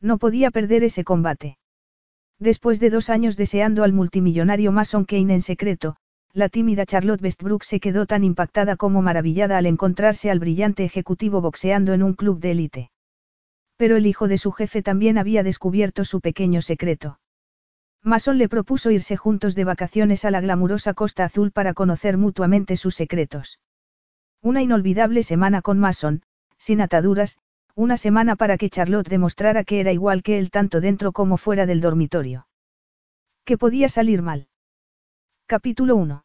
No podía perder ese combate. Después de dos años deseando al multimillonario Mason Kane en secreto, la tímida Charlotte Westbrook se quedó tan impactada como maravillada al encontrarse al brillante ejecutivo boxeando en un club de élite. Pero el hijo de su jefe también había descubierto su pequeño secreto. Mason le propuso irse juntos de vacaciones a la glamurosa Costa Azul para conocer mutuamente sus secretos. Una inolvidable semana con Mason, sin ataduras, una semana para que Charlotte demostrara que era igual que él tanto dentro como fuera del dormitorio. ¿Qué podía salir mal? Capítulo 1.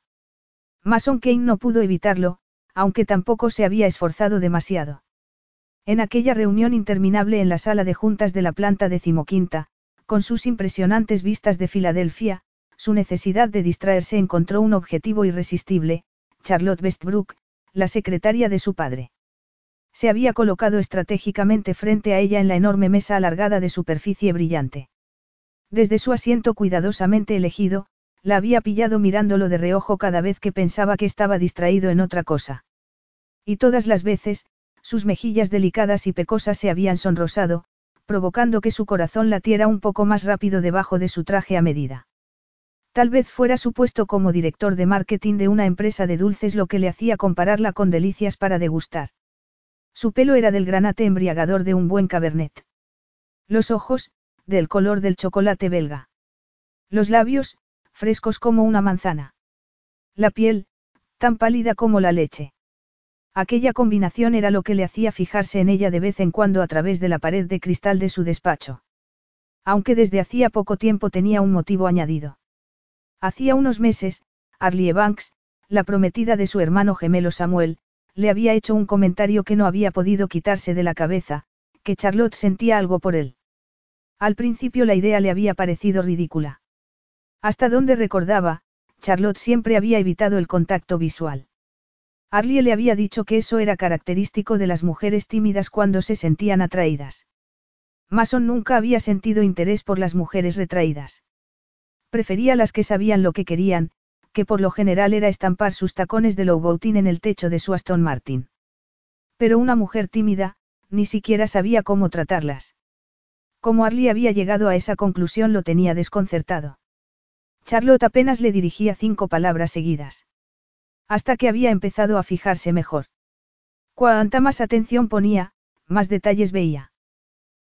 Mason Kane no pudo evitarlo, aunque tampoco se había esforzado demasiado. En aquella reunión interminable en la sala de juntas de la planta decimoquinta, con sus impresionantes vistas de Filadelfia, su necesidad de distraerse encontró un objetivo irresistible, Charlotte Westbrook, la secretaria de su padre. Se había colocado estratégicamente frente a ella en la enorme mesa alargada de superficie brillante. Desde su asiento cuidadosamente elegido, la había pillado mirándolo de reojo cada vez que pensaba que estaba distraído en otra cosa. Y todas las veces, sus mejillas delicadas y pecosas se habían sonrosado, provocando que su corazón latiera un poco más rápido debajo de su traje a medida. Tal vez fuera su puesto como director de marketing de una empresa de dulces lo que le hacía compararla con delicias para degustar. Su pelo era del granate embriagador de un buen cabernet. Los ojos, del color del chocolate belga. Los labios, frescos como una manzana. La piel, tan pálida como la leche. Aquella combinación era lo que le hacía fijarse en ella de vez en cuando a través de la pared de cristal de su despacho. Aunque desde hacía poco tiempo tenía un motivo añadido. Hacía unos meses, Arlie Banks, la prometida de su hermano gemelo Samuel, le había hecho un comentario que no había podido quitarse de la cabeza, que Charlotte sentía algo por él. Al principio la idea le había parecido ridícula. Hasta donde recordaba, Charlotte siempre había evitado el contacto visual. Arlie le había dicho que eso era característico de las mujeres tímidas cuando se sentían atraídas. Mason nunca había sentido interés por las mujeres retraídas. Prefería las que sabían lo que querían, que por lo general era estampar sus tacones de Louboutin en el techo de su Aston Martin. Pero una mujer tímida, ni siquiera sabía cómo tratarlas. Como Arlie había llegado a esa conclusión lo tenía desconcertado. Charlotte apenas le dirigía cinco palabras seguidas. Hasta que había empezado a fijarse mejor. Cuanta más atención ponía, más detalles veía.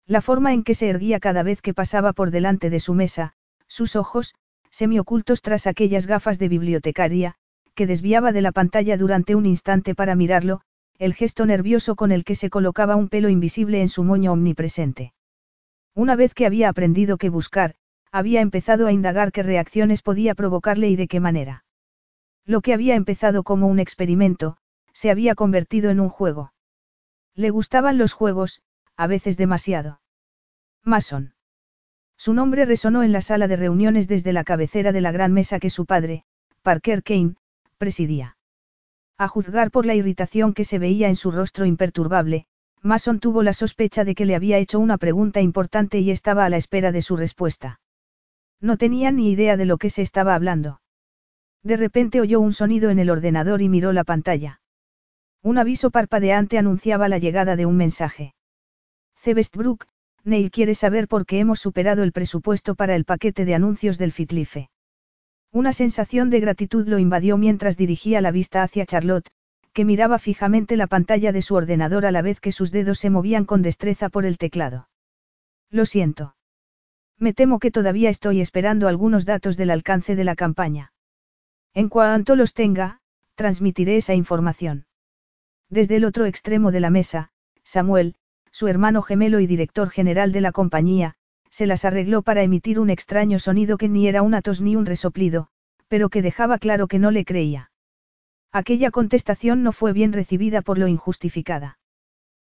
La forma en que se erguía cada vez que pasaba por delante de su mesa, sus ojos, semiocultos tras aquellas gafas de bibliotecaria, que desviaba de la pantalla durante un instante para mirarlo, el gesto nervioso con el que se colocaba un pelo invisible en su moño omnipresente. Una vez que había aprendido qué buscar, había empezado a indagar qué reacciones podía provocarle y de qué manera. Lo que había empezado como un experimento, se había convertido en un juego. Le gustaban los juegos, a veces demasiado. Mason. Su nombre resonó en la sala de reuniones desde la cabecera de la gran mesa que su padre, Parker Kane, presidía. A juzgar por la irritación que se veía en su rostro imperturbable, Mason tuvo la sospecha de que le había hecho una pregunta importante y estaba a la espera de su respuesta. No tenía ni idea de lo que se estaba hablando. De repente oyó un sonido en el ordenador y miró la pantalla. Un aviso parpadeante anunciaba la llegada de un mensaje. C. Neil quiere saber por qué hemos superado el presupuesto para el paquete de anuncios del Fitlife. Una sensación de gratitud lo invadió mientras dirigía la vista hacia Charlotte, que miraba fijamente la pantalla de su ordenador a la vez que sus dedos se movían con destreza por el teclado. Lo siento. Me temo que todavía estoy esperando algunos datos del alcance de la campaña. En cuanto los tenga, transmitiré esa información. Desde el otro extremo de la mesa, Samuel, su hermano gemelo y director general de la compañía, se las arregló para emitir un extraño sonido que ni era una tos ni un resoplido, pero que dejaba claro que no le creía. Aquella contestación no fue bien recibida por lo injustificada.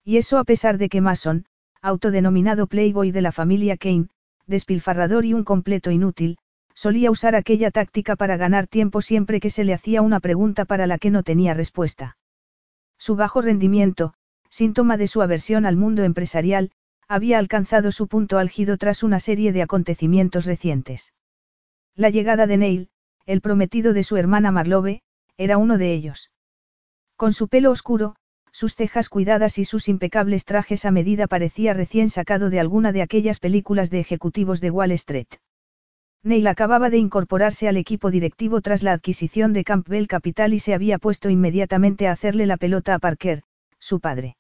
Y eso a pesar de que Mason, autodenominado Playboy de la familia Kane, despilfarrador y un completo inútil, solía usar aquella táctica para ganar tiempo siempre que se le hacía una pregunta para la que no tenía respuesta. Su bajo rendimiento, síntoma de su aversión al mundo empresarial, había alcanzado su punto álgido tras una serie de acontecimientos recientes. La llegada de Neil, el prometido de su hermana Marlove, era uno de ellos. Con su pelo oscuro, sus cejas cuidadas y sus impecables trajes a medida parecía recién sacado de alguna de aquellas películas de ejecutivos de Wall Street. Neil acababa de incorporarse al equipo directivo tras la adquisición de Campbell Capital y se había puesto inmediatamente a hacerle la pelota a Parker, su padre.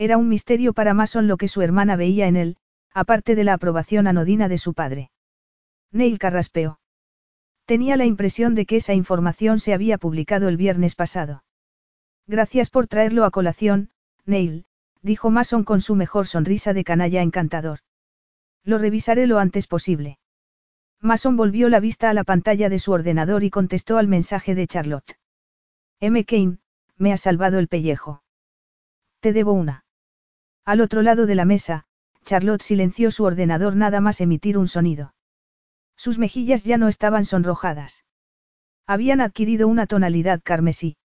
Era un misterio para Mason lo que su hermana veía en él, aparte de la aprobación anodina de su padre. Neil carraspeó. Tenía la impresión de que esa información se había publicado el viernes pasado. Gracias por traerlo a colación, Neil, dijo Mason con su mejor sonrisa de canalla encantador. Lo revisaré lo antes posible. Mason volvió la vista a la pantalla de su ordenador y contestó al mensaje de Charlotte. M. Kane, me ha salvado el pellejo. Te debo una. Al otro lado de la mesa, Charlotte silenció su ordenador nada más emitir un sonido. Sus mejillas ya no estaban sonrojadas. Habían adquirido una tonalidad carmesí.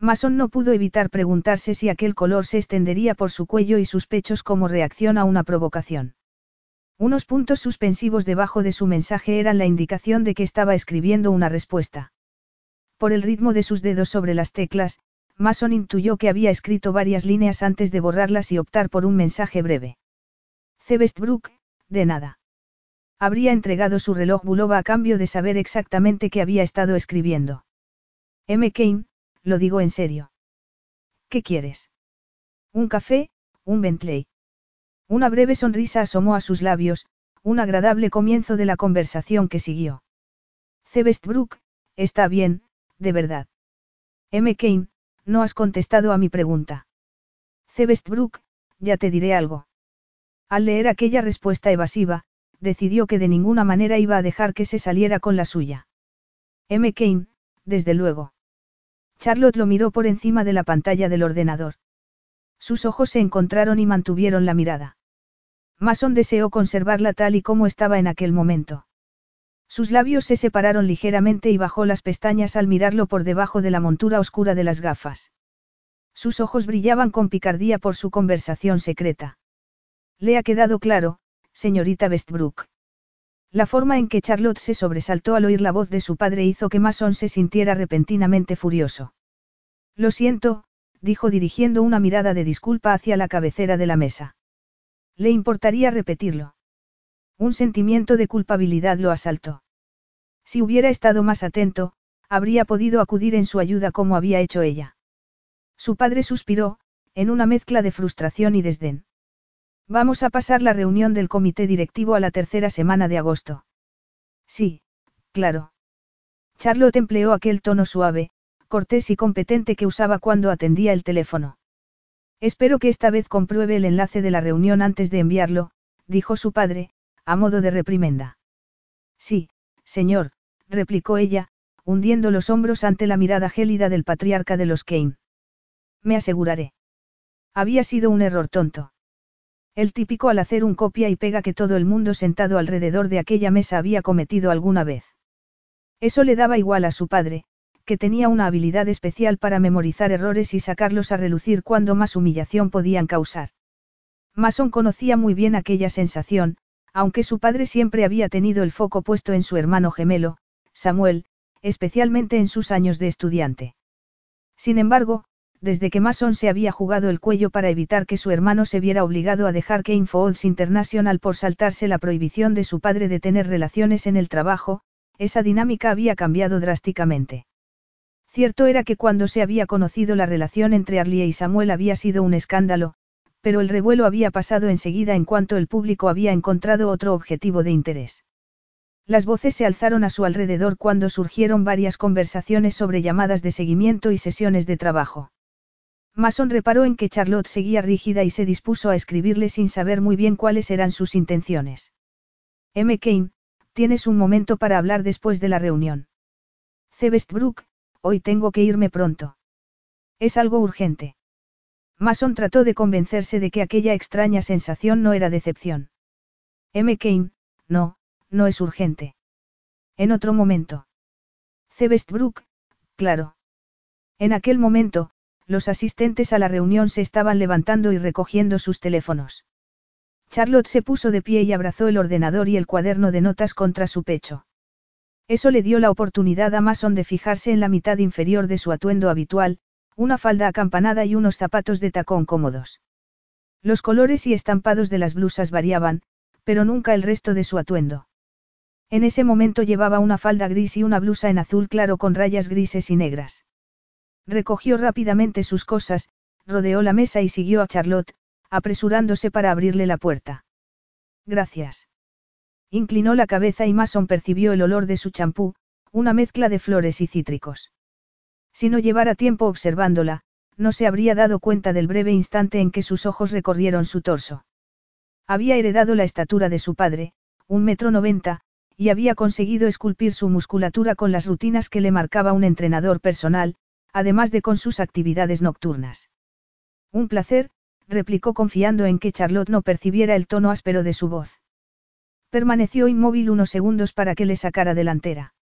Mason no pudo evitar preguntarse si aquel color se extendería por su cuello y sus pechos como reacción a una provocación. Unos puntos suspensivos debajo de su mensaje eran la indicación de que estaba escribiendo una respuesta. Por el ritmo de sus dedos sobre las teclas, Mason intuyó que había escrito varias líneas antes de borrarlas y optar por un mensaje breve. C. de nada. Habría entregado su reloj Bulova a cambio de saber exactamente qué había estado escribiendo. M. Kane, lo digo en serio. ¿Qué quieres? Un café, un Bentley. Una breve sonrisa asomó a sus labios, un agradable comienzo de la conversación que siguió. C. está bien, de verdad. M. Kane, no has contestado a mi pregunta. C. ya te diré algo. Al leer aquella respuesta evasiva, decidió que de ninguna manera iba a dejar que se saliera con la suya. M. Kane, desde luego. Charlotte lo miró por encima de la pantalla del ordenador. Sus ojos se encontraron y mantuvieron la mirada. Mason deseó conservarla tal y como estaba en aquel momento. Sus labios se separaron ligeramente y bajó las pestañas al mirarlo por debajo de la montura oscura de las gafas. Sus ojos brillaban con picardía por su conversación secreta. Le ha quedado claro, señorita Westbrook. La forma en que Charlotte se sobresaltó al oír la voz de su padre hizo que Mason se sintiera repentinamente furioso. Lo siento, dijo dirigiendo una mirada de disculpa hacia la cabecera de la mesa. ¿Le importaría repetirlo? Un sentimiento de culpabilidad lo asaltó. Si hubiera estado más atento, habría podido acudir en su ayuda como había hecho ella. Su padre suspiró, en una mezcla de frustración y desdén. Vamos a pasar la reunión del comité directivo a la tercera semana de agosto. Sí, claro. Charlotte empleó aquel tono suave, cortés y competente que usaba cuando atendía el teléfono. Espero que esta vez compruebe el enlace de la reunión antes de enviarlo, dijo su padre, a modo de reprimenda. Sí, señor, replicó ella, hundiendo los hombros ante la mirada gélida del patriarca de los Kane. Me aseguraré. Había sido un error tonto. El típico al hacer un copia y pega que todo el mundo sentado alrededor de aquella mesa había cometido alguna vez. Eso le daba igual a su padre, que tenía una habilidad especial para memorizar errores y sacarlos a relucir cuando más humillación podían causar. Mason conocía muy bien aquella sensación, aunque su padre siempre había tenido el foco puesto en su hermano gemelo, Samuel, especialmente en sus años de estudiante. Sin embargo, desde que Mason se había jugado el cuello para evitar que su hermano se viera obligado a dejar que Infoods International por saltarse la prohibición de su padre de tener relaciones en el trabajo, esa dinámica había cambiado drásticamente. Cierto era que cuando se había conocido la relación entre Arlie y Samuel había sido un escándalo, pero el revuelo había pasado enseguida en cuanto el público había encontrado otro objetivo de interés. Las voces se alzaron a su alrededor cuando surgieron varias conversaciones sobre llamadas de seguimiento y sesiones de trabajo. Mason reparó en que Charlotte seguía rígida y se dispuso a escribirle sin saber muy bien cuáles eran sus intenciones. M. Kane, tienes un momento para hablar después de la reunión. C. Westbrook, Hoy tengo que irme pronto. Es algo urgente. Mason trató de convencerse de que aquella extraña sensación no era decepción. M. Kane, no, no es urgente. En otro momento. C. Claro. En aquel momento, los asistentes a la reunión se estaban levantando y recogiendo sus teléfonos. Charlotte se puso de pie y abrazó el ordenador y el cuaderno de notas contra su pecho. Eso le dio la oportunidad a Mason de fijarse en la mitad inferior de su atuendo habitual, una falda acampanada y unos zapatos de tacón cómodos. Los colores y estampados de las blusas variaban, pero nunca el resto de su atuendo. En ese momento llevaba una falda gris y una blusa en azul claro con rayas grises y negras. Recogió rápidamente sus cosas, rodeó la mesa y siguió a Charlotte, apresurándose para abrirle la puerta. Gracias. Inclinó la cabeza y Mason percibió el olor de su champú, una mezcla de flores y cítricos. Si no llevara tiempo observándola, no se habría dado cuenta del breve instante en que sus ojos recorrieron su torso. Había heredado la estatura de su padre, un metro noventa, y había conseguido esculpir su musculatura con las rutinas que le marcaba un entrenador personal, además de con sus actividades nocturnas. Un placer, replicó confiando en que Charlotte no percibiera el tono áspero de su voz. Permaneció inmóvil unos segundos para que le sacara delantera.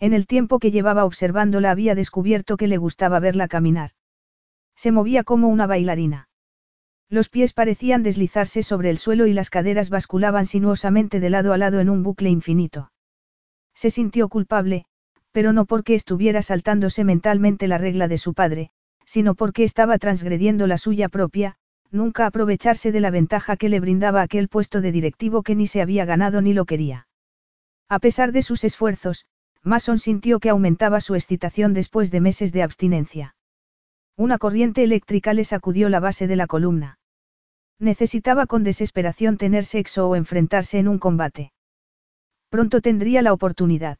En el tiempo que llevaba observándola había descubierto que le gustaba verla caminar. Se movía como una bailarina. Los pies parecían deslizarse sobre el suelo y las caderas basculaban sinuosamente de lado a lado en un bucle infinito. Se sintió culpable, pero no porque estuviera saltándose mentalmente la regla de su padre, sino porque estaba transgrediendo la suya propia, nunca aprovecharse de la ventaja que le brindaba aquel puesto de directivo que ni se había ganado ni lo quería. A pesar de sus esfuerzos, Mason sintió que aumentaba su excitación después de meses de abstinencia. Una corriente eléctrica le sacudió la base de la columna. Necesitaba con desesperación tener sexo o enfrentarse en un combate. Pronto tendría la oportunidad.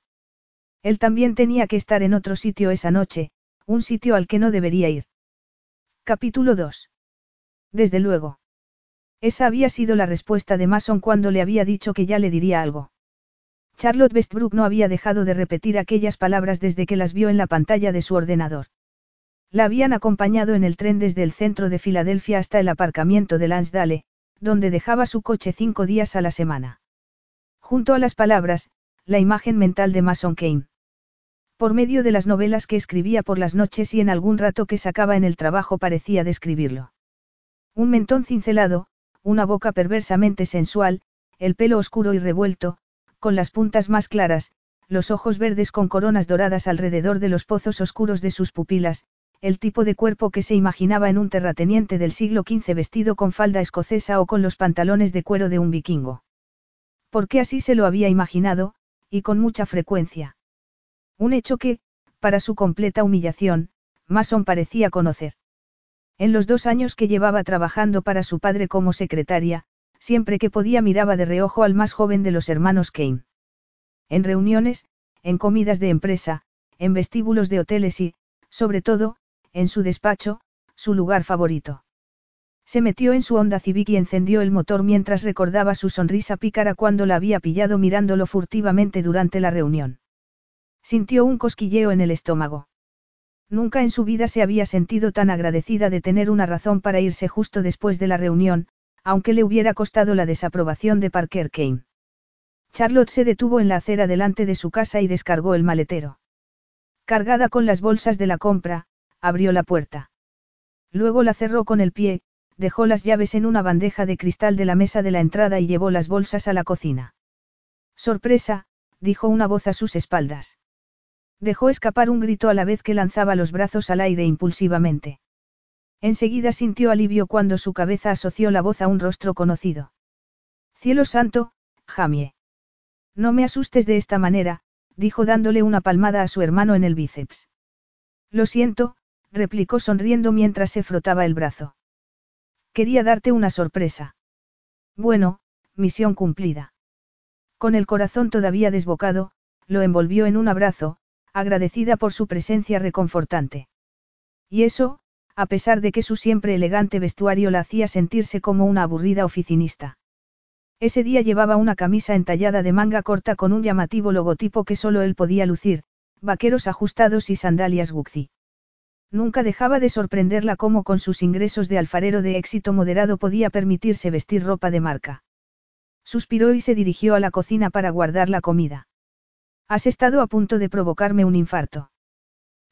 Él también tenía que estar en otro sitio esa noche, un sitio al que no debería ir. Capítulo 2. Desde luego. Esa había sido la respuesta de Mason cuando le había dicho que ya le diría algo. Charlotte Westbrook no había dejado de repetir aquellas palabras desde que las vio en la pantalla de su ordenador. La habían acompañado en el tren desde el centro de Filadelfia hasta el aparcamiento de Lansdale, donde dejaba su coche cinco días a la semana. Junto a las palabras, la imagen mental de Mason Kane. Por medio de las novelas que escribía por las noches y en algún rato que sacaba en el trabajo parecía describirlo. Un mentón cincelado, una boca perversamente sensual, el pelo oscuro y revuelto, con las puntas más claras, los ojos verdes con coronas doradas alrededor de los pozos oscuros de sus pupilas, el tipo de cuerpo que se imaginaba en un terrateniente del siglo XV vestido con falda escocesa o con los pantalones de cuero de un vikingo. Porque así se lo había imaginado, y con mucha frecuencia. Un hecho que, para su completa humillación, Mason parecía conocer. En los dos años que llevaba trabajando para su padre como secretaria, siempre que podía miraba de reojo al más joven de los hermanos Kane. En reuniones, en comidas de empresa, en vestíbulos de hoteles y, sobre todo, en su despacho, su lugar favorito. Se metió en su Honda Civic y encendió el motor mientras recordaba su sonrisa pícara cuando la había pillado mirándolo furtivamente durante la reunión. Sintió un cosquilleo en el estómago. Nunca en su vida se había sentido tan agradecida de tener una razón para irse justo después de la reunión, aunque le hubiera costado la desaprobación de Parker Kane. Charlotte se detuvo en la acera delante de su casa y descargó el maletero. Cargada con las bolsas de la compra, abrió la puerta. Luego la cerró con el pie, dejó las llaves en una bandeja de cristal de la mesa de la entrada y llevó las bolsas a la cocina. Sorpresa, dijo una voz a sus espaldas. Dejó escapar un grito a la vez que lanzaba los brazos al aire impulsivamente. Enseguida sintió alivio cuando su cabeza asoció la voz a un rostro conocido. Cielo santo, Jamie. No me asustes de esta manera, dijo dándole una palmada a su hermano en el bíceps. Lo siento, replicó sonriendo mientras se frotaba el brazo. Quería darte una sorpresa. Bueno, misión cumplida. Con el corazón todavía desbocado, lo envolvió en un abrazo, agradecida por su presencia reconfortante. Y eso, a pesar de que su siempre elegante vestuario la hacía sentirse como una aburrida oficinista. Ese día llevaba una camisa entallada de manga corta con un llamativo logotipo que solo él podía lucir, vaqueros ajustados y sandalias Gucci. Nunca dejaba de sorprenderla cómo con sus ingresos de alfarero de éxito moderado podía permitirse vestir ropa de marca. Suspiró y se dirigió a la cocina para guardar la comida. Has estado a punto de provocarme un infarto.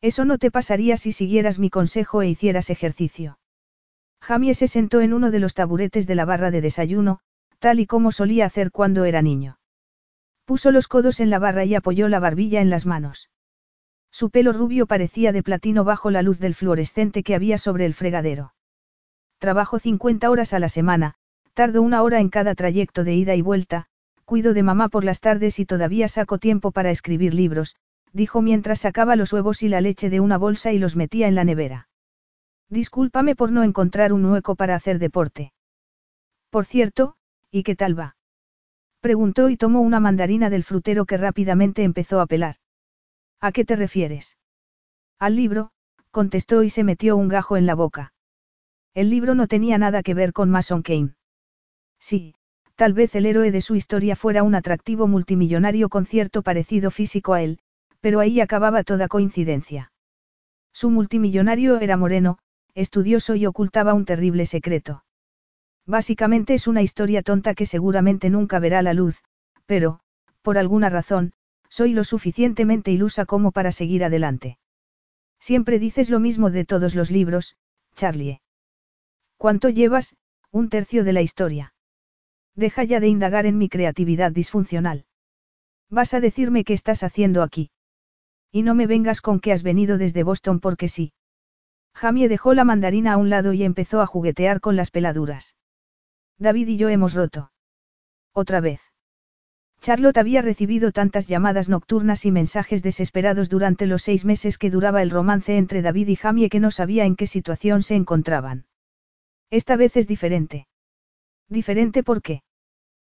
Eso no te pasaría si siguieras mi consejo e hicieras ejercicio. Jamie se sentó en uno de los taburetes de la barra de desayuno, tal y como solía hacer cuando era niño. Puso los codos en la barra y apoyó la barbilla en las manos. Su pelo rubio parecía de platino bajo la luz del fluorescente que había sobre el fregadero. Trabajo 50 horas a la semana, tardo una hora en cada trayecto de ida y vuelta, cuido de mamá por las tardes y todavía saco tiempo para escribir libros, dijo mientras sacaba los huevos y la leche de una bolsa y los metía en la nevera. Discúlpame por no encontrar un hueco para hacer deporte. Por cierto, ¿y qué tal va? Preguntó y tomó una mandarina del frutero que rápidamente empezó a pelar. ¿A qué te refieres? Al libro, contestó y se metió un gajo en la boca. El libro no tenía nada que ver con Mason Kane. Sí, tal vez el héroe de su historia fuera un atractivo multimillonario con cierto parecido físico a él, pero ahí acababa toda coincidencia. Su multimillonario era moreno, estudioso y ocultaba un terrible secreto. Básicamente es una historia tonta que seguramente nunca verá la luz, pero, por alguna razón, soy lo suficientemente ilusa como para seguir adelante. Siempre dices lo mismo de todos los libros, Charlie. ¿Cuánto llevas? Un tercio de la historia. Deja ya de indagar en mi creatividad disfuncional. Vas a decirme qué estás haciendo aquí. Y no me vengas con que has venido desde Boston porque sí. Jamie dejó la mandarina a un lado y empezó a juguetear con las peladuras. David y yo hemos roto. Otra vez. Charlotte había recibido tantas llamadas nocturnas y mensajes desesperados durante los seis meses que duraba el romance entre David y Jamie que no sabía en qué situación se encontraban. Esta vez es diferente. ¿Diferente por qué?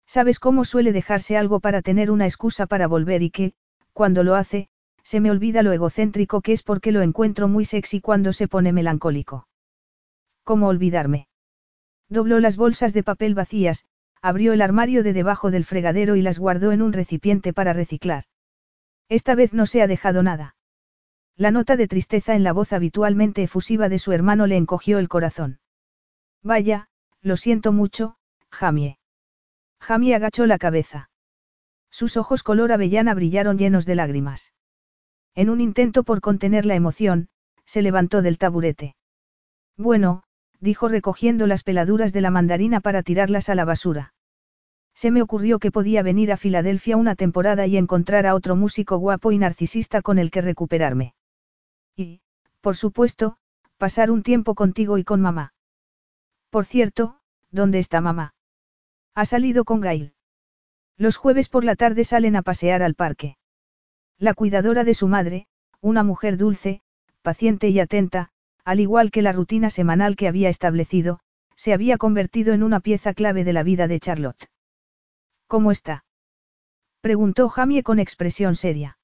¿Sabes cómo suele dejarse algo para tener una excusa para volver y que, cuando lo hace, se me olvida lo egocéntrico que es porque lo encuentro muy sexy cuando se pone melancólico? ¿Cómo olvidarme? Dobló las bolsas de papel vacías, abrió el armario de debajo del fregadero y las guardó en un recipiente para reciclar. Esta vez no se ha dejado nada. La nota de tristeza en la voz habitualmente efusiva de su hermano le encogió el corazón. Vaya, lo siento mucho, Jamie. Jamie agachó la cabeza. Sus ojos color avellana brillaron llenos de lágrimas. En un intento por contener la emoción, se levantó del taburete. Bueno, dijo recogiendo las peladuras de la mandarina para tirarlas a la basura. Se me ocurrió que podía venir a Filadelfia una temporada y encontrar a otro músico guapo y narcisista con el que recuperarme. Y, por supuesto, pasar un tiempo contigo y con mamá. Por cierto, ¿dónde está mamá? Ha salido con Gail. Los jueves por la tarde salen a pasear al parque. La cuidadora de su madre, una mujer dulce, paciente y atenta, al igual que la rutina semanal que había establecido, se había convertido en una pieza clave de la vida de Charlotte. ¿Cómo está? Preguntó Jamie con expresión seria.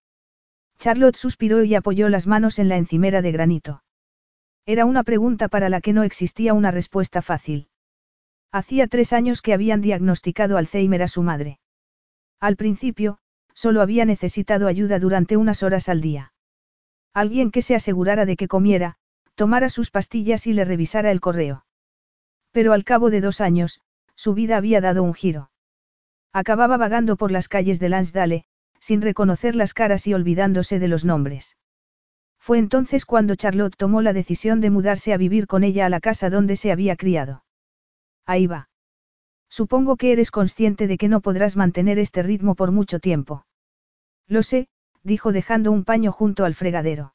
Charlotte suspiró y apoyó las manos en la encimera de granito. Era una pregunta para la que no existía una respuesta fácil. Hacía tres años que habían diagnosticado Alzheimer a su madre. Al principio, solo había necesitado ayuda durante unas horas al día. Alguien que se asegurara de que comiera, tomara sus pastillas y le revisara el correo. Pero al cabo de dos años, su vida había dado un giro. Acababa vagando por las calles de Lansdale, sin reconocer las caras y olvidándose de los nombres. Fue entonces cuando Charlotte tomó la decisión de mudarse a vivir con ella a la casa donde se había criado. Ahí va. Supongo que eres consciente de que no podrás mantener este ritmo por mucho tiempo. Lo sé, dijo dejando un paño junto al fregadero.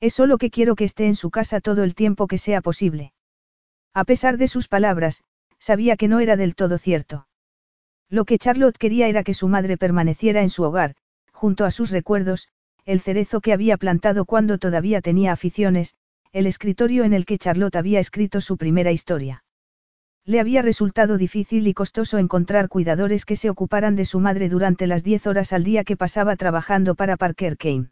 Es solo que quiero que esté en su casa todo el tiempo que sea posible. A pesar de sus palabras, sabía que no era del todo cierto. Lo que Charlotte quería era que su madre permaneciera en su hogar, junto a sus recuerdos, el cerezo que había plantado cuando todavía tenía aficiones, el escritorio en el que Charlotte había escrito su primera historia. Le había resultado difícil y costoso encontrar cuidadores que se ocuparan de su madre durante las diez horas al día que pasaba trabajando para Parker Kane.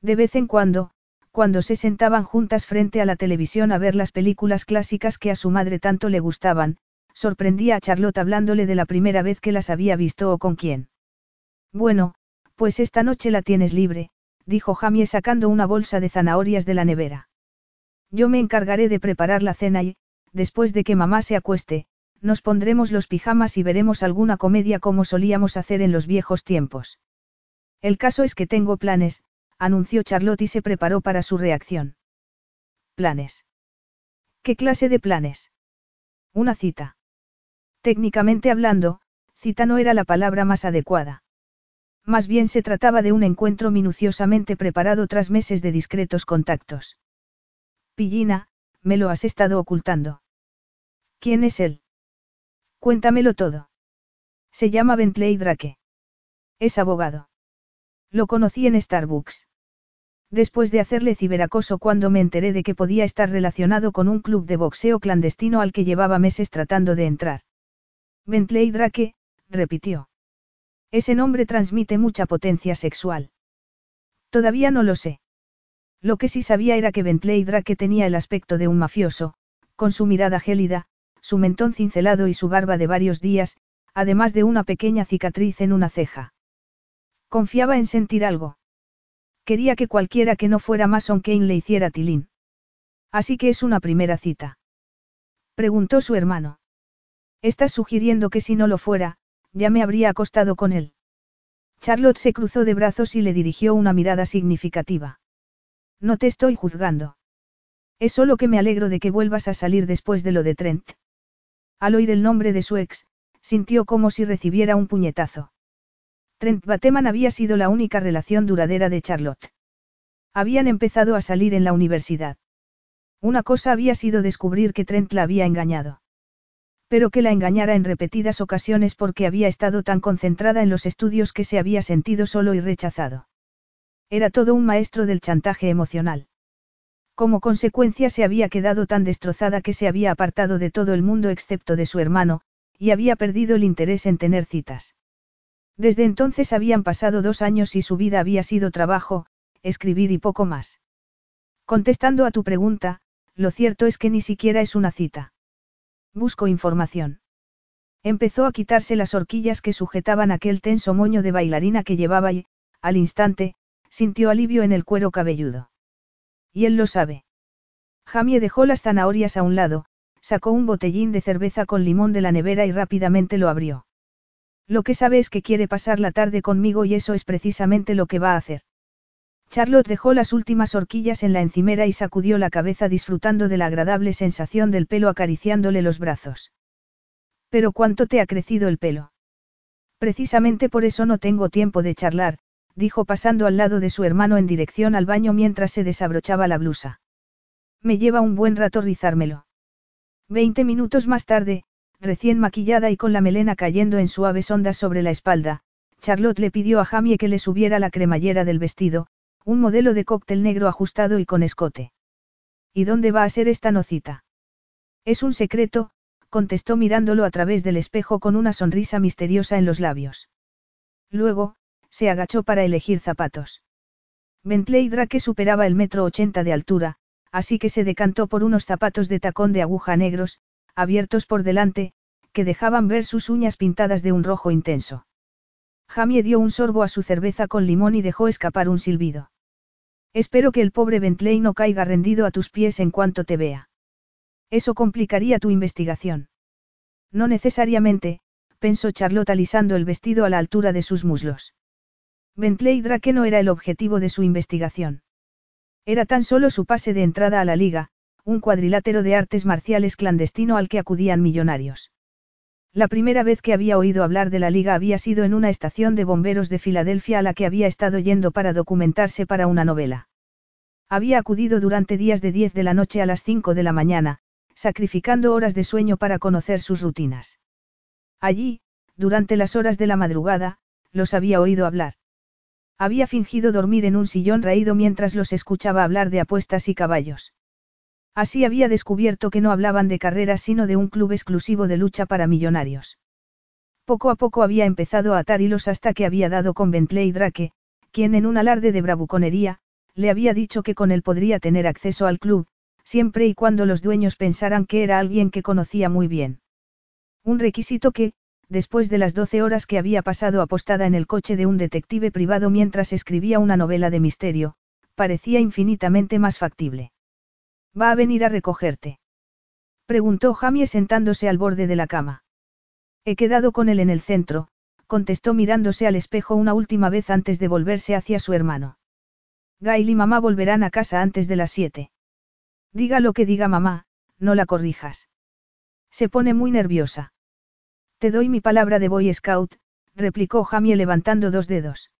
De vez en cuando, cuando se sentaban juntas frente a la televisión a ver las películas clásicas que a su madre tanto le gustaban, sorprendía a Charlotte hablándole de la primera vez que las había visto o con quién. Bueno, pues esta noche la tienes libre, dijo Jamie sacando una bolsa de zanahorias de la nevera. Yo me encargaré de preparar la cena y, después de que mamá se acueste, nos pondremos los pijamas y veremos alguna comedia como solíamos hacer en los viejos tiempos. El caso es que tengo planes, anunció Charlotte y se preparó para su reacción. ¿Planes? ¿Qué clase de planes? Una cita. Técnicamente hablando, cita no era la palabra más adecuada. Más bien se trataba de un encuentro minuciosamente preparado tras meses de discretos contactos. Pillina, me lo has estado ocultando. ¿Quién es él? Cuéntamelo todo. Se llama Bentley Drake. Es abogado. Lo conocí en Starbucks. Después de hacerle ciberacoso cuando me enteré de que podía estar relacionado con un club de boxeo clandestino al que llevaba meses tratando de entrar. Bentley Drake, repitió. Ese nombre transmite mucha potencia sexual. Todavía no lo sé. Lo que sí sabía era que Bentley Drake tenía el aspecto de un mafioso, con su mirada gélida, su mentón cincelado y su barba de varios días, además de una pequeña cicatriz en una ceja. Confiaba en sentir algo. Quería que cualquiera que no fuera Mason Kane le hiciera tilín. Así que es una primera cita. Preguntó su hermano. Estás sugiriendo que si no lo fuera, ya me habría acostado con él. Charlotte se cruzó de brazos y le dirigió una mirada significativa. No te estoy juzgando. Es solo que me alegro de que vuelvas a salir después de lo de Trent. Al oír el nombre de su ex, sintió como si recibiera un puñetazo. Trent Bateman había sido la única relación duradera de Charlotte. Habían empezado a salir en la universidad. Una cosa había sido descubrir que Trent la había engañado. Pero que la engañara en repetidas ocasiones porque había estado tan concentrada en los estudios que se había sentido solo y rechazado. Era todo un maestro del chantaje emocional. Como consecuencia se había quedado tan destrozada que se había apartado de todo el mundo excepto de su hermano, y había perdido el interés en tener citas. Desde entonces habían pasado dos años y su vida había sido trabajo, escribir y poco más. Contestando a tu pregunta, lo cierto es que ni siquiera es una cita. Busco información. Empezó a quitarse las horquillas que sujetaban aquel tenso moño de bailarina que llevaba y, al instante, sintió alivio en el cuero cabelludo. Y él lo sabe. Jamie dejó las zanahorias a un lado, sacó un botellín de cerveza con limón de la nevera y rápidamente lo abrió. Lo que sabe es que quiere pasar la tarde conmigo y eso es precisamente lo que va a hacer. Charlotte dejó las últimas horquillas en la encimera y sacudió la cabeza disfrutando de la agradable sensación del pelo acariciándole los brazos. Pero ¿cuánto te ha crecido el pelo? Precisamente por eso no tengo tiempo de charlar, dijo pasando al lado de su hermano en dirección al baño mientras se desabrochaba la blusa. Me lleva un buen rato rizármelo. Veinte minutos más tarde, recién maquillada y con la melena cayendo en suaves ondas sobre la espalda, Charlotte le pidió a Jamie que le subiera la cremallera del vestido, un modelo de cóctel negro ajustado y con escote. ¿Y dónde va a ser esta nocita? Es un secreto, contestó mirándolo a través del espejo con una sonrisa misteriosa en los labios. Luego, se agachó para elegir zapatos. Bentley Drake superaba el metro ochenta de altura, así que se decantó por unos zapatos de tacón de aguja negros, abiertos por delante, que dejaban ver sus uñas pintadas de un rojo intenso. Jamie dio un sorbo a su cerveza con limón y dejó escapar un silbido. Espero que el pobre Bentley no caiga rendido a tus pies en cuanto te vea. Eso complicaría tu investigación. No necesariamente, pensó Charlotte alisando el vestido a la altura de sus muslos. Bentley Drake no era el objetivo de su investigación. Era tan solo su pase de entrada a la liga, un cuadrilátero de artes marciales clandestino al que acudían millonarios. La primera vez que había oído hablar de la liga había sido en una estación de bomberos de Filadelfia a la que había estado yendo para documentarse para una novela. Había acudido durante días de 10 de la noche a las 5 de la mañana, sacrificando horas de sueño para conocer sus rutinas. Allí, durante las horas de la madrugada, los había oído hablar. Había fingido dormir en un sillón raído mientras los escuchaba hablar de apuestas y caballos. Así había descubierto que no hablaban de carreras sino de un club exclusivo de lucha para millonarios. Poco a poco había empezado a atar hilos hasta que había dado con Bentley Drake, quien en un alarde de bravuconería, le había dicho que con él podría tener acceso al club, siempre y cuando los dueños pensaran que era alguien que conocía muy bien. Un requisito que, después de las doce horas que había pasado apostada en el coche de un detective privado mientras escribía una novela de misterio, parecía infinitamente más factible. ¿Va a venir a recogerte? Preguntó Jamie sentándose al borde de la cama. He quedado con él en el centro, contestó mirándose al espejo una última vez antes de volverse hacia su hermano. Gail y mamá volverán a casa antes de las siete. Diga lo que diga mamá, no la corrijas. Se pone muy nerviosa. Te doy mi palabra de Boy Scout, replicó Jamie levantando dos dedos.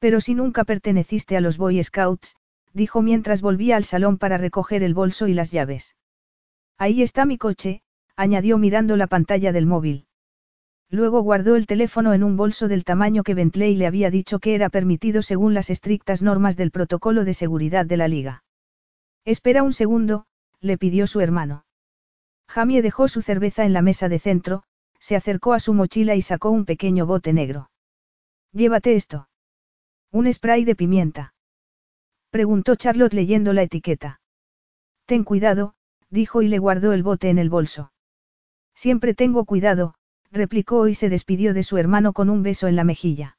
Pero si nunca perteneciste a los Boy Scouts, dijo mientras volvía al salón para recoger el bolso y las llaves. Ahí está mi coche, añadió mirando la pantalla del móvil. Luego guardó el teléfono en un bolso del tamaño que Bentley le había dicho que era permitido según las estrictas normas del protocolo de seguridad de la liga. Espera un segundo, le pidió su hermano. Jamie dejó su cerveza en la mesa de centro, se acercó a su mochila y sacó un pequeño bote negro. Llévate esto. Un spray de pimienta. Preguntó Charlotte leyendo la etiqueta. Ten cuidado, dijo y le guardó el bote en el bolso. Siempre tengo cuidado, replicó y se despidió de su hermano con un beso en la mejilla.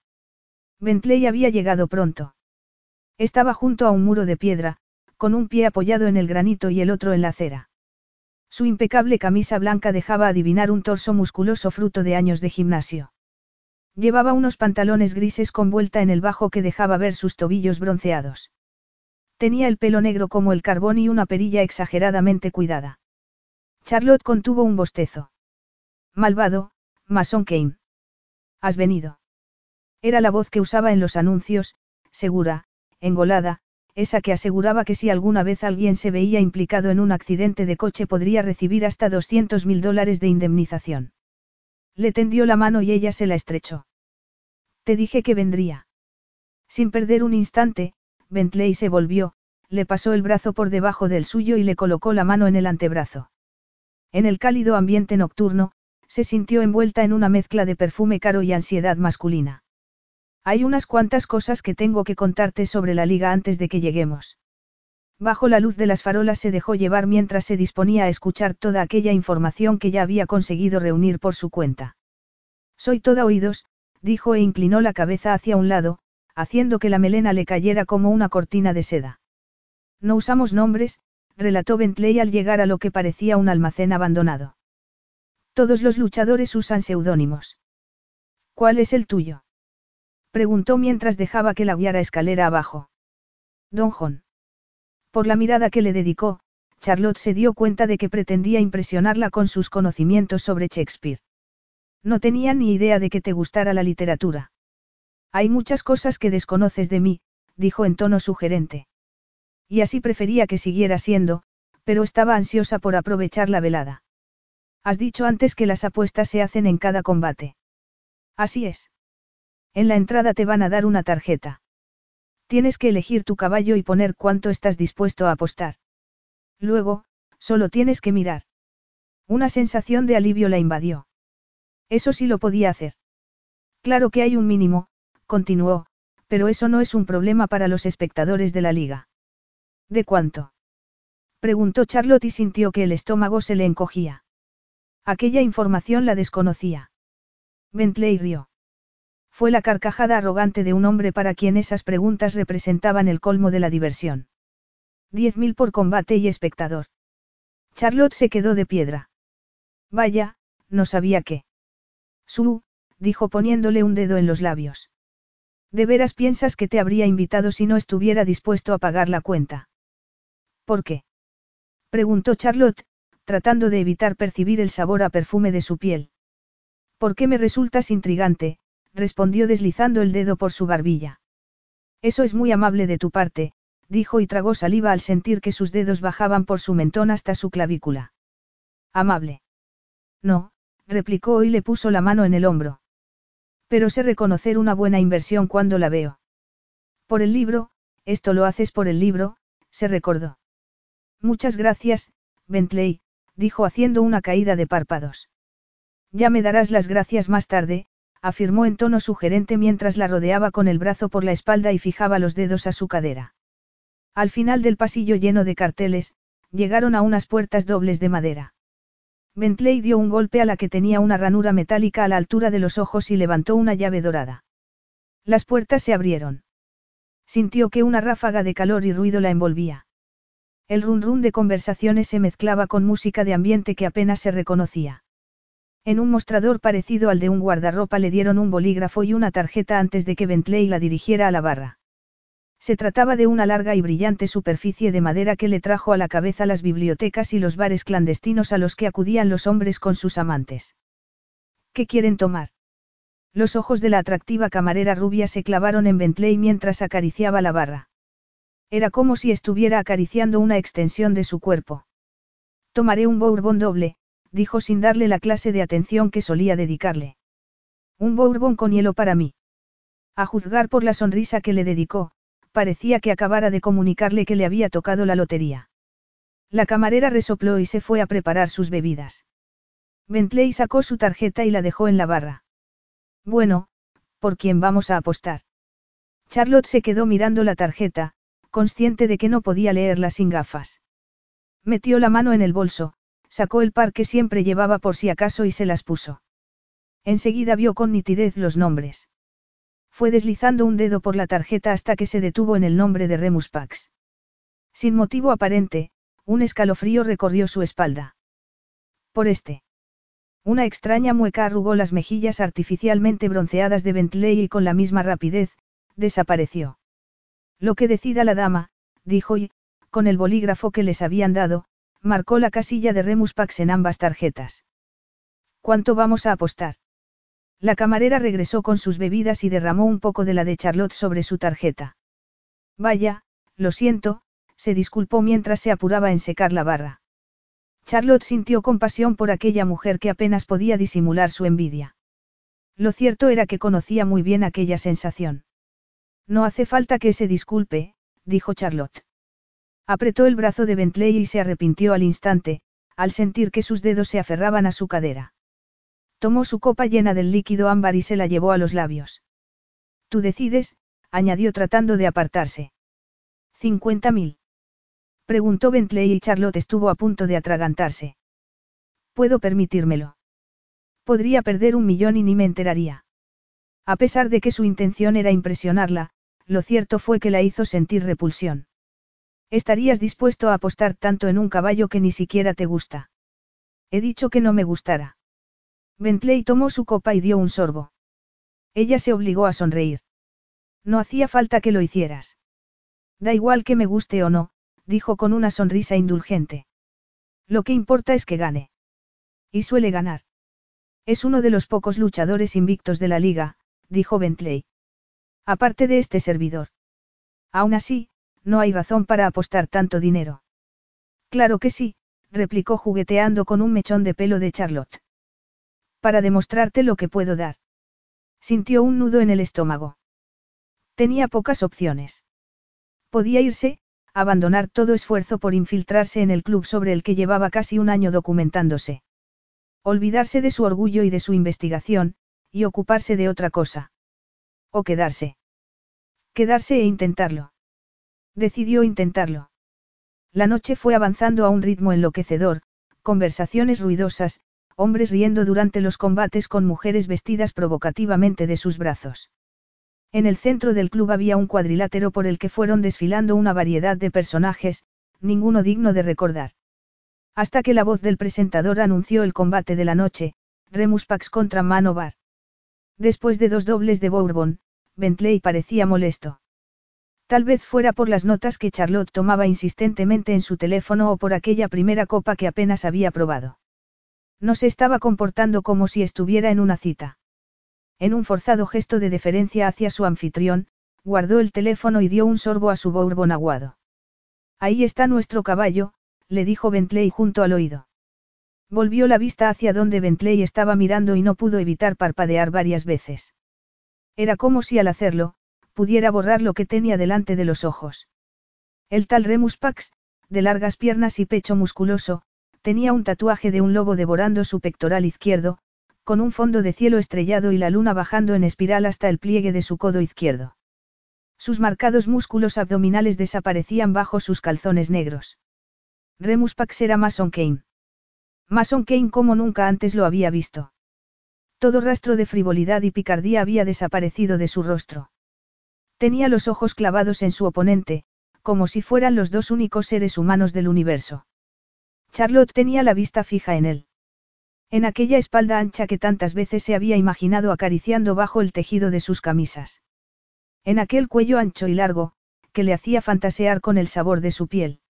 Bentley había llegado pronto. Estaba junto a un muro de piedra, con un pie apoyado en el granito y el otro en la acera. Su impecable camisa blanca dejaba adivinar un torso musculoso fruto de años de gimnasio. Llevaba unos pantalones grises con vuelta en el bajo que dejaba ver sus tobillos bronceados. Tenía el pelo negro como el carbón y una perilla exageradamente cuidada. Charlotte contuvo un bostezo. Malvado, Mason Kane. Has venido. Era la voz que usaba en los anuncios, segura, engolada, esa que aseguraba que si alguna vez alguien se veía implicado en un accidente de coche podría recibir hasta 200 mil dólares de indemnización. Le tendió la mano y ella se la estrechó. Te dije que vendría. Sin perder un instante, Bentley se volvió, le pasó el brazo por debajo del suyo y le colocó la mano en el antebrazo. En el cálido ambiente nocturno, se sintió envuelta en una mezcla de perfume caro y ansiedad masculina. Hay unas cuantas cosas que tengo que contarte sobre la liga antes de que lleguemos. Bajo la luz de las farolas se dejó llevar mientras se disponía a escuchar toda aquella información que ya había conseguido reunir por su cuenta. Soy toda oídos, dijo e inclinó la cabeza hacia un lado, haciendo que la melena le cayera como una cortina de seda. No usamos nombres, relató Bentley al llegar a lo que parecía un almacén abandonado. Todos los luchadores usan seudónimos. ¿Cuál es el tuyo? Preguntó mientras dejaba que la guiara escalera abajo. Don John. Por la mirada que le dedicó, Charlotte se dio cuenta de que pretendía impresionarla con sus conocimientos sobre Shakespeare. No tenía ni idea de que te gustara la literatura. Hay muchas cosas que desconoces de mí, dijo en tono sugerente. Y así prefería que siguiera siendo, pero estaba ansiosa por aprovechar la velada. Has dicho antes que las apuestas se hacen en cada combate. Así es. En la entrada te van a dar una tarjeta. Tienes que elegir tu caballo y poner cuánto estás dispuesto a apostar. Luego, solo tienes que mirar. Una sensación de alivio la invadió. Eso sí lo podía hacer. Claro que hay un mínimo, continuó, pero eso no es un problema para los espectadores de la liga. ¿De cuánto? Preguntó Charlotte y sintió que el estómago se le encogía. Aquella información la desconocía. Bentley rió. Fue la carcajada arrogante de un hombre para quien esas preguntas representaban el colmo de la diversión. Diez mil por combate y espectador. Charlotte se quedó de piedra. Vaya, no sabía qué. Su, dijo poniéndole un dedo en los labios. ¿De veras piensas que te habría invitado si no estuviera dispuesto a pagar la cuenta? ¿Por qué? preguntó Charlotte, tratando de evitar percibir el sabor a perfume de su piel. ¿Por qué me resultas intrigante? Respondió deslizando el dedo por su barbilla. Eso es muy amable de tu parte, dijo y tragó saliva al sentir que sus dedos bajaban por su mentón hasta su clavícula. Amable. No, replicó y le puso la mano en el hombro. Pero sé reconocer una buena inversión cuando la veo. Por el libro, esto lo haces por el libro, se recordó. Muchas gracias, Bentley, dijo haciendo una caída de párpados. Ya me darás las gracias más tarde, afirmó en tono sugerente mientras la rodeaba con el brazo por la espalda y fijaba los dedos a su cadera. Al final del pasillo lleno de carteles, llegaron a unas puertas dobles de madera. Bentley dio un golpe a la que tenía una ranura metálica a la altura de los ojos y levantó una llave dorada. Las puertas se abrieron. Sintió que una ráfaga de calor y ruido la envolvía. El run run de conversaciones se mezclaba con música de ambiente que apenas se reconocía. En un mostrador parecido al de un guardarropa le dieron un bolígrafo y una tarjeta antes de que Bentley la dirigiera a la barra. Se trataba de una larga y brillante superficie de madera que le trajo a la cabeza las bibliotecas y los bares clandestinos a los que acudían los hombres con sus amantes. ¿Qué quieren tomar? Los ojos de la atractiva camarera rubia se clavaron en Bentley mientras acariciaba la barra. Era como si estuviera acariciando una extensión de su cuerpo. Tomaré un bourbon doble, dijo sin darle la clase de atención que solía dedicarle. Un bourbon con hielo para mí. A juzgar por la sonrisa que le dedicó, parecía que acabara de comunicarle que le había tocado la lotería. La camarera resopló y se fue a preparar sus bebidas. Bentley sacó su tarjeta y la dejó en la barra. Bueno, ¿por quién vamos a apostar? Charlotte se quedó mirando la tarjeta, consciente de que no podía leerla sin gafas. Metió la mano en el bolso, sacó el par que siempre llevaba por si acaso y se las puso. Enseguida vio con nitidez los nombres. Fue deslizando un dedo por la tarjeta hasta que se detuvo en el nombre de Remus Pax. Sin motivo aparente, un escalofrío recorrió su espalda. Por este. Una extraña mueca arrugó las mejillas artificialmente bronceadas de Bentley y con la misma rapidez, desapareció. Lo que decida la dama, dijo y, con el bolígrafo que les habían dado, marcó la casilla de Remus Pax en ambas tarjetas. ¿Cuánto vamos a apostar? La camarera regresó con sus bebidas y derramó un poco de la de Charlotte sobre su tarjeta. Vaya, lo siento, se disculpó mientras se apuraba en secar la barra. Charlotte sintió compasión por aquella mujer que apenas podía disimular su envidia. Lo cierto era que conocía muy bien aquella sensación. No hace falta que se disculpe, dijo Charlotte. Apretó el brazo de Bentley y se arrepintió al instante, al sentir que sus dedos se aferraban a su cadera. Tomó su copa llena del líquido ámbar y se la llevó a los labios. Tú decides, añadió tratando de apartarse. ¿Cincuenta mil? Preguntó Bentley y Charlotte estuvo a punto de atragantarse. Puedo permitírmelo. Podría perder un millón y ni me enteraría. A pesar de que su intención era impresionarla, lo cierto fue que la hizo sentir repulsión. ¿Estarías dispuesto a apostar tanto en un caballo que ni siquiera te gusta? He dicho que no me gustara. Bentley tomó su copa y dio un sorbo. Ella se obligó a sonreír. No hacía falta que lo hicieras. Da igual que me guste o no, dijo con una sonrisa indulgente. Lo que importa es que gane. Y suele ganar. Es uno de los pocos luchadores invictos de la liga, dijo Bentley. Aparte de este servidor. Aún así, no hay razón para apostar tanto dinero. Claro que sí, replicó jugueteando con un mechón de pelo de Charlotte. Para demostrarte lo que puedo dar. Sintió un nudo en el estómago. Tenía pocas opciones. Podía irse, abandonar todo esfuerzo por infiltrarse en el club sobre el que llevaba casi un año documentándose. Olvidarse de su orgullo y de su investigación, y ocuparse de otra cosa. O quedarse. Quedarse e intentarlo. Decidió intentarlo. La noche fue avanzando a un ritmo enloquecedor, conversaciones ruidosas, hombres riendo durante los combates con mujeres vestidas provocativamente de sus brazos. En el centro del club había un cuadrilátero por el que fueron desfilando una variedad de personajes, ninguno digno de recordar. Hasta que la voz del presentador anunció el combate de la noche, Remus Pax contra Manovar. Después de dos dobles de Bourbon, Bentley parecía molesto. Tal vez fuera por las notas que Charlotte tomaba insistentemente en su teléfono o por aquella primera copa que apenas había probado. No se estaba comportando como si estuviera en una cita. En un forzado gesto de deferencia hacia su anfitrión, guardó el teléfono y dio un sorbo a su bourbon aguado. Ahí está nuestro caballo, le dijo Bentley junto al oído. Volvió la vista hacia donde Bentley estaba mirando y no pudo evitar parpadear varias veces. Era como si al hacerlo, pudiera borrar lo que tenía delante de los ojos. El tal Remus Pax, de largas piernas y pecho musculoso, tenía un tatuaje de un lobo devorando su pectoral izquierdo, con un fondo de cielo estrellado y la luna bajando en espiral hasta el pliegue de su codo izquierdo. Sus marcados músculos abdominales desaparecían bajo sus calzones negros. Remus Pax era Mason Kane. Mason Kane como nunca antes lo había visto. Todo rastro de frivolidad y picardía había desaparecido de su rostro. Tenía los ojos clavados en su oponente, como si fueran los dos únicos seres humanos del universo. Charlotte tenía la vista fija en él. En aquella espalda ancha que tantas veces se había imaginado acariciando bajo el tejido de sus camisas. En aquel cuello ancho y largo, que le hacía fantasear con el sabor de su piel.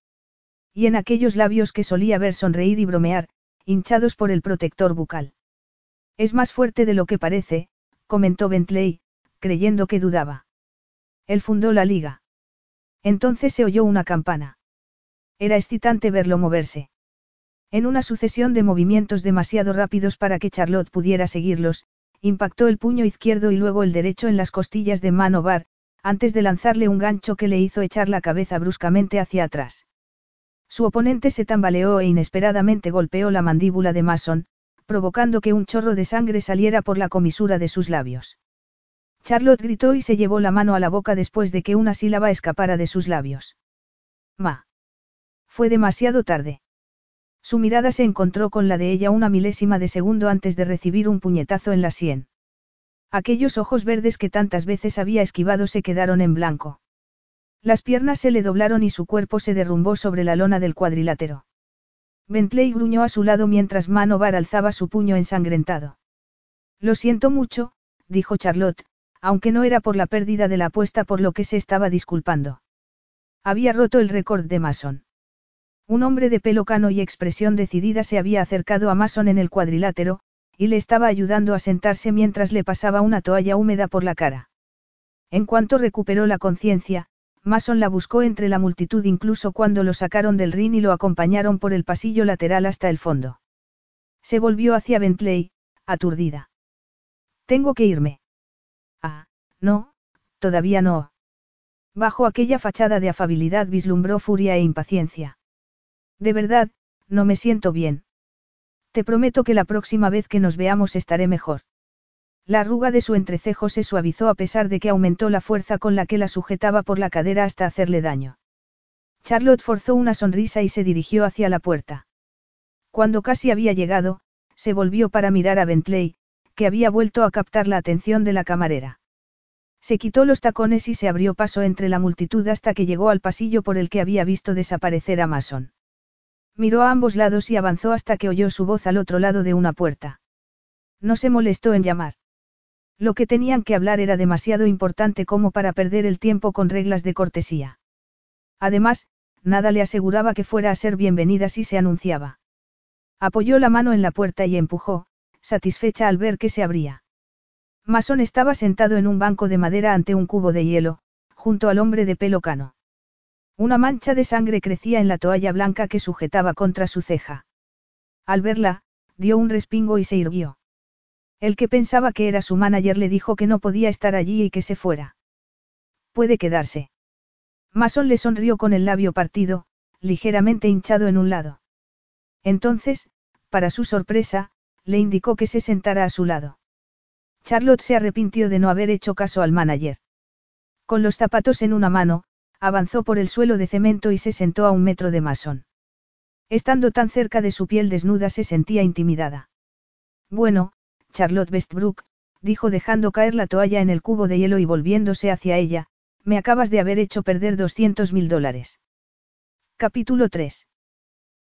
Y en aquellos labios que solía ver sonreír y bromear, hinchados por el protector bucal. Es más fuerte de lo que parece, comentó Bentley, creyendo que dudaba. Él fundó la liga. Entonces se oyó una campana. Era excitante verlo moverse. En una sucesión de movimientos demasiado rápidos para que Charlotte pudiera seguirlos, impactó el puño izquierdo y luego el derecho en las costillas de Manovar, antes de lanzarle un gancho que le hizo echar la cabeza bruscamente hacia atrás. Su oponente se tambaleó e inesperadamente golpeó la mandíbula de Mason, provocando que un chorro de sangre saliera por la comisura de sus labios. Charlotte gritó y se llevó la mano a la boca después de que una sílaba escapara de sus labios. Ma. Fue demasiado tarde. Su mirada se encontró con la de ella una milésima de segundo antes de recibir un puñetazo en la sien. Aquellos ojos verdes que tantas veces había esquivado se quedaron en blanco. Las piernas se le doblaron y su cuerpo se derrumbó sobre la lona del cuadrilátero. Bentley gruñó a su lado mientras Manovar alzaba su puño ensangrentado. Lo siento mucho, dijo Charlotte, aunque no era por la pérdida de la apuesta por lo que se estaba disculpando. Había roto el récord de Mason. Un hombre de pelo cano y expresión decidida se había acercado a Mason en el cuadrilátero, y le estaba ayudando a sentarse mientras le pasaba una toalla húmeda por la cara. En cuanto recuperó la conciencia, Mason la buscó entre la multitud incluso cuando lo sacaron del ring y lo acompañaron por el pasillo lateral hasta el fondo. Se volvió hacia Bentley, aturdida. Tengo que irme. Ah, no, todavía no. Bajo aquella fachada de afabilidad vislumbró furia e impaciencia. De verdad, no me siento bien. Te prometo que la próxima vez que nos veamos estaré mejor. La arruga de su entrecejo se suavizó a pesar de que aumentó la fuerza con la que la sujetaba por la cadera hasta hacerle daño. Charlotte forzó una sonrisa y se dirigió hacia la puerta. Cuando casi había llegado, se volvió para mirar a Bentley, que había vuelto a captar la atención de la camarera. Se quitó los tacones y se abrió paso entre la multitud hasta que llegó al pasillo por el que había visto desaparecer a Mason. Miró a ambos lados y avanzó hasta que oyó su voz al otro lado de una puerta. No se molestó en llamar. Lo que tenían que hablar era demasiado importante como para perder el tiempo con reglas de cortesía. Además, nada le aseguraba que fuera a ser bienvenida si se anunciaba. Apoyó la mano en la puerta y empujó, satisfecha al ver que se abría. Mason estaba sentado en un banco de madera ante un cubo de hielo, junto al hombre de pelo cano. Una mancha de sangre crecía en la toalla blanca que sujetaba contra su ceja. Al verla, dio un respingo y se irguió. El que pensaba que era su manager le dijo que no podía estar allí y que se fuera. Puede quedarse. Mason le sonrió con el labio partido, ligeramente hinchado en un lado. Entonces, para su sorpresa, le indicó que se sentara a su lado. Charlotte se arrepintió de no haber hecho caso al manager. Con los zapatos en una mano, avanzó por el suelo de cemento y se sentó a un metro de Mason. Estando tan cerca de su piel desnuda se sentía intimidada. Bueno, Charlotte Westbrook, dijo dejando caer la toalla en el cubo de hielo y volviéndose hacia ella, me acabas de haber hecho perder 200 mil dólares. Capítulo 3.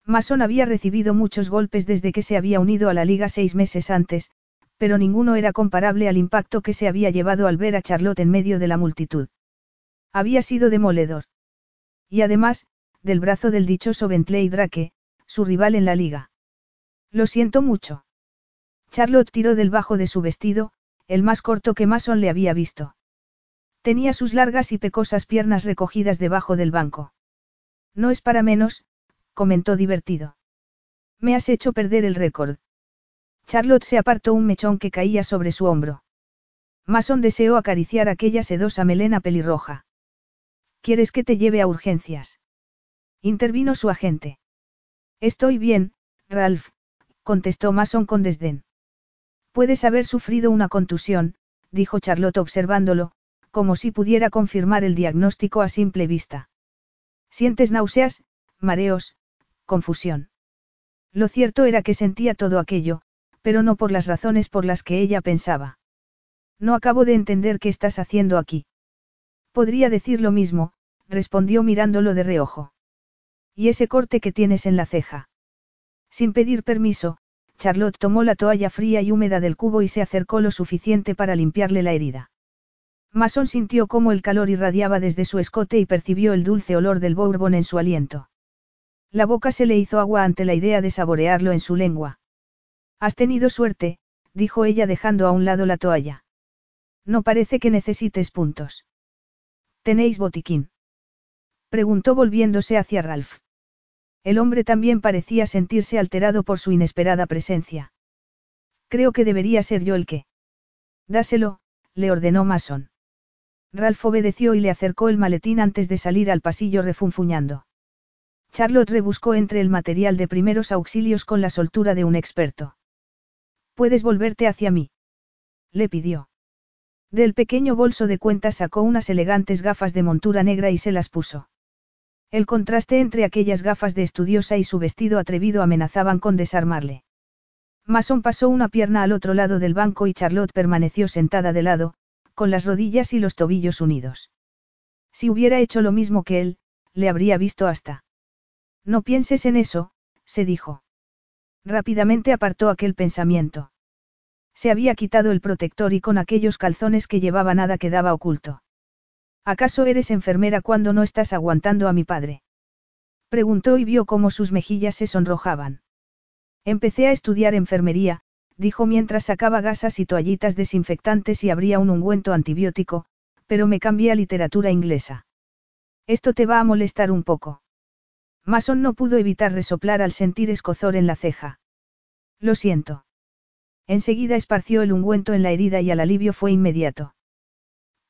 Mason había recibido muchos golpes desde que se había unido a la liga seis meses antes, pero ninguno era comparable al impacto que se había llevado al ver a Charlotte en medio de la multitud. Había sido demoledor. Y además, del brazo del dichoso Bentley Drake, su rival en la liga. Lo siento mucho. Charlotte tiró del bajo de su vestido, el más corto que Mason le había visto. Tenía sus largas y pecosas piernas recogidas debajo del banco. No es para menos, comentó divertido. Me has hecho perder el récord. Charlotte se apartó un mechón que caía sobre su hombro. Mason deseó acariciar aquella sedosa melena pelirroja. ¿Quieres que te lleve a urgencias? Intervino su agente. Estoy bien, Ralph, contestó Mason con desdén. Puedes haber sufrido una contusión, dijo Charlotte observándolo, como si pudiera confirmar el diagnóstico a simple vista. Sientes náuseas, mareos, confusión. Lo cierto era que sentía todo aquello, pero no por las razones por las que ella pensaba. No acabo de entender qué estás haciendo aquí. Podría decir lo mismo, respondió mirándolo de reojo. ¿Y ese corte que tienes en la ceja? Sin pedir permiso, Charlotte tomó la toalla fría y húmeda del cubo y se acercó lo suficiente para limpiarle la herida. Mason sintió cómo el calor irradiaba desde su escote y percibió el dulce olor del bourbon en su aliento. La boca se le hizo agua ante la idea de saborearlo en su lengua. Has tenido suerte, dijo ella dejando a un lado la toalla. No parece que necesites puntos. ¿Tenéis botiquín? Preguntó volviéndose hacia Ralph. El hombre también parecía sentirse alterado por su inesperada presencia. Creo que debería ser yo el que. Dáselo, le ordenó Mason. Ralph obedeció y le acercó el maletín antes de salir al pasillo refunfuñando. Charlotte rebuscó entre el material de primeros auxilios con la soltura de un experto. ¿Puedes volverte hacia mí? Le pidió. Del pequeño bolso de cuentas sacó unas elegantes gafas de montura negra y se las puso. El contraste entre aquellas gafas de estudiosa y su vestido atrevido amenazaban con desarmarle. Mason pasó una pierna al otro lado del banco y Charlotte permaneció sentada de lado, con las rodillas y los tobillos unidos. Si hubiera hecho lo mismo que él, le habría visto hasta. No pienses en eso, se dijo. Rápidamente apartó aquel pensamiento. Se había quitado el protector y con aquellos calzones que llevaba nada quedaba oculto. ¿Acaso eres enfermera cuando no estás aguantando a mi padre? Preguntó y vio cómo sus mejillas se sonrojaban. Empecé a estudiar enfermería, dijo mientras sacaba gasas y toallitas desinfectantes y abría un ungüento antibiótico, pero me cambié a literatura inglesa. Esto te va a molestar un poco. Mason no pudo evitar resoplar al sentir escozor en la ceja. Lo siento. Enseguida esparció el ungüento en la herida y el alivio fue inmediato.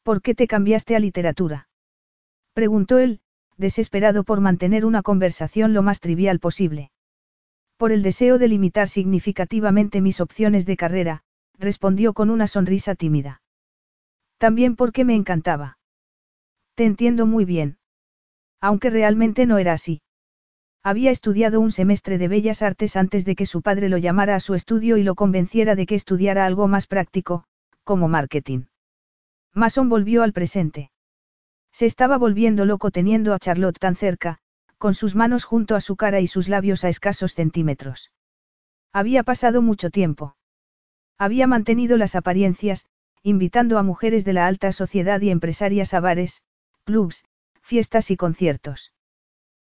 ¿Por qué te cambiaste a literatura? Preguntó él, desesperado por mantener una conversación lo más trivial posible. Por el deseo de limitar significativamente mis opciones de carrera, respondió con una sonrisa tímida. También porque me encantaba. Te entiendo muy bien. Aunque realmente no era así. Había estudiado un semestre de bellas artes antes de que su padre lo llamara a su estudio y lo convenciera de que estudiara algo más práctico, como marketing. Mason volvió al presente. Se estaba volviendo loco teniendo a Charlotte tan cerca, con sus manos junto a su cara y sus labios a escasos centímetros. Había pasado mucho tiempo. Había mantenido las apariencias, invitando a mujeres de la alta sociedad y empresarias a bares, clubs, fiestas y conciertos.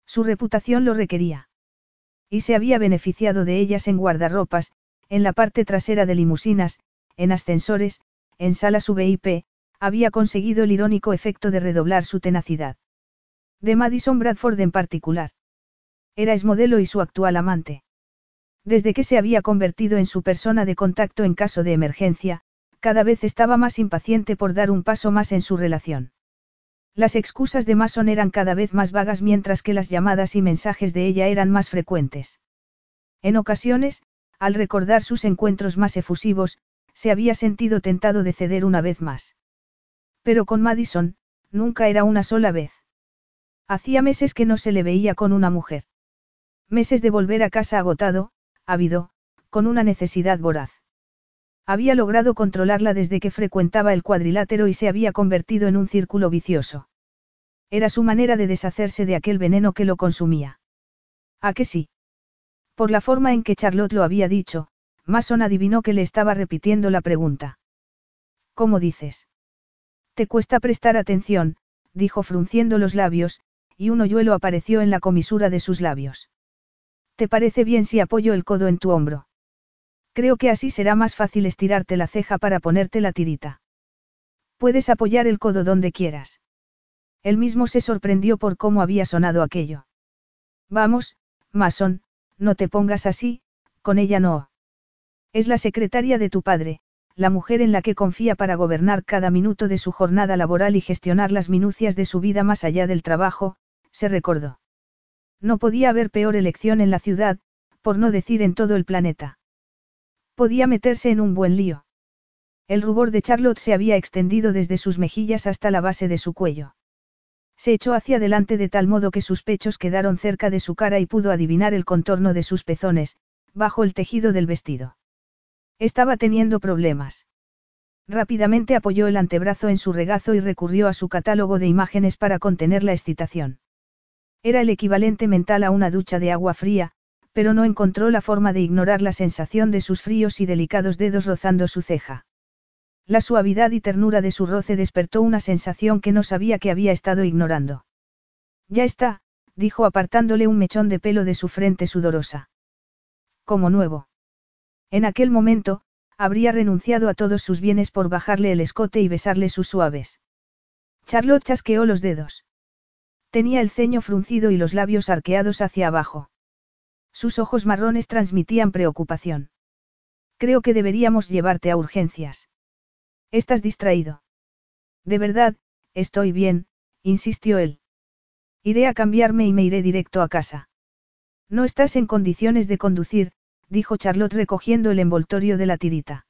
Su reputación lo requería. Y se había beneficiado de ellas en guardarropas, en la parte trasera de limusinas, en ascensores, en salas VIP, había conseguido el irónico efecto de redoblar su tenacidad. De Madison Bradford en particular. Era modelo y su actual amante. Desde que se había convertido en su persona de contacto en caso de emergencia, cada vez estaba más impaciente por dar un paso más en su relación. Las excusas de Mason eran cada vez más vagas mientras que las llamadas y mensajes de ella eran más frecuentes. En ocasiones, al recordar sus encuentros más efusivos, se había sentido tentado de ceder una vez más. Pero con Madison, nunca era una sola vez. Hacía meses que no se le veía con una mujer. Meses de volver a casa agotado, ávido, con una necesidad voraz. Había logrado controlarla desde que frecuentaba el cuadrilátero y se había convertido en un círculo vicioso. Era su manera de deshacerse de aquel veneno que lo consumía. ¿A qué sí? Por la forma en que Charlotte lo había dicho, Mason adivinó que le estaba repitiendo la pregunta. ¿Cómo dices? Te cuesta prestar atención, dijo frunciendo los labios, y un hoyuelo apareció en la comisura de sus labios. ¿Te parece bien si apoyo el codo en tu hombro? Creo que así será más fácil estirarte la ceja para ponerte la tirita. Puedes apoyar el codo donde quieras. Él mismo se sorprendió por cómo había sonado aquello. Vamos, Mason, no te pongas así, con ella no. Es la secretaria de tu padre, la mujer en la que confía para gobernar cada minuto de su jornada laboral y gestionar las minucias de su vida más allá del trabajo, se recordó. No podía haber peor elección en la ciudad, por no decir en todo el planeta. Podía meterse en un buen lío. El rubor de Charlotte se había extendido desde sus mejillas hasta la base de su cuello. Se echó hacia adelante de tal modo que sus pechos quedaron cerca de su cara y pudo adivinar el contorno de sus pezones, bajo el tejido del vestido. Estaba teniendo problemas. Rápidamente apoyó el antebrazo en su regazo y recurrió a su catálogo de imágenes para contener la excitación. Era el equivalente mental a una ducha de agua fría, pero no encontró la forma de ignorar la sensación de sus fríos y delicados dedos rozando su ceja. La suavidad y ternura de su roce despertó una sensación que no sabía que había estado ignorando. Ya está, dijo apartándole un mechón de pelo de su frente sudorosa. Como nuevo. En aquel momento, habría renunciado a todos sus bienes por bajarle el escote y besarle sus suaves. Charlotte chasqueó los dedos. Tenía el ceño fruncido y los labios arqueados hacia abajo. Sus ojos marrones transmitían preocupación. Creo que deberíamos llevarte a urgencias. Estás distraído. De verdad, estoy bien, insistió él. Iré a cambiarme y me iré directo a casa. No estás en condiciones de conducir, dijo Charlotte recogiendo el envoltorio de la tirita.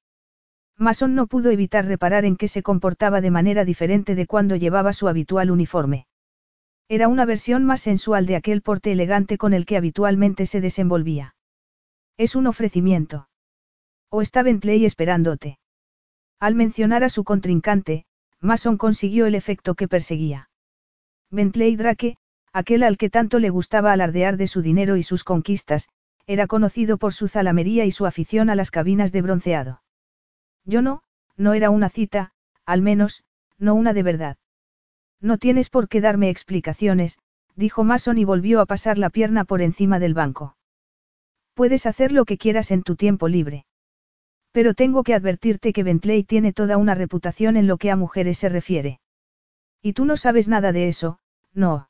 Mason no pudo evitar reparar en que se comportaba de manera diferente de cuando llevaba su habitual uniforme. Era una versión más sensual de aquel porte elegante con el que habitualmente se desenvolvía. Es un ofrecimiento. ¿O está Bentley esperándote? Al mencionar a su contrincante, Mason consiguió el efecto que perseguía. Bentley Drake, aquel al que tanto le gustaba alardear de su dinero y sus conquistas, era conocido por su zalamería y su afición a las cabinas de bronceado. Yo no, no era una cita, al menos, no una de verdad. No tienes por qué darme explicaciones, dijo Mason y volvió a pasar la pierna por encima del banco. Puedes hacer lo que quieras en tu tiempo libre. Pero tengo que advertirte que Bentley tiene toda una reputación en lo que a mujeres se refiere. Y tú no sabes nada de eso, no.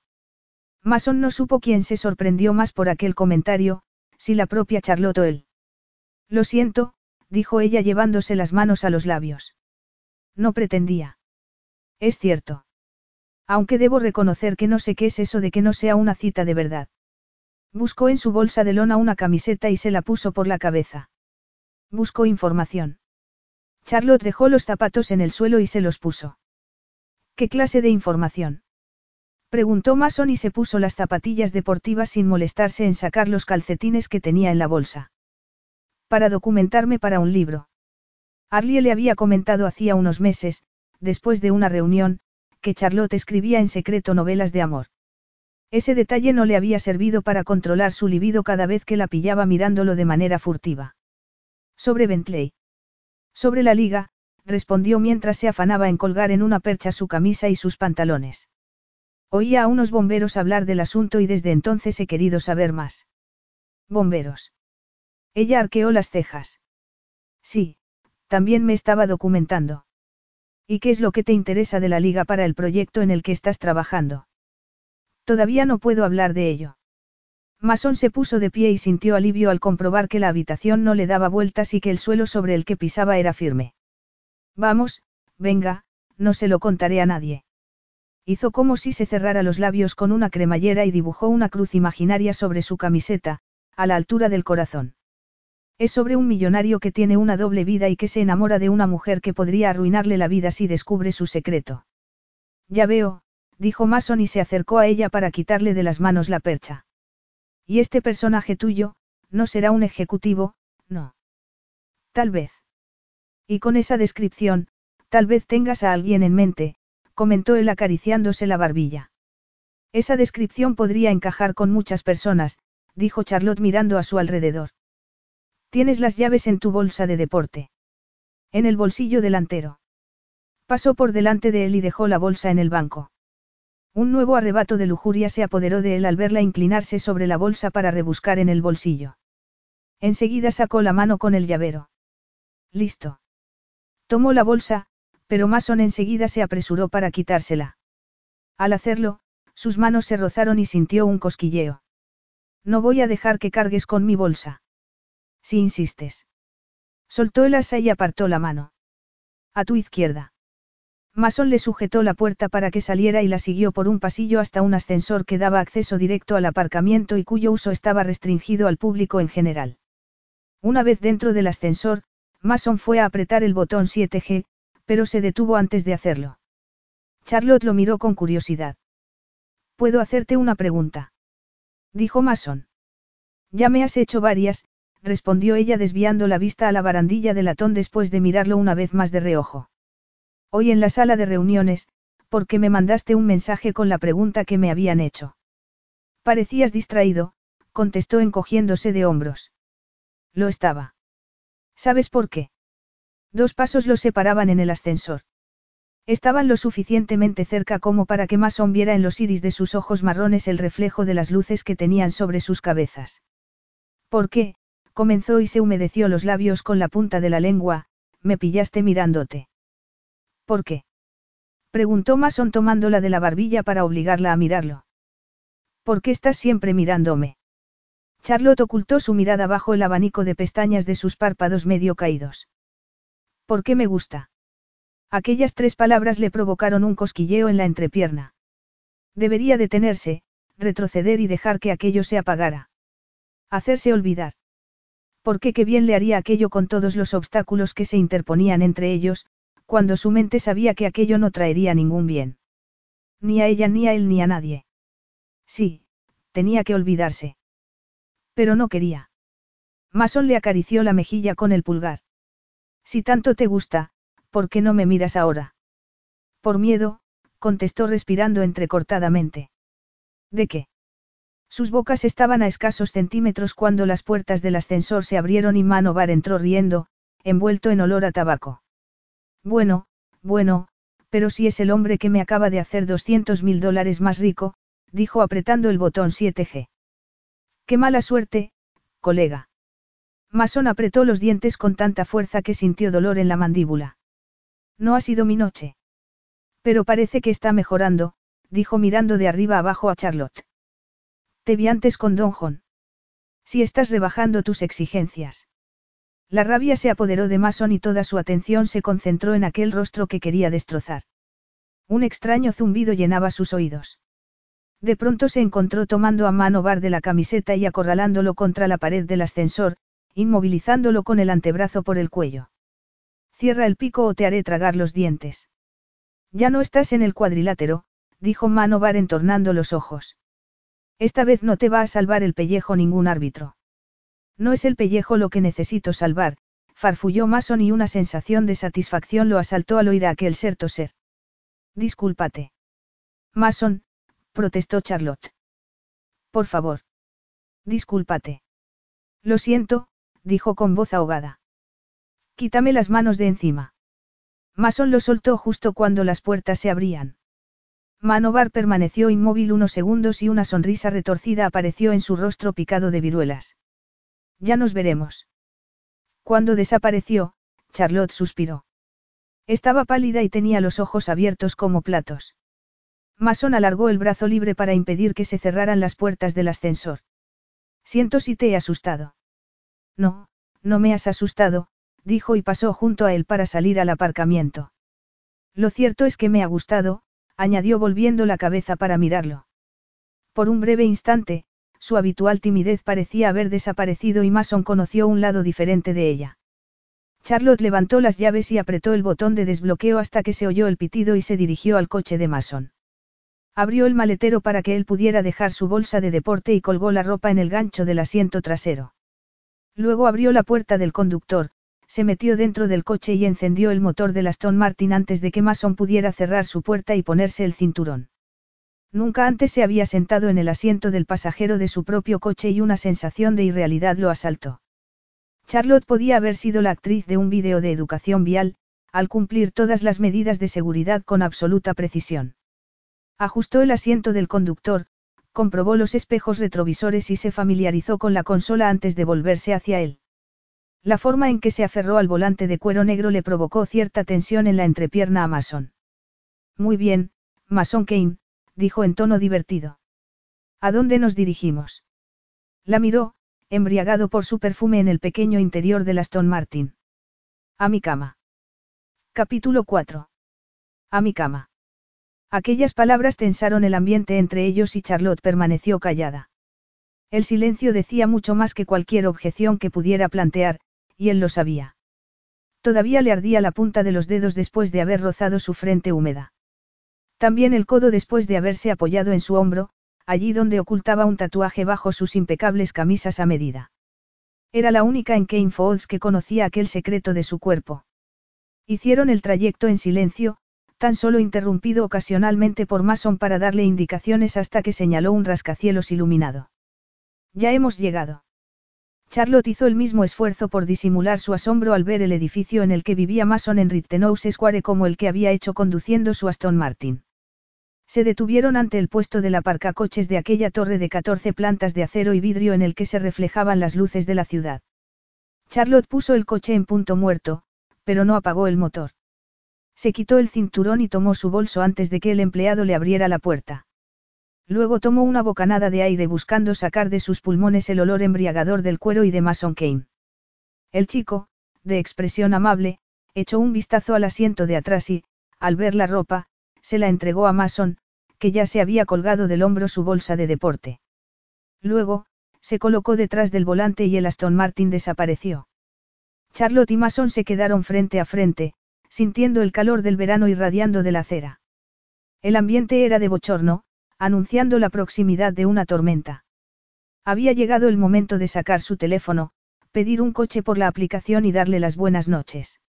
Mason no supo quién se sorprendió más por aquel comentario, si la propia Charlotte o él. Lo siento, dijo ella llevándose las manos a los labios. No pretendía. Es cierto. Aunque debo reconocer que no sé qué es eso de que no sea una cita de verdad. Buscó en su bolsa de lona una camiseta y se la puso por la cabeza. Buscó información. Charlotte dejó los zapatos en el suelo y se los puso. ¿Qué clase de información? Preguntó Mason y se puso las zapatillas deportivas sin molestarse en sacar los calcetines que tenía en la bolsa. Para documentarme para un libro. Arlie le había comentado hacía unos meses, después de una reunión, que Charlotte escribía en secreto novelas de amor. Ese detalle no le había servido para controlar su libido cada vez que la pillaba mirándolo de manera furtiva. Sobre Bentley. Sobre la liga, respondió mientras se afanaba en colgar en una percha su camisa y sus pantalones. Oía a unos bomberos hablar del asunto y desde entonces he querido saber más. Bomberos. Ella arqueó las cejas. Sí, también me estaba documentando. ¿Y qué es lo que te interesa de la liga para el proyecto en el que estás trabajando? Todavía no puedo hablar de ello. Mason se puso de pie y sintió alivio al comprobar que la habitación no le daba vueltas y que el suelo sobre el que pisaba era firme. Vamos, venga, no se lo contaré a nadie. Hizo como si se cerrara los labios con una cremallera y dibujó una cruz imaginaria sobre su camiseta, a la altura del corazón. Es sobre un millonario que tiene una doble vida y que se enamora de una mujer que podría arruinarle la vida si descubre su secreto. Ya veo, dijo Mason y se acercó a ella para quitarle de las manos la percha. Y este personaje tuyo, no será un ejecutivo, no. Tal vez. Y con esa descripción, tal vez tengas a alguien en mente, comentó él acariciándose la barbilla. Esa descripción podría encajar con muchas personas, dijo Charlotte mirando a su alrededor. Tienes las llaves en tu bolsa de deporte. En el bolsillo delantero. Pasó por delante de él y dejó la bolsa en el banco. Un nuevo arrebato de lujuria se apoderó de él al verla inclinarse sobre la bolsa para rebuscar en el bolsillo. Enseguida sacó la mano con el llavero. Listo. Tomó la bolsa, pero Mason enseguida se apresuró para quitársela. Al hacerlo, sus manos se rozaron y sintió un cosquilleo. No voy a dejar que cargues con mi bolsa. Si insistes. Soltó el asa y apartó la mano. A tu izquierda. Mason le sujetó la puerta para que saliera y la siguió por un pasillo hasta un ascensor que daba acceso directo al aparcamiento y cuyo uso estaba restringido al público en general. Una vez dentro del ascensor, Mason fue a apretar el botón 7G, pero se detuvo antes de hacerlo. Charlotte lo miró con curiosidad. ¿Puedo hacerte una pregunta? Dijo Mason. Ya me has hecho varias, respondió ella desviando la vista a la barandilla de latón después de mirarlo una vez más de reojo. Hoy en la sala de reuniones, porque me mandaste un mensaje con la pregunta que me habían hecho. Parecías distraído, contestó encogiéndose de hombros. Lo estaba. ¿Sabes por qué? Dos pasos los separaban en el ascensor. Estaban lo suficientemente cerca como para que Mason viera en los iris de sus ojos marrones el reflejo de las luces que tenían sobre sus cabezas. ¿Por qué? Comenzó y se humedeció los labios con la punta de la lengua, me pillaste mirándote. ¿Por qué? preguntó Mason tomándola de la barbilla para obligarla a mirarlo. ¿Por qué estás siempre mirándome? Charlotte ocultó su mirada bajo el abanico de pestañas de sus párpados medio caídos. ¿Por qué me gusta? Aquellas tres palabras le provocaron un cosquilleo en la entrepierna. Debería detenerse, retroceder y dejar que aquello se apagara. Hacerse olvidar. Porque qué bien le haría aquello con todos los obstáculos que se interponían entre ellos, cuando su mente sabía que aquello no traería ningún bien. Ni a ella ni a él ni a nadie. Sí, tenía que olvidarse. Pero no quería. Mason le acarició la mejilla con el pulgar. Si tanto te gusta, ¿por qué no me miras ahora? Por miedo, contestó respirando entrecortadamente. ¿De qué? Sus bocas estaban a escasos centímetros cuando las puertas del ascensor se abrieron y Manovar entró riendo, envuelto en olor a tabaco. Bueno, bueno, pero si es el hombre que me acaba de hacer 200 mil dólares más rico, dijo apretando el botón 7G. Qué mala suerte, colega. Mason apretó los dientes con tanta fuerza que sintió dolor en la mandíbula. No ha sido mi noche. Pero parece que está mejorando, dijo mirando de arriba abajo a Charlotte. Te vi antes con Don John. Si estás rebajando tus exigencias. La rabia se apoderó de Mason y toda su atención se concentró en aquel rostro que quería destrozar. Un extraño zumbido llenaba sus oídos. De pronto se encontró tomando a mano Bar de la camiseta y acorralándolo contra la pared del ascensor, inmovilizándolo con el antebrazo por el cuello. Cierra el pico o te haré tragar los dientes. Ya no estás en el cuadrilátero, dijo Manovar entornando los ojos. Esta vez no te va a salvar el pellejo ningún árbitro. No es el pellejo lo que necesito salvar, farfulló Mason y una sensación de satisfacción lo asaltó al oír a aquel ser toser. Discúlpate. Mason, protestó Charlotte. Por favor. Discúlpate. Lo siento, dijo con voz ahogada. Quítame las manos de encima. Mason lo soltó justo cuando las puertas se abrían. Manovar permaneció inmóvil unos segundos y una sonrisa retorcida apareció en su rostro picado de viruelas. Ya nos veremos. Cuando desapareció, Charlotte suspiró. Estaba pálida y tenía los ojos abiertos como platos. Mason alargó el brazo libre para impedir que se cerraran las puertas del ascensor. Siento si te he asustado. No, no me has asustado, dijo y pasó junto a él para salir al aparcamiento. Lo cierto es que me ha gustado, añadió volviendo la cabeza para mirarlo. Por un breve instante, su habitual timidez parecía haber desaparecido y Mason conoció un lado diferente de ella. Charlotte levantó las llaves y apretó el botón de desbloqueo hasta que se oyó el pitido y se dirigió al coche de Mason. Abrió el maletero para que él pudiera dejar su bolsa de deporte y colgó la ropa en el gancho del asiento trasero. Luego abrió la puerta del conductor, se metió dentro del coche y encendió el motor del Aston Martin antes de que Mason pudiera cerrar su puerta y ponerse el cinturón. Nunca antes se había sentado en el asiento del pasajero de su propio coche y una sensación de irrealidad lo asaltó. Charlotte podía haber sido la actriz de un vídeo de educación vial, al cumplir todas las medidas de seguridad con absoluta precisión. Ajustó el asiento del conductor, comprobó los espejos retrovisores y se familiarizó con la consola antes de volverse hacia él. La forma en que se aferró al volante de cuero negro le provocó cierta tensión en la entrepierna a Mason. Muy bien, Mason Kane, dijo en tono divertido. ¿A dónde nos dirigimos? La miró, embriagado por su perfume en el pequeño interior del Aston Martin. A mi cama. Capítulo 4. A mi cama. Aquellas palabras tensaron el ambiente entre ellos y Charlotte permaneció callada. El silencio decía mucho más que cualquier objeción que pudiera plantear, y él lo sabía. Todavía le ardía la punta de los dedos después de haber rozado su frente húmeda. También el codo después de haberse apoyado en su hombro, allí donde ocultaba un tatuaje bajo sus impecables camisas a medida. Era la única en Kane Falls que conocía aquel secreto de su cuerpo. Hicieron el trayecto en silencio, tan solo interrumpido ocasionalmente por Mason para darle indicaciones hasta que señaló un rascacielos iluminado. Ya hemos llegado. Charlotte hizo el mismo esfuerzo por disimular su asombro al ver el edificio en el que vivía Mason en Rittenhouse Square como el que había hecho conduciendo su Aston Martin. Se detuvieron ante el puesto del aparcacoches de aquella torre de 14 plantas de acero y vidrio en el que se reflejaban las luces de la ciudad. Charlotte puso el coche en punto muerto, pero no apagó el motor. Se quitó el cinturón y tomó su bolso antes de que el empleado le abriera la puerta. Luego tomó una bocanada de aire buscando sacar de sus pulmones el olor embriagador del cuero y de Mason Kane. El chico, de expresión amable, echó un vistazo al asiento de atrás y, al ver la ropa, se la entregó a Mason, que ya se había colgado del hombro su bolsa de deporte. Luego, se colocó detrás del volante y el Aston Martin desapareció. Charlotte y Mason se quedaron frente a frente, sintiendo el calor del verano irradiando de la acera. El ambiente era de bochorno, anunciando la proximidad de una tormenta. Había llegado el momento de sacar su teléfono, pedir un coche por la aplicación y darle las buenas noches.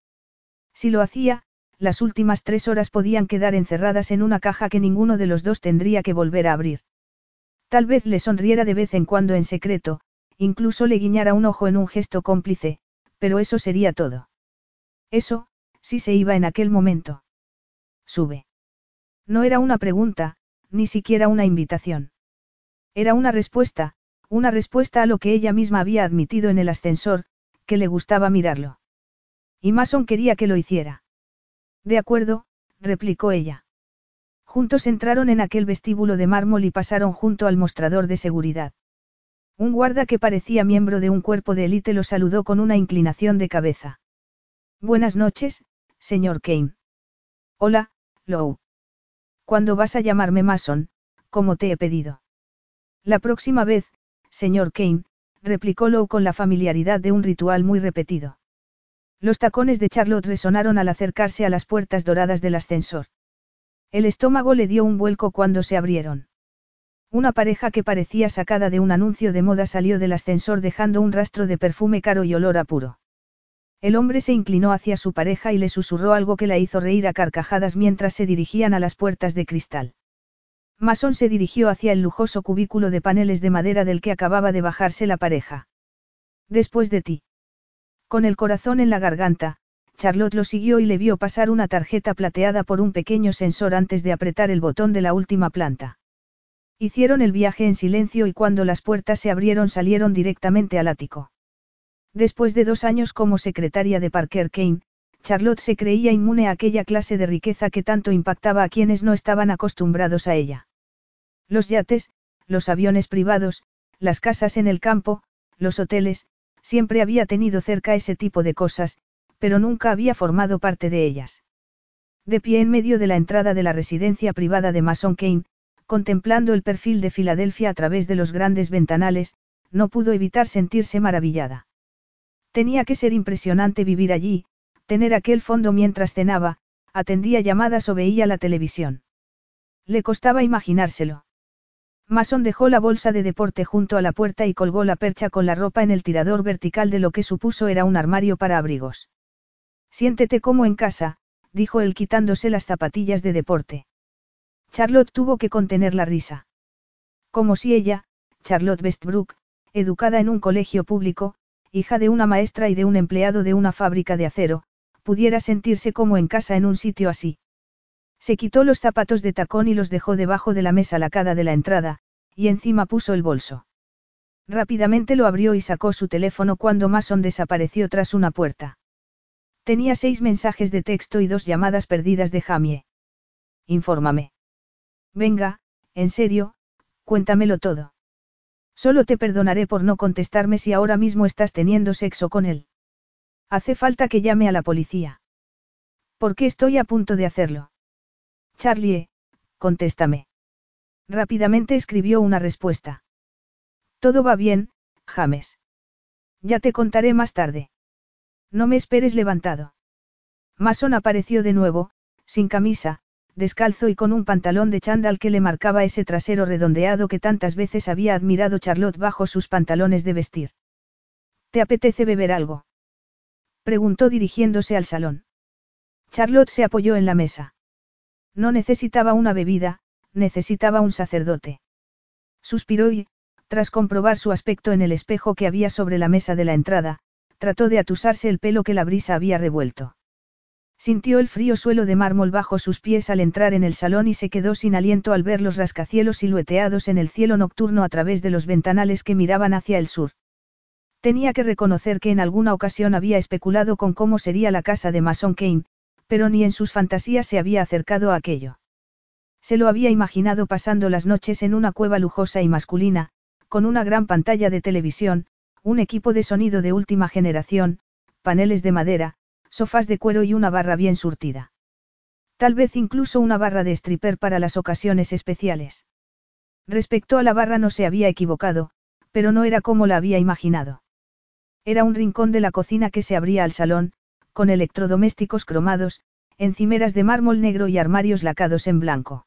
Si lo hacía, las últimas tres horas podían quedar encerradas en una caja que ninguno de los dos tendría que volver a abrir. Tal vez le sonriera de vez en cuando en secreto, incluso le guiñara un ojo en un gesto cómplice, pero eso sería todo. Eso, si se iba en aquel momento. Sube. No era una pregunta, ni siquiera una invitación. Era una respuesta, una respuesta a lo que ella misma había admitido en el ascensor, que le gustaba mirarlo. Y Mason quería que lo hiciera. De acuerdo, replicó ella. Juntos entraron en aquel vestíbulo de mármol y pasaron junto al mostrador de seguridad. Un guarda que parecía miembro de un cuerpo de élite lo saludó con una inclinación de cabeza. Buenas noches, señor Kane. Hola, Lou. ¿Cuándo vas a llamarme Mason, como te he pedido? La próxima vez, señor Kane, replicó Lowe con la familiaridad de un ritual muy repetido. Los tacones de Charlotte resonaron al acercarse a las puertas doradas del ascensor. El estómago le dio un vuelco cuando se abrieron. Una pareja que parecía sacada de un anuncio de moda salió del ascensor dejando un rastro de perfume caro y olor a puro. El hombre se inclinó hacia su pareja y le susurró algo que la hizo reír a carcajadas mientras se dirigían a las puertas de cristal. Mason se dirigió hacia el lujoso cubículo de paneles de madera del que acababa de bajarse la pareja. Después de ti. Con el corazón en la garganta, Charlotte lo siguió y le vio pasar una tarjeta plateada por un pequeño sensor antes de apretar el botón de la última planta. Hicieron el viaje en silencio y cuando las puertas se abrieron salieron directamente al ático. Después de dos años como secretaria de Parker Kane, Charlotte se creía inmune a aquella clase de riqueza que tanto impactaba a quienes no estaban acostumbrados a ella. Los yates, los aviones privados, las casas en el campo, los hoteles, siempre había tenido cerca ese tipo de cosas, pero nunca había formado parte de ellas. De pie en medio de la entrada de la residencia privada de Mason Kane, contemplando el perfil de Filadelfia a través de los grandes ventanales, no pudo evitar sentirse maravillada. Tenía que ser impresionante vivir allí, tener aquel fondo mientras cenaba, atendía llamadas o veía la televisión. Le costaba imaginárselo. Mason dejó la bolsa de deporte junto a la puerta y colgó la percha con la ropa en el tirador vertical de lo que supuso era un armario para abrigos. Siéntete como en casa, dijo él quitándose las zapatillas de deporte. Charlotte tuvo que contener la risa. Como si ella, Charlotte Westbrook, educada en un colegio público, hija de una maestra y de un empleado de una fábrica de acero, pudiera sentirse como en casa en un sitio así. Se quitó los zapatos de tacón y los dejó debajo de la mesa lacada de la entrada, y encima puso el bolso. Rápidamente lo abrió y sacó su teléfono cuando Mason desapareció tras una puerta. Tenía seis mensajes de texto y dos llamadas perdidas de Jamie. Infórmame. Venga, en serio, cuéntamelo todo. Solo te perdonaré por no contestarme si ahora mismo estás teniendo sexo con él. Hace falta que llame a la policía. ¿Por qué estoy a punto de hacerlo? Charlie, contéstame. Rápidamente escribió una respuesta. Todo va bien, James. Ya te contaré más tarde. No me esperes levantado. Mason apareció de nuevo, sin camisa, descalzo y con un pantalón de chándal que le marcaba ese trasero redondeado que tantas veces había admirado Charlotte bajo sus pantalones de vestir. ¿Te apetece beber algo? preguntó dirigiéndose al salón. Charlotte se apoyó en la mesa. No necesitaba una bebida, necesitaba un sacerdote. Suspiró y, tras comprobar su aspecto en el espejo que había sobre la mesa de la entrada, trató de atusarse el pelo que la brisa había revuelto. Sintió el frío suelo de mármol bajo sus pies al entrar en el salón y se quedó sin aliento al ver los rascacielos silueteados en el cielo nocturno a través de los ventanales que miraban hacia el sur. Tenía que reconocer que en alguna ocasión había especulado con cómo sería la casa de Mason Kane, pero ni en sus fantasías se había acercado a aquello. Se lo había imaginado pasando las noches en una cueva lujosa y masculina, con una gran pantalla de televisión, un equipo de sonido de última generación, paneles de madera, sofás de cuero y una barra bien surtida. Tal vez incluso una barra de stripper para las ocasiones especiales. Respecto a la barra no se había equivocado, pero no era como la había imaginado. Era un rincón de la cocina que se abría al salón, con electrodomésticos cromados, encimeras de mármol negro y armarios lacados en blanco.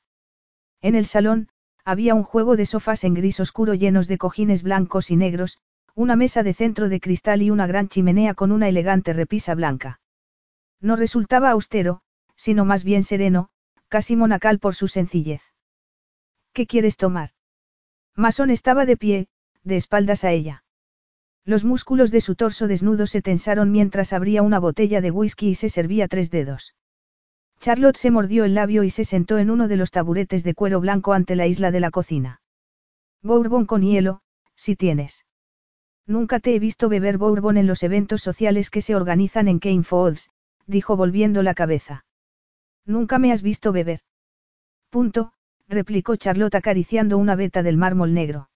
En el salón, había un juego de sofás en gris oscuro llenos de cojines blancos y negros, una mesa de centro de cristal y una gran chimenea con una elegante repisa blanca. No resultaba austero, sino más bien sereno, casi monacal por su sencillez. ¿Qué quieres tomar? Mason estaba de pie, de espaldas a ella. Los músculos de su torso desnudo se tensaron mientras abría una botella de whisky y se servía tres dedos. Charlotte se mordió el labio y se sentó en uno de los taburetes de cuero blanco ante la isla de la cocina. Bourbon con hielo, si tienes. Nunca te he visto beber bourbon en los eventos sociales que se organizan en Kane Falls, dijo volviendo la cabeza. Nunca me has visto beber. Punto, replicó Charlotte acariciando una veta del mármol negro.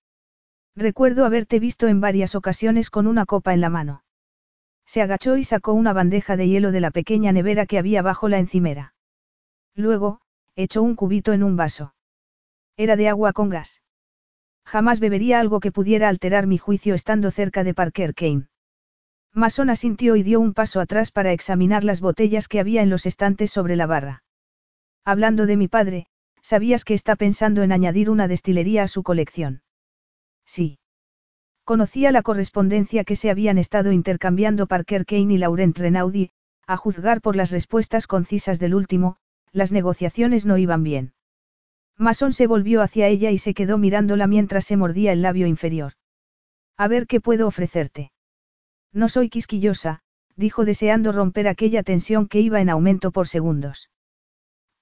Recuerdo haberte visto en varias ocasiones con una copa en la mano. Se agachó y sacó una bandeja de hielo de la pequeña nevera que había bajo la encimera. Luego, echó un cubito en un vaso. Era de agua con gas. Jamás bebería algo que pudiera alterar mi juicio estando cerca de Parker Kane. Mason asintió y dio un paso atrás para examinar las botellas que había en los estantes sobre la barra. Hablando de mi padre, ¿sabías que está pensando en añadir una destilería a su colección? Sí. Conocía la correspondencia que se habían estado intercambiando Parker Kane y Laurent Renaudi, a juzgar por las respuestas concisas del último, las negociaciones no iban bien. Mason se volvió hacia ella y se quedó mirándola mientras se mordía el labio inferior. A ver qué puedo ofrecerte. No soy quisquillosa, dijo deseando romper aquella tensión que iba en aumento por segundos.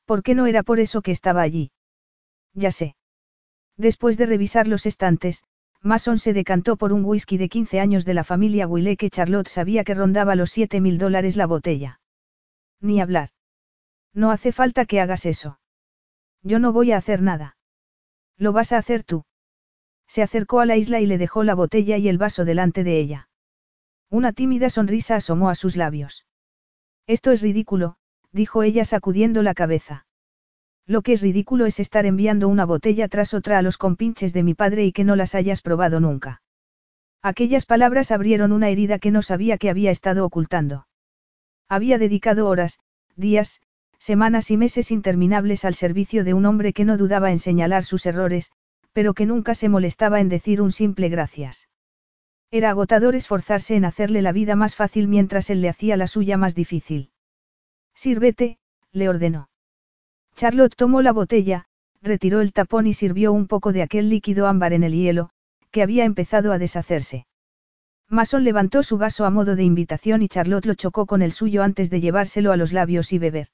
¿Por qué no era por eso que estaba allí? Ya sé. Después de revisar los estantes, Mason se decantó por un whisky de 15 años de la familia Willet que Charlotte sabía que rondaba los 7 mil dólares la botella. Ni hablar. No hace falta que hagas eso. Yo no voy a hacer nada. Lo vas a hacer tú. Se acercó a la isla y le dejó la botella y el vaso delante de ella. Una tímida sonrisa asomó a sus labios. Esto es ridículo, dijo ella sacudiendo la cabeza. Lo que es ridículo es estar enviando una botella tras otra a los compinches de mi padre y que no las hayas probado nunca. Aquellas palabras abrieron una herida que no sabía que había estado ocultando. Había dedicado horas, días, semanas y meses interminables al servicio de un hombre que no dudaba en señalar sus errores, pero que nunca se molestaba en decir un simple gracias. Era agotador esforzarse en hacerle la vida más fácil mientras él le hacía la suya más difícil. Sírvete, le ordenó. Charlotte tomó la botella, retiró el tapón y sirvió un poco de aquel líquido ámbar en el hielo, que había empezado a deshacerse. Mason levantó su vaso a modo de invitación y Charlotte lo chocó con el suyo antes de llevárselo a los labios y beber.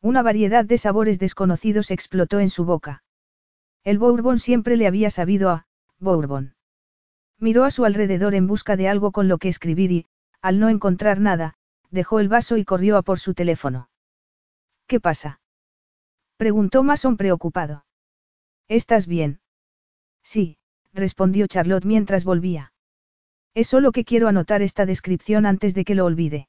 Una variedad de sabores desconocidos explotó en su boca. El Bourbon siempre le había sabido a Bourbon. Miró a su alrededor en busca de algo con lo que escribir y, al no encontrar nada, dejó el vaso y corrió a por su teléfono. ¿Qué pasa? Preguntó Mason preocupado. ¿Estás bien? Sí, respondió Charlotte mientras volvía. Es solo que quiero anotar esta descripción antes de que lo olvide.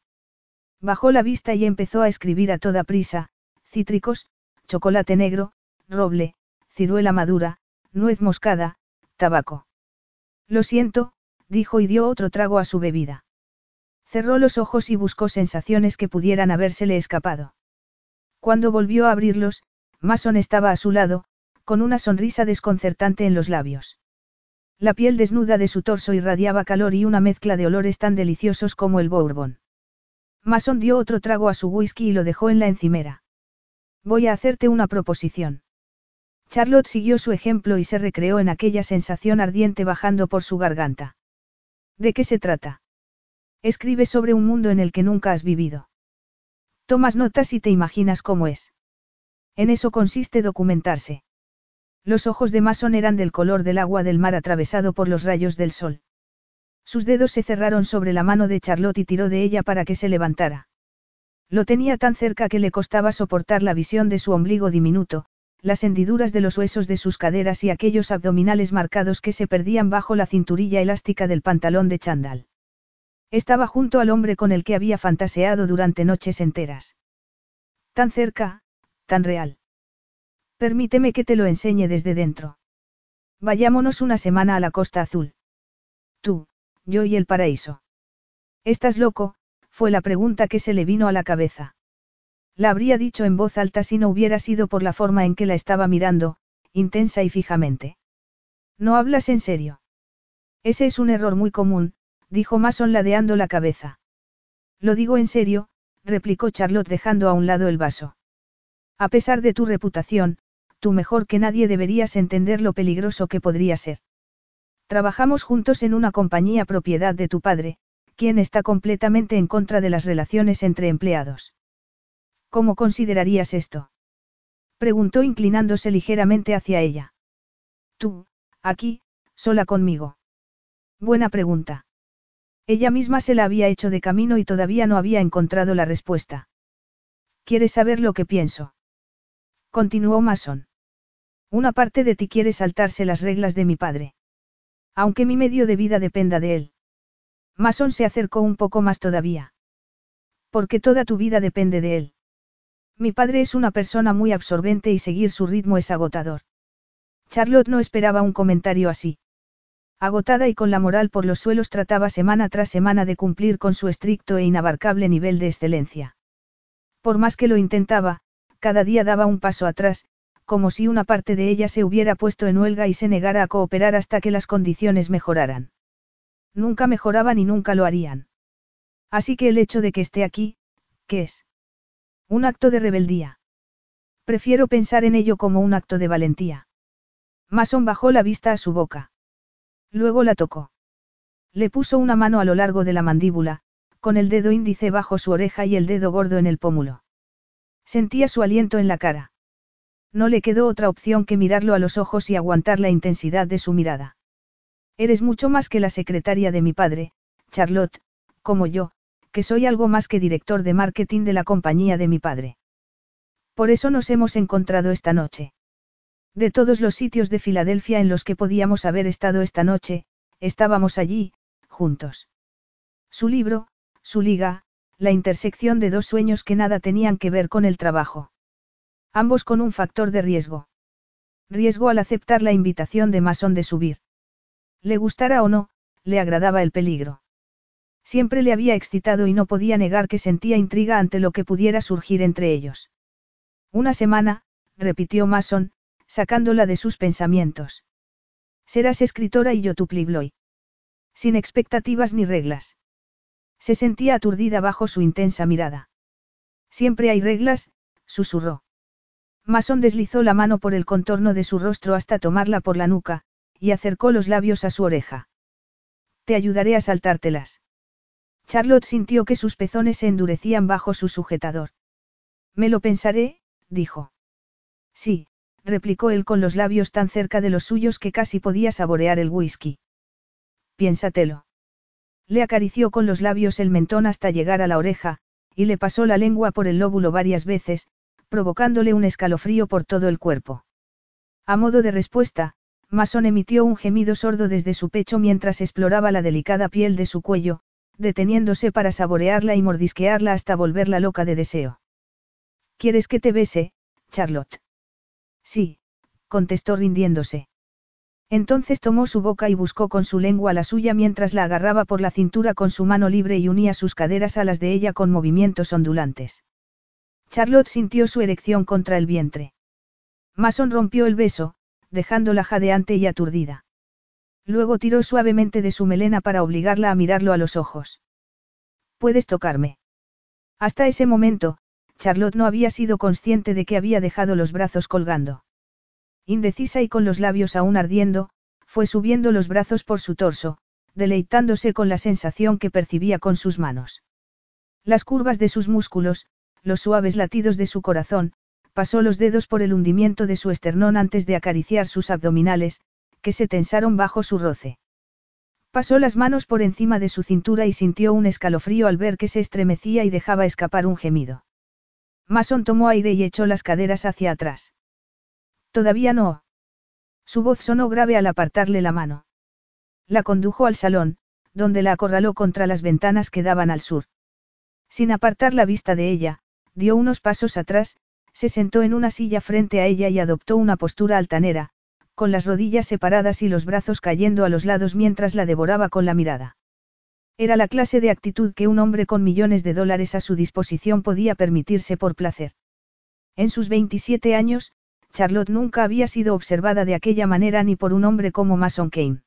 Bajó la vista y empezó a escribir a toda prisa, cítricos, chocolate negro, roble, ciruela madura, nuez moscada, tabaco. Lo siento, dijo y dio otro trago a su bebida. Cerró los ojos y buscó sensaciones que pudieran habérsele escapado. Cuando volvió a abrirlos, Mason estaba a su lado, con una sonrisa desconcertante en los labios. La piel desnuda de su torso irradiaba calor y una mezcla de olores tan deliciosos como el bourbon. Mason dio otro trago a su whisky y lo dejó en la encimera. Voy a hacerte una proposición. Charlotte siguió su ejemplo y se recreó en aquella sensación ardiente bajando por su garganta. ¿De qué se trata? Escribe sobre un mundo en el que nunca has vivido. Tomas notas y te imaginas cómo es. En eso consiste documentarse. Los ojos de Mason eran del color del agua del mar atravesado por los rayos del sol. Sus dedos se cerraron sobre la mano de Charlotte y tiró de ella para que se levantara. Lo tenía tan cerca que le costaba soportar la visión de su ombligo diminuto, las hendiduras de los huesos de sus caderas y aquellos abdominales marcados que se perdían bajo la cinturilla elástica del pantalón de chandal. Estaba junto al hombre con el que había fantaseado durante noches enteras. Tan cerca, tan real. Permíteme que te lo enseñe desde dentro. Vayámonos una semana a la Costa Azul. Tú, yo y el paraíso. ¿Estás loco? fue la pregunta que se le vino a la cabeza. La habría dicho en voz alta si no hubiera sido por la forma en que la estaba mirando, intensa y fijamente. ¿No hablas en serio? Ese es un error muy común, dijo Mason ladeando la cabeza. Lo digo en serio, replicó Charlotte dejando a un lado el vaso. A pesar de tu reputación, tú mejor que nadie deberías entender lo peligroso que podría ser. Trabajamos juntos en una compañía propiedad de tu padre, quien está completamente en contra de las relaciones entre empleados. ¿Cómo considerarías esto? Preguntó inclinándose ligeramente hacia ella. Tú, aquí, sola conmigo. Buena pregunta. Ella misma se la había hecho de camino y todavía no había encontrado la respuesta. ¿Quieres saber lo que pienso? Continuó Mason. Una parte de ti quiere saltarse las reglas de mi padre. Aunque mi medio de vida dependa de él. Mason se acercó un poco más todavía. Porque toda tu vida depende de él. Mi padre es una persona muy absorbente y seguir su ritmo es agotador. Charlotte no esperaba un comentario así. Agotada y con la moral por los suelos trataba semana tras semana de cumplir con su estricto e inabarcable nivel de excelencia. Por más que lo intentaba, cada día daba un paso atrás, como si una parte de ella se hubiera puesto en huelga y se negara a cooperar hasta que las condiciones mejoraran. Nunca mejoraban y nunca lo harían. Así que el hecho de que esté aquí, ¿qué es? Un acto de rebeldía. Prefiero pensar en ello como un acto de valentía. Mason bajó la vista a su boca. Luego la tocó. Le puso una mano a lo largo de la mandíbula, con el dedo índice bajo su oreja y el dedo gordo en el pómulo. Sentía su aliento en la cara. No le quedó otra opción que mirarlo a los ojos y aguantar la intensidad de su mirada. Eres mucho más que la secretaria de mi padre, Charlotte, como yo, que soy algo más que director de marketing de la compañía de mi padre. Por eso nos hemos encontrado esta noche. De todos los sitios de Filadelfia en los que podíamos haber estado esta noche, estábamos allí, juntos. Su libro, su liga, la intersección de dos sueños que nada tenían que ver con el trabajo. Ambos con un factor de riesgo. Riesgo al aceptar la invitación de Mason de subir. Le gustara o no, le agradaba el peligro. Siempre le había excitado y no podía negar que sentía intriga ante lo que pudiera surgir entre ellos. Una semana, repitió Mason, sacándola de sus pensamientos. Serás escritora y yo tu plibloy. Sin expectativas ni reglas. Se sentía aturdida bajo su intensa mirada. Siempre hay reglas, susurró. Mason deslizó la mano por el contorno de su rostro hasta tomarla por la nuca, y acercó los labios a su oreja. Te ayudaré a saltártelas. Charlotte sintió que sus pezones se endurecían bajo su sujetador. Me lo pensaré, dijo. Sí, replicó él con los labios tan cerca de los suyos que casi podía saborear el whisky. Piénsatelo. Le acarició con los labios el mentón hasta llegar a la oreja, y le pasó la lengua por el lóbulo varias veces, provocándole un escalofrío por todo el cuerpo. A modo de respuesta, Mason emitió un gemido sordo desde su pecho mientras exploraba la delicada piel de su cuello, deteniéndose para saborearla y mordisquearla hasta volverla loca de deseo. ¿Quieres que te bese, Charlotte? Sí, contestó rindiéndose. Entonces tomó su boca y buscó con su lengua la suya mientras la agarraba por la cintura con su mano libre y unía sus caderas a las de ella con movimientos ondulantes. Charlotte sintió su erección contra el vientre. Mason rompió el beso, dejándola jadeante y aturdida. Luego tiró suavemente de su melena para obligarla a mirarlo a los ojos. ¿Puedes tocarme? Hasta ese momento, Charlotte no había sido consciente de que había dejado los brazos colgando. Indecisa y con los labios aún ardiendo, fue subiendo los brazos por su torso, deleitándose con la sensación que percibía con sus manos. Las curvas de sus músculos, los suaves latidos de su corazón, pasó los dedos por el hundimiento de su esternón antes de acariciar sus abdominales, que se tensaron bajo su roce. Pasó las manos por encima de su cintura y sintió un escalofrío al ver que se estremecía y dejaba escapar un gemido. Mason tomó aire y echó las caderas hacia atrás. Todavía no. Su voz sonó grave al apartarle la mano. La condujo al salón, donde la acorraló contra las ventanas que daban al sur. Sin apartar la vista de ella, dio unos pasos atrás, se sentó en una silla frente a ella y adoptó una postura altanera, con las rodillas separadas y los brazos cayendo a los lados mientras la devoraba con la mirada. Era la clase de actitud que un hombre con millones de dólares a su disposición podía permitirse por placer. En sus 27 años, Charlotte nunca había sido observada de aquella manera ni por un hombre como Mason Kane.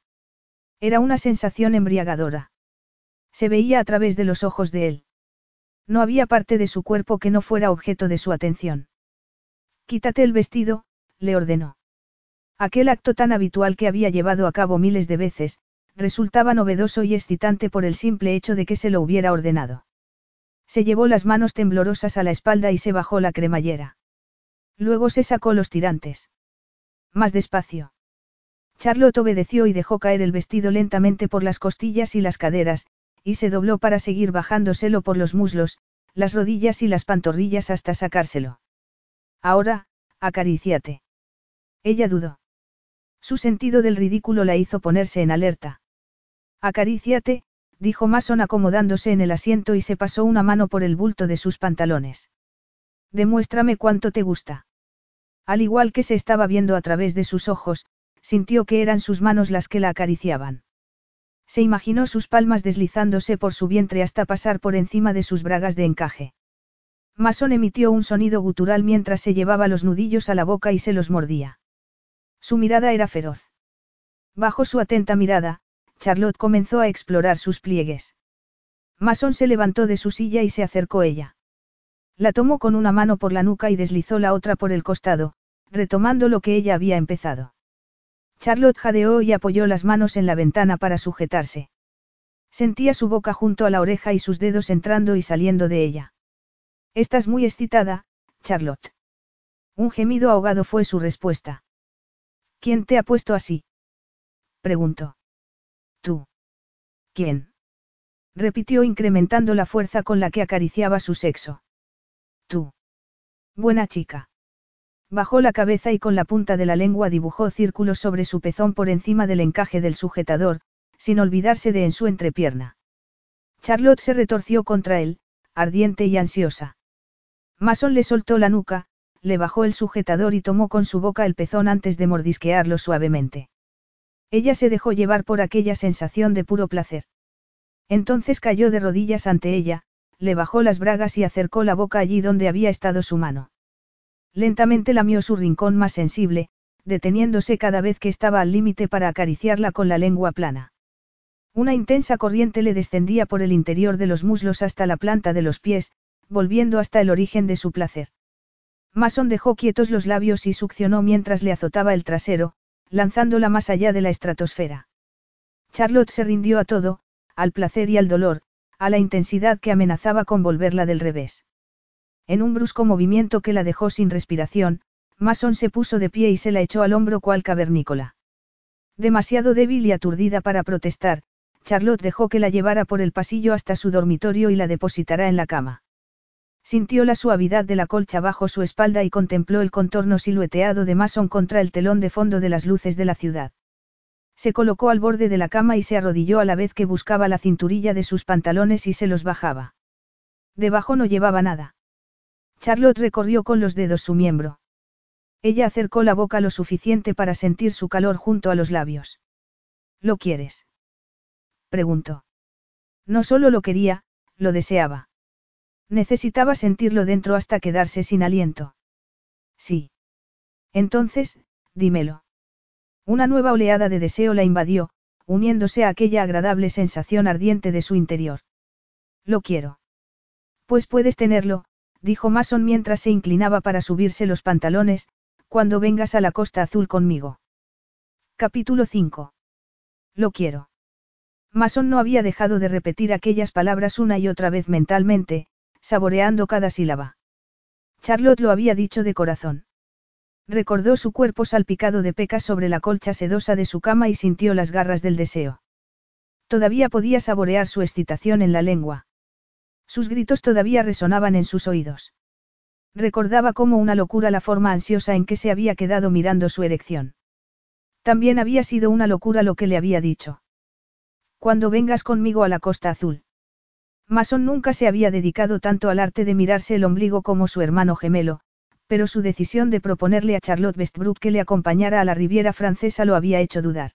Era una sensación embriagadora. Se veía a través de los ojos de él. No había parte de su cuerpo que no fuera objeto de su atención. Quítate el vestido, le ordenó. Aquel acto tan habitual que había llevado a cabo miles de veces, resultaba novedoso y excitante por el simple hecho de que se lo hubiera ordenado. Se llevó las manos temblorosas a la espalda y se bajó la cremallera. Luego se sacó los tirantes. Más despacio. Charlotte obedeció y dejó caer el vestido lentamente por las costillas y las caderas, y se dobló para seguir bajándoselo por los muslos, las rodillas y las pantorrillas hasta sacárselo. Ahora, acaríciate. Ella dudó. Su sentido del ridículo la hizo ponerse en alerta. Acaríciate, dijo Mason acomodándose en el asiento y se pasó una mano por el bulto de sus pantalones. Demuéstrame cuánto te gusta. Al igual que se estaba viendo a través de sus ojos, sintió que eran sus manos las que la acariciaban. Se imaginó sus palmas deslizándose por su vientre hasta pasar por encima de sus bragas de encaje. Mason emitió un sonido gutural mientras se llevaba los nudillos a la boca y se los mordía. Su mirada era feroz. Bajo su atenta mirada, Charlotte comenzó a explorar sus pliegues. Mason se levantó de su silla y se acercó ella. La tomó con una mano por la nuca y deslizó la otra por el costado, retomando lo que ella había empezado. Charlotte jadeó y apoyó las manos en la ventana para sujetarse. Sentía su boca junto a la oreja y sus dedos entrando y saliendo de ella. Estás muy excitada, Charlotte. Un gemido ahogado fue su respuesta. ¿Quién te ha puesto así? preguntó. Tú. ¿Quién? repitió incrementando la fuerza con la que acariciaba su sexo. Tú. Buena chica. Bajó la cabeza y con la punta de la lengua dibujó círculos sobre su pezón por encima del encaje del sujetador, sin olvidarse de en su entrepierna. Charlotte se retorció contra él, ardiente y ansiosa. Mason le soltó la nuca, le bajó el sujetador y tomó con su boca el pezón antes de mordisquearlo suavemente. Ella se dejó llevar por aquella sensación de puro placer. Entonces cayó de rodillas ante ella, le bajó las bragas y acercó la boca allí donde había estado su mano. Lentamente lamió su rincón más sensible, deteniéndose cada vez que estaba al límite para acariciarla con la lengua plana. Una intensa corriente le descendía por el interior de los muslos hasta la planta de los pies, volviendo hasta el origen de su placer. Mason dejó quietos los labios y succionó mientras le azotaba el trasero, lanzándola más allá de la estratosfera. Charlotte se rindió a todo, al placer y al dolor, a la intensidad que amenazaba con volverla del revés. En un brusco movimiento que la dejó sin respiración, Mason se puso de pie y se la echó al hombro cual cavernícola. Demasiado débil y aturdida para protestar, Charlotte dejó que la llevara por el pasillo hasta su dormitorio y la depositara en la cama. Sintió la suavidad de la colcha bajo su espalda y contempló el contorno silueteado de Mason contra el telón de fondo de las luces de la ciudad. Se colocó al borde de la cama y se arrodilló a la vez que buscaba la cinturilla de sus pantalones y se los bajaba. Debajo no llevaba nada. Charlotte recorrió con los dedos su miembro. Ella acercó la boca lo suficiente para sentir su calor junto a los labios. ¿Lo quieres? preguntó. No solo lo quería, lo deseaba. Necesitaba sentirlo dentro hasta quedarse sin aliento. Sí. Entonces, dímelo. Una nueva oleada de deseo la invadió, uniéndose a aquella agradable sensación ardiente de su interior. Lo quiero. Pues puedes tenerlo, dijo Mason mientras se inclinaba para subirse los pantalones, cuando vengas a la Costa Azul conmigo. Capítulo 5. Lo quiero. Mason no había dejado de repetir aquellas palabras una y otra vez mentalmente, saboreando cada sílaba. Charlotte lo había dicho de corazón. Recordó su cuerpo salpicado de pecas sobre la colcha sedosa de su cama y sintió las garras del deseo. Todavía podía saborear su excitación en la lengua. Sus gritos todavía resonaban en sus oídos. Recordaba como una locura la forma ansiosa en que se había quedado mirando su erección. También había sido una locura lo que le había dicho. Cuando vengas conmigo a la Costa Azul. Mason nunca se había dedicado tanto al arte de mirarse el ombligo como su hermano gemelo, pero su decisión de proponerle a Charlotte Westbrook que le acompañara a la Riviera Francesa lo había hecho dudar.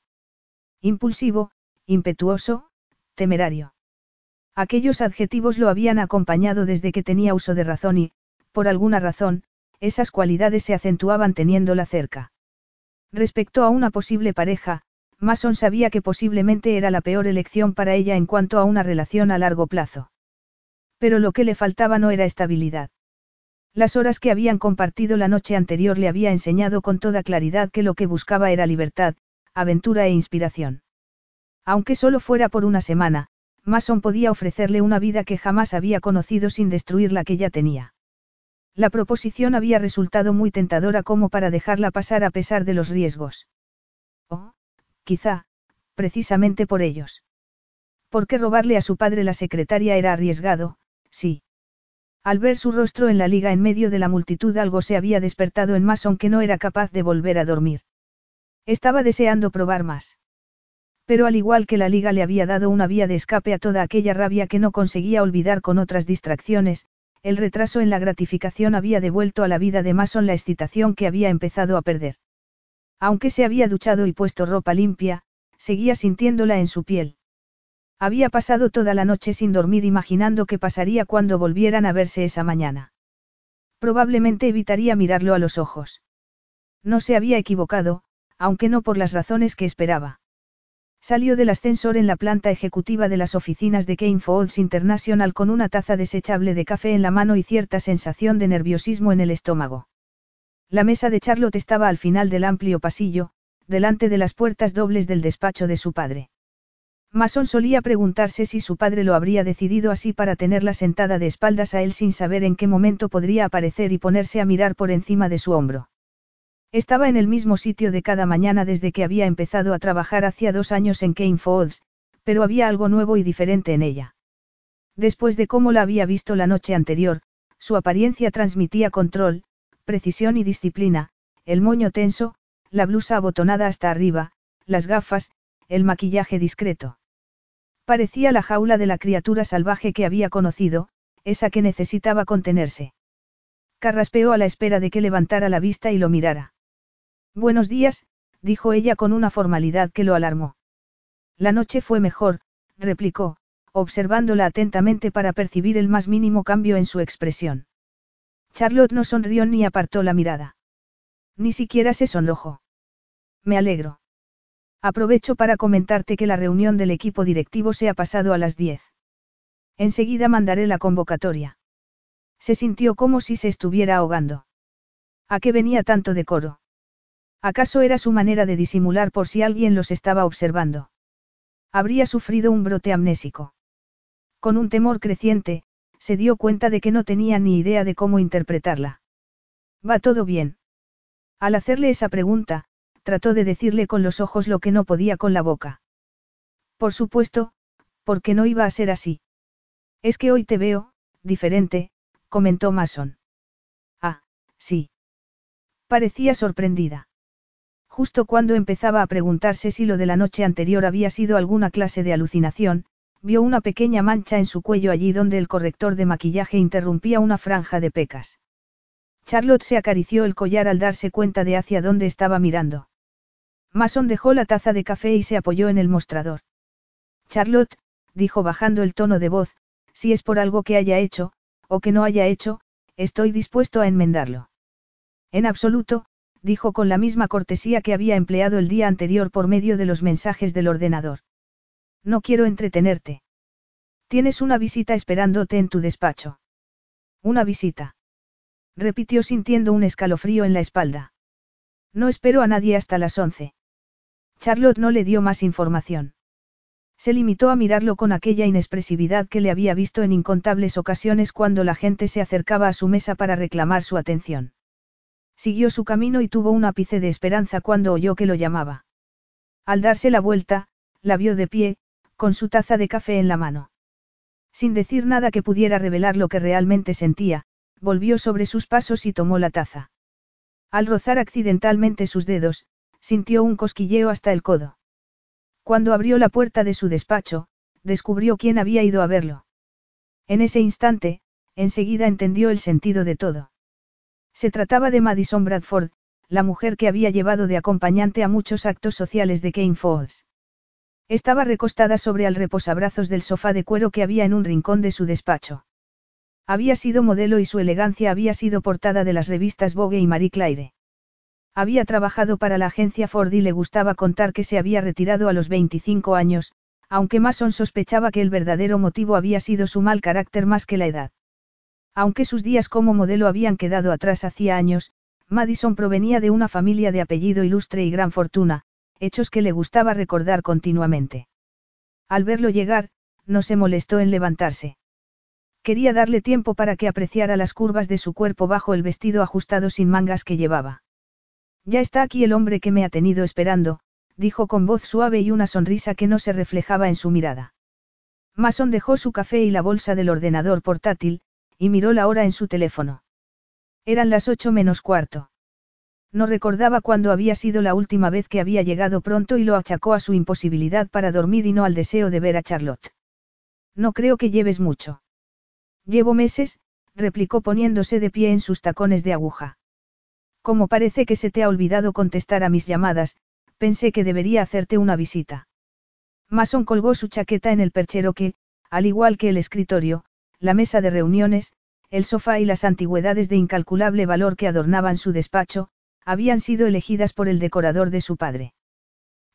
Impulsivo, impetuoso, temerario. Aquellos adjetivos lo habían acompañado desde que tenía uso de razón y, por alguna razón, esas cualidades se acentuaban teniéndola cerca. Respecto a una posible pareja, Mason sabía que posiblemente era la peor elección para ella en cuanto a una relación a largo plazo. Pero lo que le faltaba no era estabilidad. Las horas que habían compartido la noche anterior le había enseñado con toda claridad que lo que buscaba era libertad, aventura e inspiración. Aunque solo fuera por una semana, Mason podía ofrecerle una vida que jamás había conocido sin destruir la que ya tenía. La proposición había resultado muy tentadora como para dejarla pasar a pesar de los riesgos. Oh, quizá, precisamente por ellos. Porque robarle a su padre la secretaria era arriesgado, sí. Al ver su rostro en la liga en medio de la multitud algo se había despertado en Mason que no era capaz de volver a dormir. Estaba deseando probar más. Pero al igual que la liga le había dado una vía de escape a toda aquella rabia que no conseguía olvidar con otras distracciones, el retraso en la gratificación había devuelto a la vida de Mason la excitación que había empezado a perder. Aunque se había duchado y puesto ropa limpia, seguía sintiéndola en su piel. Había pasado toda la noche sin dormir imaginando qué pasaría cuando volvieran a verse esa mañana. Probablemente evitaría mirarlo a los ojos. No se había equivocado, aunque no por las razones que esperaba. Salió del ascensor en la planta ejecutiva de las oficinas de Kane Foods International con una taza desechable de café en la mano y cierta sensación de nerviosismo en el estómago. La mesa de Charlotte estaba al final del amplio pasillo, delante de las puertas dobles del despacho de su padre. Mason solía preguntarse si su padre lo habría decidido así para tenerla sentada de espaldas a él sin saber en qué momento podría aparecer y ponerse a mirar por encima de su hombro. Estaba en el mismo sitio de cada mañana desde que había empezado a trabajar hacía dos años en Kane pero había algo nuevo y diferente en ella. Después de cómo la había visto la noche anterior, su apariencia transmitía control, precisión y disciplina, el moño tenso, la blusa abotonada hasta arriba, las gafas, el maquillaje discreto. Parecía la jaula de la criatura salvaje que había conocido, esa que necesitaba contenerse. Carraspeó a la espera de que levantara la vista y lo mirara. Buenos días, dijo ella con una formalidad que lo alarmó. La noche fue mejor, replicó, observándola atentamente para percibir el más mínimo cambio en su expresión. Charlotte no sonrió ni apartó la mirada. Ni siquiera se sonrojó. Me alegro. Aprovecho para comentarte que la reunión del equipo directivo se ha pasado a las 10. Enseguida mandaré la convocatoria. Se sintió como si se estuviera ahogando. ¿A qué venía tanto decoro? ¿Acaso era su manera de disimular por si alguien los estaba observando? Habría sufrido un brote amnésico. Con un temor creciente, se dio cuenta de que no tenía ni idea de cómo interpretarla. ¿Va todo bien? Al hacerle esa pregunta, trató de decirle con los ojos lo que no podía con la boca. Por supuesto, porque no iba a ser así. Es que hoy te veo, diferente, comentó Mason. Ah, sí. Parecía sorprendida. Justo cuando empezaba a preguntarse si lo de la noche anterior había sido alguna clase de alucinación, vio una pequeña mancha en su cuello allí donde el corrector de maquillaje interrumpía una franja de pecas. Charlotte se acarició el collar al darse cuenta de hacia dónde estaba mirando. Mason dejó la taza de café y se apoyó en el mostrador. Charlotte, dijo bajando el tono de voz, si es por algo que haya hecho, o que no haya hecho, estoy dispuesto a enmendarlo. En absoluto, dijo con la misma cortesía que había empleado el día anterior por medio de los mensajes del ordenador. No quiero entretenerte. Tienes una visita esperándote en tu despacho. Una visita. Repitió sintiendo un escalofrío en la espalda. No espero a nadie hasta las once. Charlotte no le dio más información. Se limitó a mirarlo con aquella inexpresividad que le había visto en incontables ocasiones cuando la gente se acercaba a su mesa para reclamar su atención. Siguió su camino y tuvo un ápice de esperanza cuando oyó que lo llamaba. Al darse la vuelta, la vio de pie, con su taza de café en la mano. Sin decir nada que pudiera revelar lo que realmente sentía, volvió sobre sus pasos y tomó la taza. Al rozar accidentalmente sus dedos, sintió un cosquilleo hasta el codo. Cuando abrió la puerta de su despacho, descubrió quién había ido a verlo. En ese instante, enseguida entendió el sentido de todo. Se trataba de Madison Bradford, la mujer que había llevado de acompañante a muchos actos sociales de Kane Falls. Estaba recostada sobre el reposabrazos del sofá de cuero que había en un rincón de su despacho. Había sido modelo y su elegancia había sido portada de las revistas Vogue y Marie Claire. Había trabajado para la agencia Ford y le gustaba contar que se había retirado a los 25 años, aunque Mason sospechaba que el verdadero motivo había sido su mal carácter más que la edad. Aunque sus días como modelo habían quedado atrás hacía años, Madison provenía de una familia de apellido ilustre y gran fortuna, hechos que le gustaba recordar continuamente. Al verlo llegar, no se molestó en levantarse. Quería darle tiempo para que apreciara las curvas de su cuerpo bajo el vestido ajustado sin mangas que llevaba. Ya está aquí el hombre que me ha tenido esperando, dijo con voz suave y una sonrisa que no se reflejaba en su mirada. Mason dejó su café y la bolsa del ordenador portátil, y miró la hora en su teléfono. Eran las ocho menos cuarto. No recordaba cuándo había sido la última vez que había llegado pronto y lo achacó a su imposibilidad para dormir y no al deseo de ver a Charlotte. No creo que lleves mucho. Llevo meses, replicó poniéndose de pie en sus tacones de aguja. Como parece que se te ha olvidado contestar a mis llamadas, pensé que debería hacerte una visita. Mason colgó su chaqueta en el perchero que, al igual que el escritorio, la mesa de reuniones, el sofá y las antigüedades de incalculable valor que adornaban su despacho, habían sido elegidas por el decorador de su padre.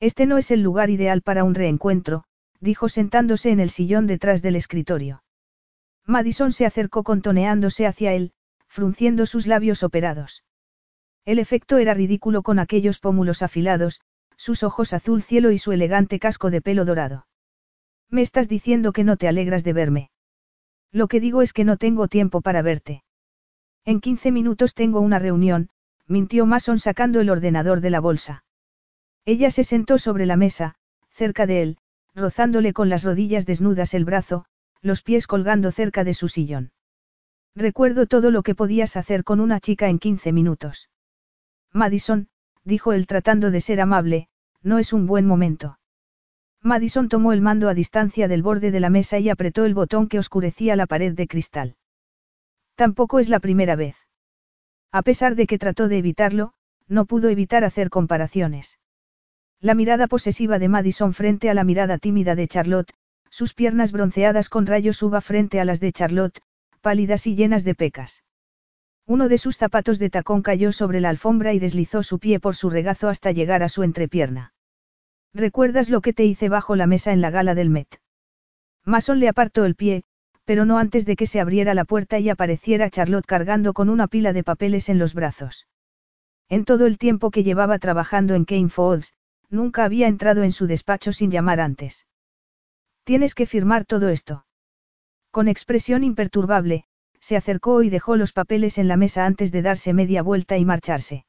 Este no es el lugar ideal para un reencuentro, dijo sentándose en el sillón detrás del escritorio. Madison se acercó contoneándose hacia él, frunciendo sus labios operados. El efecto era ridículo con aquellos pómulos afilados, sus ojos azul cielo y su elegante casco de pelo dorado. Me estás diciendo que no te alegras de verme. Lo que digo es que no tengo tiempo para verte. En 15 minutos tengo una reunión, mintió Mason sacando el ordenador de la bolsa. Ella se sentó sobre la mesa, cerca de él, rozándole con las rodillas desnudas el brazo, los pies colgando cerca de su sillón. Recuerdo todo lo que podías hacer con una chica en 15 minutos. Madison, dijo él tratando de ser amable, no es un buen momento. Madison tomó el mando a distancia del borde de la mesa y apretó el botón que oscurecía la pared de cristal. Tampoco es la primera vez. A pesar de que trató de evitarlo, no pudo evitar hacer comparaciones. La mirada posesiva de Madison frente a la mirada tímida de Charlotte, sus piernas bronceadas con rayos uva frente a las de Charlotte, pálidas y llenas de pecas. Uno de sus zapatos de tacón cayó sobre la alfombra y deslizó su pie por su regazo hasta llegar a su entrepierna. ¿Recuerdas lo que te hice bajo la mesa en la gala del Met? Mason le apartó el pie, pero no antes de que se abriera la puerta y apareciera Charlotte cargando con una pila de papeles en los brazos. En todo el tiempo que llevaba trabajando en Kane Falls, nunca había entrado en su despacho sin llamar antes. Tienes que firmar todo esto. Con expresión imperturbable, se acercó y dejó los papeles en la mesa antes de darse media vuelta y marcharse.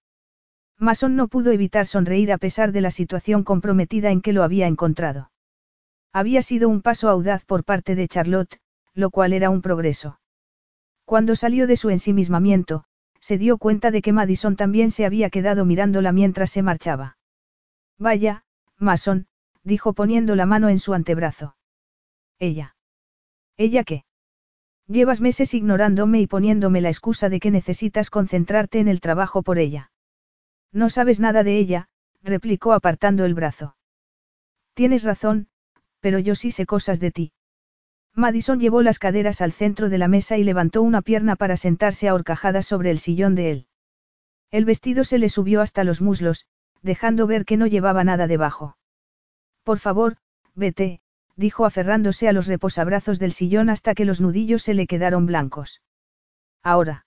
Mason no pudo evitar sonreír a pesar de la situación comprometida en que lo había encontrado. Había sido un paso audaz por parte de Charlotte, lo cual era un progreso. Cuando salió de su ensimismamiento, se dio cuenta de que Madison también se había quedado mirándola mientras se marchaba. Vaya, Mason, dijo poniendo la mano en su antebrazo. Ella. ¿Ella qué? Llevas meses ignorándome y poniéndome la excusa de que necesitas concentrarte en el trabajo por ella. No sabes nada de ella, replicó apartando el brazo. Tienes razón, pero yo sí sé cosas de ti. Madison llevó las caderas al centro de la mesa y levantó una pierna para sentarse a horcajadas sobre el sillón de él. El vestido se le subió hasta los muslos, dejando ver que no llevaba nada debajo. Por favor, vete, dijo aferrándose a los reposabrazos del sillón hasta que los nudillos se le quedaron blancos. Ahora.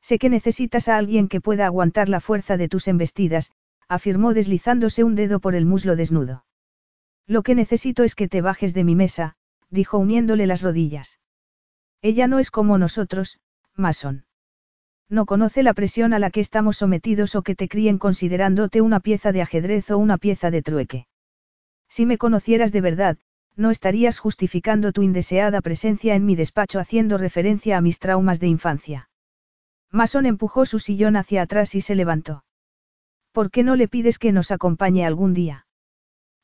Sé que necesitas a alguien que pueda aguantar la fuerza de tus embestidas, afirmó deslizándose un dedo por el muslo desnudo. Lo que necesito es que te bajes de mi mesa, dijo uniéndole las rodillas. Ella no es como nosotros, Mason. No conoce la presión a la que estamos sometidos o que te críen considerándote una pieza de ajedrez o una pieza de trueque. Si me conocieras de verdad, no estarías justificando tu indeseada presencia en mi despacho haciendo referencia a mis traumas de infancia. Mason empujó su sillón hacia atrás y se levantó. ¿Por qué no le pides que nos acompañe algún día?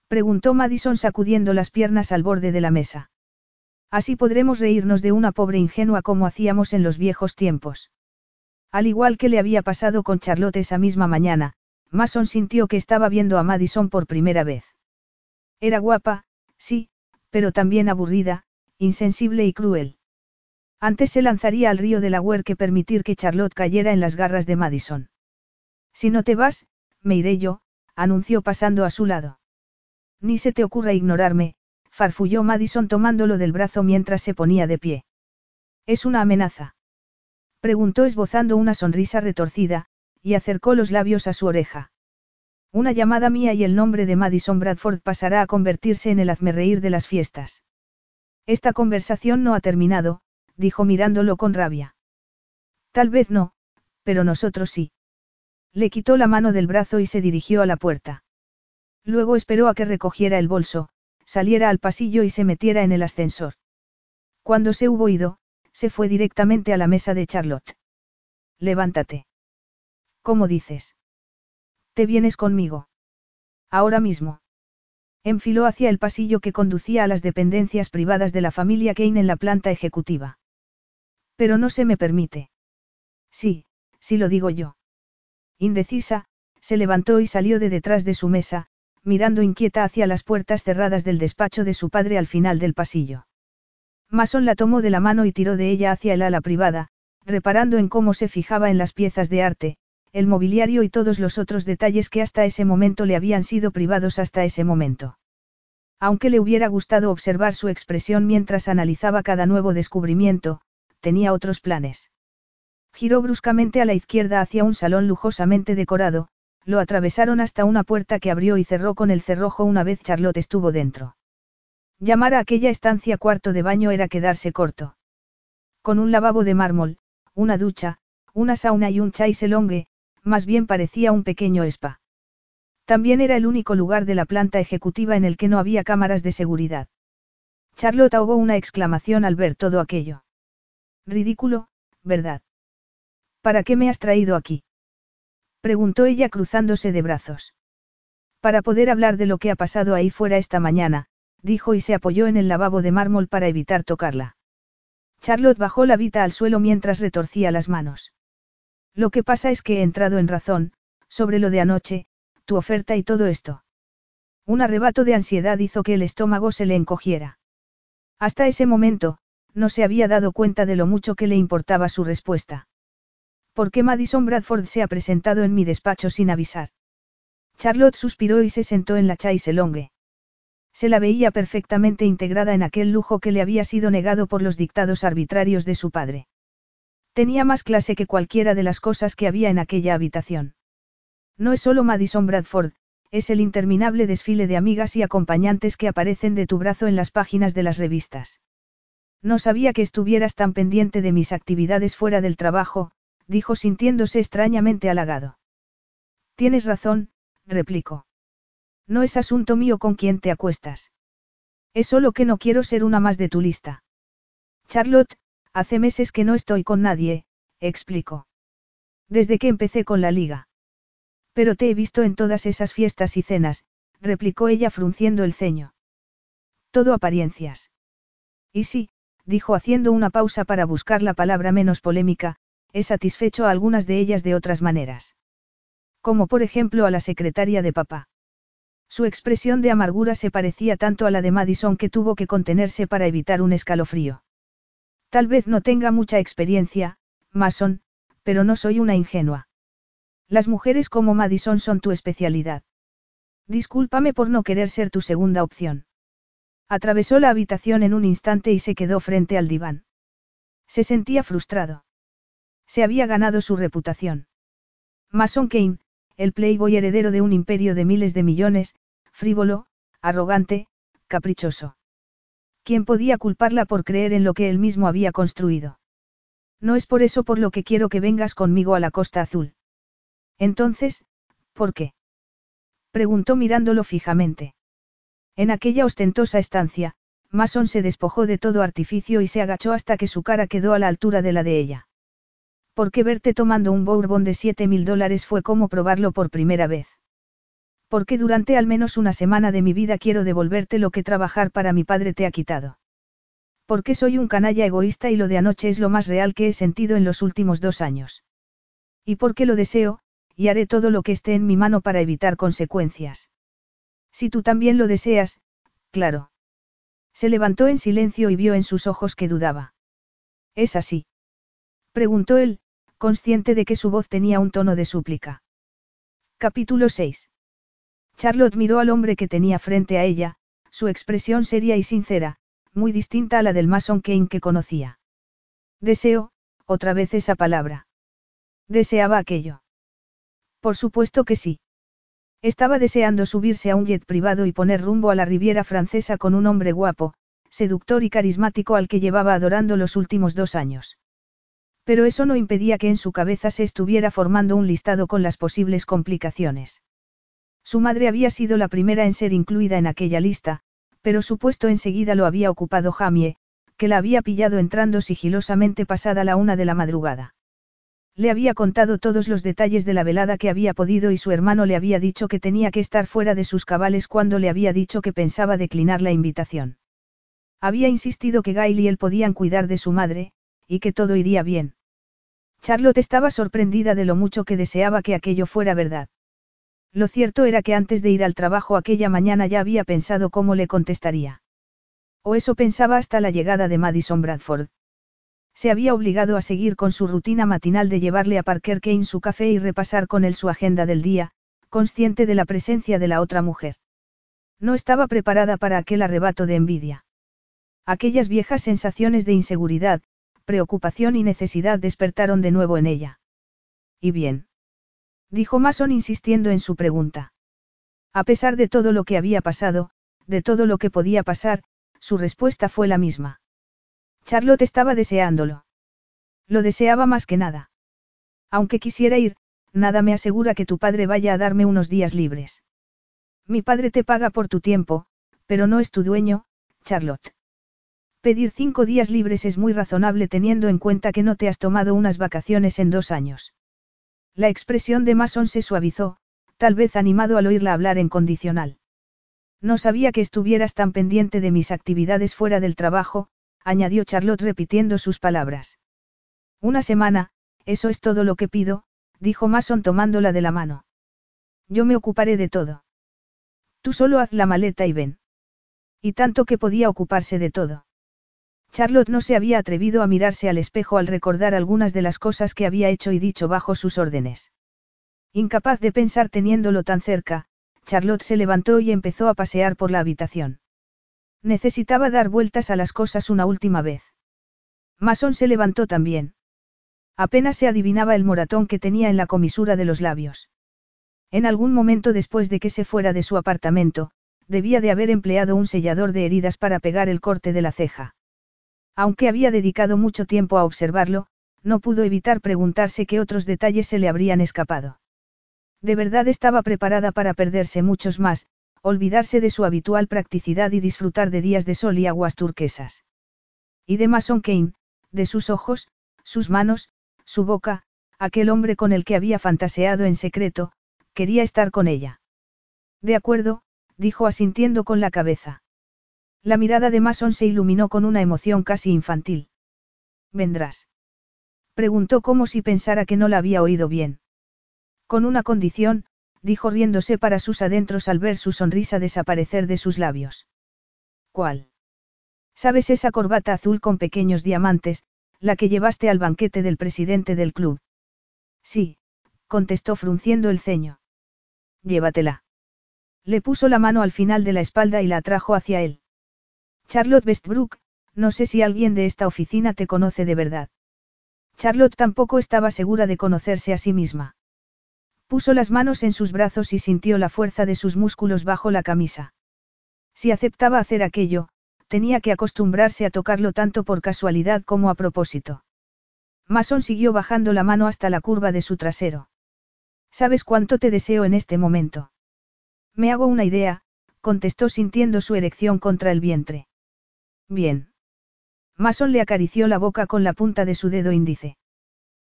Preguntó Madison sacudiendo las piernas al borde de la mesa. Así podremos reírnos de una pobre ingenua como hacíamos en los viejos tiempos. Al igual que le había pasado con Charlotte esa misma mañana, Mason sintió que estaba viendo a Madison por primera vez. Era guapa, sí, pero también aburrida, insensible y cruel. Antes se lanzaría al río de la que permitir que Charlotte cayera en las garras de Madison. Si no te vas, me iré yo, anunció pasando a su lado. Ni se te ocurra ignorarme, farfulló Madison tomándolo del brazo mientras se ponía de pie. ¿Es una amenaza? Preguntó esbozando una sonrisa retorcida, y acercó los labios a su oreja. Una llamada mía y el nombre de Madison Bradford pasará a convertirse en el hazmerreír de las fiestas. Esta conversación no ha terminado, dijo mirándolo con rabia. Tal vez no, pero nosotros sí. Le quitó la mano del brazo y se dirigió a la puerta. Luego esperó a que recogiera el bolso, saliera al pasillo y se metiera en el ascensor. Cuando se hubo ido, se fue directamente a la mesa de Charlotte. Levántate. ¿Cómo dices? ¿Te vienes conmigo? Ahora mismo. Enfiló hacia el pasillo que conducía a las dependencias privadas de la familia Kane en la planta ejecutiva. Pero no se me permite. Sí, sí lo digo yo. Indecisa, se levantó y salió de detrás de su mesa, mirando inquieta hacia las puertas cerradas del despacho de su padre al final del pasillo. Mason la tomó de la mano y tiró de ella hacia el ala privada, reparando en cómo se fijaba en las piezas de arte, el mobiliario y todos los otros detalles que hasta ese momento le habían sido privados hasta ese momento. Aunque le hubiera gustado observar su expresión mientras analizaba cada nuevo descubrimiento, tenía otros planes. Giró bruscamente a la izquierda hacia un salón lujosamente decorado, lo atravesaron hasta una puerta que abrió y cerró con el cerrojo una vez Charlotte estuvo dentro. Llamar a aquella estancia cuarto de baño era quedarse corto. Con un lavabo de mármol, una ducha, una sauna y un chaiselongue, más bien parecía un pequeño spa. También era el único lugar de la planta ejecutiva en el que no había cámaras de seguridad. Charlotte ahogó una exclamación al ver todo aquello. Ridículo, ¿verdad? ¿Para qué me has traído aquí? Preguntó ella cruzándose de brazos. Para poder hablar de lo que ha pasado ahí fuera esta mañana, dijo y se apoyó en el lavabo de mármol para evitar tocarla. Charlotte bajó la vita al suelo mientras retorcía las manos. Lo que pasa es que he entrado en razón, sobre lo de anoche, tu oferta y todo esto. Un arrebato de ansiedad hizo que el estómago se le encogiera. Hasta ese momento, no se había dado cuenta de lo mucho que le importaba su respuesta. ¿Por qué Madison Bradford se ha presentado en mi despacho sin avisar? Charlotte suspiró y se sentó en la chaiselongue. Se la veía perfectamente integrada en aquel lujo que le había sido negado por los dictados arbitrarios de su padre. Tenía más clase que cualquiera de las cosas que había en aquella habitación. No es solo Madison Bradford, es el interminable desfile de amigas y acompañantes que aparecen de tu brazo en las páginas de las revistas. No sabía que estuvieras tan pendiente de mis actividades fuera del trabajo, dijo sintiéndose extrañamente halagado. Tienes razón, replicó. No es asunto mío con quién te acuestas. Es solo que no quiero ser una más de tu lista. Charlotte, Hace meses que no estoy con nadie, explicó. Desde que empecé con la liga. Pero te he visto en todas esas fiestas y cenas, replicó ella frunciendo el ceño. Todo apariencias. Y sí, dijo haciendo una pausa para buscar la palabra menos polémica, he satisfecho a algunas de ellas de otras maneras. Como por ejemplo a la secretaria de papá. Su expresión de amargura se parecía tanto a la de Madison que tuvo que contenerse para evitar un escalofrío. Tal vez no tenga mucha experiencia, Mason, pero no soy una ingenua. Las mujeres como Madison son tu especialidad. Discúlpame por no querer ser tu segunda opción. Atravesó la habitación en un instante y se quedó frente al diván. Se sentía frustrado. Se había ganado su reputación. Mason Kane, el playboy heredero de un imperio de miles de millones, frívolo, arrogante, caprichoso. ¿Quién podía culparla por creer en lo que él mismo había construido? No es por eso por lo que quiero que vengas conmigo a la Costa Azul. Entonces, ¿por qué? Preguntó mirándolo fijamente. En aquella ostentosa estancia, Mason se despojó de todo artificio y se agachó hasta que su cara quedó a la altura de la de ella. Porque verte tomando un bourbon de siete mil dólares fue como probarlo por primera vez. Porque durante al menos una semana de mi vida quiero devolverte lo que trabajar para mi padre te ha quitado. Porque soy un canalla egoísta y lo de anoche es lo más real que he sentido en los últimos dos años. Y porque lo deseo, y haré todo lo que esté en mi mano para evitar consecuencias. Si tú también lo deseas, claro. Se levantó en silencio y vio en sus ojos que dudaba. ¿Es así? Preguntó él, consciente de que su voz tenía un tono de súplica. Capítulo 6. Charlotte miró al hombre que tenía frente a ella, su expresión seria y sincera, muy distinta a la del Mason Kane que conocía. Deseo, otra vez esa palabra. ¿Deseaba aquello? Por supuesto que sí. Estaba deseando subirse a un jet privado y poner rumbo a la Riviera Francesa con un hombre guapo, seductor y carismático al que llevaba adorando los últimos dos años. Pero eso no impedía que en su cabeza se estuviera formando un listado con las posibles complicaciones. Su madre había sido la primera en ser incluida en aquella lista, pero su puesto enseguida lo había ocupado Jamie, que la había pillado entrando sigilosamente pasada la una de la madrugada. Le había contado todos los detalles de la velada que había podido y su hermano le había dicho que tenía que estar fuera de sus cabales cuando le había dicho que pensaba declinar la invitación. Había insistido que Gail y él podían cuidar de su madre, y que todo iría bien. Charlotte estaba sorprendida de lo mucho que deseaba que aquello fuera verdad. Lo cierto era que antes de ir al trabajo aquella mañana ya había pensado cómo le contestaría. O eso pensaba hasta la llegada de Madison Bradford. Se había obligado a seguir con su rutina matinal de llevarle a Parker Kane su café y repasar con él su agenda del día, consciente de la presencia de la otra mujer. No estaba preparada para aquel arrebato de envidia. Aquellas viejas sensaciones de inseguridad, preocupación y necesidad despertaron de nuevo en ella. ¿Y bien? Dijo Mason insistiendo en su pregunta. A pesar de todo lo que había pasado, de todo lo que podía pasar, su respuesta fue la misma. Charlotte estaba deseándolo. Lo deseaba más que nada. Aunque quisiera ir, nada me asegura que tu padre vaya a darme unos días libres. Mi padre te paga por tu tiempo, pero no es tu dueño, Charlotte. Pedir cinco días libres es muy razonable teniendo en cuenta que no te has tomado unas vacaciones en dos años. La expresión de Mason se suavizó, tal vez animado al oírla hablar en condicional. No sabía que estuvieras tan pendiente de mis actividades fuera del trabajo, añadió Charlotte repitiendo sus palabras. Una semana, eso es todo lo que pido, dijo Mason tomándola de la mano. Yo me ocuparé de todo. Tú solo haz la maleta y ven. Y tanto que podía ocuparse de todo. Charlotte no se había atrevido a mirarse al espejo al recordar algunas de las cosas que había hecho y dicho bajo sus órdenes. Incapaz de pensar teniéndolo tan cerca, Charlotte se levantó y empezó a pasear por la habitación. Necesitaba dar vueltas a las cosas una última vez. Mason se levantó también. Apenas se adivinaba el moratón que tenía en la comisura de los labios. En algún momento después de que se fuera de su apartamento, debía de haber empleado un sellador de heridas para pegar el corte de la ceja. Aunque había dedicado mucho tiempo a observarlo, no pudo evitar preguntarse qué otros detalles se le habrían escapado. De verdad estaba preparada para perderse muchos más, olvidarse de su habitual practicidad y disfrutar de días de sol y aguas turquesas. Y de Mason Kane, de sus ojos, sus manos, su boca, aquel hombre con el que había fantaseado en secreto, quería estar con ella. De acuerdo, dijo asintiendo con la cabeza. La mirada de Mason se iluminó con una emoción casi infantil. ¿Vendrás? Preguntó como si pensara que no la había oído bien. Con una condición, dijo riéndose para sus adentros al ver su sonrisa desaparecer de sus labios. ¿Cuál? ¿Sabes esa corbata azul con pequeños diamantes, la que llevaste al banquete del presidente del club? Sí, contestó frunciendo el ceño. Llévatela. Le puso la mano al final de la espalda y la atrajo hacia él. Charlotte Westbrook, no sé si alguien de esta oficina te conoce de verdad. Charlotte tampoco estaba segura de conocerse a sí misma. Puso las manos en sus brazos y sintió la fuerza de sus músculos bajo la camisa. Si aceptaba hacer aquello, tenía que acostumbrarse a tocarlo tanto por casualidad como a propósito. Mason siguió bajando la mano hasta la curva de su trasero. ¿Sabes cuánto te deseo en este momento? Me hago una idea, contestó sintiendo su erección contra el vientre. Bien. Mason le acarició la boca con la punta de su dedo índice.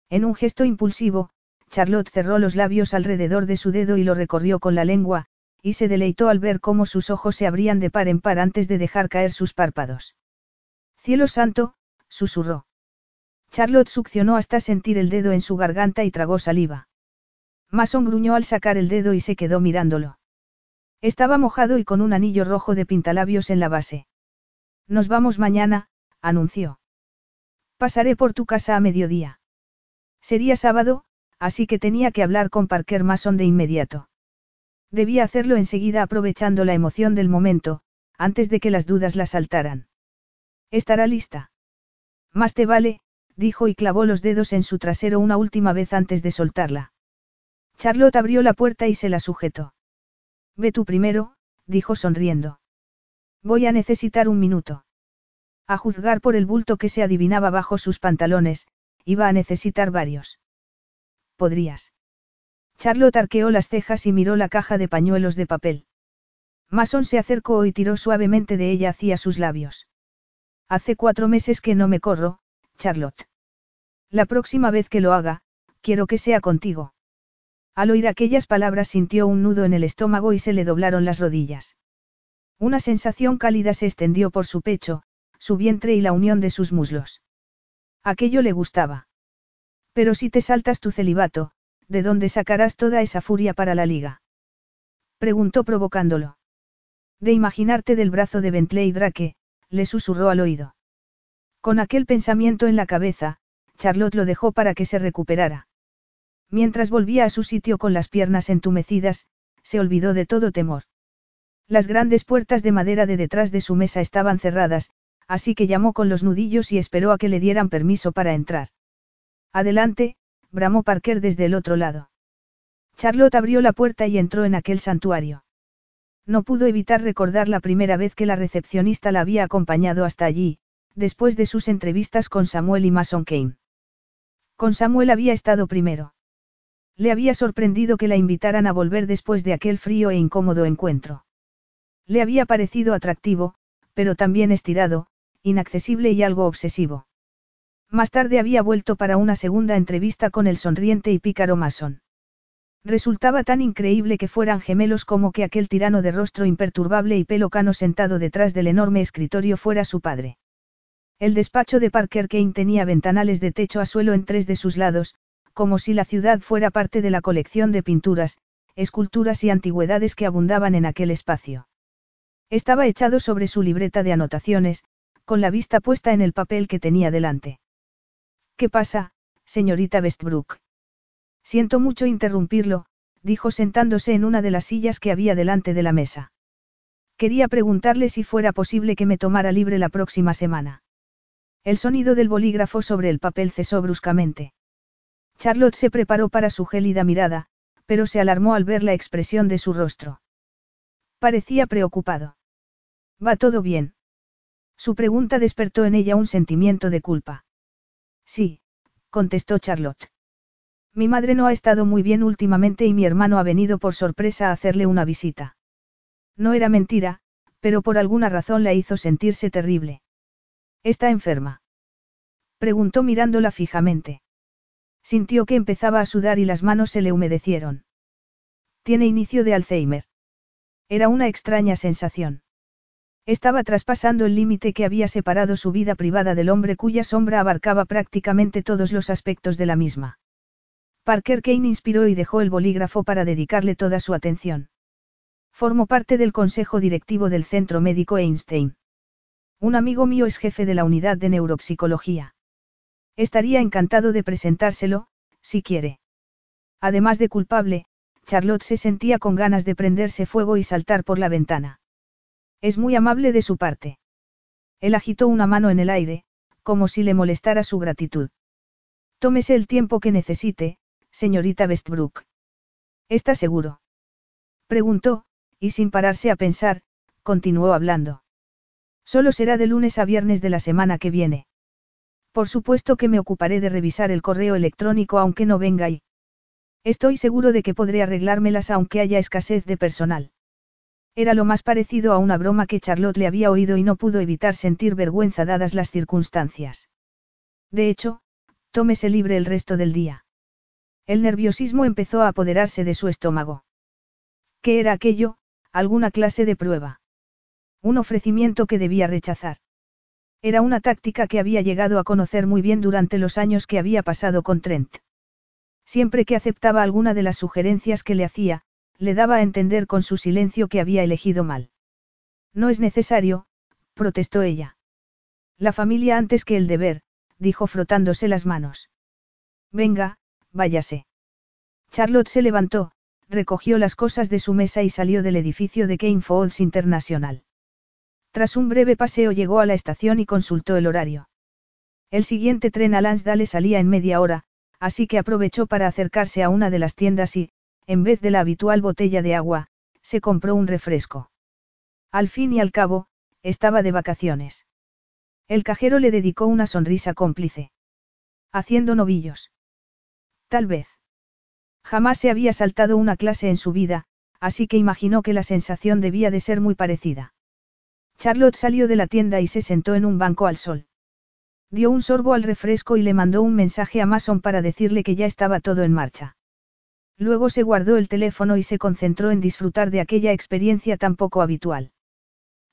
En un gesto impulsivo, Charlotte cerró los labios alrededor de su dedo y lo recorrió con la lengua, y se deleitó al ver cómo sus ojos se abrían de par en par antes de dejar caer sus párpados. Cielo santo, susurró. Charlotte succionó hasta sentir el dedo en su garganta y tragó saliva. Mason gruñó al sacar el dedo y se quedó mirándolo. Estaba mojado y con un anillo rojo de pintalabios en la base. Nos vamos mañana, anunció. Pasaré por tu casa a mediodía. Sería sábado, así que tenía que hablar con Parker Mason de inmediato. Debía hacerlo enseguida aprovechando la emoción del momento, antes de que las dudas la saltaran. ¿Estará lista? Más te vale, dijo y clavó los dedos en su trasero una última vez antes de soltarla. Charlotte abrió la puerta y se la sujetó. Ve tú primero, dijo sonriendo. Voy a necesitar un minuto. A juzgar por el bulto que se adivinaba bajo sus pantalones, iba a necesitar varios. ¿Podrías? Charlotte arqueó las cejas y miró la caja de pañuelos de papel. Mason se acercó y tiró suavemente de ella hacia sus labios. Hace cuatro meses que no me corro, Charlotte. La próxima vez que lo haga, quiero que sea contigo. Al oír aquellas palabras sintió un nudo en el estómago y se le doblaron las rodillas. Una sensación cálida se extendió por su pecho, su vientre y la unión de sus muslos. Aquello le gustaba. Pero si te saltas tu celibato, ¿de dónde sacarás toda esa furia para la liga? Preguntó provocándolo. De imaginarte del brazo de Bentley Drake, le susurró al oído. Con aquel pensamiento en la cabeza, Charlotte lo dejó para que se recuperara. Mientras volvía a su sitio con las piernas entumecidas, se olvidó de todo temor. Las grandes puertas de madera de detrás de su mesa estaban cerradas, así que llamó con los nudillos y esperó a que le dieran permiso para entrar. Adelante, bramó Parker desde el otro lado. Charlotte abrió la puerta y entró en aquel santuario. No pudo evitar recordar la primera vez que la recepcionista la había acompañado hasta allí, después de sus entrevistas con Samuel y Mason Kane. Con Samuel había estado primero. Le había sorprendido que la invitaran a volver después de aquel frío e incómodo encuentro. Le había parecido atractivo, pero también estirado, inaccesible y algo obsesivo. Más tarde había vuelto para una segunda entrevista con el sonriente y pícaro Mason. Resultaba tan increíble que fueran gemelos como que aquel tirano de rostro imperturbable y pelo cano sentado detrás del enorme escritorio fuera su padre. El despacho de Parker Kane tenía ventanales de techo a suelo en tres de sus lados, como si la ciudad fuera parte de la colección de pinturas, esculturas y antigüedades que abundaban en aquel espacio. Estaba echado sobre su libreta de anotaciones, con la vista puesta en el papel que tenía delante. ¿Qué pasa, señorita Westbrook? Siento mucho interrumpirlo, dijo sentándose en una de las sillas que había delante de la mesa. Quería preguntarle si fuera posible que me tomara libre la próxima semana. El sonido del bolígrafo sobre el papel cesó bruscamente. Charlotte se preparó para su gélida mirada, pero se alarmó al ver la expresión de su rostro. Parecía preocupado. ¿Va todo bien? Su pregunta despertó en ella un sentimiento de culpa. Sí, contestó Charlotte. Mi madre no ha estado muy bien últimamente y mi hermano ha venido por sorpresa a hacerle una visita. No era mentira, pero por alguna razón la hizo sentirse terrible. ¿Está enferma? Preguntó mirándola fijamente. Sintió que empezaba a sudar y las manos se le humedecieron. Tiene inicio de Alzheimer. Era una extraña sensación. Estaba traspasando el límite que había separado su vida privada del hombre cuya sombra abarcaba prácticamente todos los aspectos de la misma. Parker Kane inspiró y dejó el bolígrafo para dedicarle toda su atención. Formó parte del consejo directivo del Centro Médico Einstein. Un amigo mío es jefe de la unidad de neuropsicología. Estaría encantado de presentárselo, si quiere. Además de culpable, Charlotte se sentía con ganas de prenderse fuego y saltar por la ventana. Es muy amable de su parte. Él agitó una mano en el aire, como si le molestara su gratitud. Tómese el tiempo que necesite, señorita Westbrook. ¿Está seguro? Preguntó, y sin pararse a pensar, continuó hablando. Solo será de lunes a viernes de la semana que viene. Por supuesto que me ocuparé de revisar el correo electrónico aunque no venga y. Estoy seguro de que podré arreglármelas aunque haya escasez de personal. Era lo más parecido a una broma que Charlotte le había oído y no pudo evitar sentir vergüenza dadas las circunstancias. De hecho, tómese libre el resto del día. El nerviosismo empezó a apoderarse de su estómago. ¿Qué era aquello? ¿Alguna clase de prueba? Un ofrecimiento que debía rechazar. Era una táctica que había llegado a conocer muy bien durante los años que había pasado con Trent. Siempre que aceptaba alguna de las sugerencias que le hacía, le daba a entender con su silencio que había elegido mal. No es necesario, protestó ella. La familia antes que el deber, dijo frotándose las manos. Venga, váyase. Charlotte se levantó, recogió las cosas de su mesa y salió del edificio de Kane Falls International. Tras un breve paseo llegó a la estación y consultó el horario. El siguiente tren a Lansdale salía en media hora, así que aprovechó para acercarse a una de las tiendas y, en vez de la habitual botella de agua, se compró un refresco. Al fin y al cabo, estaba de vacaciones. El cajero le dedicó una sonrisa cómplice. Haciendo novillos. Tal vez. Jamás se había saltado una clase en su vida, así que imaginó que la sensación debía de ser muy parecida. Charlotte salió de la tienda y se sentó en un banco al sol. Dio un sorbo al refresco y le mandó un mensaje a Mason para decirle que ya estaba todo en marcha. Luego se guardó el teléfono y se concentró en disfrutar de aquella experiencia tan poco habitual.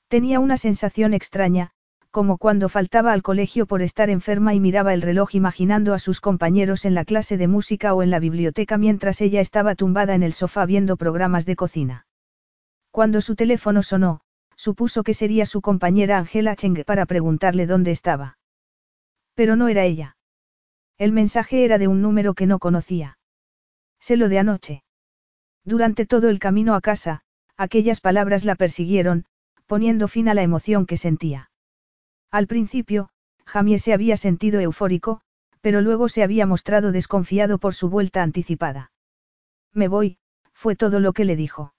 Tenía una sensación extraña, como cuando faltaba al colegio por estar enferma y miraba el reloj imaginando a sus compañeros en la clase de música o en la biblioteca mientras ella estaba tumbada en el sofá viendo programas de cocina. Cuando su teléfono sonó, supuso que sería su compañera Angela Cheng para preguntarle dónde estaba. Pero no era ella. El mensaje era de un número que no conocía. Se lo de anoche. Durante todo el camino a casa, aquellas palabras la persiguieron, poniendo fin a la emoción que sentía. Al principio, Jamie se había sentido eufórico, pero luego se había mostrado desconfiado por su vuelta anticipada. Me voy, fue todo lo que le dijo.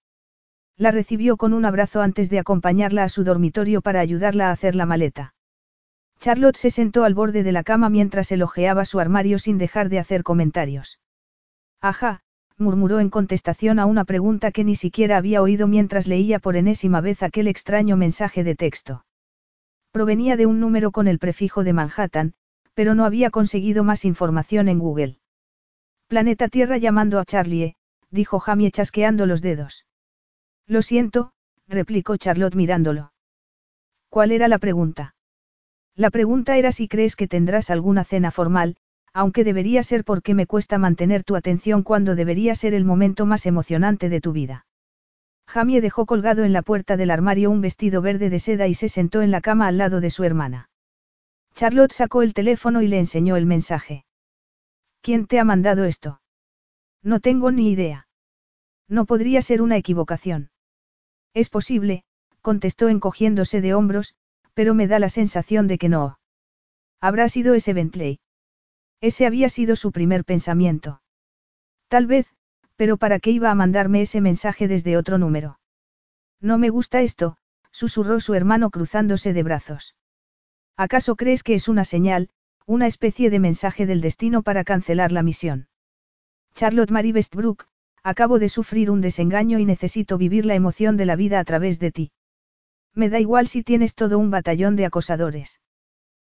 La recibió con un abrazo antes de acompañarla a su dormitorio para ayudarla a hacer la maleta. Charlotte se sentó al borde de la cama mientras elogiaba su armario sin dejar de hacer comentarios. Ajá, murmuró en contestación a una pregunta que ni siquiera había oído mientras leía por enésima vez aquel extraño mensaje de texto. Provenía de un número con el prefijo de Manhattan, pero no había conseguido más información en Google. Planeta Tierra llamando a Charlie, dijo Jamie chasqueando los dedos. Lo siento, replicó Charlotte mirándolo. ¿Cuál era la pregunta? La pregunta era si crees que tendrás alguna cena formal, aunque debería ser porque me cuesta mantener tu atención cuando debería ser el momento más emocionante de tu vida. Jamie dejó colgado en la puerta del armario un vestido verde de seda y se sentó en la cama al lado de su hermana. Charlotte sacó el teléfono y le enseñó el mensaje. ¿Quién te ha mandado esto? No tengo ni idea. No podría ser una equivocación. Es posible, contestó encogiéndose de hombros, pero me da la sensación de que no. Habrá sido ese Bentley. Ese había sido su primer pensamiento. Tal vez, pero ¿para qué iba a mandarme ese mensaje desde otro número? No me gusta esto, susurró su hermano cruzándose de brazos. ¿Acaso crees que es una señal, una especie de mensaje del destino para cancelar la misión? Charlotte Marie Westbrook, acabo de sufrir un desengaño y necesito vivir la emoción de la vida a través de ti. Me da igual si tienes todo un batallón de acosadores.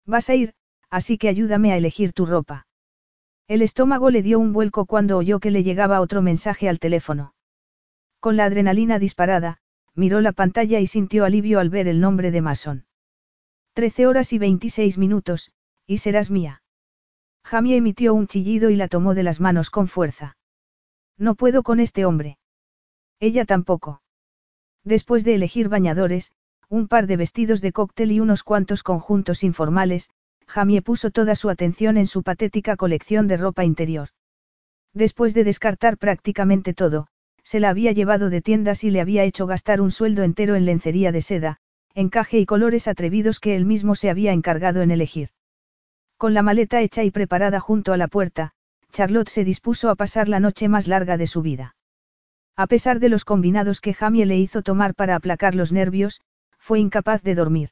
Vas a ir, así que ayúdame a elegir tu ropa. El estómago le dio un vuelco cuando oyó que le llegaba otro mensaje al teléfono. Con la adrenalina disparada, miró la pantalla y sintió alivio al ver el nombre de Mason. Trece horas y veintiséis minutos, y serás mía. Jamie emitió un chillido y la tomó de las manos con fuerza. No puedo con este hombre. Ella tampoco. Después de elegir bañadores, un par de vestidos de cóctel y unos cuantos conjuntos informales, Jamie puso toda su atención en su patética colección de ropa interior. Después de descartar prácticamente todo, se la había llevado de tiendas y le había hecho gastar un sueldo entero en lencería de seda, encaje y colores atrevidos que él mismo se había encargado en elegir. Con la maleta hecha y preparada junto a la puerta, Charlotte se dispuso a pasar la noche más larga de su vida. A pesar de los combinados que Jamie le hizo tomar para aplacar los nervios, fue incapaz de dormir.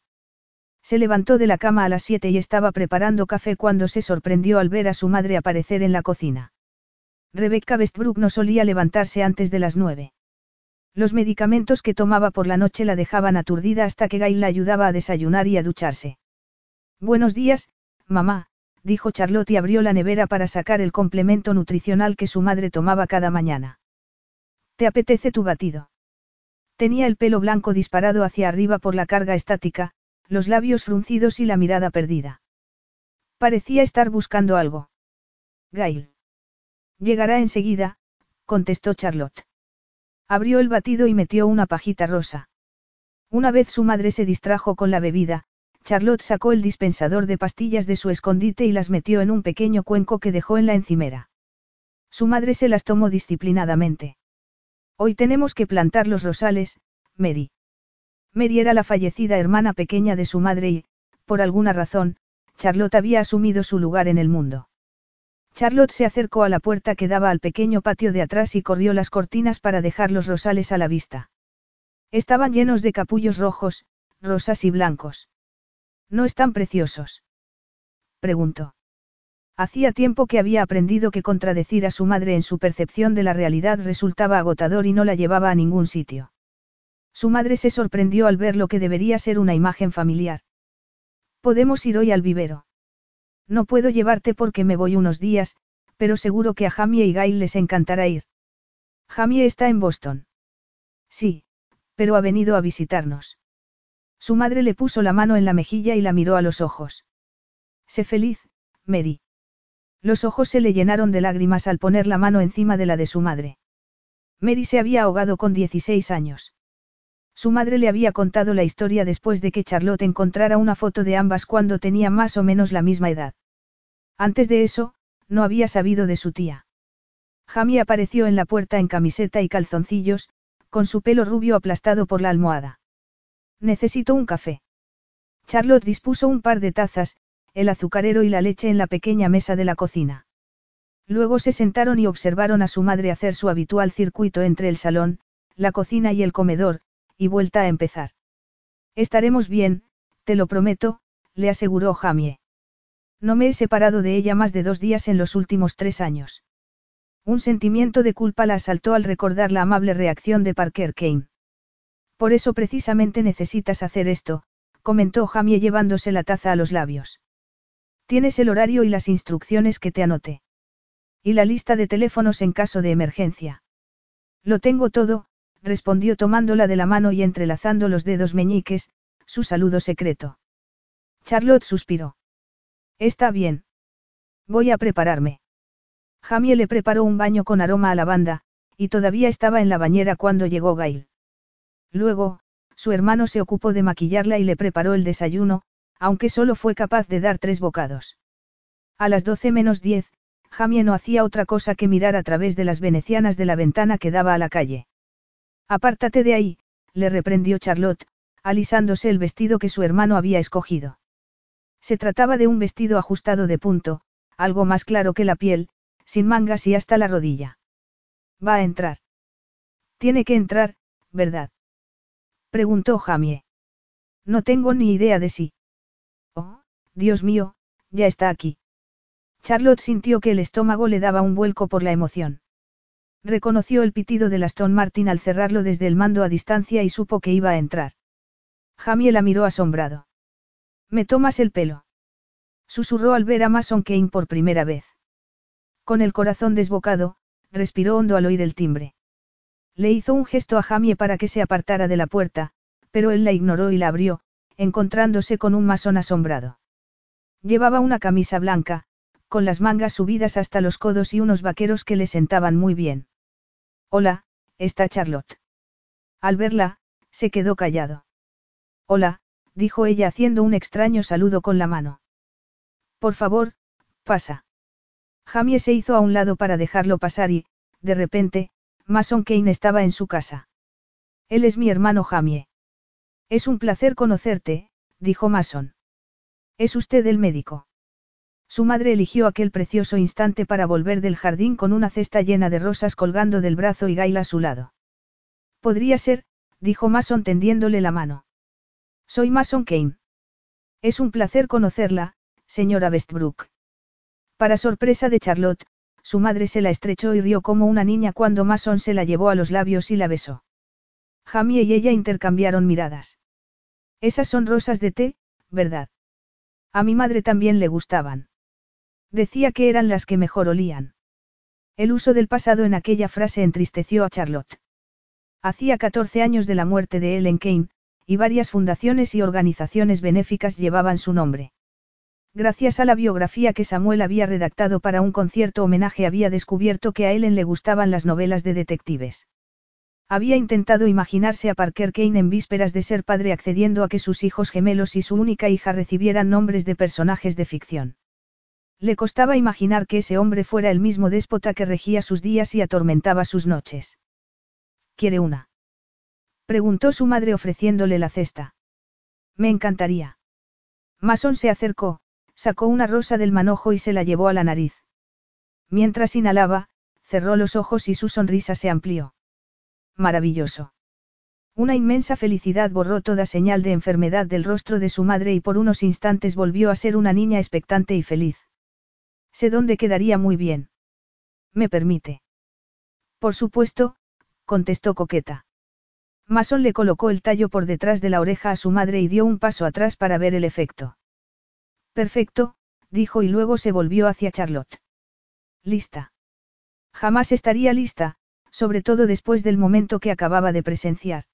Se levantó de la cama a las siete y estaba preparando café cuando se sorprendió al ver a su madre aparecer en la cocina. Rebecca Westbrook no solía levantarse antes de las nueve. Los medicamentos que tomaba por la noche la dejaban aturdida hasta que Gail la ayudaba a desayunar y a ducharse. Buenos días, mamá, dijo Charlotte y abrió la nevera para sacar el complemento nutricional que su madre tomaba cada mañana. ¿Te apetece tu batido? Tenía el pelo blanco disparado hacia arriba por la carga estática, los labios fruncidos y la mirada perdida. Parecía estar buscando algo. Gail. Llegará enseguida, contestó Charlotte. Abrió el batido y metió una pajita rosa. Una vez su madre se distrajo con la bebida, Charlotte sacó el dispensador de pastillas de su escondite y las metió en un pequeño cuenco que dejó en la encimera. Su madre se las tomó disciplinadamente. Hoy tenemos que plantar los rosales, Mary. Mary era la fallecida hermana pequeña de su madre y, por alguna razón, Charlotte había asumido su lugar en el mundo. Charlotte se acercó a la puerta que daba al pequeño patio de atrás y corrió las cortinas para dejar los rosales a la vista. Estaban llenos de capullos rojos, rosas y blancos. ¿No están preciosos? preguntó. Hacía tiempo que había aprendido que contradecir a su madre en su percepción de la realidad resultaba agotador y no la llevaba a ningún sitio. Su madre se sorprendió al ver lo que debería ser una imagen familiar. Podemos ir hoy al vivero. No puedo llevarte porque me voy unos días, pero seguro que a Jamie y Gail les encantará ir. Jamie está en Boston. Sí, pero ha venido a visitarnos. Su madre le puso la mano en la mejilla y la miró a los ojos. Sé feliz, Mary. Los ojos se le llenaron de lágrimas al poner la mano encima de la de su madre. Mary se había ahogado con 16 años. Su madre le había contado la historia después de que Charlotte encontrara una foto de ambas cuando tenía más o menos la misma edad. Antes de eso, no había sabido de su tía. Jamie apareció en la puerta en camiseta y calzoncillos, con su pelo rubio aplastado por la almohada. Necesito un café. Charlotte dispuso un par de tazas, el azucarero y la leche en la pequeña mesa de la cocina. Luego se sentaron y observaron a su madre hacer su habitual circuito entre el salón, la cocina y el comedor, y vuelta a empezar. Estaremos bien, te lo prometo, le aseguró Jamie. No me he separado de ella más de dos días en los últimos tres años. Un sentimiento de culpa la asaltó al recordar la amable reacción de Parker Kane. Por eso precisamente necesitas hacer esto, comentó Jamie llevándose la taza a los labios. Tienes el horario y las instrucciones que te anoté. Y la lista de teléfonos en caso de emergencia. Lo tengo todo, respondió tomándola de la mano y entrelazando los dedos meñiques, su saludo secreto. Charlotte suspiró. Está bien. Voy a prepararme. Jamie le preparó un baño con aroma a lavanda, y todavía estaba en la bañera cuando llegó Gail. Luego, su hermano se ocupó de maquillarla y le preparó el desayuno, aunque solo fue capaz de dar tres bocados. A las doce menos diez, Jamie no hacía otra cosa que mirar a través de las venecianas de la ventana que daba a la calle. Apártate de ahí, le reprendió Charlotte, alisándose el vestido que su hermano había escogido. Se trataba de un vestido ajustado de punto, algo más claro que la piel, sin mangas y hasta la rodilla. Va a entrar. Tiene que entrar, ¿verdad? Preguntó Jamie. No tengo ni idea de si. Oh, Dios mío, ya está aquí. Charlotte sintió que el estómago le daba un vuelco por la emoción. Reconoció el pitido del Aston Martin al cerrarlo desde el mando a distancia y supo que iba a entrar. Jamie la miró asombrado. ¿Me tomas el pelo? Susurró al ver a Mason Kane por primera vez. Con el corazón desbocado, respiró hondo al oír el timbre. Le hizo un gesto a Jamie para que se apartara de la puerta, pero él la ignoró y la abrió, encontrándose con un masón asombrado. Llevaba una camisa blanca, con las mangas subidas hasta los codos y unos vaqueros que le sentaban muy bien. Hola, está Charlotte. Al verla, se quedó callado. Hola, dijo ella haciendo un extraño saludo con la mano. Por favor, pasa. Jamie se hizo a un lado para dejarlo pasar y, de repente, Mason Kane estaba en su casa. Él es mi hermano Jamie. Es un placer conocerte, dijo Mason. ¿Es usted el médico? Su madre eligió aquel precioso instante para volver del jardín con una cesta llena de rosas colgando del brazo y Gail a su lado. Podría ser, dijo Mason tendiéndole la mano. Soy Mason Kane. Es un placer conocerla, señora Westbrook. Para sorpresa de Charlotte, su madre se la estrechó y rió como una niña cuando Mason se la llevó a los labios y la besó. Jamie y ella intercambiaron miradas. Esas son rosas de té, ¿verdad? A mi madre también le gustaban. Decía que eran las que mejor olían. El uso del pasado en aquella frase entristeció a Charlotte. Hacía 14 años de la muerte de Ellen Kane, y varias fundaciones y organizaciones benéficas llevaban su nombre. Gracias a la biografía que Samuel había redactado para un concierto homenaje había descubierto que a Ellen le gustaban las novelas de detectives. Había intentado imaginarse a Parker Kane en vísperas de ser padre accediendo a que sus hijos gemelos y su única hija recibieran nombres de personajes de ficción. Le costaba imaginar que ese hombre fuera el mismo déspota que regía sus días y atormentaba sus noches. ¿Quiere una? Preguntó su madre ofreciéndole la cesta. Me encantaría. Mason se acercó, sacó una rosa del manojo y se la llevó a la nariz. Mientras inhalaba, cerró los ojos y su sonrisa se amplió. Maravilloso. Una inmensa felicidad borró toda señal de enfermedad del rostro de su madre y por unos instantes volvió a ser una niña expectante y feliz. Sé dónde quedaría muy bien. ¿Me permite? Por supuesto, contestó coqueta. Mason le colocó el tallo por detrás de la oreja a su madre y dio un paso atrás para ver el efecto. Perfecto, dijo y luego se volvió hacia Charlotte. Lista. Jamás estaría lista, sobre todo después del momento que acababa de presenciar.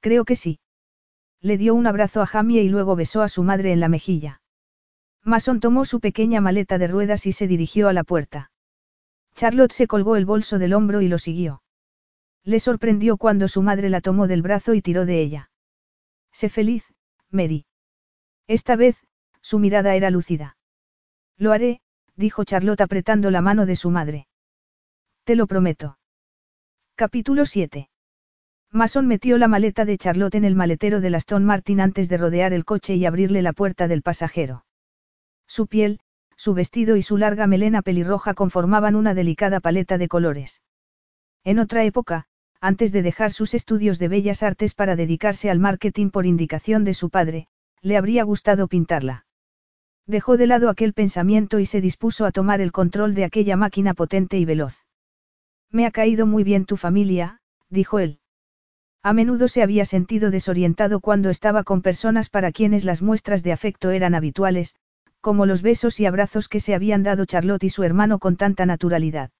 Creo que sí. Le dio un abrazo a Jamie y luego besó a su madre en la mejilla. Mason tomó su pequeña maleta de ruedas y se dirigió a la puerta. Charlotte se colgó el bolso del hombro y lo siguió. Le sorprendió cuando su madre la tomó del brazo y tiró de ella. Sé feliz, Mary. Esta vez, su mirada era lúcida. Lo haré, dijo Charlotte apretando la mano de su madre. Te lo prometo. Capítulo 7. Mason metió la maleta de Charlotte en el maletero del Aston Martin antes de rodear el coche y abrirle la puerta del pasajero. Su piel, su vestido y su larga melena pelirroja conformaban una delicada paleta de colores. En otra época, antes de dejar sus estudios de bellas artes para dedicarse al marketing por indicación de su padre, le habría gustado pintarla. Dejó de lado aquel pensamiento y se dispuso a tomar el control de aquella máquina potente y veloz. Me ha caído muy bien tu familia, dijo él. A menudo se había sentido desorientado cuando estaba con personas para quienes las muestras de afecto eran habituales, como los besos y abrazos que se habían dado Charlotte y su hermano con tanta naturalidad.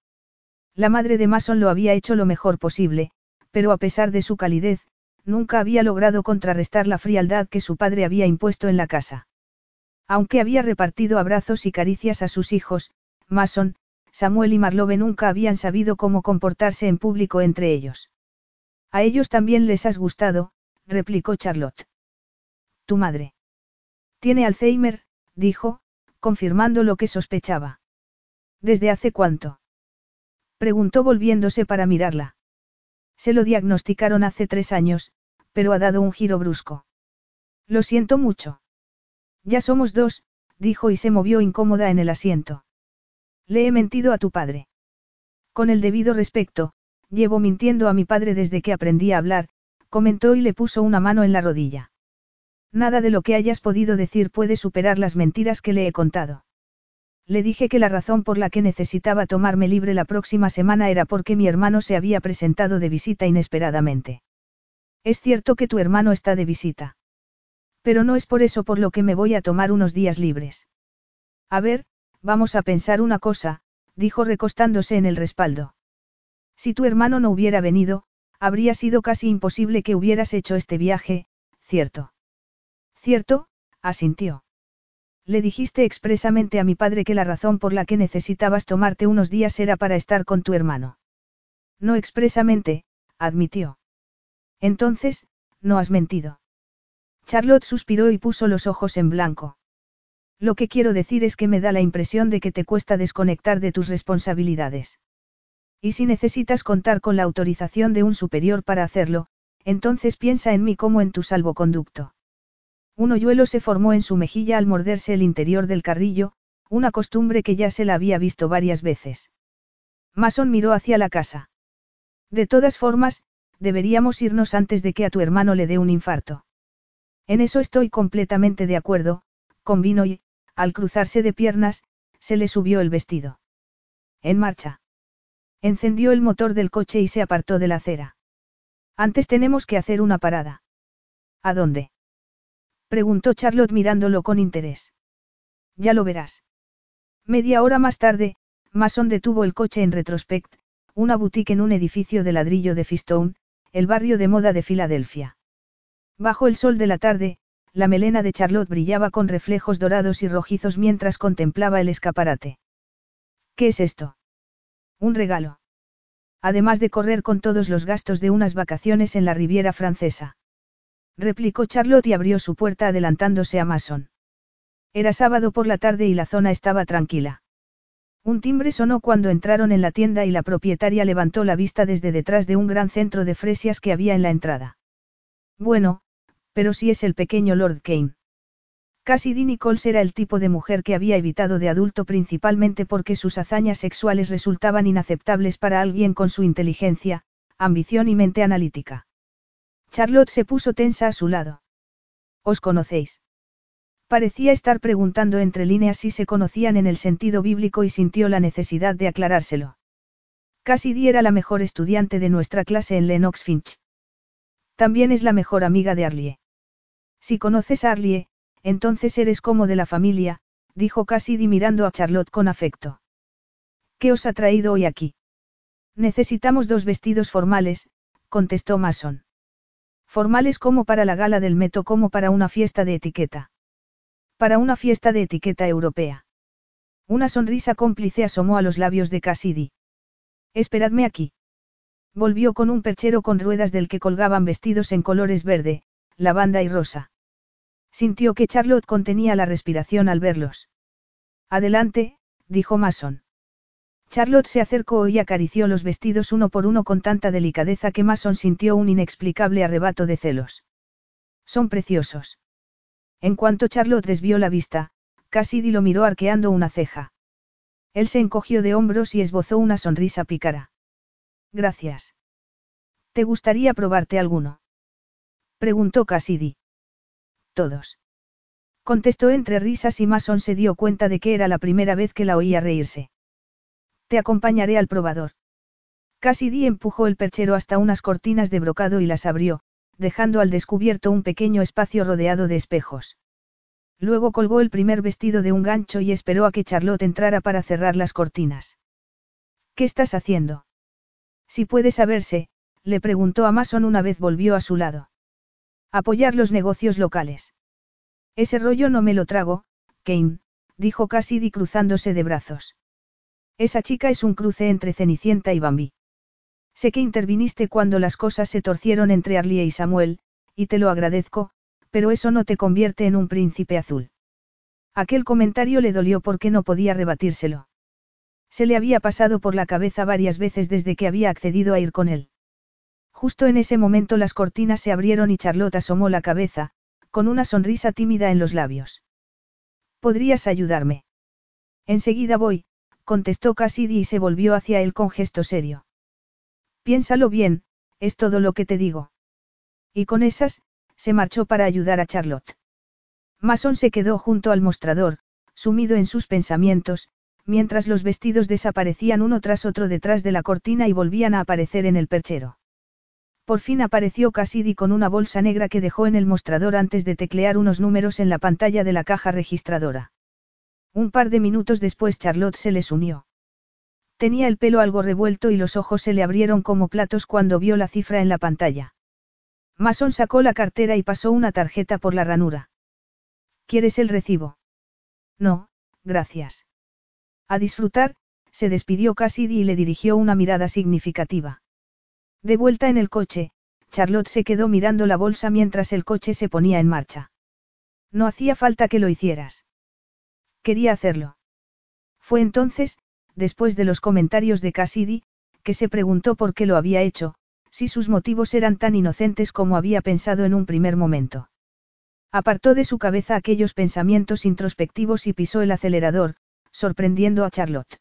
La madre de Mason lo había hecho lo mejor posible, pero a pesar de su calidez, nunca había logrado contrarrestar la frialdad que su padre había impuesto en la casa. Aunque había repartido abrazos y caricias a sus hijos, Mason, Samuel y Marlove nunca habían sabido cómo comportarse en público entre ellos. A ellos también les has gustado, replicó Charlotte. Tu madre. Tiene Alzheimer, dijo, confirmando lo que sospechaba. ¿Desde hace cuánto? Preguntó volviéndose para mirarla. Se lo diagnosticaron hace tres años, pero ha dado un giro brusco. Lo siento mucho. Ya somos dos, dijo y se movió incómoda en el asiento. Le he mentido a tu padre. Con el debido respeto, llevo mintiendo a mi padre desde que aprendí a hablar, comentó y le puso una mano en la rodilla. Nada de lo que hayas podido decir puede superar las mentiras que le he contado. Le dije que la razón por la que necesitaba tomarme libre la próxima semana era porque mi hermano se había presentado de visita inesperadamente. Es cierto que tu hermano está de visita. Pero no es por eso por lo que me voy a tomar unos días libres. A ver, vamos a pensar una cosa, dijo recostándose en el respaldo. Si tu hermano no hubiera venido, habría sido casi imposible que hubieras hecho este viaje, ¿cierto? Cierto, asintió. Le dijiste expresamente a mi padre que la razón por la que necesitabas tomarte unos días era para estar con tu hermano. No expresamente, admitió. Entonces, no has mentido. Charlotte suspiró y puso los ojos en blanco. Lo que quiero decir es que me da la impresión de que te cuesta desconectar de tus responsabilidades. Y si necesitas contar con la autorización de un superior para hacerlo, entonces piensa en mí como en tu salvoconducto. Un hoyuelo se formó en su mejilla al morderse el interior del carrillo, una costumbre que ya se la había visto varias veces. Mason miró hacia la casa. De todas formas, deberíamos irnos antes de que a tu hermano le dé un infarto. En eso estoy completamente de acuerdo, convino y, al cruzarse de piernas, se le subió el vestido. En marcha. Encendió el motor del coche y se apartó de la acera. Antes tenemos que hacer una parada. ¿A dónde? Preguntó Charlotte mirándolo con interés. Ya lo verás. Media hora más tarde, Mason detuvo el coche en Retrospect, una boutique en un edificio de ladrillo de Fistone, el barrio de moda de Filadelfia. Bajo el sol de la tarde, la melena de Charlotte brillaba con reflejos dorados y rojizos mientras contemplaba el escaparate. ¿Qué es esto? Un regalo. Además de correr con todos los gastos de unas vacaciones en la Riviera Francesa. Replicó Charlotte y abrió su puerta adelantándose a Mason. Era sábado por la tarde y la zona estaba tranquila. Un timbre sonó cuando entraron en la tienda y la propietaria levantó la vista desde detrás de un gran centro de fresias que había en la entrada. Bueno, pero si es el pequeño Lord Kane. Cassidy Nichols era el tipo de mujer que había evitado de adulto principalmente porque sus hazañas sexuales resultaban inaceptables para alguien con su inteligencia, ambición y mente analítica. Charlotte se puso tensa a su lado. ¿Os conocéis? Parecía estar preguntando entre líneas si se conocían en el sentido bíblico y sintió la necesidad de aclarárselo. Cassidy era la mejor estudiante de nuestra clase en Lennox Finch. También es la mejor amiga de Arlie. Si conoces a Arlie, entonces eres como de la familia, dijo Cassidy mirando a Charlotte con afecto. ¿Qué os ha traído hoy aquí? Necesitamos dos vestidos formales, contestó Mason. Formales como para la gala del Meto como para una fiesta de etiqueta. Para una fiesta de etiqueta europea. Una sonrisa cómplice asomó a los labios de Cassidy. Esperadme aquí. Volvió con un perchero con ruedas del que colgaban vestidos en colores verde, lavanda y rosa. Sintió que Charlotte contenía la respiración al verlos. Adelante, dijo Mason. Charlotte se acercó y acarició los vestidos uno por uno con tanta delicadeza que Mason sintió un inexplicable arrebato de celos. Son preciosos. En cuanto Charlotte desvió la vista, Cassidy lo miró arqueando una ceja. Él se encogió de hombros y esbozó una sonrisa pícara. Gracias. ¿Te gustaría probarte alguno? Preguntó Cassidy. Todos. Contestó entre risas y Mason se dio cuenta de que era la primera vez que la oía reírse. Te acompañaré al probador. Cassidy empujó el perchero hasta unas cortinas de brocado y las abrió, dejando al descubierto un pequeño espacio rodeado de espejos. Luego colgó el primer vestido de un gancho y esperó a que Charlotte entrara para cerrar las cortinas. ¿Qué estás haciendo? Si puede saberse, le preguntó a Mason una vez volvió a su lado. Apoyar los negocios locales. Ese rollo no me lo trago, Kane, dijo Cassidy cruzándose de brazos. Esa chica es un cruce entre Cenicienta y Bambi. Sé que interviniste cuando las cosas se torcieron entre Arlie y Samuel, y te lo agradezco, pero eso no te convierte en un príncipe azul. Aquel comentario le dolió porque no podía rebatírselo. Se le había pasado por la cabeza varias veces desde que había accedido a ir con él. Justo en ese momento las cortinas se abrieron y Charlotte asomó la cabeza, con una sonrisa tímida en los labios. ¿Podrías ayudarme? Enseguida voy, contestó Cassidy y se volvió hacia él con gesto serio. Piénsalo bien, es todo lo que te digo. Y con esas, se marchó para ayudar a Charlotte. Mason se quedó junto al mostrador, sumido en sus pensamientos, mientras los vestidos desaparecían uno tras otro detrás de la cortina y volvían a aparecer en el perchero. Por fin apareció Cassidy con una bolsa negra que dejó en el mostrador antes de teclear unos números en la pantalla de la caja registradora. Un par de minutos después Charlotte se les unió. Tenía el pelo algo revuelto y los ojos se le abrieron como platos cuando vio la cifra en la pantalla. Mason sacó la cartera y pasó una tarjeta por la ranura. ¿Quieres el recibo? No, gracias. A disfrutar, se despidió Cassidy y le dirigió una mirada significativa. De vuelta en el coche, Charlotte se quedó mirando la bolsa mientras el coche se ponía en marcha. No hacía falta que lo hicieras. Quería hacerlo. Fue entonces, después de los comentarios de Cassidy, que se preguntó por qué lo había hecho, si sus motivos eran tan inocentes como había pensado en un primer momento. Apartó de su cabeza aquellos pensamientos introspectivos y pisó el acelerador, sorprendiendo a Charlotte.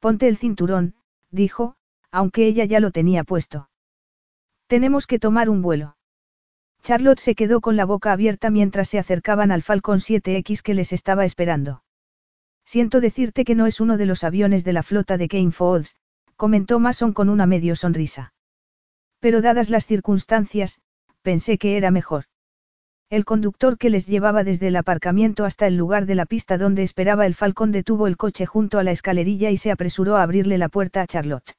Ponte el cinturón, dijo, aunque ella ya lo tenía puesto. Tenemos que tomar un vuelo. Charlotte se quedó con la boca abierta mientras se acercaban al Falcon 7X que les estaba esperando. Siento decirte que no es uno de los aviones de la flota de Kane Falls, comentó Mason con una medio sonrisa. Pero dadas las circunstancias, pensé que era mejor. El conductor que les llevaba desde el aparcamiento hasta el lugar de la pista donde esperaba el Falcón detuvo el coche junto a la escalerilla y se apresuró a abrirle la puerta a Charlotte.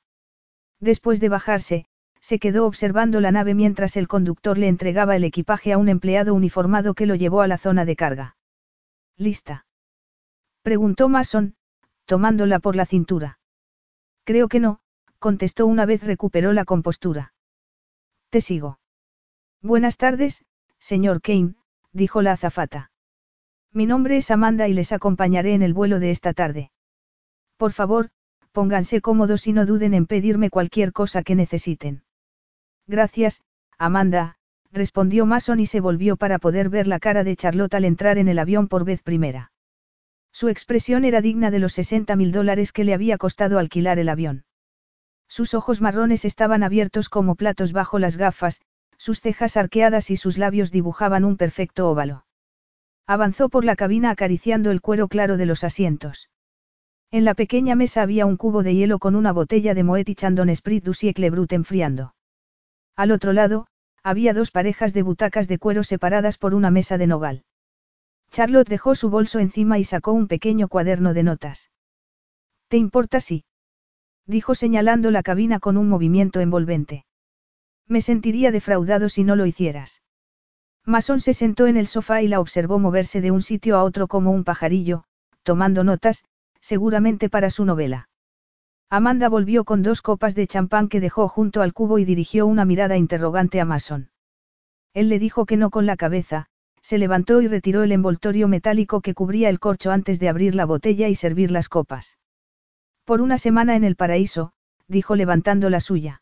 Después de bajarse, se quedó observando la nave mientras el conductor le entregaba el equipaje a un empleado uniformado que lo llevó a la zona de carga. ¿Lista? Preguntó Mason, tomándola por la cintura. Creo que no, contestó una vez recuperó la compostura. Te sigo. Buenas tardes, señor Kane, dijo la azafata. Mi nombre es Amanda y les acompañaré en el vuelo de esta tarde. Por favor, pónganse cómodos y no duden en pedirme cualquier cosa que necesiten. Gracias, Amanda, respondió Mason y se volvió para poder ver la cara de Charlotte al entrar en el avión por vez primera. Su expresión era digna de los 60 mil dólares que le había costado alquilar el avión. Sus ojos marrones estaban abiertos como platos bajo las gafas, sus cejas arqueadas y sus labios dibujaban un perfecto óvalo. Avanzó por la cabina acariciando el cuero claro de los asientos. En la pequeña mesa había un cubo de hielo con una botella de Moet y Chandon Esprit du Siècle Brut enfriando. Al otro lado, había dos parejas de butacas de cuero separadas por una mesa de nogal. Charlotte dejó su bolso encima y sacó un pequeño cuaderno de notas. ¿Te importa si? dijo señalando la cabina con un movimiento envolvente. Me sentiría defraudado si no lo hicieras. Mason se sentó en el sofá y la observó moverse de un sitio a otro como un pajarillo, tomando notas, seguramente para su novela. Amanda volvió con dos copas de champán que dejó junto al cubo y dirigió una mirada interrogante a Mason. Él le dijo que no con la cabeza, se levantó y retiró el envoltorio metálico que cubría el corcho antes de abrir la botella y servir las copas. Por una semana en el paraíso, dijo levantando la suya.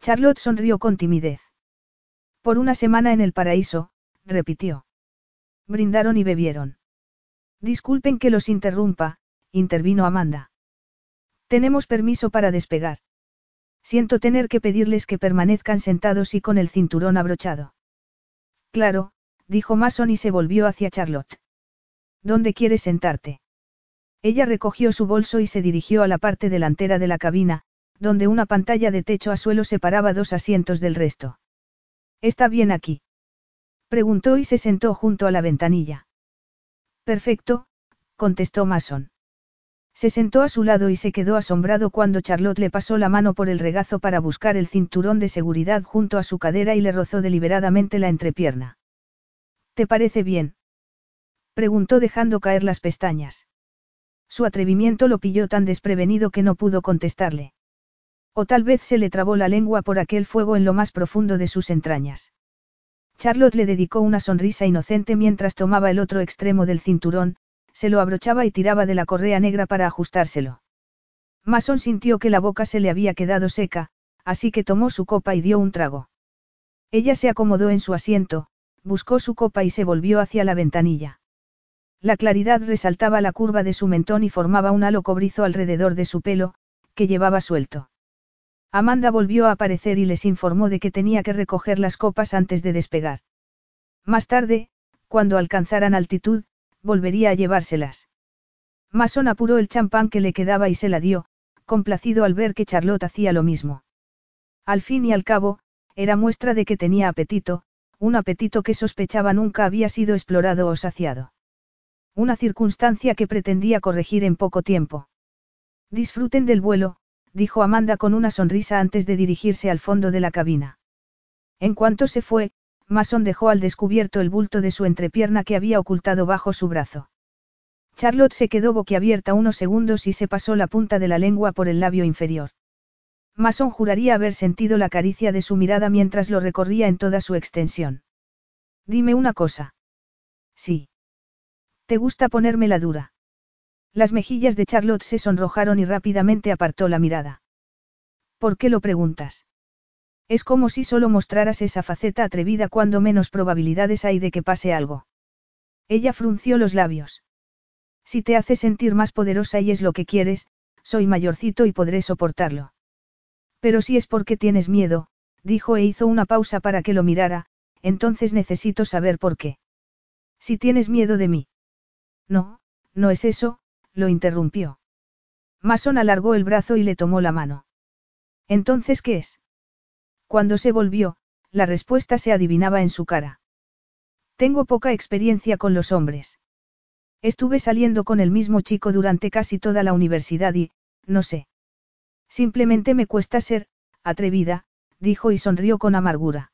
Charlotte sonrió con timidez. Por una semana en el paraíso, repitió. Brindaron y bebieron. Disculpen que los interrumpa, intervino Amanda. Tenemos permiso para despegar. Siento tener que pedirles que permanezcan sentados y con el cinturón abrochado. Claro, dijo Mason y se volvió hacia Charlotte. ¿Dónde quieres sentarte? Ella recogió su bolso y se dirigió a la parte delantera de la cabina, donde una pantalla de techo a suelo separaba dos asientos del resto. ¿Está bien aquí? Preguntó y se sentó junto a la ventanilla. Perfecto, contestó Mason. Se sentó a su lado y se quedó asombrado cuando Charlotte le pasó la mano por el regazo para buscar el cinturón de seguridad junto a su cadera y le rozó deliberadamente la entrepierna. ¿Te parece bien? Preguntó dejando caer las pestañas. Su atrevimiento lo pilló tan desprevenido que no pudo contestarle. O tal vez se le trabó la lengua por aquel fuego en lo más profundo de sus entrañas. Charlotte le dedicó una sonrisa inocente mientras tomaba el otro extremo del cinturón, se lo abrochaba y tiraba de la correa negra para ajustárselo. Mason sintió que la boca se le había quedado seca, así que tomó su copa y dio un trago. Ella se acomodó en su asiento, buscó su copa y se volvió hacia la ventanilla. La claridad resaltaba la curva de su mentón y formaba un halo cobrizo alrededor de su pelo, que llevaba suelto. Amanda volvió a aparecer y les informó de que tenía que recoger las copas antes de despegar. Más tarde, cuando alcanzaran altitud, volvería a llevárselas. Mason apuró el champán que le quedaba y se la dio, complacido al ver que Charlotte hacía lo mismo. Al fin y al cabo, era muestra de que tenía apetito, un apetito que sospechaba nunca había sido explorado o saciado. Una circunstancia que pretendía corregir en poco tiempo. Disfruten del vuelo, dijo Amanda con una sonrisa antes de dirigirse al fondo de la cabina. En cuanto se fue, Mason dejó al descubierto el bulto de su entrepierna que había ocultado bajo su brazo. Charlotte se quedó boquiabierta unos segundos y se pasó la punta de la lengua por el labio inferior. Mason juraría haber sentido la caricia de su mirada mientras lo recorría en toda su extensión. Dime una cosa. Sí. ¿Te gusta ponerme la dura? Las mejillas de Charlotte se sonrojaron y rápidamente apartó la mirada. ¿Por qué lo preguntas? Es como si solo mostraras esa faceta atrevida cuando menos probabilidades hay de que pase algo. Ella frunció los labios. Si te hace sentir más poderosa y es lo que quieres, soy mayorcito y podré soportarlo. Pero si es porque tienes miedo, dijo e hizo una pausa para que lo mirara, entonces necesito saber por qué. Si tienes miedo de mí. No, no es eso, lo interrumpió. Mason alargó el brazo y le tomó la mano. Entonces, ¿qué es? Cuando se volvió, la respuesta se adivinaba en su cara. Tengo poca experiencia con los hombres. Estuve saliendo con el mismo chico durante casi toda la universidad y, no sé. Simplemente me cuesta ser, atrevida, dijo y sonrió con amargura.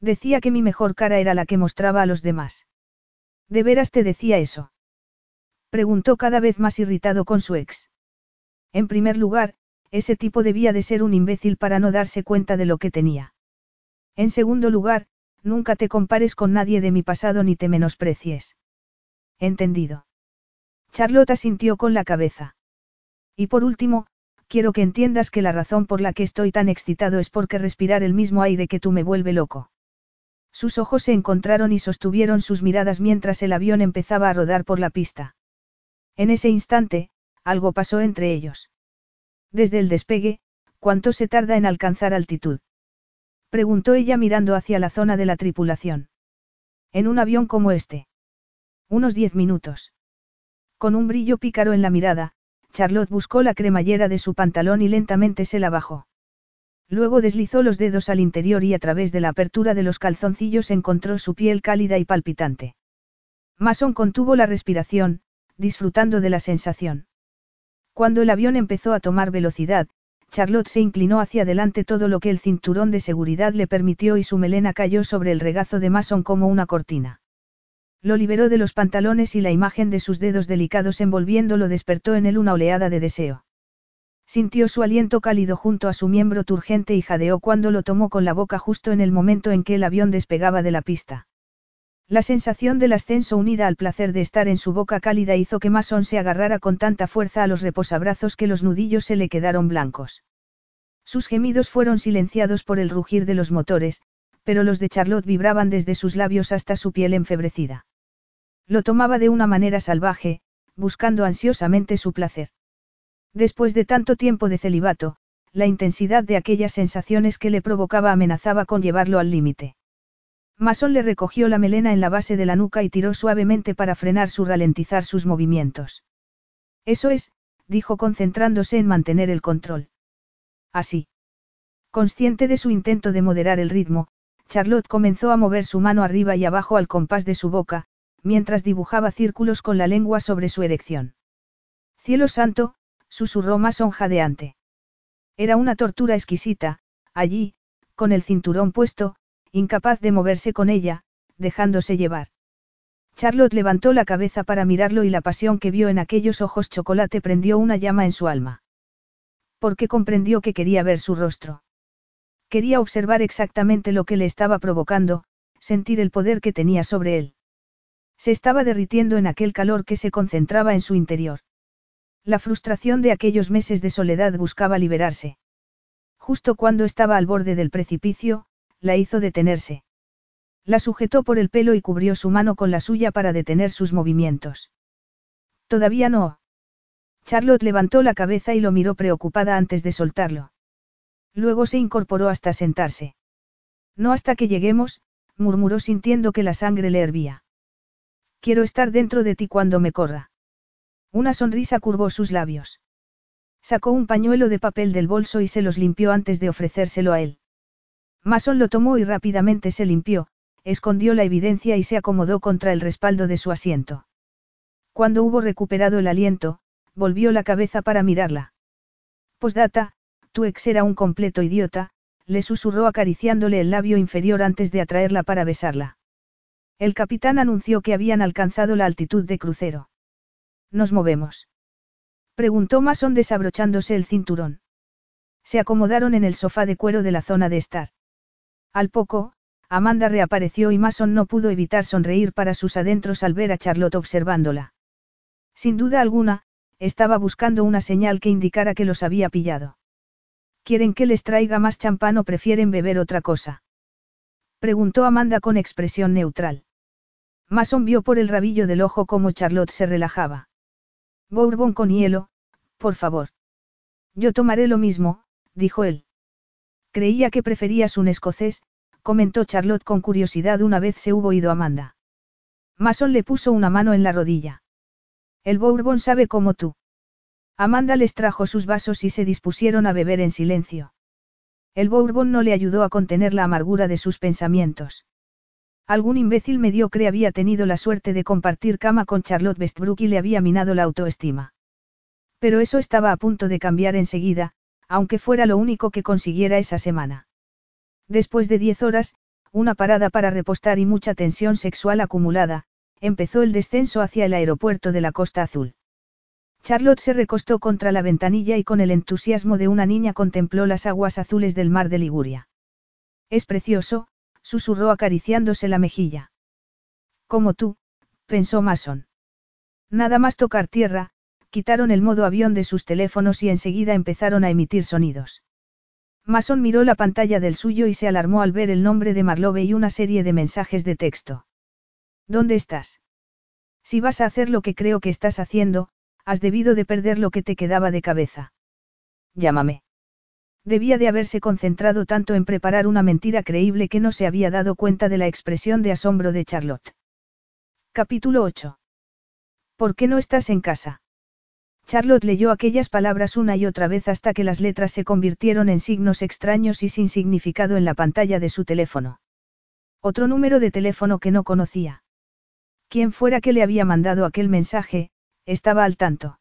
Decía que mi mejor cara era la que mostraba a los demás. ¿De veras te decía eso? Preguntó cada vez más irritado con su ex. En primer lugar, ese tipo debía de ser un imbécil para no darse cuenta de lo que tenía. En segundo lugar, nunca te compares con nadie de mi pasado ni te menosprecies. Entendido. Charlotte sintió con la cabeza. Y por último, quiero que entiendas que la razón por la que estoy tan excitado es porque respirar el mismo aire que tú me vuelve loco. Sus ojos se encontraron y sostuvieron sus miradas mientras el avión empezaba a rodar por la pista. En ese instante, algo pasó entre ellos. Desde el despegue, ¿cuánto se tarda en alcanzar altitud? Preguntó ella mirando hacia la zona de la tripulación. En un avión como este. Unos diez minutos. Con un brillo pícaro en la mirada, Charlotte buscó la cremallera de su pantalón y lentamente se la bajó. Luego deslizó los dedos al interior y a través de la apertura de los calzoncillos encontró su piel cálida y palpitante. Mason contuvo la respiración, disfrutando de la sensación. Cuando el avión empezó a tomar velocidad, Charlotte se inclinó hacia adelante todo lo que el cinturón de seguridad le permitió y su melena cayó sobre el regazo de Mason como una cortina. Lo liberó de los pantalones y la imagen de sus dedos delicados envolviéndolo despertó en él una oleada de deseo. Sintió su aliento cálido junto a su miembro turgente y jadeó cuando lo tomó con la boca justo en el momento en que el avión despegaba de la pista. La sensación del ascenso unida al placer de estar en su boca cálida hizo que Mason se agarrara con tanta fuerza a los reposabrazos que los nudillos se le quedaron blancos. Sus gemidos fueron silenciados por el rugir de los motores, pero los de Charlotte vibraban desde sus labios hasta su piel enfebrecida. Lo tomaba de una manera salvaje, buscando ansiosamente su placer. Después de tanto tiempo de celibato, la intensidad de aquellas sensaciones que le provocaba amenazaba con llevarlo al límite. Mason le recogió la melena en la base de la nuca y tiró suavemente para frenar su ralentizar sus movimientos. Eso es, dijo concentrándose en mantener el control. Así. Consciente de su intento de moderar el ritmo, Charlotte comenzó a mover su mano arriba y abajo al compás de su boca, mientras dibujaba círculos con la lengua sobre su erección. Cielo santo, susurró Mason jadeante. Era una tortura exquisita, allí, con el cinturón puesto, incapaz de moverse con ella, dejándose llevar. Charlotte levantó la cabeza para mirarlo y la pasión que vio en aquellos ojos chocolate prendió una llama en su alma. Porque comprendió que quería ver su rostro. Quería observar exactamente lo que le estaba provocando, sentir el poder que tenía sobre él. Se estaba derritiendo en aquel calor que se concentraba en su interior. La frustración de aquellos meses de soledad buscaba liberarse. Justo cuando estaba al borde del precipicio, la hizo detenerse. La sujetó por el pelo y cubrió su mano con la suya para detener sus movimientos. Todavía no. Charlotte levantó la cabeza y lo miró preocupada antes de soltarlo. Luego se incorporó hasta sentarse. No hasta que lleguemos, murmuró sintiendo que la sangre le hervía. Quiero estar dentro de ti cuando me corra. Una sonrisa curvó sus labios. Sacó un pañuelo de papel del bolso y se los limpió antes de ofrecérselo a él. Mason lo tomó y rápidamente se limpió, escondió la evidencia y se acomodó contra el respaldo de su asiento. Cuando hubo recuperado el aliento, volvió la cabeza para mirarla. Posdata, tu ex era un completo idiota, le susurró acariciándole el labio inferior antes de atraerla para besarla. El capitán anunció que habían alcanzado la altitud de crucero. ¿Nos movemos? Preguntó Mason desabrochándose el cinturón. Se acomodaron en el sofá de cuero de la zona de estar. Al poco, Amanda reapareció y Mason no pudo evitar sonreír para sus adentros al ver a Charlotte observándola. Sin duda alguna, estaba buscando una señal que indicara que los había pillado. ¿Quieren que les traiga más champán o prefieren beber otra cosa? Preguntó Amanda con expresión neutral. Mason vio por el rabillo del ojo cómo Charlotte se relajaba. Bourbon con hielo, por favor. Yo tomaré lo mismo, dijo él. Creía que preferías un escocés, comentó Charlotte con curiosidad una vez se hubo ido Amanda. Mason le puso una mano en la rodilla. El Bourbon sabe como tú. Amanda les trajo sus vasos y se dispusieron a beber en silencio. El Bourbon no le ayudó a contener la amargura de sus pensamientos. Algún imbécil mediocre había tenido la suerte de compartir cama con Charlotte Westbrook y le había minado la autoestima. Pero eso estaba a punto de cambiar enseguida, aunque fuera lo único que consiguiera esa semana. Después de diez horas, una parada para repostar y mucha tensión sexual acumulada, empezó el descenso hacia el aeropuerto de la Costa Azul. Charlotte se recostó contra la ventanilla y con el entusiasmo de una niña contempló las aguas azules del mar de Liguria. Es precioso, susurró acariciándose la mejilla. Como tú, pensó Mason. Nada más tocar tierra, quitaron el modo avión de sus teléfonos y enseguida empezaron a emitir sonidos. Mason miró la pantalla del suyo y se alarmó al ver el nombre de Marlove y una serie de mensajes de texto. ¿Dónde estás? Si vas a hacer lo que creo que estás haciendo, has debido de perder lo que te quedaba de cabeza. Llámame. Debía de haberse concentrado tanto en preparar una mentira creíble que no se había dado cuenta de la expresión de asombro de Charlotte. Capítulo 8. ¿Por qué no estás en casa? Charlotte leyó aquellas palabras una y otra vez hasta que las letras se convirtieron en signos extraños y sin significado en la pantalla de su teléfono. Otro número de teléfono que no conocía. Quien fuera que le había mandado aquel mensaje, estaba al tanto.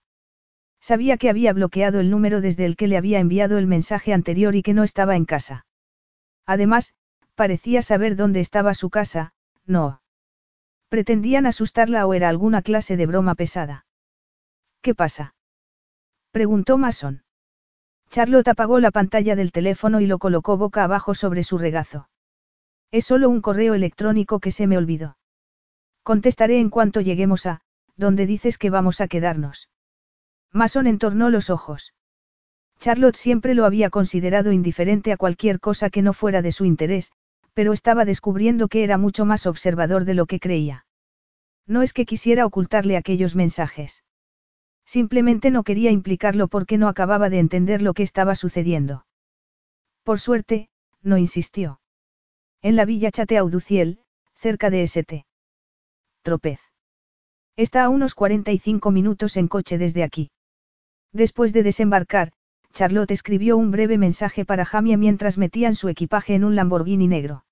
Sabía que había bloqueado el número desde el que le había enviado el mensaje anterior y que no estaba en casa. Además, parecía saber dónde estaba su casa, no. Pretendían asustarla o era alguna clase de broma pesada. ¿Qué pasa? Preguntó Mason. Charlotte apagó la pantalla del teléfono y lo colocó boca abajo sobre su regazo. Es solo un correo electrónico que se me olvidó. Contestaré en cuanto lleguemos a, donde dices que vamos a quedarnos. Mason entornó los ojos. Charlotte siempre lo había considerado indiferente a cualquier cosa que no fuera de su interés, pero estaba descubriendo que era mucho más observador de lo que creía. No es que quisiera ocultarle aquellos mensajes. Simplemente no quería implicarlo porque no acababa de entender lo que estaba sucediendo. Por suerte, no insistió. En la villa Chateauduciel, cerca de St. Tropez. Está a unos 45 minutos en coche desde aquí. Después de desembarcar, Charlotte escribió un breve mensaje para Jamie mientras metían su equipaje en un Lamborghini negro.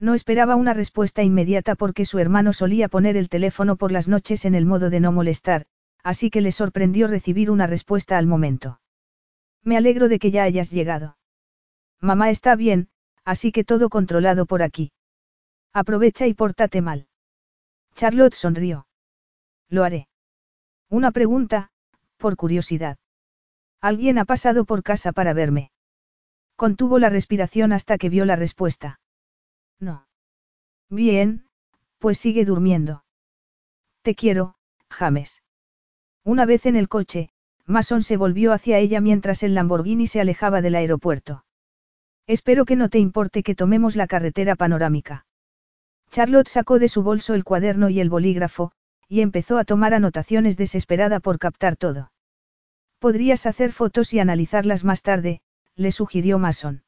No esperaba una respuesta inmediata porque su hermano solía poner el teléfono por las noches en el modo de no molestar, así que le sorprendió recibir una respuesta al momento. Me alegro de que ya hayas llegado. Mamá está bien, así que todo controlado por aquí. Aprovecha y pórtate mal. Charlotte sonrió. Lo haré. Una pregunta, por curiosidad. ¿Alguien ha pasado por casa para verme? Contuvo la respiración hasta que vio la respuesta. No. Bien, pues sigue durmiendo. Te quiero, James. Una vez en el coche, Mason se volvió hacia ella mientras el Lamborghini se alejaba del aeropuerto. Espero que no te importe que tomemos la carretera panorámica. Charlotte sacó de su bolso el cuaderno y el bolígrafo, y empezó a tomar anotaciones desesperada por captar todo. Podrías hacer fotos y analizarlas más tarde, le sugirió Mason.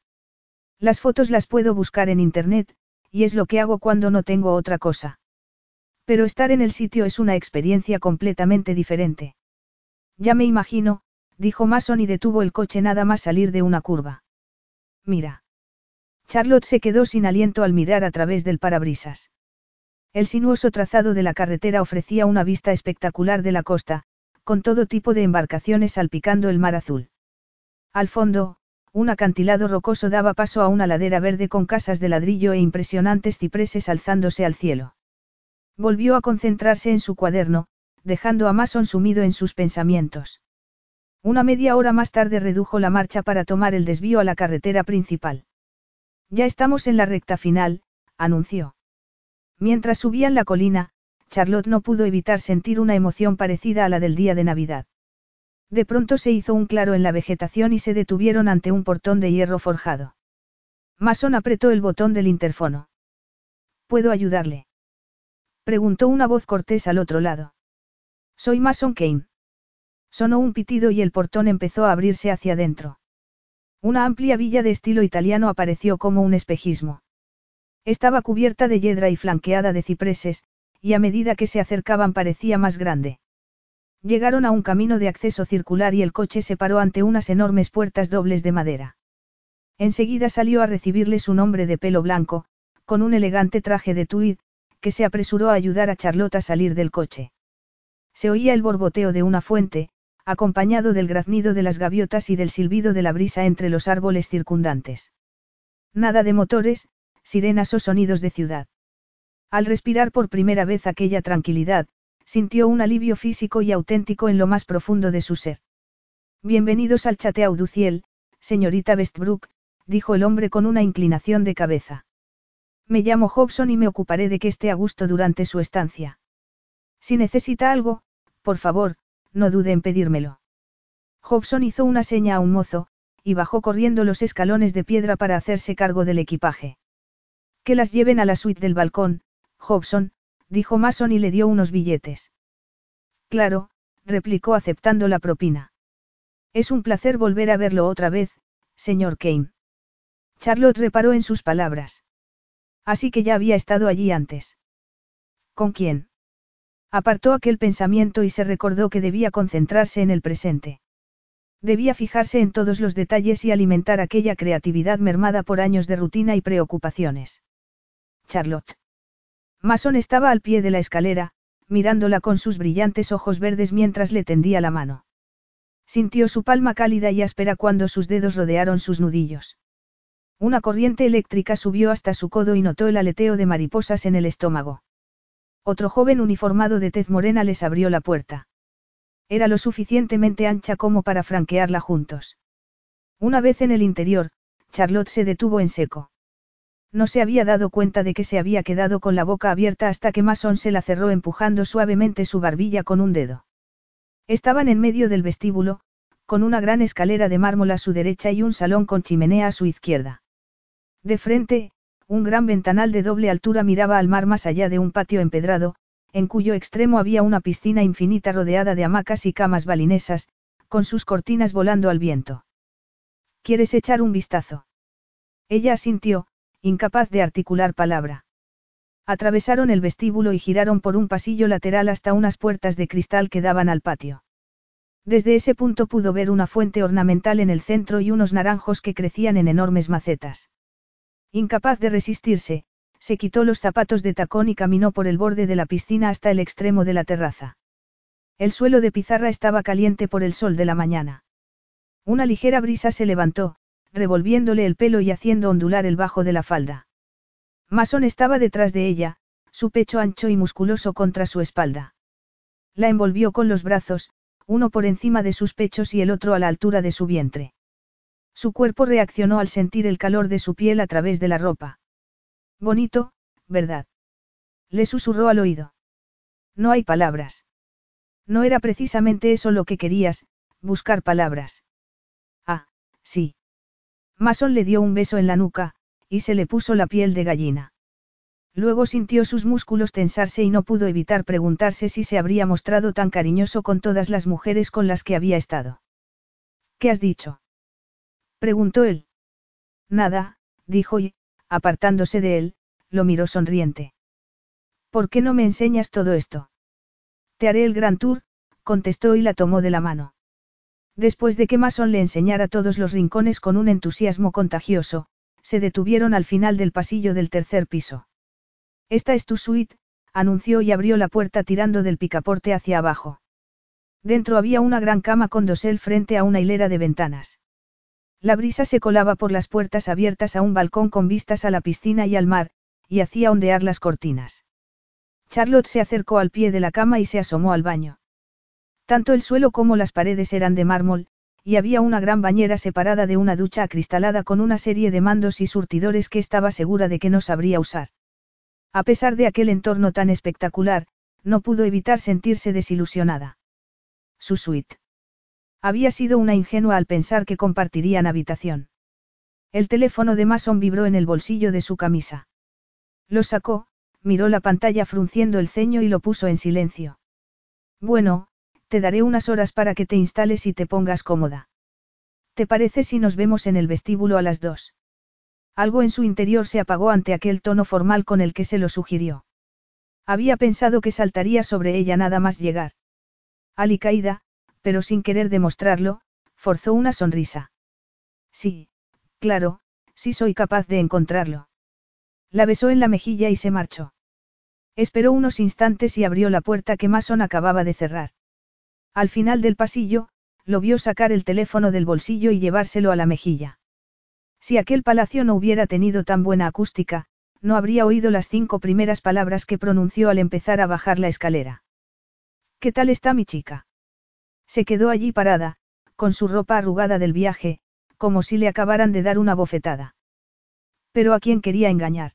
Las fotos las puedo buscar en Internet, y es lo que hago cuando no tengo otra cosa. Pero estar en el sitio es una experiencia completamente diferente. Ya me imagino, dijo Mason y detuvo el coche nada más salir de una curva. Mira. Charlotte se quedó sin aliento al mirar a través del parabrisas. El sinuoso trazado de la carretera ofrecía una vista espectacular de la costa, con todo tipo de embarcaciones salpicando el mar azul. Al fondo, un acantilado rocoso daba paso a una ladera verde con casas de ladrillo e impresionantes cipreses alzándose al cielo. Volvió a concentrarse en su cuaderno, dejando a Mason sumido en sus pensamientos. Una media hora más tarde redujo la marcha para tomar el desvío a la carretera principal. Ya estamos en la recta final, anunció. Mientras subían la colina, Charlotte no pudo evitar sentir una emoción parecida a la del día de Navidad. De pronto se hizo un claro en la vegetación y se detuvieron ante un portón de hierro forjado. Mason apretó el botón del interfono. ¿Puedo ayudarle? Preguntó una voz cortés al otro lado. Soy Mason Kane. Sonó un pitido y el portón empezó a abrirse hacia adentro. Una amplia villa de estilo italiano apareció como un espejismo. Estaba cubierta de hiedra y flanqueada de cipreses, y a medida que se acercaban parecía más grande. Llegaron a un camino de acceso circular y el coche se paró ante unas enormes puertas dobles de madera. Enseguida salió a recibirles un hombre de pelo blanco, con un elegante traje de tweed, que se apresuró a ayudar a Charlotte a salir del coche. Se oía el borboteo de una fuente, acompañado del graznido de las gaviotas y del silbido de la brisa entre los árboles circundantes. Nada de motores, sirenas o sonidos de ciudad. Al respirar por primera vez aquella tranquilidad, sintió un alivio físico y auténtico en lo más profundo de su ser. Bienvenidos al Chateau du Ciel, señorita Westbrook, dijo el hombre con una inclinación de cabeza. Me llamo Hobson y me ocuparé de que esté a gusto durante su estancia. Si necesita algo, por favor, no dude en pedírmelo. Hobson hizo una seña a un mozo, y bajó corriendo los escalones de piedra para hacerse cargo del equipaje. Que las lleven a la suite del balcón, Hobson, dijo Mason y le dio unos billetes. Claro, replicó aceptando la propina. Es un placer volver a verlo otra vez, señor Kane. Charlotte reparó en sus palabras. Así que ya había estado allí antes. ¿Con quién? Apartó aquel pensamiento y se recordó que debía concentrarse en el presente. Debía fijarse en todos los detalles y alimentar aquella creatividad mermada por años de rutina y preocupaciones. Charlotte. Mason estaba al pie de la escalera, mirándola con sus brillantes ojos verdes mientras le tendía la mano. Sintió su palma cálida y áspera cuando sus dedos rodearon sus nudillos. Una corriente eléctrica subió hasta su codo y notó el aleteo de mariposas en el estómago. Otro joven uniformado de tez morena les abrió la puerta. Era lo suficientemente ancha como para franquearla juntos. Una vez en el interior, Charlotte se detuvo en seco. No se había dado cuenta de que se había quedado con la boca abierta hasta que Mason se la cerró empujando suavemente su barbilla con un dedo. Estaban en medio del vestíbulo, con una gran escalera de mármol a su derecha y un salón con chimenea a su izquierda. De frente, un gran ventanal de doble altura miraba al mar más allá de un patio empedrado, en cuyo extremo había una piscina infinita rodeada de hamacas y camas balinesas, con sus cortinas volando al viento. ¿Quieres echar un vistazo? Ella asintió, incapaz de articular palabra. Atravesaron el vestíbulo y giraron por un pasillo lateral hasta unas puertas de cristal que daban al patio. Desde ese punto pudo ver una fuente ornamental en el centro y unos naranjos que crecían en enormes macetas. Incapaz de resistirse, se quitó los zapatos de tacón y caminó por el borde de la piscina hasta el extremo de la terraza. El suelo de pizarra estaba caliente por el sol de la mañana. Una ligera brisa se levantó, revolviéndole el pelo y haciendo ondular el bajo de la falda. Mason estaba detrás de ella, su pecho ancho y musculoso contra su espalda. La envolvió con los brazos, uno por encima de sus pechos y el otro a la altura de su vientre. Su cuerpo reaccionó al sentir el calor de su piel a través de la ropa. Bonito, ¿verdad? Le susurró al oído. No hay palabras. No era precisamente eso lo que querías, buscar palabras. Ah, sí. Mason le dio un beso en la nuca, y se le puso la piel de gallina. Luego sintió sus músculos tensarse y no pudo evitar preguntarse si se habría mostrado tan cariñoso con todas las mujeres con las que había estado. ¿Qué has dicho? Preguntó él. Nada, dijo y, apartándose de él, lo miró sonriente. ¿Por qué no me enseñas todo esto? Te haré el gran tour, contestó y la tomó de la mano. Después de que Mason le enseñara todos los rincones con un entusiasmo contagioso, se detuvieron al final del pasillo del tercer piso. Esta es tu suite, anunció y abrió la puerta tirando del picaporte hacia abajo. Dentro había una gran cama con dosel frente a una hilera de ventanas. La brisa se colaba por las puertas abiertas a un balcón con vistas a la piscina y al mar, y hacía ondear las cortinas. Charlotte se acercó al pie de la cama y se asomó al baño. Tanto el suelo como las paredes eran de mármol, y había una gran bañera separada de una ducha acristalada con una serie de mandos y surtidores que estaba segura de que no sabría usar. A pesar de aquel entorno tan espectacular, no pudo evitar sentirse desilusionada. Su suite. Había sido una ingenua al pensar que compartirían habitación. El teléfono de Mason vibró en el bolsillo de su camisa. Lo sacó, miró la pantalla frunciendo el ceño y lo puso en silencio. Bueno, te daré unas horas para que te instales y te pongas cómoda. ¿Te parece si nos vemos en el vestíbulo a las dos? Algo en su interior se apagó ante aquel tono formal con el que se lo sugirió. Había pensado que saltaría sobre ella nada más llegar. Alicaída, pero sin querer demostrarlo, forzó una sonrisa. Sí, claro, sí soy capaz de encontrarlo. La besó en la mejilla y se marchó. Esperó unos instantes y abrió la puerta que Mason acababa de cerrar. Al final del pasillo, lo vio sacar el teléfono del bolsillo y llevárselo a la mejilla. Si aquel palacio no hubiera tenido tan buena acústica, no habría oído las cinco primeras palabras que pronunció al empezar a bajar la escalera. ¿Qué tal está mi chica? Se quedó allí parada, con su ropa arrugada del viaje, como si le acabaran de dar una bofetada. Pero a quién quería engañar.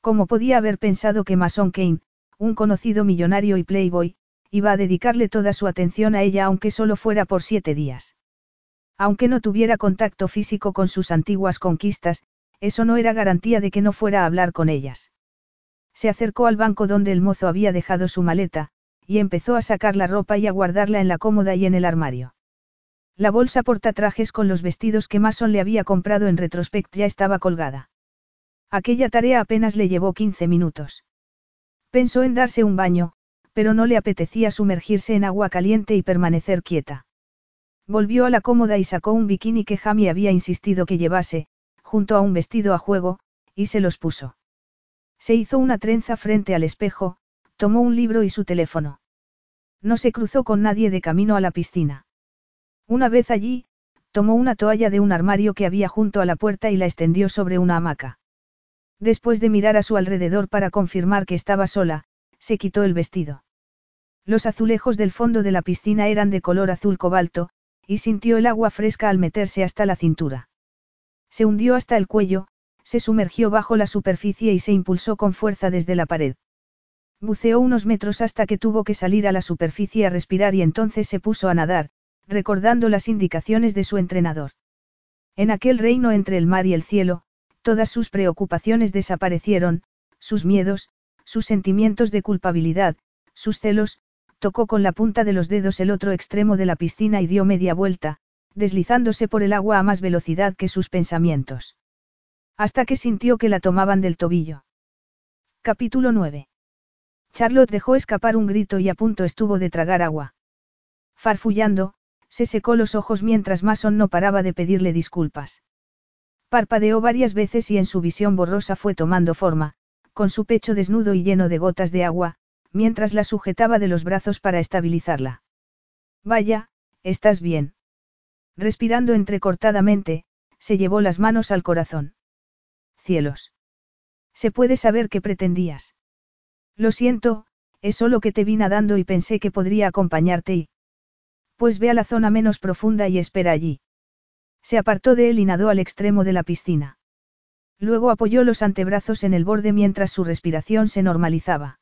¿Cómo podía haber pensado que Mason Kane, un conocido millonario y playboy, iba a dedicarle toda su atención a ella aunque solo fuera por siete días? Aunque no tuviera contacto físico con sus antiguas conquistas, eso no era garantía de que no fuera a hablar con ellas. Se acercó al banco donde el mozo había dejado su maleta, y empezó a sacar la ropa y a guardarla en la cómoda y en el armario. La bolsa portatrajes con los vestidos que Mason le había comprado en retrospect ya estaba colgada. Aquella tarea apenas le llevó 15 minutos. Pensó en darse un baño, pero no le apetecía sumergirse en agua caliente y permanecer quieta. Volvió a la cómoda y sacó un bikini que Jamie había insistido que llevase, junto a un vestido a juego, y se los puso. Se hizo una trenza frente al espejo, tomó un libro y su teléfono. No se cruzó con nadie de camino a la piscina. Una vez allí, tomó una toalla de un armario que había junto a la puerta y la extendió sobre una hamaca. Después de mirar a su alrededor para confirmar que estaba sola, se quitó el vestido. Los azulejos del fondo de la piscina eran de color azul cobalto, y sintió el agua fresca al meterse hasta la cintura. Se hundió hasta el cuello, se sumergió bajo la superficie y se impulsó con fuerza desde la pared. Buceó unos metros hasta que tuvo que salir a la superficie a respirar y entonces se puso a nadar, recordando las indicaciones de su entrenador. En aquel reino entre el mar y el cielo, todas sus preocupaciones desaparecieron, sus miedos, sus sentimientos de culpabilidad, sus celos, tocó con la punta de los dedos el otro extremo de la piscina y dio media vuelta, deslizándose por el agua a más velocidad que sus pensamientos. Hasta que sintió que la tomaban del tobillo. Capítulo 9. Charlotte dejó escapar un grito y a punto estuvo de tragar agua. Farfullando, se secó los ojos mientras Mason no paraba de pedirle disculpas. Parpadeó varias veces y en su visión borrosa fue tomando forma, con su pecho desnudo y lleno de gotas de agua, mientras la sujetaba de los brazos para estabilizarla. Vaya, estás bien. Respirando entrecortadamente, se llevó las manos al corazón. Cielos. ¿Se puede saber qué pretendías? Lo siento, es solo que te vi nadando y pensé que podría acompañarte y... Pues ve a la zona menos profunda y espera allí. Se apartó de él y nadó al extremo de la piscina. Luego apoyó los antebrazos en el borde mientras su respiración se normalizaba.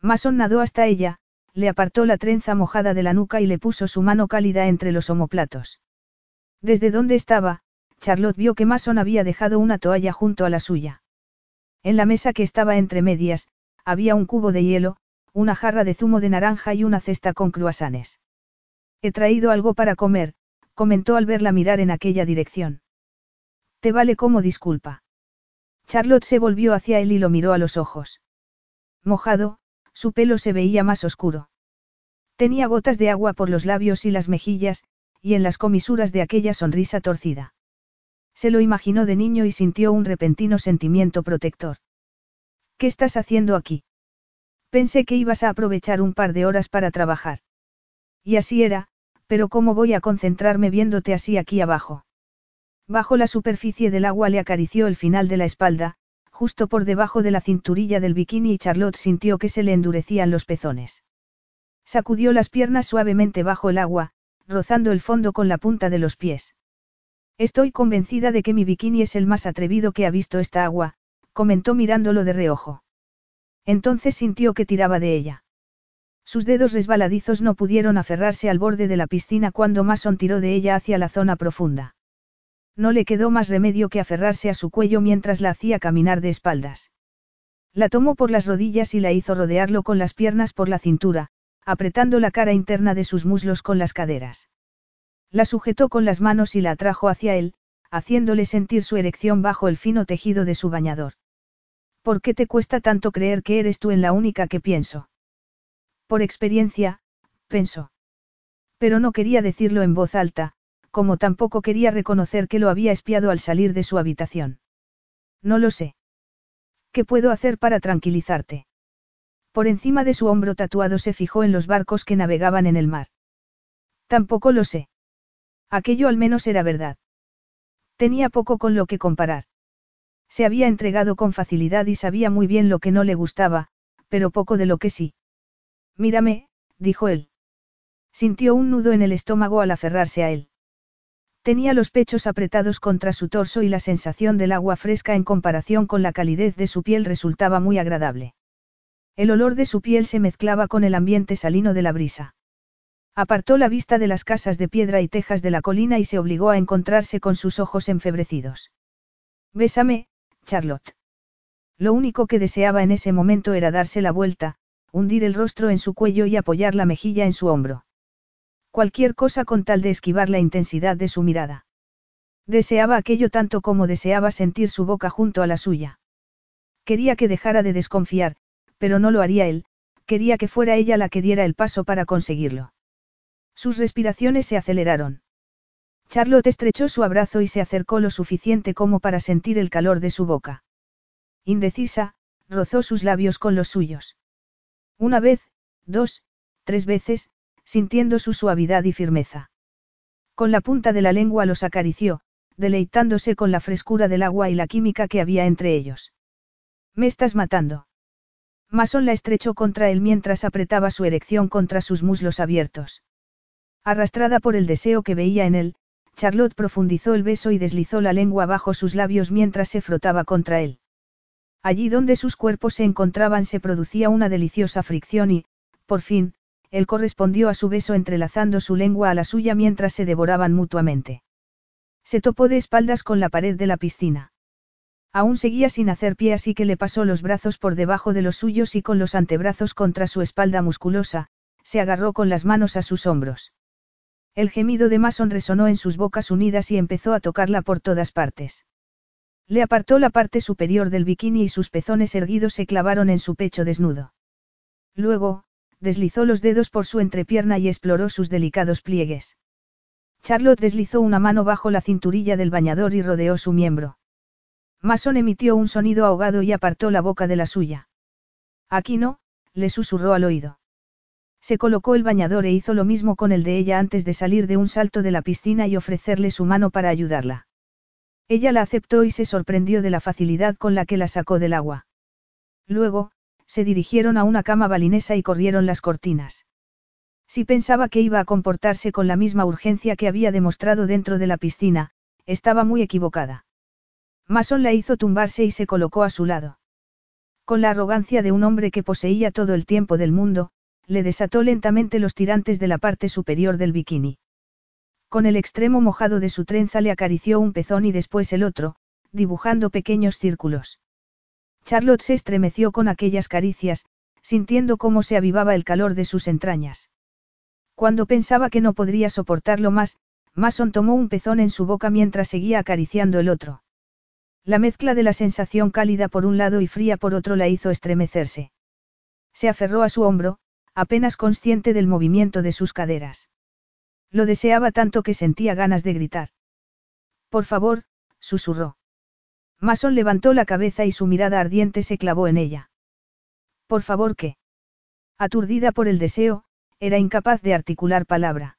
Mason nadó hasta ella, le apartó la trenza mojada de la nuca y le puso su mano cálida entre los omoplatos. Desde donde estaba, Charlotte vio que Mason había dejado una toalla junto a la suya. En la mesa que estaba entre medias, había un cubo de hielo, una jarra de zumo de naranja y una cesta con cruasanes. He traído algo para comer, comentó al verla mirar en aquella dirección. Te vale como disculpa. Charlotte se volvió hacia él y lo miró a los ojos. Mojado, su pelo se veía más oscuro. Tenía gotas de agua por los labios y las mejillas, y en las comisuras de aquella sonrisa torcida. Se lo imaginó de niño y sintió un repentino sentimiento protector. ¿Qué estás haciendo aquí? Pensé que ibas a aprovechar un par de horas para trabajar. Y así era, pero ¿cómo voy a concentrarme viéndote así aquí abajo? Bajo la superficie del agua le acarició el final de la espalda, justo por debajo de la cinturilla del bikini y Charlotte sintió que se le endurecían los pezones. Sacudió las piernas suavemente bajo el agua, rozando el fondo con la punta de los pies. Estoy convencida de que mi bikini es el más atrevido que ha visto esta agua, comentó mirándolo de reojo. Entonces sintió que tiraba de ella. Sus dedos resbaladizos no pudieron aferrarse al borde de la piscina cuando Mason tiró de ella hacia la zona profunda. No le quedó más remedio que aferrarse a su cuello mientras la hacía caminar de espaldas. La tomó por las rodillas y la hizo rodearlo con las piernas por la cintura, apretando la cara interna de sus muslos con las caderas. La sujetó con las manos y la atrajo hacia él, haciéndole sentir su erección bajo el fino tejido de su bañador. ¿Por qué te cuesta tanto creer que eres tú en la única que pienso? Por experiencia, pensó. Pero no quería decirlo en voz alta, como tampoco quería reconocer que lo había espiado al salir de su habitación. No lo sé. ¿Qué puedo hacer para tranquilizarte? Por encima de su hombro tatuado se fijó en los barcos que navegaban en el mar. Tampoco lo sé. Aquello al menos era verdad. Tenía poco con lo que comparar. Se había entregado con facilidad y sabía muy bien lo que no le gustaba, pero poco de lo que sí. Mírame, dijo él. Sintió un nudo en el estómago al aferrarse a él. Tenía los pechos apretados contra su torso y la sensación del agua fresca en comparación con la calidez de su piel resultaba muy agradable. El olor de su piel se mezclaba con el ambiente salino de la brisa. Apartó la vista de las casas de piedra y tejas de la colina y se obligó a encontrarse con sus ojos enfebrecidos. Bésame, Charlotte. Lo único que deseaba en ese momento era darse la vuelta, hundir el rostro en su cuello y apoyar la mejilla en su hombro. Cualquier cosa con tal de esquivar la intensidad de su mirada. Deseaba aquello tanto como deseaba sentir su boca junto a la suya. Quería que dejara de desconfiar, pero no lo haría él, quería que fuera ella la que diera el paso para conseguirlo. Sus respiraciones se aceleraron. Charlotte estrechó su abrazo y se acercó lo suficiente como para sentir el calor de su boca. Indecisa, rozó sus labios con los suyos. Una vez, dos, tres veces, sintiendo su suavidad y firmeza. Con la punta de la lengua los acarició, deleitándose con la frescura del agua y la química que había entre ellos. Me estás matando. Mason la estrechó contra él mientras apretaba su erección contra sus muslos abiertos. Arrastrada por el deseo que veía en él, Charlotte profundizó el beso y deslizó la lengua bajo sus labios mientras se frotaba contra él. Allí donde sus cuerpos se encontraban se producía una deliciosa fricción y, por fin, él correspondió a su beso entrelazando su lengua a la suya mientras se devoraban mutuamente. Se topó de espaldas con la pared de la piscina. Aún seguía sin hacer pie así que le pasó los brazos por debajo de los suyos y con los antebrazos contra su espalda musculosa, se agarró con las manos a sus hombros. El gemido de Mason resonó en sus bocas unidas y empezó a tocarla por todas partes. Le apartó la parte superior del bikini y sus pezones erguidos se clavaron en su pecho desnudo. Luego, deslizó los dedos por su entrepierna y exploró sus delicados pliegues. Charlotte deslizó una mano bajo la cinturilla del bañador y rodeó su miembro. Mason emitió un sonido ahogado y apartó la boca de la suya. Aquí no, le susurró al oído. Se colocó el bañador e hizo lo mismo con el de ella antes de salir de un salto de la piscina y ofrecerle su mano para ayudarla. Ella la aceptó y se sorprendió de la facilidad con la que la sacó del agua. Luego, se dirigieron a una cama balinesa y corrieron las cortinas. Si pensaba que iba a comportarse con la misma urgencia que había demostrado dentro de la piscina, estaba muy equivocada. Mason la hizo tumbarse y se colocó a su lado. Con la arrogancia de un hombre que poseía todo el tiempo del mundo, le desató lentamente los tirantes de la parte superior del bikini. Con el extremo mojado de su trenza le acarició un pezón y después el otro, dibujando pequeños círculos. Charlotte se estremeció con aquellas caricias, sintiendo cómo se avivaba el calor de sus entrañas. Cuando pensaba que no podría soportarlo más, Mason tomó un pezón en su boca mientras seguía acariciando el otro. La mezcla de la sensación cálida por un lado y fría por otro la hizo estremecerse. Se aferró a su hombro, apenas consciente del movimiento de sus caderas. Lo deseaba tanto que sentía ganas de gritar. Por favor, susurró. Mason levantó la cabeza y su mirada ardiente se clavó en ella. Por favor, ¿qué? Aturdida por el deseo, era incapaz de articular palabra.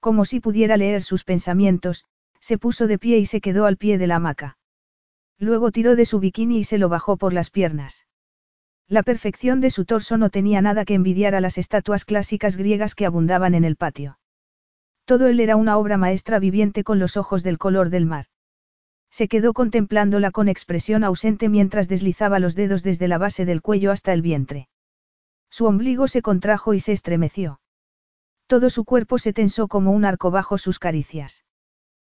Como si pudiera leer sus pensamientos, se puso de pie y se quedó al pie de la hamaca. Luego tiró de su bikini y se lo bajó por las piernas. La perfección de su torso no tenía nada que envidiar a las estatuas clásicas griegas que abundaban en el patio. Todo él era una obra maestra viviente con los ojos del color del mar. Se quedó contemplándola con expresión ausente mientras deslizaba los dedos desde la base del cuello hasta el vientre. Su ombligo se contrajo y se estremeció. Todo su cuerpo se tensó como un arco bajo sus caricias.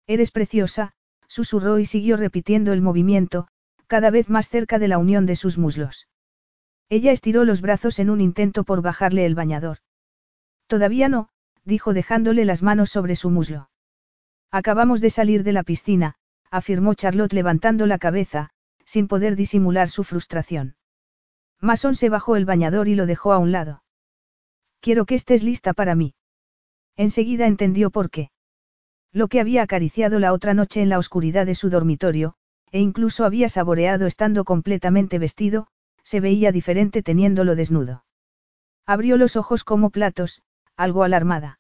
Eres preciosa, susurró y siguió repitiendo el movimiento, cada vez más cerca de la unión de sus muslos. Ella estiró los brazos en un intento por bajarle el bañador. Todavía no, dijo dejándole las manos sobre su muslo. Acabamos de salir de la piscina, afirmó Charlotte levantando la cabeza, sin poder disimular su frustración. Mason se bajó el bañador y lo dejó a un lado. Quiero que estés lista para mí. Enseguida entendió por qué. Lo que había acariciado la otra noche en la oscuridad de su dormitorio, e incluso había saboreado estando completamente vestido, se veía diferente teniéndolo desnudo. Abrió los ojos como platos, algo alarmada.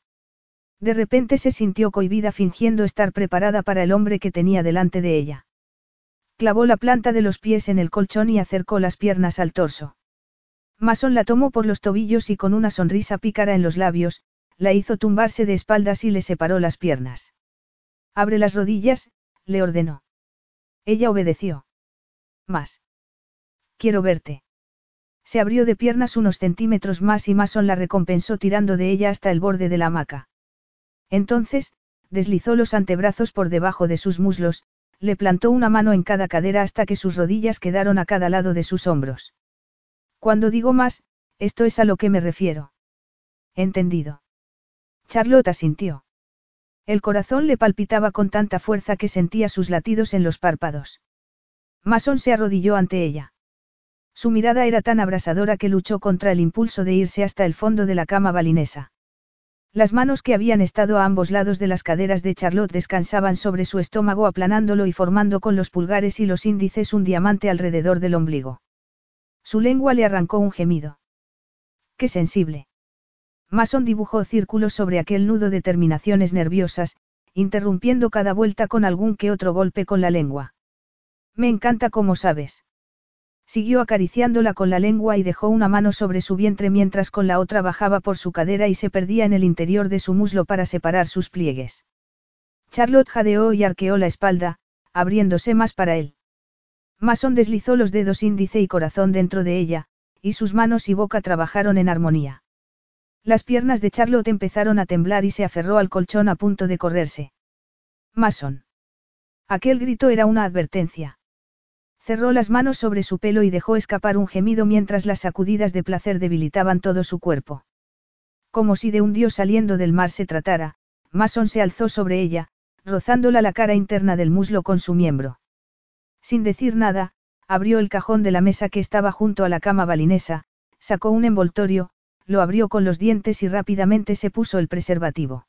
De repente se sintió cohibida fingiendo estar preparada para el hombre que tenía delante de ella. Clavó la planta de los pies en el colchón y acercó las piernas al torso. Mason la tomó por los tobillos y con una sonrisa pícara en los labios, la hizo tumbarse de espaldas y le separó las piernas. Abre las rodillas, le ordenó. Ella obedeció. Más. Quiero verte. Se abrió de piernas unos centímetros más y Mason la recompensó tirando de ella hasta el borde de la hamaca. Entonces, deslizó los antebrazos por debajo de sus muslos, le plantó una mano en cada cadera hasta que sus rodillas quedaron a cada lado de sus hombros. Cuando digo más, esto es a lo que me refiero. Entendido. Charlotte asintió. El corazón le palpitaba con tanta fuerza que sentía sus latidos en los párpados. Mason se arrodilló ante ella. Su mirada era tan abrasadora que luchó contra el impulso de irse hasta el fondo de la cama balinesa. Las manos que habían estado a ambos lados de las caderas de Charlotte descansaban sobre su estómago aplanándolo y formando con los pulgares y los índices un diamante alrededor del ombligo. Su lengua le arrancó un gemido. ¡Qué sensible! Mason dibujó círculos sobre aquel nudo de terminaciones nerviosas, interrumpiendo cada vuelta con algún que otro golpe con la lengua. Me encanta como sabes. Siguió acariciándola con la lengua y dejó una mano sobre su vientre mientras con la otra bajaba por su cadera y se perdía en el interior de su muslo para separar sus pliegues. Charlotte jadeó y arqueó la espalda, abriéndose más para él. Mason deslizó los dedos índice y corazón dentro de ella, y sus manos y boca trabajaron en armonía. Las piernas de Charlotte empezaron a temblar y se aferró al colchón a punto de correrse. Mason. Aquel grito era una advertencia. Cerró las manos sobre su pelo y dejó escapar un gemido mientras las sacudidas de placer debilitaban todo su cuerpo. Como si de un dios saliendo del mar se tratara, Mason se alzó sobre ella, rozándola la cara interna del muslo con su miembro. Sin decir nada, abrió el cajón de la mesa que estaba junto a la cama balinesa, sacó un envoltorio, lo abrió con los dientes y rápidamente se puso el preservativo.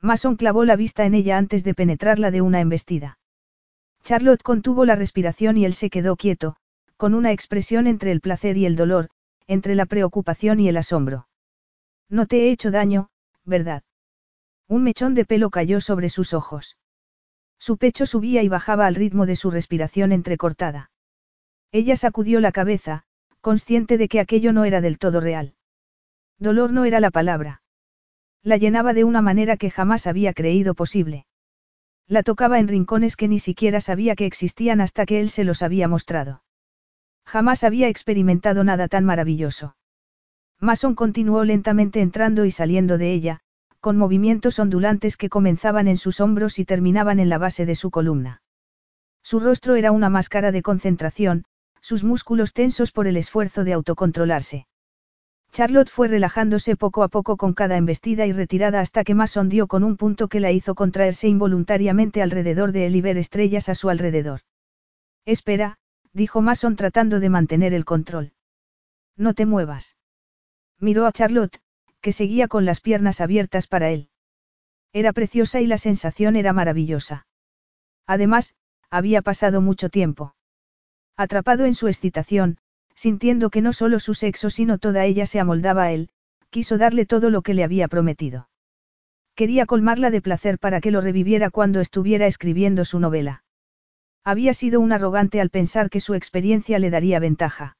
Mason clavó la vista en ella antes de penetrarla de una embestida. Charlotte contuvo la respiración y él se quedó quieto, con una expresión entre el placer y el dolor, entre la preocupación y el asombro. No te he hecho daño, ¿verdad? Un mechón de pelo cayó sobre sus ojos. Su pecho subía y bajaba al ritmo de su respiración entrecortada. Ella sacudió la cabeza, consciente de que aquello no era del todo real. Dolor no era la palabra. La llenaba de una manera que jamás había creído posible. La tocaba en rincones que ni siquiera sabía que existían hasta que él se los había mostrado. Jamás había experimentado nada tan maravilloso. Mason continuó lentamente entrando y saliendo de ella, con movimientos ondulantes que comenzaban en sus hombros y terminaban en la base de su columna. Su rostro era una máscara de concentración, sus músculos tensos por el esfuerzo de autocontrolarse. Charlotte fue relajándose poco a poco con cada embestida y retirada hasta que más hundió con un punto que la hizo contraerse involuntariamente alrededor de él y ver estrellas a su alrededor. Espera, dijo Mason tratando de mantener el control. No te muevas. Miró a Charlotte, que seguía con las piernas abiertas para él. Era preciosa y la sensación era maravillosa. Además, había pasado mucho tiempo. Atrapado en su excitación, sintiendo que no solo su sexo sino toda ella se amoldaba a él, quiso darle todo lo que le había prometido. Quería colmarla de placer para que lo reviviera cuando estuviera escribiendo su novela. Había sido un arrogante al pensar que su experiencia le daría ventaja.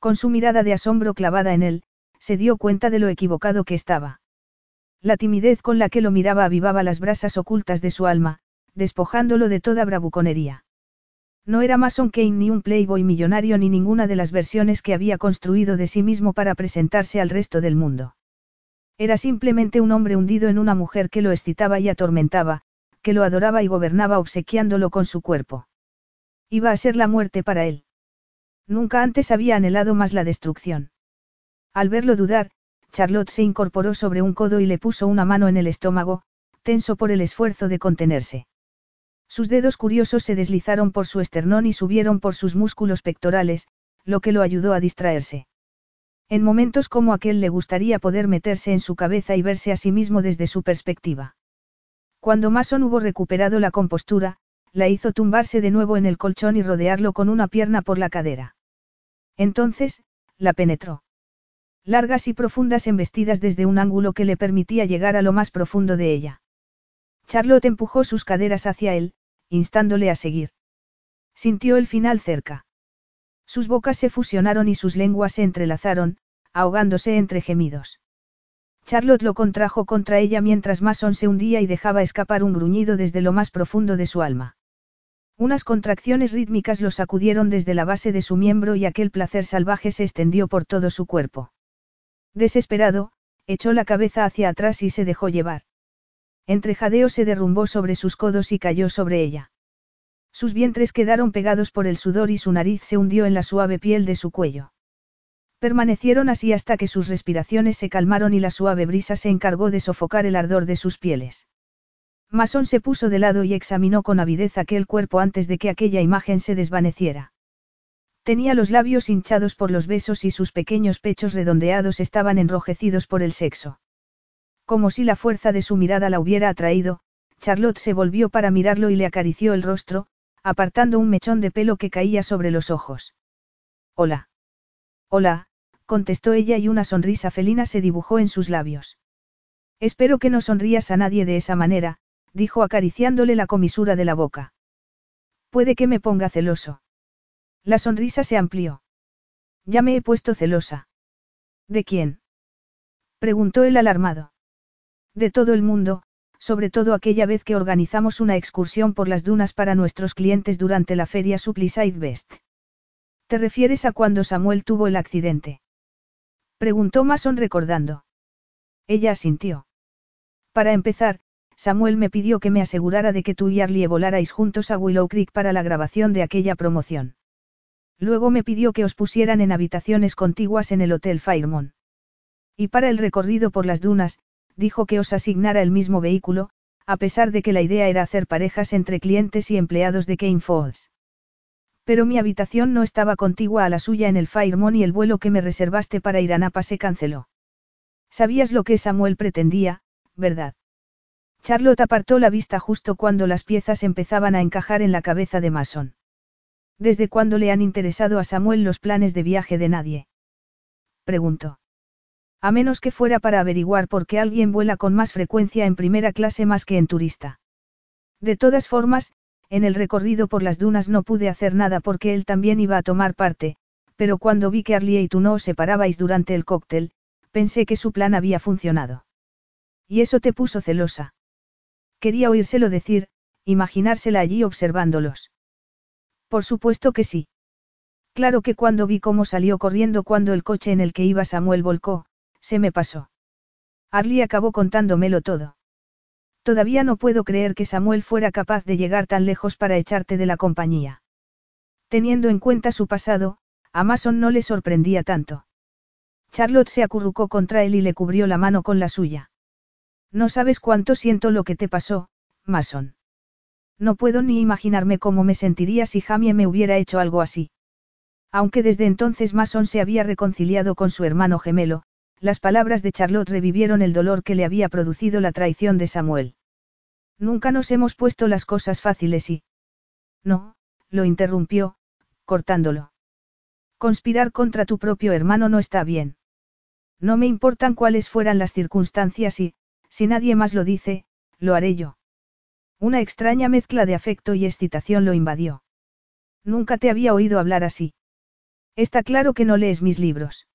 Con su mirada de asombro clavada en él, se dio cuenta de lo equivocado que estaba. La timidez con la que lo miraba avivaba las brasas ocultas de su alma, despojándolo de toda bravuconería. No era Mason Kane ni un playboy millonario ni ninguna de las versiones que había construido de sí mismo para presentarse al resto del mundo. Era simplemente un hombre hundido en una mujer que lo excitaba y atormentaba, que lo adoraba y gobernaba obsequiándolo con su cuerpo. Iba a ser la muerte para él. Nunca antes había anhelado más la destrucción. Al verlo dudar, Charlotte se incorporó sobre un codo y le puso una mano en el estómago, tenso por el esfuerzo de contenerse. Sus dedos curiosos se deslizaron por su esternón y subieron por sus músculos pectorales, lo que lo ayudó a distraerse. En momentos como aquel le gustaría poder meterse en su cabeza y verse a sí mismo desde su perspectiva. Cuando Mason hubo recuperado la compostura, la hizo tumbarse de nuevo en el colchón y rodearlo con una pierna por la cadera. Entonces, la penetró. Largas y profundas embestidas desde un ángulo que le permitía llegar a lo más profundo de ella. Charlotte empujó sus caderas hacia él, instándole a seguir. Sintió el final cerca. Sus bocas se fusionaron y sus lenguas se entrelazaron, ahogándose entre gemidos. Charlotte lo contrajo contra ella mientras Mason se hundía y dejaba escapar un gruñido desde lo más profundo de su alma. Unas contracciones rítmicas lo sacudieron desde la base de su miembro y aquel placer salvaje se extendió por todo su cuerpo. Desesperado, echó la cabeza hacia atrás y se dejó llevar. Entre jadeo se derrumbó sobre sus codos y cayó sobre ella. Sus vientres quedaron pegados por el sudor y su nariz se hundió en la suave piel de su cuello. Permanecieron así hasta que sus respiraciones se calmaron y la suave brisa se encargó de sofocar el ardor de sus pieles. Mason se puso de lado y examinó con avidez aquel cuerpo antes de que aquella imagen se desvaneciera. Tenía los labios hinchados por los besos y sus pequeños pechos redondeados estaban enrojecidos por el sexo. Como si la fuerza de su mirada la hubiera atraído, Charlotte se volvió para mirarlo y le acarició el rostro, apartando un mechón de pelo que caía sobre los ojos. Hola. Hola, contestó ella y una sonrisa felina se dibujó en sus labios. Espero que no sonrías a nadie de esa manera, dijo acariciándole la comisura de la boca. Puede que me ponga celoso. La sonrisa se amplió. Ya me he puesto celosa. ¿De quién? preguntó el alarmado. De todo el mundo, sobre todo aquella vez que organizamos una excursión por las dunas para nuestros clientes durante la feria Supply Best. ¿Te refieres a cuando Samuel tuvo el accidente? Preguntó Mason recordando. Ella asintió. Para empezar, Samuel me pidió que me asegurara de que tú y Arlie volarais juntos a Willow Creek para la grabación de aquella promoción. Luego me pidió que os pusieran en habitaciones contiguas en el Hotel Fairmont. Y para el recorrido por las dunas, dijo que os asignara el mismo vehículo, a pesar de que la idea era hacer parejas entre clientes y empleados de Kane Falls. Pero mi habitación no estaba contigua a la suya en el Fairmont y el vuelo que me reservaste para ir a se canceló. Sabías lo que Samuel pretendía, ¿verdad? Charlotte apartó la vista justo cuando las piezas empezaban a encajar en la cabeza de Mason. ¿Desde cuándo le han interesado a Samuel los planes de viaje de nadie? Preguntó. A menos que fuera para averiguar por qué alguien vuela con más frecuencia en primera clase más que en turista. De todas formas, en el recorrido por las dunas no pude hacer nada porque él también iba a tomar parte, pero cuando vi que Arlie y tú no os separabais durante el cóctel, pensé que su plan había funcionado. Y eso te puso celosa. Quería oírselo decir, imaginársela allí observándolos. Por supuesto que sí. Claro que cuando vi cómo salió corriendo cuando el coche en el que iba Samuel volcó, se me pasó. Arlie acabó contándomelo todo. Todavía no puedo creer que Samuel fuera capaz de llegar tan lejos para echarte de la compañía. Teniendo en cuenta su pasado, a Mason no le sorprendía tanto. Charlotte se acurrucó contra él y le cubrió la mano con la suya. No sabes cuánto siento lo que te pasó, Mason. No puedo ni imaginarme cómo me sentiría si Jamie me hubiera hecho algo así. Aunque desde entonces Mason se había reconciliado con su hermano gemelo, las palabras de Charlotte revivieron el dolor que le había producido la traición de Samuel. Nunca nos hemos puesto las cosas fáciles y... No, lo interrumpió, cortándolo. Conspirar contra tu propio hermano no está bien. No me importan cuáles fueran las circunstancias y, si nadie más lo dice, lo haré yo. Una extraña mezcla de afecto y excitación lo invadió. Nunca te había oído hablar así. Está claro que no lees mis libros.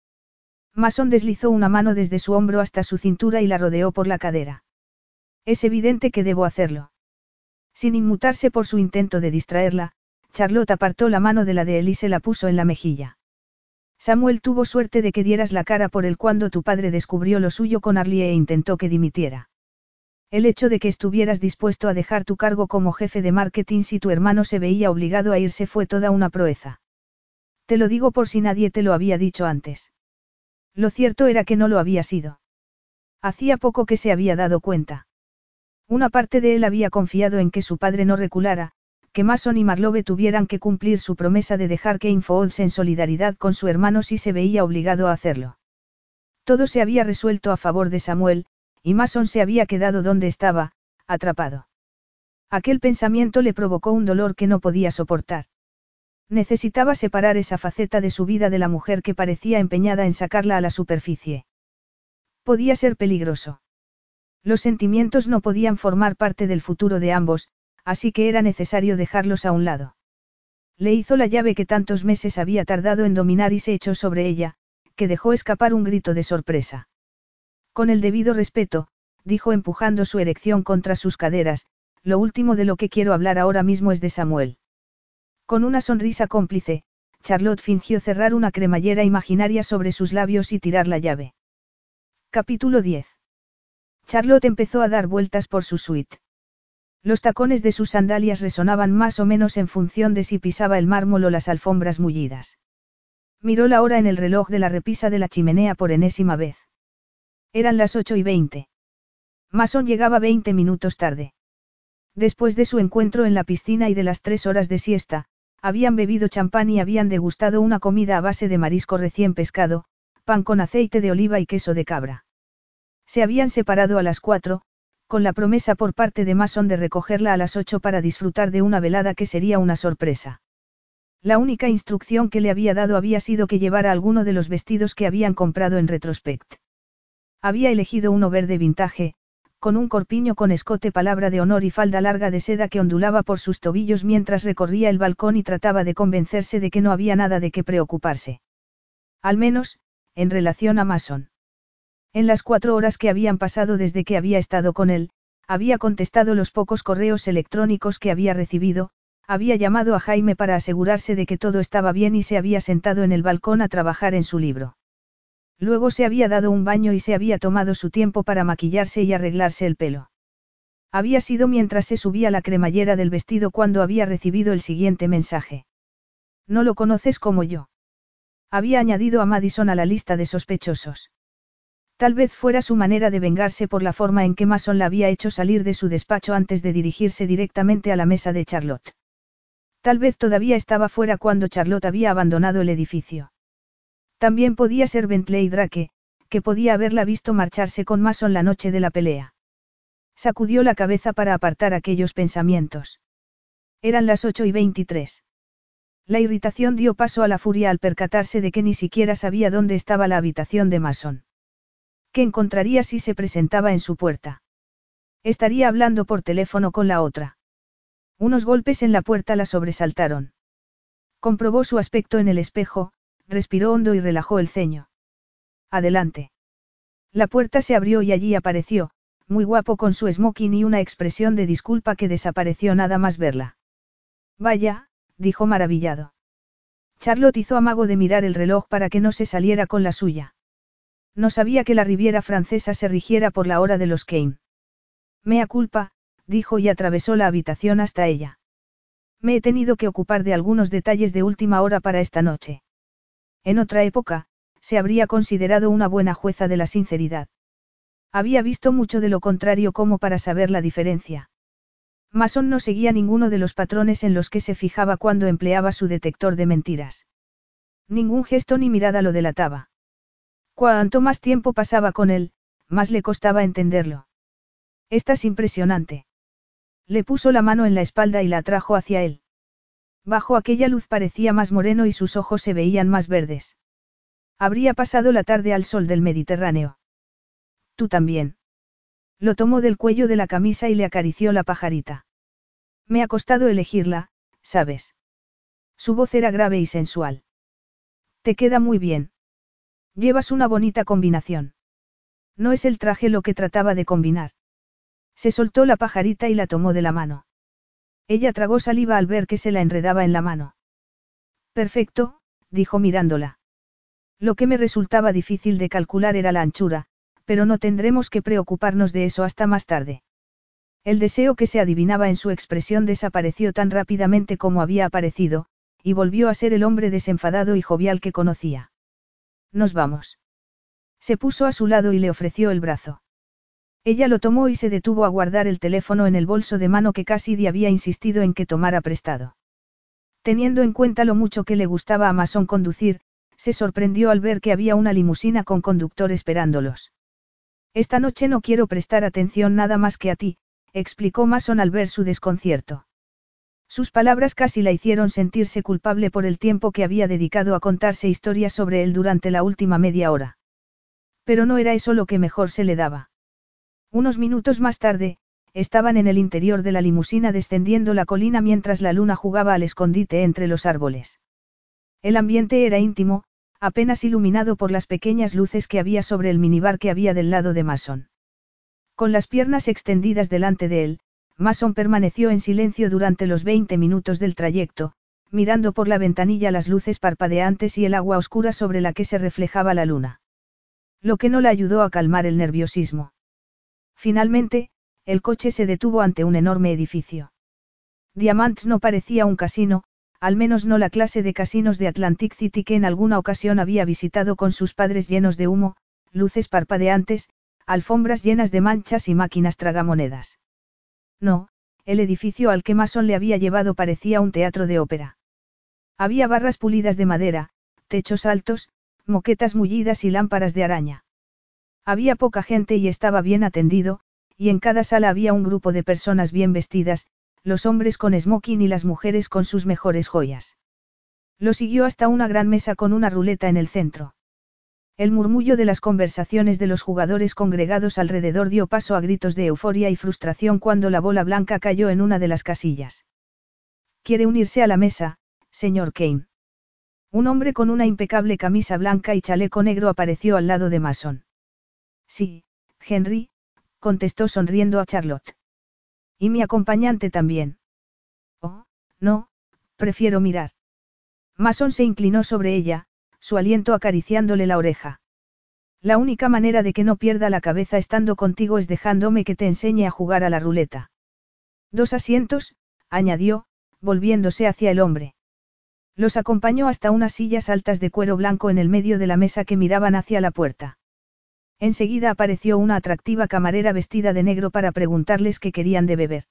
Mason deslizó una mano desde su hombro hasta su cintura y la rodeó por la cadera. Es evidente que debo hacerlo. Sin inmutarse por su intento de distraerla, Charlotte apartó la mano de la de él y se la puso en la mejilla. Samuel tuvo suerte de que dieras la cara por él cuando tu padre descubrió lo suyo con Arlie e intentó que dimitiera. El hecho de que estuvieras dispuesto a dejar tu cargo como jefe de marketing si tu hermano se veía obligado a irse fue toda una proeza. Te lo digo por si nadie te lo había dicho antes. Lo cierto era que no lo había sido. Hacía poco que se había dado cuenta. Una parte de él había confiado en que su padre no reculara, que Mason y Marlove tuvieran que cumplir su promesa de dejar que Infools en solidaridad con su hermano si se veía obligado a hacerlo. Todo se había resuelto a favor de Samuel, y Mason se había quedado donde estaba, atrapado. Aquel pensamiento le provocó un dolor que no podía soportar. Necesitaba separar esa faceta de su vida de la mujer que parecía empeñada en sacarla a la superficie. Podía ser peligroso. Los sentimientos no podían formar parte del futuro de ambos, así que era necesario dejarlos a un lado. Le hizo la llave que tantos meses había tardado en dominar y se echó sobre ella, que dejó escapar un grito de sorpresa. Con el debido respeto, dijo empujando su erección contra sus caderas, lo último de lo que quiero hablar ahora mismo es de Samuel. Con una sonrisa cómplice, Charlotte fingió cerrar una cremallera imaginaria sobre sus labios y tirar la llave. Capítulo 10. Charlotte empezó a dar vueltas por su suite. Los tacones de sus sandalias resonaban más o menos en función de si pisaba el mármol o las alfombras mullidas. Miró la hora en el reloj de la repisa de la chimenea por enésima vez. Eran las ocho y veinte. Mason llegaba veinte minutos tarde. Después de su encuentro en la piscina y de las tres horas de siesta, habían bebido champán y habían degustado una comida a base de marisco recién pescado, pan con aceite de oliva y queso de cabra. Se habían separado a las cuatro, con la promesa por parte de Mason de recogerla a las ocho para disfrutar de una velada que sería una sorpresa. La única instrucción que le había dado había sido que llevara alguno de los vestidos que habían comprado en retrospect. Había elegido uno verde vintage, con un corpiño con escote palabra de honor y falda larga de seda que ondulaba por sus tobillos mientras recorría el balcón y trataba de convencerse de que no había nada de qué preocuparse. Al menos, en relación a Mason. En las cuatro horas que habían pasado desde que había estado con él, había contestado los pocos correos electrónicos que había recibido, había llamado a Jaime para asegurarse de que todo estaba bien y se había sentado en el balcón a trabajar en su libro. Luego se había dado un baño y se había tomado su tiempo para maquillarse y arreglarse el pelo. Había sido mientras se subía la cremallera del vestido cuando había recibido el siguiente mensaje. No lo conoces como yo. Había añadido a Madison a la lista de sospechosos. Tal vez fuera su manera de vengarse por la forma en que Mason la había hecho salir de su despacho antes de dirigirse directamente a la mesa de Charlotte. Tal vez todavía estaba fuera cuando Charlotte había abandonado el edificio. También podía ser Bentley Drake, que podía haberla visto marcharse con Mason la noche de la pelea. Sacudió la cabeza para apartar aquellos pensamientos. Eran las ocho y veintitrés. La irritación dio paso a la furia al percatarse de que ni siquiera sabía dónde estaba la habitación de Mason. ¿Qué encontraría si se presentaba en su puerta? Estaría hablando por teléfono con la otra. Unos golpes en la puerta la sobresaltaron. Comprobó su aspecto en el espejo, respiró hondo y relajó el ceño. Adelante. La puerta se abrió y allí apareció, muy guapo con su smoking y una expresión de disculpa que desapareció nada más verla. Vaya, dijo maravillado. Charlotte hizo amago de mirar el reloj para que no se saliera con la suya. No sabía que la Riviera francesa se rigiera por la hora de los Kane. Mea culpa, dijo y atravesó la habitación hasta ella. Me he tenido que ocupar de algunos detalles de última hora para esta noche. En otra época, se habría considerado una buena jueza de la sinceridad. Había visto mucho de lo contrario como para saber la diferencia. Mason no seguía ninguno de los patrones en los que se fijaba cuando empleaba su detector de mentiras. Ningún gesto ni mirada lo delataba. Cuanto más tiempo pasaba con él, más le costaba entenderlo. Estás impresionante. Le puso la mano en la espalda y la atrajo hacia él. Bajo aquella luz parecía más moreno y sus ojos se veían más verdes. Habría pasado la tarde al sol del Mediterráneo. Tú también. Lo tomó del cuello de la camisa y le acarició la pajarita. Me ha costado elegirla, sabes. Su voz era grave y sensual. Te queda muy bien. Llevas una bonita combinación. No es el traje lo que trataba de combinar. Se soltó la pajarita y la tomó de la mano. Ella tragó saliva al ver que se la enredaba en la mano. Perfecto, dijo mirándola. Lo que me resultaba difícil de calcular era la anchura, pero no tendremos que preocuparnos de eso hasta más tarde. El deseo que se adivinaba en su expresión desapareció tan rápidamente como había aparecido, y volvió a ser el hombre desenfadado y jovial que conocía. Nos vamos. Se puso a su lado y le ofreció el brazo. Ella lo tomó y se detuvo a guardar el teléfono en el bolso de mano que Cassidy había insistido en que tomara prestado. Teniendo en cuenta lo mucho que le gustaba a Mason conducir, se sorprendió al ver que había una limusina con conductor esperándolos. Esta noche no quiero prestar atención nada más que a ti, explicó Mason al ver su desconcierto. Sus palabras casi la hicieron sentirse culpable por el tiempo que había dedicado a contarse historias sobre él durante la última media hora. Pero no era eso lo que mejor se le daba. Unos minutos más tarde, estaban en el interior de la limusina descendiendo la colina mientras la luna jugaba al escondite entre los árboles. El ambiente era íntimo, apenas iluminado por las pequeñas luces que había sobre el minibar que había del lado de Mason. Con las piernas extendidas delante de él, Mason permaneció en silencio durante los 20 minutos del trayecto, mirando por la ventanilla las luces parpadeantes y el agua oscura sobre la que se reflejaba la luna. Lo que no le ayudó a calmar el nerviosismo. Finalmente, el coche se detuvo ante un enorme edificio. Diamants no parecía un casino, al menos no la clase de casinos de Atlantic City que en alguna ocasión había visitado con sus padres llenos de humo, luces parpadeantes, alfombras llenas de manchas y máquinas tragamonedas. No, el edificio al que Mason le había llevado parecía un teatro de ópera. Había barras pulidas de madera, techos altos, moquetas mullidas y lámparas de araña. Había poca gente y estaba bien atendido, y en cada sala había un grupo de personas bien vestidas, los hombres con smoking y las mujeres con sus mejores joyas. Lo siguió hasta una gran mesa con una ruleta en el centro. El murmullo de las conversaciones de los jugadores congregados alrededor dio paso a gritos de euforia y frustración cuando la bola blanca cayó en una de las casillas. ¿Quiere unirse a la mesa, señor Kane? Un hombre con una impecable camisa blanca y chaleco negro apareció al lado de Mason. Sí, Henry, contestó sonriendo a Charlotte. Y mi acompañante también. Oh, no, prefiero mirar. Mason se inclinó sobre ella, su aliento acariciándole la oreja. La única manera de que no pierda la cabeza estando contigo es dejándome que te enseñe a jugar a la ruleta. Dos asientos, añadió, volviéndose hacia el hombre. Los acompañó hasta unas sillas altas de cuero blanco en el medio de la mesa que miraban hacia la puerta. Enseguida apareció una atractiva camarera vestida de negro para preguntarles qué querían de beber.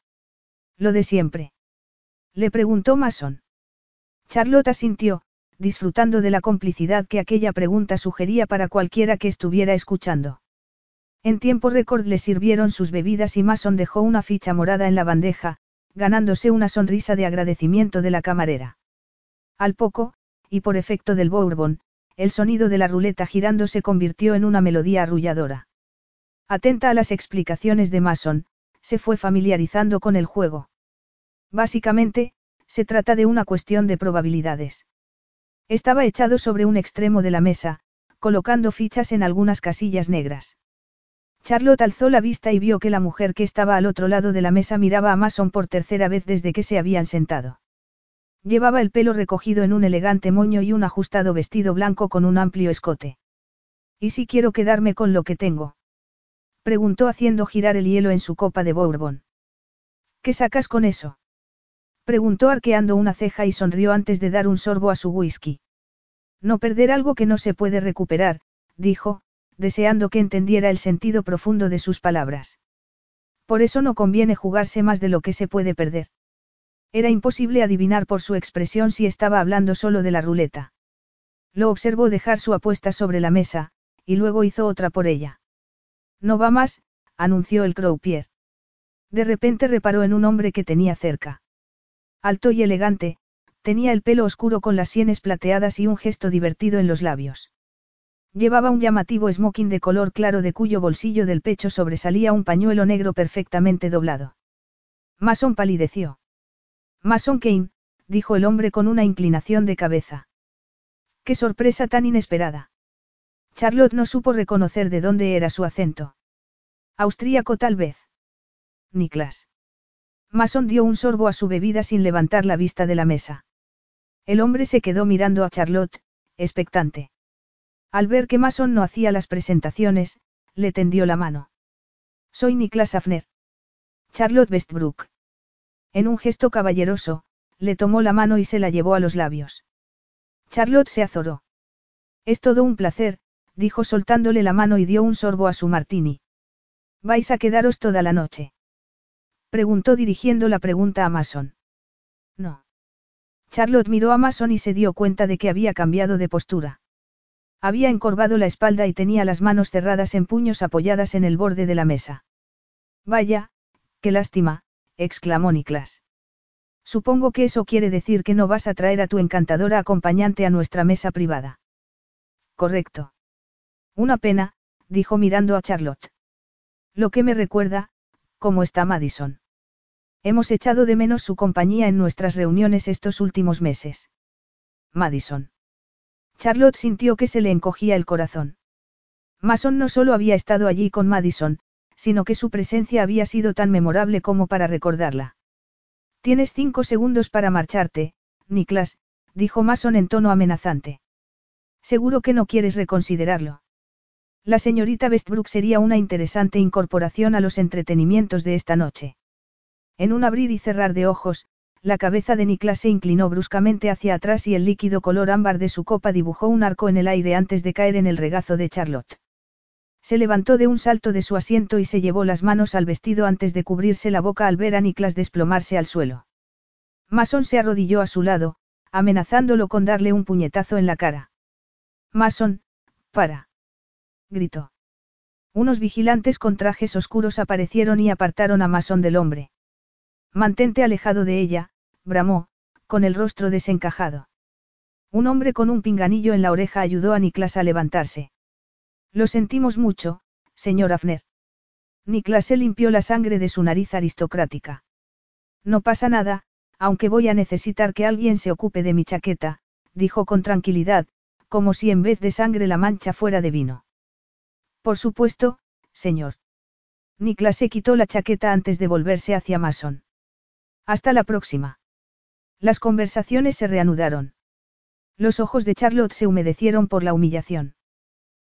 Lo de siempre. Le preguntó Mason. Charlotte asintió, disfrutando de la complicidad que aquella pregunta sugería para cualquiera que estuviera escuchando. En tiempo récord le sirvieron sus bebidas y Mason dejó una ficha morada en la bandeja, ganándose una sonrisa de agradecimiento de la camarera. Al poco, y por efecto del bourbon, el sonido de la ruleta girando se convirtió en una melodía arrulladora. Atenta a las explicaciones de Mason, se fue familiarizando con el juego. Básicamente, se trata de una cuestión de probabilidades. Estaba echado sobre un extremo de la mesa, colocando fichas en algunas casillas negras. Charlotte alzó la vista y vio que la mujer que estaba al otro lado de la mesa miraba a Mason por tercera vez desde que se habían sentado. Llevaba el pelo recogido en un elegante moño y un ajustado vestido blanco con un amplio escote. ¿Y si quiero quedarme con lo que tengo? Preguntó haciendo girar el hielo en su copa de bourbon. ¿Qué sacas con eso? Preguntó arqueando una ceja y sonrió antes de dar un sorbo a su whisky. No perder algo que no se puede recuperar, dijo, deseando que entendiera el sentido profundo de sus palabras. Por eso no conviene jugarse más de lo que se puede perder. Era imposible adivinar por su expresión si estaba hablando solo de la ruleta. Lo observó dejar su apuesta sobre la mesa, y luego hizo otra por ella. No va más, anunció el croupier. De repente reparó en un hombre que tenía cerca. Alto y elegante, tenía el pelo oscuro con las sienes plateadas y un gesto divertido en los labios. Llevaba un llamativo smoking de color claro de cuyo bolsillo del pecho sobresalía un pañuelo negro perfectamente doblado. Mason palideció. Mason Kane, dijo el hombre con una inclinación de cabeza. Qué sorpresa tan inesperada. Charlotte no supo reconocer de dónde era su acento. Austríaco tal vez. Niklas. Mason dio un sorbo a su bebida sin levantar la vista de la mesa. El hombre se quedó mirando a Charlotte, expectante. Al ver que Mason no hacía las presentaciones, le tendió la mano. Soy Niklas Afner. Charlotte Westbrook. En un gesto caballeroso, le tomó la mano y se la llevó a los labios. Charlotte se azoró. Es todo un placer, dijo soltándole la mano y dio un sorbo a su martini. ¿Vais a quedaros toda la noche? Preguntó dirigiendo la pregunta a Mason. No. Charlotte miró a Mason y se dio cuenta de que había cambiado de postura. Había encorvado la espalda y tenía las manos cerradas en puños apoyadas en el borde de la mesa. Vaya, qué lástima, exclamó Niklas. Supongo que eso quiere decir que no vas a traer a tu encantadora acompañante a nuestra mesa privada. Correcto. Una pena, dijo mirando a Charlotte. Lo que me recuerda, ¿cómo está Madison? Hemos echado de menos su compañía en nuestras reuniones estos últimos meses. Madison. Charlotte sintió que se le encogía el corazón. Mason no solo había estado allí con Madison, sino que su presencia había sido tan memorable como para recordarla. Tienes cinco segundos para marcharte, Niklas, dijo Mason en tono amenazante. Seguro que no quieres reconsiderarlo. La señorita Westbrook sería una interesante incorporación a los entretenimientos de esta noche. En un abrir y cerrar de ojos, la cabeza de Niklas se inclinó bruscamente hacia atrás y el líquido color ámbar de su copa dibujó un arco en el aire antes de caer en el regazo de Charlotte. Se levantó de un salto de su asiento y se llevó las manos al vestido antes de cubrirse la boca al ver a Niklas desplomarse al suelo. Mason se arrodilló a su lado, amenazándolo con darle un puñetazo en la cara. Mason, para. gritó. Unos vigilantes con trajes oscuros aparecieron y apartaron a Mason del hombre. Mantente alejado de ella, bramó, con el rostro desencajado. Un hombre con un pinganillo en la oreja ayudó a Niklas a levantarse. Lo sentimos mucho, señor Afner. Niklas se limpió la sangre de su nariz aristocrática. No pasa nada, aunque voy a necesitar que alguien se ocupe de mi chaqueta, dijo con tranquilidad, como si en vez de sangre la mancha fuera de vino. Por supuesto, señor. Niklas se quitó la chaqueta antes de volverse hacia Mason. Hasta la próxima. Las conversaciones se reanudaron. Los ojos de Charlotte se humedecieron por la humillación.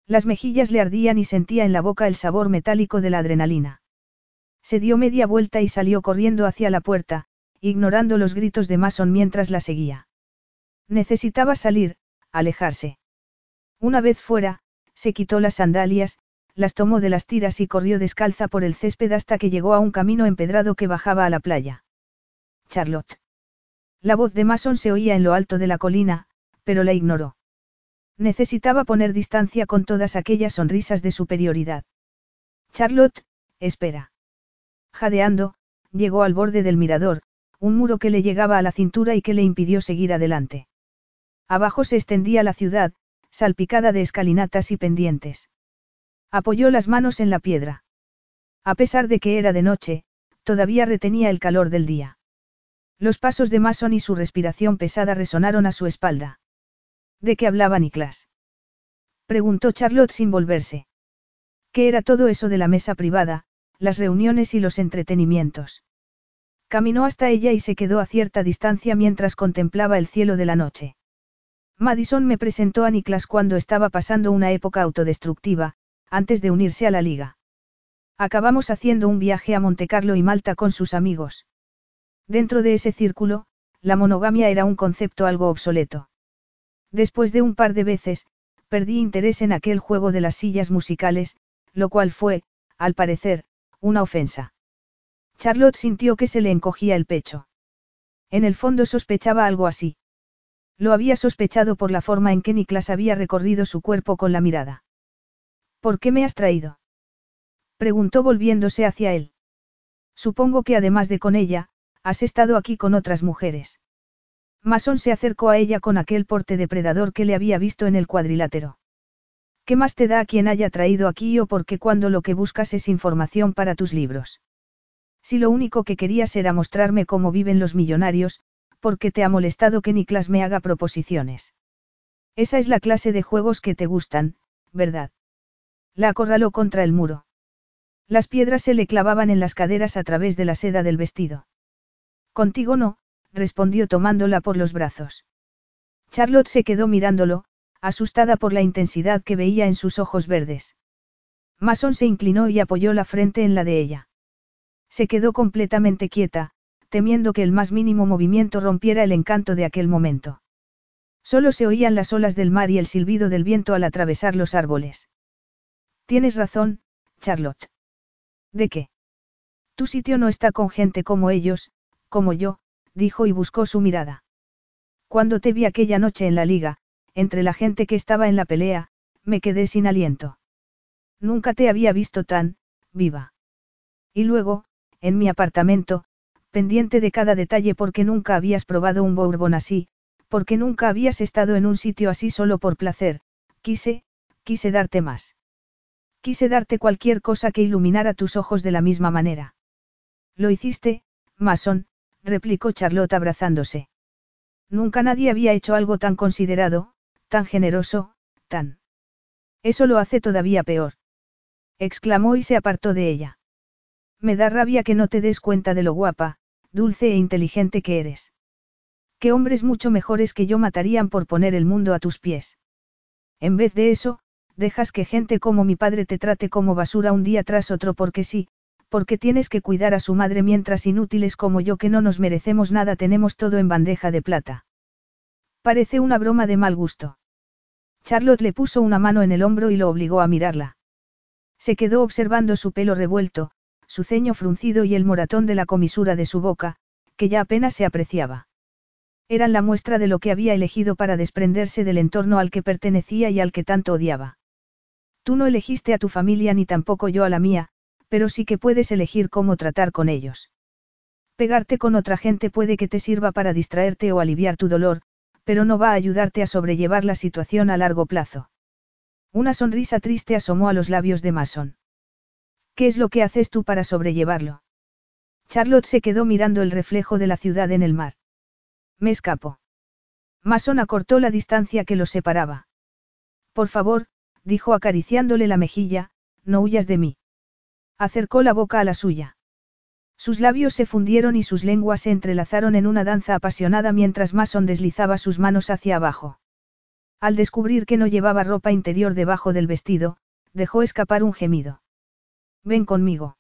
Las mejillas le ardían y sentía en la boca el sabor metálico de la adrenalina. Se dio media vuelta y salió corriendo hacia la puerta, ignorando los gritos de Mason mientras la seguía. Necesitaba salir, alejarse. Una vez fuera, se quitó las sandalias, las tomó de las tiras y corrió descalza por el césped hasta que llegó a un camino empedrado que bajaba a la playa. Charlotte. La voz de Mason se oía en lo alto de la colina, pero la ignoró. Necesitaba poner distancia con todas aquellas sonrisas de superioridad. Charlotte, espera. Jadeando, llegó al borde del mirador, un muro que le llegaba a la cintura y que le impidió seguir adelante. Abajo se extendía la ciudad, salpicada de escalinatas y pendientes. Apoyó las manos en la piedra. A pesar de que era de noche, todavía retenía el calor del día. Los pasos de Mason y su respiración pesada resonaron a su espalda. ¿De qué hablaba Niklas? Preguntó Charlotte sin volverse. ¿Qué era todo eso de la mesa privada, las reuniones y los entretenimientos? Caminó hasta ella y se quedó a cierta distancia mientras contemplaba el cielo de la noche. Madison me presentó a Niklas cuando estaba pasando una época autodestructiva, antes de unirse a la liga. Acabamos haciendo un viaje a Montecarlo y Malta con sus amigos. Dentro de ese círculo, la monogamia era un concepto algo obsoleto. Después de un par de veces, perdí interés en aquel juego de las sillas musicales, lo cual fue, al parecer, una ofensa. Charlotte sintió que se le encogía el pecho. En el fondo sospechaba algo así. Lo había sospechado por la forma en que Niklas había recorrido su cuerpo con la mirada. ¿Por qué me has traído? preguntó volviéndose hacia él. Supongo que además de con ella, has estado aquí con otras mujeres. Mason se acercó a ella con aquel porte depredador que le había visto en el cuadrilátero. ¿Qué más te da a quien haya traído aquí o porque cuando lo que buscas es información para tus libros? Si lo único que querías era mostrarme cómo viven los millonarios, ¿por qué te ha molestado que Niklas me haga proposiciones? Esa es la clase de juegos que te gustan, ¿verdad? La acorraló contra el muro. Las piedras se le clavaban en las caderas a través de la seda del vestido. Contigo no, respondió tomándola por los brazos. Charlotte se quedó mirándolo, asustada por la intensidad que veía en sus ojos verdes. Mason se inclinó y apoyó la frente en la de ella. Se quedó completamente quieta, temiendo que el más mínimo movimiento rompiera el encanto de aquel momento. Solo se oían las olas del mar y el silbido del viento al atravesar los árboles. Tienes razón, Charlotte. ¿De qué? Tu sitio no está con gente como ellos, como yo, dijo y buscó su mirada. Cuando te vi aquella noche en la liga, entre la gente que estaba en la pelea, me quedé sin aliento. Nunca te había visto tan, viva. Y luego, en mi apartamento, pendiente de cada detalle porque nunca habías probado un bourbon así, porque nunca habías estado en un sitio así solo por placer, quise, quise darte más. Quise darte cualquier cosa que iluminara tus ojos de la misma manera. Lo hiciste, Mason, replicó Charlotte abrazándose. Nunca nadie había hecho algo tan considerado, tan generoso, tan. Eso lo hace todavía peor. exclamó y se apartó de ella. Me da rabia que no te des cuenta de lo guapa, dulce e inteligente que eres. ¿Qué hombres mucho mejores que yo matarían por poner el mundo a tus pies? En vez de eso, dejas que gente como mi padre te trate como basura un día tras otro porque sí, porque tienes que cuidar a su madre mientras inútiles como yo que no nos merecemos nada tenemos todo en bandeja de plata. Parece una broma de mal gusto. Charlotte le puso una mano en el hombro y lo obligó a mirarla. Se quedó observando su pelo revuelto, su ceño fruncido y el moratón de la comisura de su boca, que ya apenas se apreciaba. Eran la muestra de lo que había elegido para desprenderse del entorno al que pertenecía y al que tanto odiaba. Tú no elegiste a tu familia ni tampoco yo a la mía, pero sí que puedes elegir cómo tratar con ellos. Pegarte con otra gente puede que te sirva para distraerte o aliviar tu dolor, pero no va a ayudarte a sobrellevar la situación a largo plazo. Una sonrisa triste asomó a los labios de Mason. ¿Qué es lo que haces tú para sobrellevarlo? Charlotte se quedó mirando el reflejo de la ciudad en el mar. Me escapo. Mason acortó la distancia que los separaba. Por favor, dijo acariciándole la mejilla, no huyas de mí. Acercó la boca a la suya. Sus labios se fundieron y sus lenguas se entrelazaron en una danza apasionada mientras Mason deslizaba sus manos hacia abajo. Al descubrir que no llevaba ropa interior debajo del vestido, dejó escapar un gemido. Ven conmigo.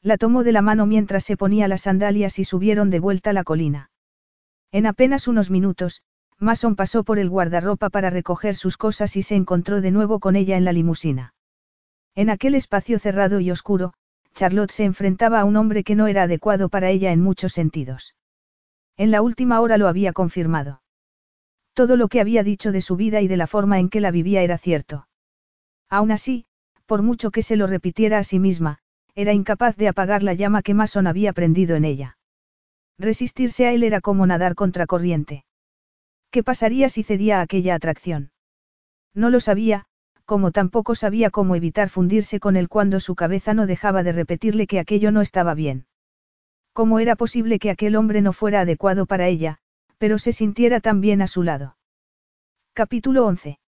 La tomó de la mano mientras se ponía las sandalias y subieron de vuelta la colina. En apenas unos minutos, Mason pasó por el guardarropa para recoger sus cosas y se encontró de nuevo con ella en la limusina. En aquel espacio cerrado y oscuro, Charlotte se enfrentaba a un hombre que no era adecuado para ella en muchos sentidos. En la última hora lo había confirmado. Todo lo que había dicho de su vida y de la forma en que la vivía era cierto. Aún así, por mucho que se lo repitiera a sí misma, era incapaz de apagar la llama que Mason había prendido en ella. Resistirse a él era como nadar contra corriente. ¿Qué pasaría si cedía a aquella atracción? No lo sabía, como tampoco sabía cómo evitar fundirse con él cuando su cabeza no dejaba de repetirle que aquello no estaba bien. ¿Cómo era posible que aquel hombre no fuera adecuado para ella, pero se sintiera tan bien a su lado? Capítulo 11.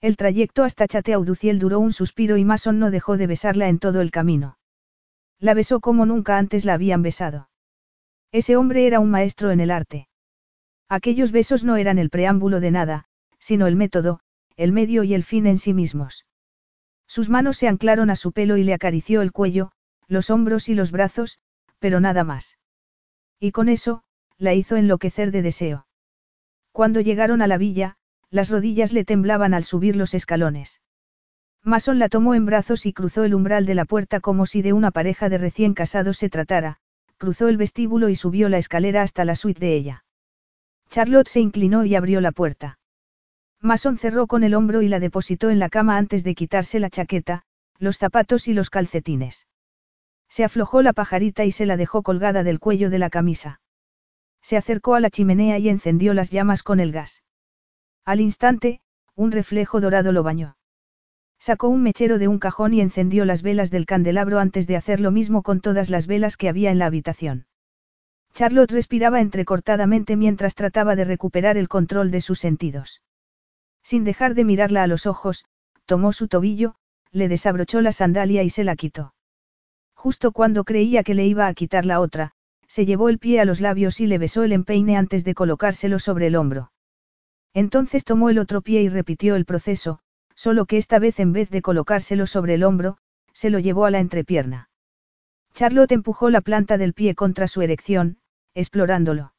El trayecto hasta Chateauduciel duró un suspiro y Mason no dejó de besarla en todo el camino. La besó como nunca antes la habían besado. Ese hombre era un maestro en el arte. Aquellos besos no eran el preámbulo de nada, sino el método, el medio y el fin en sí mismos. Sus manos se anclaron a su pelo y le acarició el cuello, los hombros y los brazos, pero nada más. Y con eso, la hizo enloquecer de deseo. Cuando llegaron a la villa, las rodillas le temblaban al subir los escalones. Mason la tomó en brazos y cruzó el umbral de la puerta como si de una pareja de recién casados se tratara, cruzó el vestíbulo y subió la escalera hasta la suite de ella. Charlotte se inclinó y abrió la puerta. Mason cerró con el hombro y la depositó en la cama antes de quitarse la chaqueta, los zapatos y los calcetines. Se aflojó la pajarita y se la dejó colgada del cuello de la camisa. Se acercó a la chimenea y encendió las llamas con el gas. Al instante, un reflejo dorado lo bañó. Sacó un mechero de un cajón y encendió las velas del candelabro antes de hacer lo mismo con todas las velas que había en la habitación. Charlotte respiraba entrecortadamente mientras trataba de recuperar el control de sus sentidos. Sin dejar de mirarla a los ojos, tomó su tobillo, le desabrochó la sandalia y se la quitó. Justo cuando creía que le iba a quitar la otra, se llevó el pie a los labios y le besó el empeine antes de colocárselo sobre el hombro. Entonces tomó el otro pie y repitió el proceso, solo que esta vez en vez de colocárselo sobre el hombro, se lo llevó a la entrepierna. Charlotte empujó la planta del pie contra su erección, explorándolo.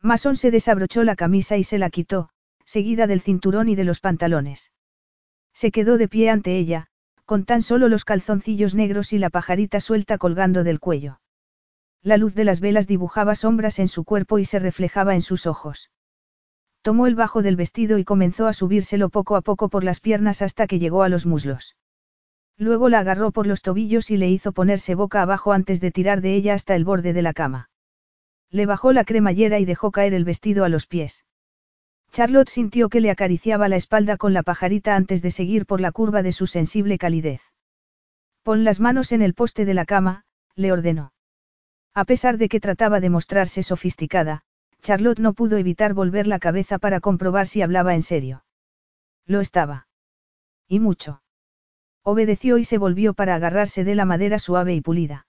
Mason se desabrochó la camisa y se la quitó, seguida del cinturón y de los pantalones. Se quedó de pie ante ella, con tan solo los calzoncillos negros y la pajarita suelta colgando del cuello. La luz de las velas dibujaba sombras en su cuerpo y se reflejaba en sus ojos. Tomó el bajo del vestido y comenzó a subírselo poco a poco por las piernas hasta que llegó a los muslos. Luego la agarró por los tobillos y le hizo ponerse boca abajo antes de tirar de ella hasta el borde de la cama. Le bajó la cremallera y dejó caer el vestido a los pies. Charlotte sintió que le acariciaba la espalda con la pajarita antes de seguir por la curva de su sensible calidez. Pon las manos en el poste de la cama, le ordenó. A pesar de que trataba de mostrarse sofisticada, Charlotte no pudo evitar volver la cabeza para comprobar si hablaba en serio. Lo estaba. Y mucho. Obedeció y se volvió para agarrarse de la madera suave y pulida.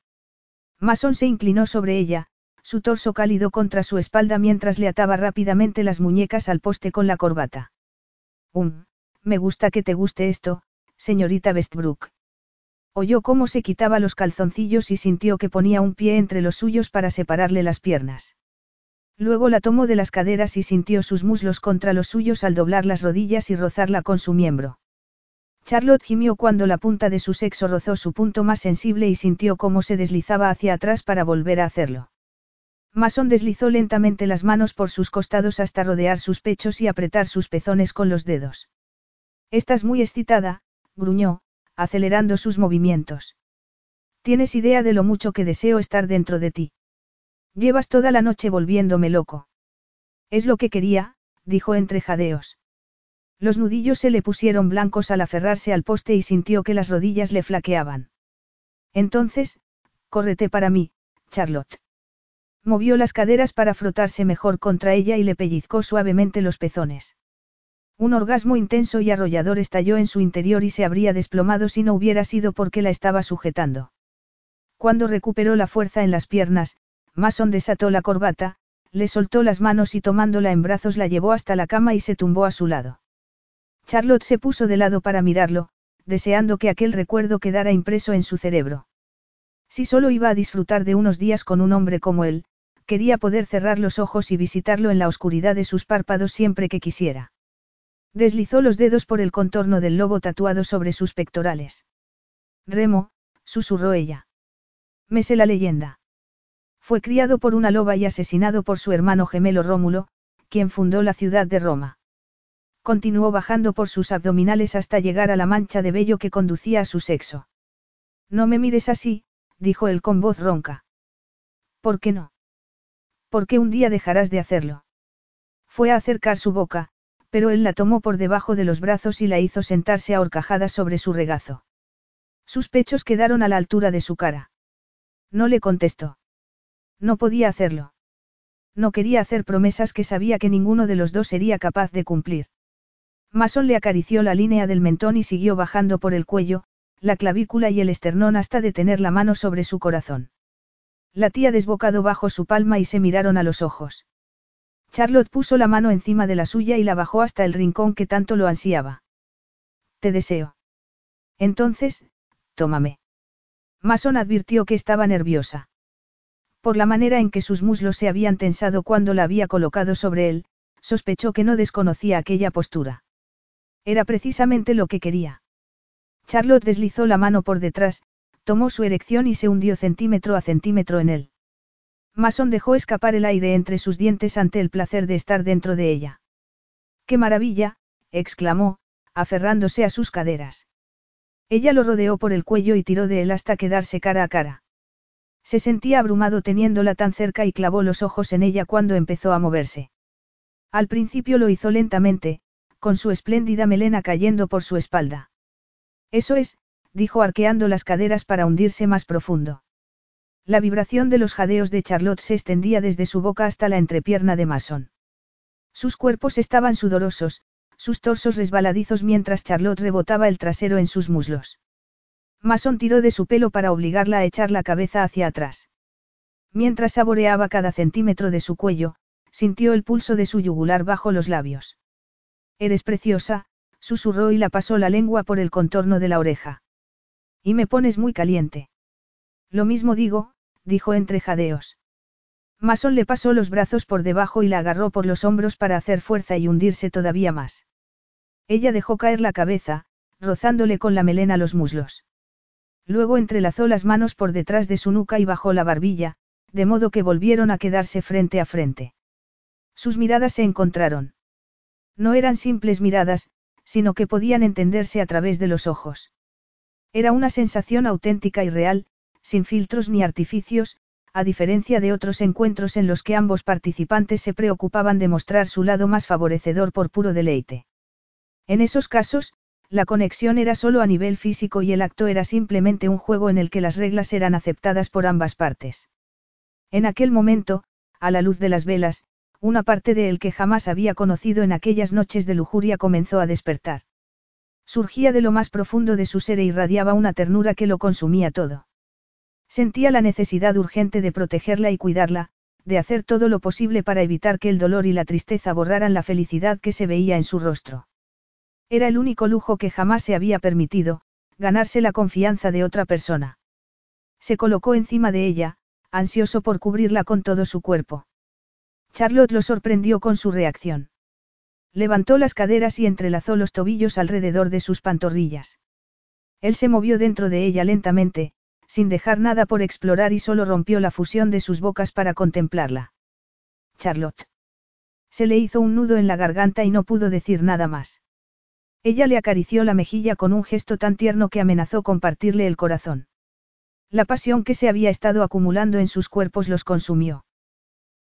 Mason se inclinó sobre ella, su torso cálido contra su espalda mientras le ataba rápidamente las muñecas al poste con la corbata. Um, me gusta que te guste esto, señorita Westbrook. Oyó cómo se quitaba los calzoncillos y sintió que ponía un pie entre los suyos para separarle las piernas. Luego la tomó de las caderas y sintió sus muslos contra los suyos al doblar las rodillas y rozarla con su miembro. Charlotte gimió cuando la punta de su sexo rozó su punto más sensible y sintió cómo se deslizaba hacia atrás para volver a hacerlo. Mason deslizó lentamente las manos por sus costados hasta rodear sus pechos y apretar sus pezones con los dedos. Estás muy excitada, gruñó, acelerando sus movimientos. Tienes idea de lo mucho que deseo estar dentro de ti. Llevas toda la noche volviéndome loco. Es lo que quería, dijo entre jadeos. Los nudillos se le pusieron blancos al aferrarse al poste y sintió que las rodillas le flaqueaban. Entonces, córrete para mí, Charlotte. Movió las caderas para frotarse mejor contra ella y le pellizcó suavemente los pezones. Un orgasmo intenso y arrollador estalló en su interior y se habría desplomado si no hubiera sido porque la estaba sujetando. Cuando recuperó la fuerza en las piernas, Mason desató la corbata, le soltó las manos y tomándola en brazos la llevó hasta la cama y se tumbó a su lado. Charlotte se puso de lado para mirarlo, deseando que aquel recuerdo quedara impreso en su cerebro. Si solo iba a disfrutar de unos días con un hombre como él, quería poder cerrar los ojos y visitarlo en la oscuridad de sus párpados siempre que quisiera. Deslizó los dedos por el contorno del lobo tatuado sobre sus pectorales. Remo, susurró ella. Me sé la leyenda. Fue criado por una loba y asesinado por su hermano gemelo Rómulo, quien fundó la ciudad de Roma. Continuó bajando por sus abdominales hasta llegar a la mancha de vello que conducía a su sexo. No me mires así, dijo él con voz ronca. ¿Por qué no? ¿Por qué un día dejarás de hacerlo? Fue a acercar su boca, pero él la tomó por debajo de los brazos y la hizo sentarse a horcajadas sobre su regazo. Sus pechos quedaron a la altura de su cara. No le contestó. No podía hacerlo. No quería hacer promesas que sabía que ninguno de los dos sería capaz de cumplir. Mason le acarició la línea del mentón y siguió bajando por el cuello, la clavícula y el esternón hasta detener la mano sobre su corazón. La tía desbocado bajo su palma y se miraron a los ojos. Charlotte puso la mano encima de la suya y la bajó hasta el rincón que tanto lo ansiaba. Te deseo. Entonces, tómame. Mason advirtió que estaba nerviosa. Por la manera en que sus muslos se habían tensado cuando la había colocado sobre él, sospechó que no desconocía aquella postura. Era precisamente lo que quería. Charlotte deslizó la mano por detrás, tomó su erección y se hundió centímetro a centímetro en él. Mason dejó escapar el aire entre sus dientes ante el placer de estar dentro de ella. ¡Qué maravilla! exclamó, aferrándose a sus caderas. Ella lo rodeó por el cuello y tiró de él hasta quedarse cara a cara. Se sentía abrumado teniéndola tan cerca y clavó los ojos en ella cuando empezó a moverse. Al principio lo hizo lentamente, con su espléndida melena cayendo por su espalda. Eso es, dijo arqueando las caderas para hundirse más profundo. La vibración de los jadeos de Charlotte se extendía desde su boca hasta la entrepierna de Mason. Sus cuerpos estaban sudorosos, sus torsos resbaladizos mientras Charlotte rebotaba el trasero en sus muslos. Mason tiró de su pelo para obligarla a echar la cabeza hacia atrás. Mientras saboreaba cada centímetro de su cuello, sintió el pulso de su yugular bajo los labios. Eres preciosa, susurró y la pasó la lengua por el contorno de la oreja. Y me pones muy caliente. Lo mismo digo, dijo entre jadeos. Mason le pasó los brazos por debajo y la agarró por los hombros para hacer fuerza y hundirse todavía más. Ella dejó caer la cabeza, rozándole con la melena los muslos. Luego entrelazó las manos por detrás de su nuca y bajó la barbilla, de modo que volvieron a quedarse frente a frente. Sus miradas se encontraron. No eran simples miradas, sino que podían entenderse a través de los ojos. Era una sensación auténtica y real, sin filtros ni artificios, a diferencia de otros encuentros en los que ambos participantes se preocupaban de mostrar su lado más favorecedor por puro deleite. En esos casos, la conexión era solo a nivel físico y el acto era simplemente un juego en el que las reglas eran aceptadas por ambas partes. En aquel momento, a la luz de las velas, una parte de él que jamás había conocido en aquellas noches de lujuria comenzó a despertar. Surgía de lo más profundo de su ser e irradiaba una ternura que lo consumía todo. Sentía la necesidad urgente de protegerla y cuidarla, de hacer todo lo posible para evitar que el dolor y la tristeza borraran la felicidad que se veía en su rostro. Era el único lujo que jamás se había permitido, ganarse la confianza de otra persona. Se colocó encima de ella, ansioso por cubrirla con todo su cuerpo. Charlotte lo sorprendió con su reacción. Levantó las caderas y entrelazó los tobillos alrededor de sus pantorrillas. Él se movió dentro de ella lentamente, sin dejar nada por explorar y solo rompió la fusión de sus bocas para contemplarla. Charlotte. Se le hizo un nudo en la garganta y no pudo decir nada más. Ella le acarició la mejilla con un gesto tan tierno que amenazó con partirle el corazón. La pasión que se había estado acumulando en sus cuerpos los consumió.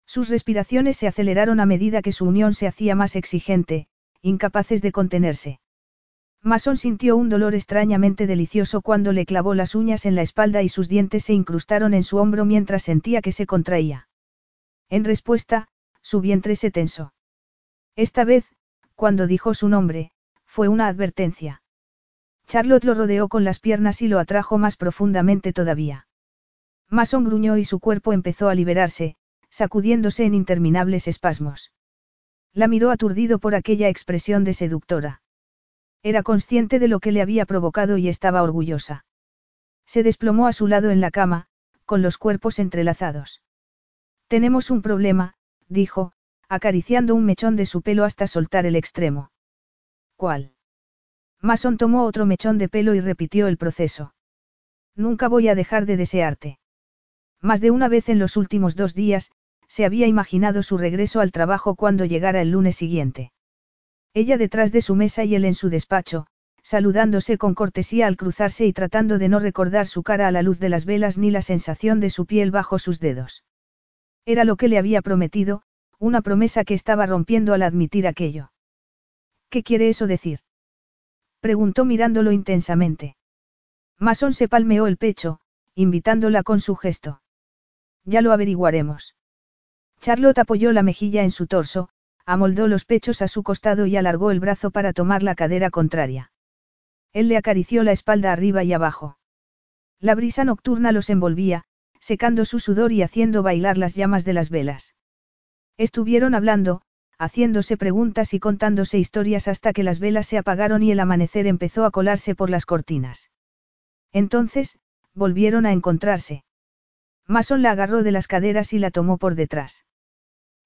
Sus respiraciones se aceleraron a medida que su unión se hacía más exigente, incapaces de contenerse. Mason sintió un dolor extrañamente delicioso cuando le clavó las uñas en la espalda y sus dientes se incrustaron en su hombro mientras sentía que se contraía. En respuesta, su vientre se tensó. Esta vez, cuando dijo su nombre, fue una advertencia. Charlotte lo rodeó con las piernas y lo atrajo más profundamente todavía. Mason gruñó y su cuerpo empezó a liberarse, sacudiéndose en interminables espasmos. La miró aturdido por aquella expresión de seductora. Era consciente de lo que le había provocado y estaba orgullosa. Se desplomó a su lado en la cama, con los cuerpos entrelazados. Tenemos un problema, dijo, acariciando un mechón de su pelo hasta soltar el extremo. ¿Cuál? Mason tomó otro mechón de pelo y repitió el proceso. Nunca voy a dejar de desearte. Más de una vez en los últimos dos días, se había imaginado su regreso al trabajo cuando llegara el lunes siguiente. Ella detrás de su mesa y él en su despacho, saludándose con cortesía al cruzarse y tratando de no recordar su cara a la luz de las velas ni la sensación de su piel bajo sus dedos. Era lo que le había prometido, una promesa que estaba rompiendo al admitir aquello. ¿Qué quiere eso decir? Preguntó mirándolo intensamente. Mason se palmeó el pecho, invitándola con su gesto. Ya lo averiguaremos. Charlotte apoyó la mejilla en su torso, amoldó los pechos a su costado y alargó el brazo para tomar la cadera contraria. Él le acarició la espalda arriba y abajo. La brisa nocturna los envolvía, secando su sudor y haciendo bailar las llamas de las velas. Estuvieron hablando, haciéndose preguntas y contándose historias hasta que las velas se apagaron y el amanecer empezó a colarse por las cortinas. Entonces, volvieron a encontrarse. Mason la agarró de las caderas y la tomó por detrás.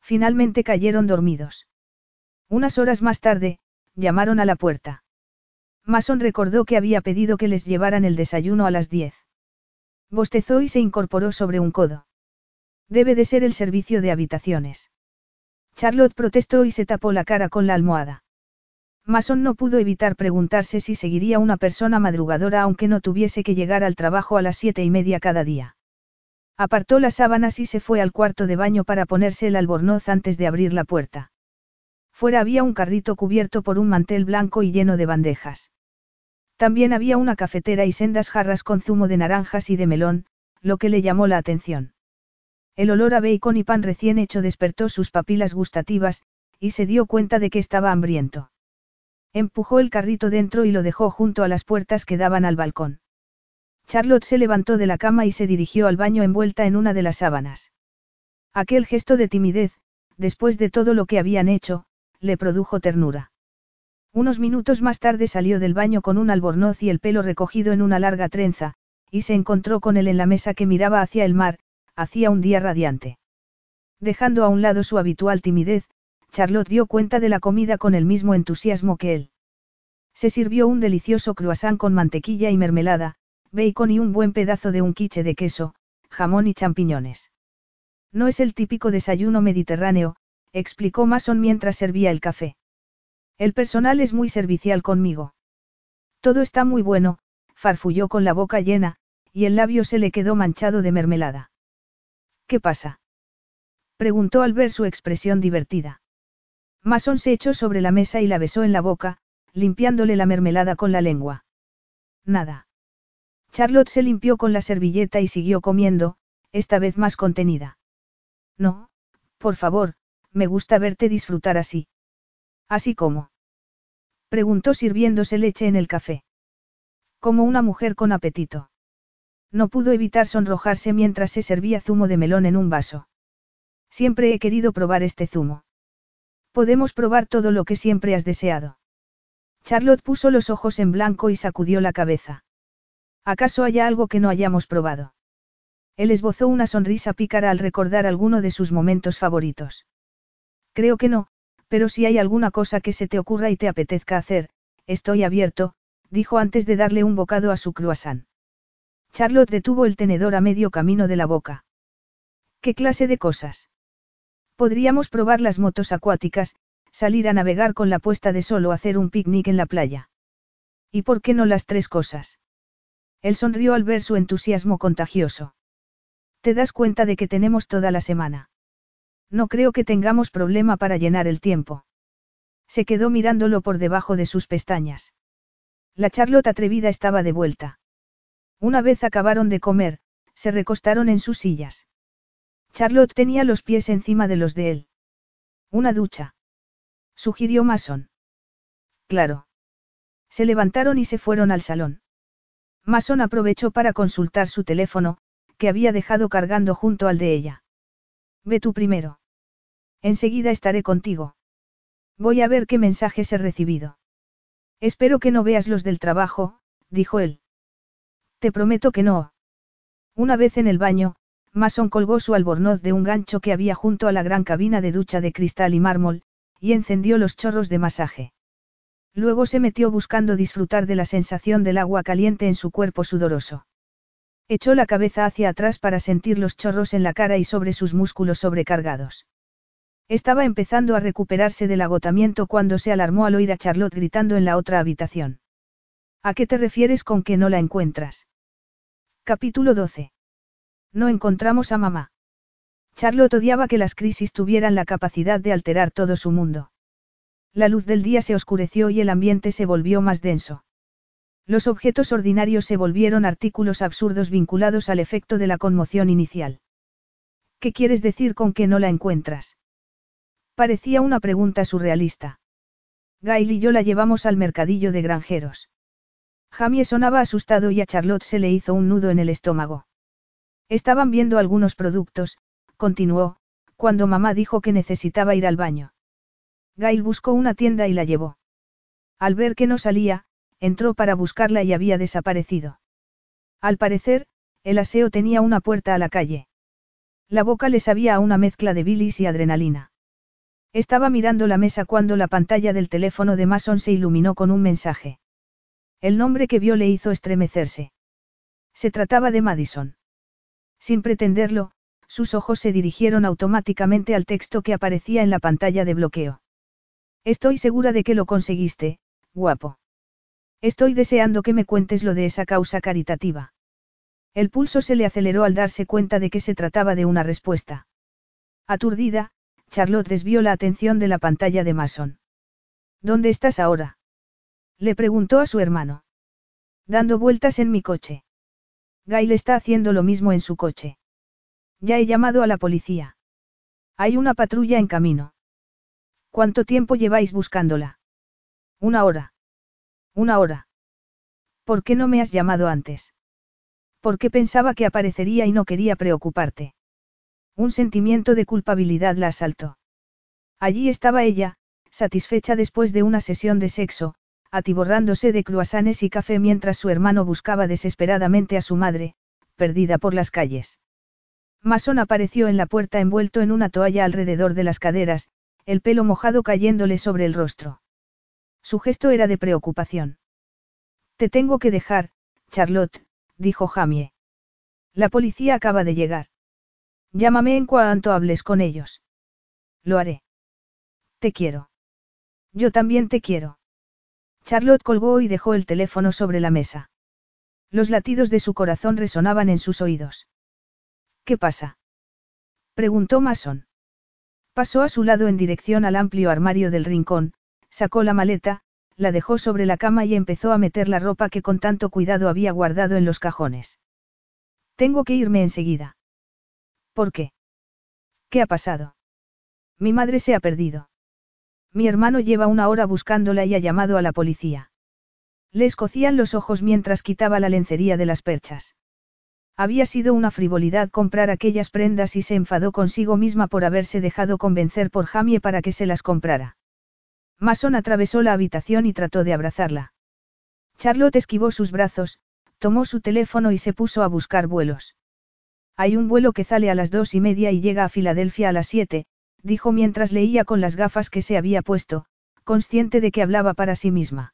Finalmente cayeron dormidos. Unas horas más tarde, llamaron a la puerta. Mason recordó que había pedido que les llevaran el desayuno a las diez. Bostezó y se incorporó sobre un codo. Debe de ser el servicio de habitaciones. Charlotte protestó y se tapó la cara con la almohada. Mason no pudo evitar preguntarse si seguiría una persona madrugadora aunque no tuviese que llegar al trabajo a las siete y media cada día. Apartó las sábanas y se fue al cuarto de baño para ponerse el albornoz antes de abrir la puerta. Fuera había un carrito cubierto por un mantel blanco y lleno de bandejas. También había una cafetera y sendas jarras con zumo de naranjas y de melón, lo que le llamó la atención. El olor a bacon y pan recién hecho despertó sus papilas gustativas, y se dio cuenta de que estaba hambriento. Empujó el carrito dentro y lo dejó junto a las puertas que daban al balcón. Charlotte se levantó de la cama y se dirigió al baño envuelta en una de las sábanas. Aquel gesto de timidez, después de todo lo que habían hecho, le produjo ternura. Unos minutos más tarde salió del baño con un albornoz y el pelo recogido en una larga trenza, y se encontró con él en la mesa que miraba hacia el mar, hacía un día radiante. Dejando a un lado su habitual timidez, Charlotte dio cuenta de la comida con el mismo entusiasmo que él. Se sirvió un delicioso croissant con mantequilla y mermelada, bacon y un buen pedazo de un quiche de queso, jamón y champiñones. No es el típico desayuno mediterráneo, explicó Mason mientras servía el café. El personal es muy servicial conmigo. Todo está muy bueno, farfulló con la boca llena, y el labio se le quedó manchado de mermelada. ¿Qué pasa? preguntó al ver su expresión divertida. Mason se echó sobre la mesa y la besó en la boca, limpiándole la mermelada con la lengua. Nada. Charlotte se limpió con la servilleta y siguió comiendo, esta vez más contenida. No, por favor, me gusta verte disfrutar así. ¿Así como? Preguntó sirviéndose leche en el café. Como una mujer con apetito. No pudo evitar sonrojarse mientras se servía zumo de melón en un vaso. Siempre he querido probar este zumo. Podemos probar todo lo que siempre has deseado. Charlotte puso los ojos en blanco y sacudió la cabeza. ¿Acaso haya algo que no hayamos probado? Él esbozó una sonrisa pícara al recordar alguno de sus momentos favoritos. Creo que no, pero si hay alguna cosa que se te ocurra y te apetezca hacer, estoy abierto, dijo antes de darle un bocado a su croissant. Charlotte detuvo el tenedor a medio camino de la boca. ¿Qué clase de cosas? Podríamos probar las motos acuáticas, salir a navegar con la puesta de sol o hacer un picnic en la playa. ¿Y por qué no las tres cosas? Él sonrió al ver su entusiasmo contagioso. ¿Te das cuenta de que tenemos toda la semana? No creo que tengamos problema para llenar el tiempo. Se quedó mirándolo por debajo de sus pestañas. La Charlotte atrevida estaba de vuelta. Una vez acabaron de comer, se recostaron en sus sillas. Charlotte tenía los pies encima de los de él. Una ducha. Sugirió Mason. Claro. Se levantaron y se fueron al salón. Mason aprovechó para consultar su teléfono, que había dejado cargando junto al de ella. Ve tú primero. Enseguida estaré contigo. Voy a ver qué mensajes he recibido. Espero que no veas los del trabajo, dijo él. Te prometo que no. Una vez en el baño, Mason colgó su albornoz de un gancho que había junto a la gran cabina de ducha de cristal y mármol, y encendió los chorros de masaje. Luego se metió buscando disfrutar de la sensación del agua caliente en su cuerpo sudoroso. Echó la cabeza hacia atrás para sentir los chorros en la cara y sobre sus músculos sobrecargados. Estaba empezando a recuperarse del agotamiento cuando se alarmó al oír a Charlotte gritando en la otra habitación. ¿A qué te refieres con que no la encuentras? Capítulo 12. No encontramos a mamá. Charlotte odiaba que las crisis tuvieran la capacidad de alterar todo su mundo. La luz del día se oscureció y el ambiente se volvió más denso. Los objetos ordinarios se volvieron artículos absurdos vinculados al efecto de la conmoción inicial. ¿Qué quieres decir con que no la encuentras? Parecía una pregunta surrealista. Gail y yo la llevamos al mercadillo de granjeros. Jamie sonaba asustado y a Charlotte se le hizo un nudo en el estómago. Estaban viendo algunos productos, continuó, cuando mamá dijo que necesitaba ir al baño. Gail buscó una tienda y la llevó. Al ver que no salía, entró para buscarla y había desaparecido. Al parecer, el aseo tenía una puerta a la calle. La boca le sabía a una mezcla de bilis y adrenalina. Estaba mirando la mesa cuando la pantalla del teléfono de Mason se iluminó con un mensaje. El nombre que vio le hizo estremecerse. Se trataba de Madison. Sin pretenderlo, sus ojos se dirigieron automáticamente al texto que aparecía en la pantalla de bloqueo. Estoy segura de que lo conseguiste, guapo. Estoy deseando que me cuentes lo de esa causa caritativa. El pulso se le aceleró al darse cuenta de que se trataba de una respuesta. Aturdida, Charlotte desvió la atención de la pantalla de Mason. ¿Dónde estás ahora? Le preguntó a su hermano. Dando vueltas en mi coche. Gail está haciendo lo mismo en su coche. Ya he llamado a la policía. Hay una patrulla en camino. ¿Cuánto tiempo lleváis buscándola? Una hora. Una hora. ¿Por qué no me has llamado antes? Porque pensaba que aparecería y no quería preocuparte. Un sentimiento de culpabilidad la asaltó. Allí estaba ella, satisfecha después de una sesión de sexo, atiborrándose de cruasanes y café mientras su hermano buscaba desesperadamente a su madre, perdida por las calles. Mason apareció en la puerta envuelto en una toalla alrededor de las caderas, el pelo mojado cayéndole sobre el rostro. Su gesto era de preocupación. Te tengo que dejar, Charlotte, dijo Jamie. La policía acaba de llegar. Llámame en cuanto hables con ellos. Lo haré. Te quiero. Yo también te quiero. Charlotte colgó y dejó el teléfono sobre la mesa. Los latidos de su corazón resonaban en sus oídos. ¿Qué pasa? preguntó Mason. Pasó a su lado en dirección al amplio armario del rincón, sacó la maleta, la dejó sobre la cama y empezó a meter la ropa que con tanto cuidado había guardado en los cajones. Tengo que irme enseguida. ¿Por qué? ¿Qué ha pasado? Mi madre se ha perdido. Mi hermano lleva una hora buscándola y ha llamado a la policía. Le escocían los ojos mientras quitaba la lencería de las perchas. Había sido una frivolidad comprar aquellas prendas y se enfadó consigo misma por haberse dejado convencer por Jamie para que se las comprara. Mason atravesó la habitación y trató de abrazarla. Charlotte esquivó sus brazos, tomó su teléfono y se puso a buscar vuelos. Hay un vuelo que sale a las dos y media y llega a Filadelfia a las siete, dijo mientras leía con las gafas que se había puesto, consciente de que hablaba para sí misma.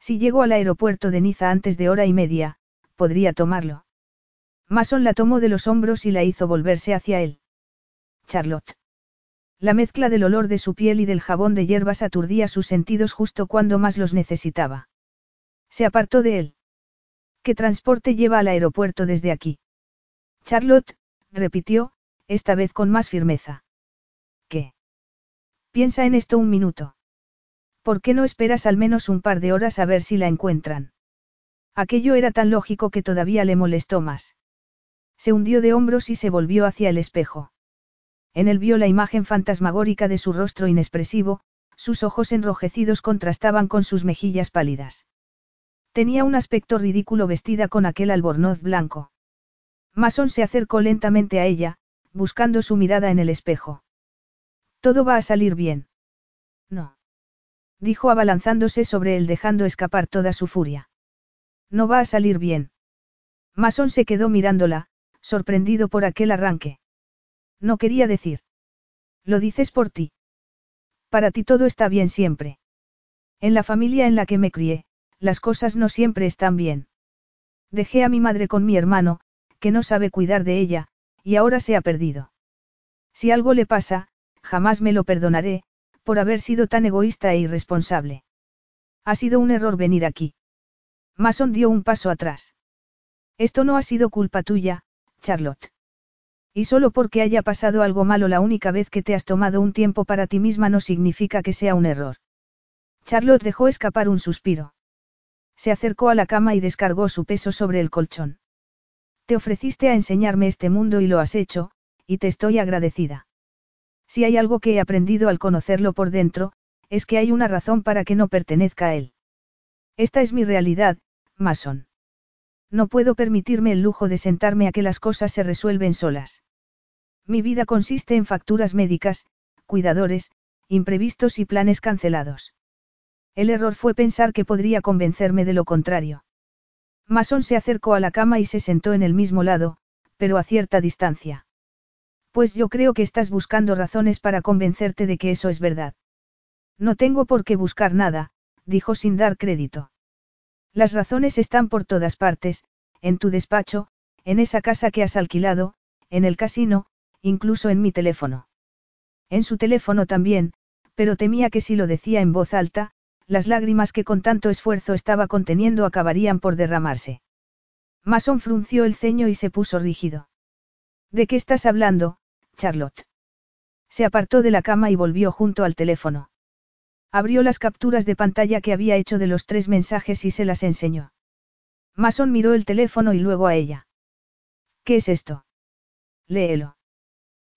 Si llegó al aeropuerto de Niza antes de hora y media, podría tomarlo. Mason la tomó de los hombros y la hizo volverse hacia él. Charlotte. La mezcla del olor de su piel y del jabón de hierbas aturdía sus sentidos justo cuando más los necesitaba. Se apartó de él. ¿Qué transporte lleva al aeropuerto desde aquí? Charlotte, repitió, esta vez con más firmeza. ¿Qué? Piensa en esto un minuto. ¿Por qué no esperas al menos un par de horas a ver si la encuentran? Aquello era tan lógico que todavía le molestó más. Se hundió de hombros y se volvió hacia el espejo. En él vio la imagen fantasmagórica de su rostro inexpresivo, sus ojos enrojecidos contrastaban con sus mejillas pálidas. Tenía un aspecto ridículo vestida con aquel albornoz blanco. Mason se acercó lentamente a ella, buscando su mirada en el espejo. Todo va a salir bien. No. Dijo abalanzándose sobre él dejando escapar toda su furia. No va a salir bien. Mason se quedó mirándola, sorprendido por aquel arranque. No quería decir. Lo dices por ti. Para ti todo está bien siempre. En la familia en la que me crié, las cosas no siempre están bien. Dejé a mi madre con mi hermano, que no sabe cuidar de ella, y ahora se ha perdido. Si algo le pasa, jamás me lo perdonaré, por haber sido tan egoísta e irresponsable. Ha sido un error venir aquí. Mason dio un paso atrás. Esto no ha sido culpa tuya, Charlotte. Y solo porque haya pasado algo malo la única vez que te has tomado un tiempo para ti misma no significa que sea un error. Charlotte dejó escapar un suspiro. Se acercó a la cama y descargó su peso sobre el colchón. Te ofreciste a enseñarme este mundo y lo has hecho, y te estoy agradecida. Si hay algo que he aprendido al conocerlo por dentro, es que hay una razón para que no pertenezca a él. Esta es mi realidad, Mason. No puedo permitirme el lujo de sentarme a que las cosas se resuelven solas. Mi vida consiste en facturas médicas, cuidadores, imprevistos y planes cancelados. El error fue pensar que podría convencerme de lo contrario. Mason se acercó a la cama y se sentó en el mismo lado, pero a cierta distancia. Pues yo creo que estás buscando razones para convencerte de que eso es verdad. No tengo por qué buscar nada, dijo sin dar crédito. Las razones están por todas partes, en tu despacho, en esa casa que has alquilado, en el casino, incluso en mi teléfono. En su teléfono también, pero temía que si lo decía en voz alta, las lágrimas que con tanto esfuerzo estaba conteniendo acabarían por derramarse. Mason frunció el ceño y se puso rígido. ¿De qué estás hablando, Charlotte? Se apartó de la cama y volvió junto al teléfono. Abrió las capturas de pantalla que había hecho de los tres mensajes y se las enseñó. Mason miró el teléfono y luego a ella. ¿Qué es esto? Léelo.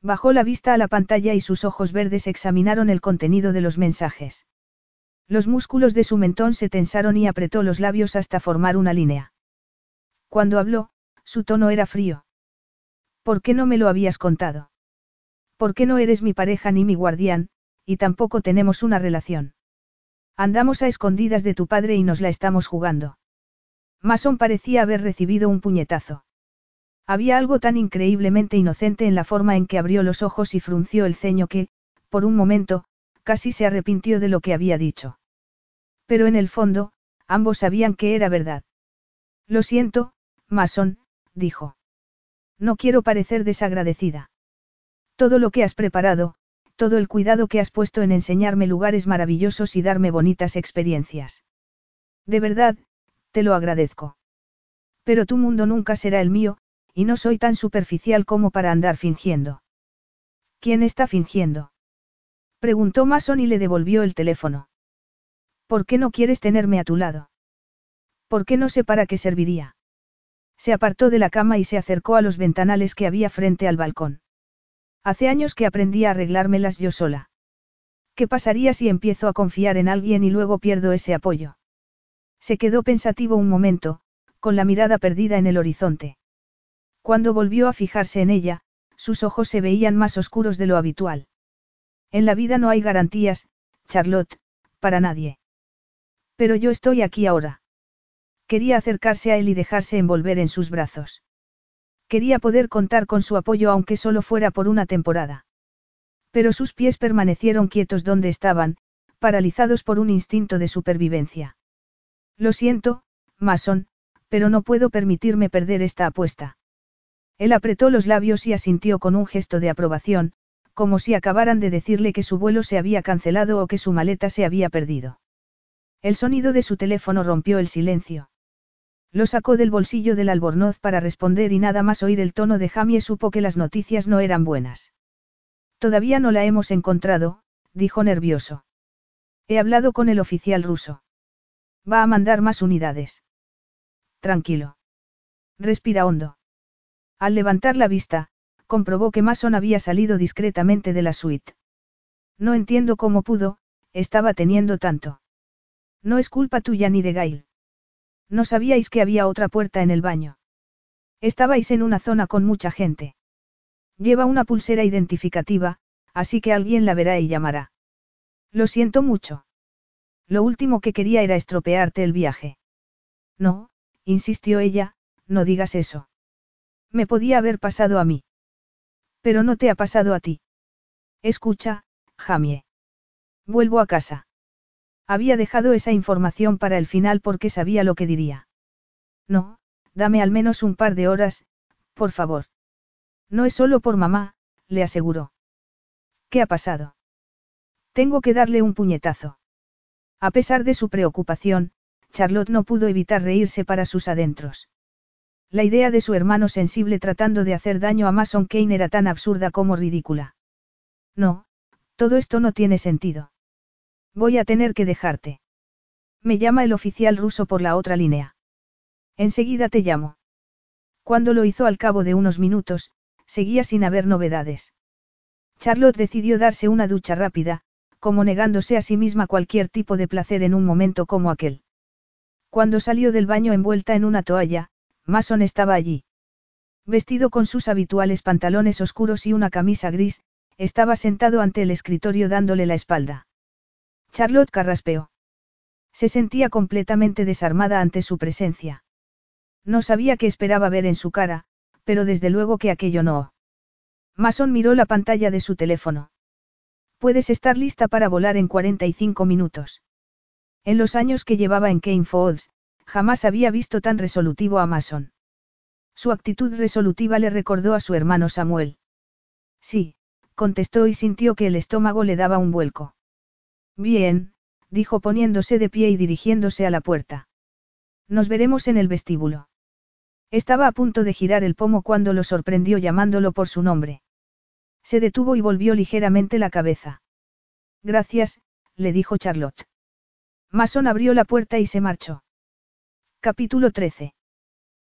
Bajó la vista a la pantalla y sus ojos verdes examinaron el contenido de los mensajes. Los músculos de su mentón se tensaron y apretó los labios hasta formar una línea. Cuando habló, su tono era frío. ¿Por qué no me lo habías contado? ¿Por qué no eres mi pareja ni mi guardián, y tampoco tenemos una relación. Andamos a escondidas de tu padre y nos la estamos jugando. Mason parecía haber recibido un puñetazo. Había algo tan increíblemente inocente en la forma en que abrió los ojos y frunció el ceño que, por un momento, casi se arrepintió de lo que había dicho. Pero en el fondo, ambos sabían que era verdad. Lo siento, Mason, dijo. No quiero parecer desagradecida. Todo lo que has preparado, todo el cuidado que has puesto en enseñarme lugares maravillosos y darme bonitas experiencias. De verdad, te lo agradezco. Pero tu mundo nunca será el mío, y no soy tan superficial como para andar fingiendo. ¿Quién está fingiendo? Preguntó Mason y le devolvió el teléfono. ¿Por qué no quieres tenerme a tu lado? ¿Por qué no sé para qué serviría? Se apartó de la cama y se acercó a los ventanales que había frente al balcón. Hace años que aprendí a arreglármelas yo sola. ¿Qué pasaría si empiezo a confiar en alguien y luego pierdo ese apoyo? Se quedó pensativo un momento, con la mirada perdida en el horizonte. Cuando volvió a fijarse en ella, sus ojos se veían más oscuros de lo habitual. En la vida no hay garantías, Charlotte, para nadie. Pero yo estoy aquí ahora. Quería acercarse a él y dejarse envolver en sus brazos. Quería poder contar con su apoyo aunque solo fuera por una temporada. Pero sus pies permanecieron quietos donde estaban, paralizados por un instinto de supervivencia. Lo siento, Mason, pero no puedo permitirme perder esta apuesta. Él apretó los labios y asintió con un gesto de aprobación, como si acabaran de decirle que su vuelo se había cancelado o que su maleta se había perdido. El sonido de su teléfono rompió el silencio. Lo sacó del bolsillo del albornoz para responder y nada más oír el tono de Jamie supo que las noticias no eran buenas. Todavía no la hemos encontrado, dijo nervioso. He hablado con el oficial ruso. Va a mandar más unidades. Tranquilo. Respira hondo. Al levantar la vista, comprobó que Mason había salido discretamente de la suite. No entiendo cómo pudo, estaba teniendo tanto. No es culpa tuya ni de Gail. No sabíais que había otra puerta en el baño. Estabais en una zona con mucha gente. Lleva una pulsera identificativa, así que alguien la verá y llamará. Lo siento mucho. Lo último que quería era estropearte el viaje. No, insistió ella, no digas eso. Me podía haber pasado a mí. Pero no te ha pasado a ti. Escucha, Jamie. Vuelvo a casa. Había dejado esa información para el final porque sabía lo que diría. No, dame al menos un par de horas, por favor. No es solo por mamá, le aseguró. ¿Qué ha pasado? Tengo que darle un puñetazo. A pesar de su preocupación, Charlotte no pudo evitar reírse para sus adentros. La idea de su hermano sensible tratando de hacer daño a Mason Kane era tan absurda como ridícula. No, todo esto no tiene sentido. Voy a tener que dejarte. Me llama el oficial ruso por la otra línea. Enseguida te llamo. Cuando lo hizo al cabo de unos minutos, seguía sin haber novedades. Charlotte decidió darse una ducha rápida, como negándose a sí misma cualquier tipo de placer en un momento como aquel. Cuando salió del baño envuelta en una toalla, Mason estaba allí. Vestido con sus habituales pantalones oscuros y una camisa gris, estaba sentado ante el escritorio dándole la espalda. Charlotte carraspeó. Se sentía completamente desarmada ante su presencia. No sabía qué esperaba ver en su cara, pero desde luego que aquello no. Mason miró la pantalla de su teléfono. Puedes estar lista para volar en 45 minutos. En los años que llevaba en Kane Falls, jamás había visto tan resolutivo a Mason. Su actitud resolutiva le recordó a su hermano Samuel. Sí, contestó y sintió que el estómago le daba un vuelco. Bien, dijo poniéndose de pie y dirigiéndose a la puerta. Nos veremos en el vestíbulo. Estaba a punto de girar el pomo cuando lo sorprendió llamándolo por su nombre. Se detuvo y volvió ligeramente la cabeza. Gracias, le dijo Charlotte. Mason abrió la puerta y se marchó. Capítulo 13.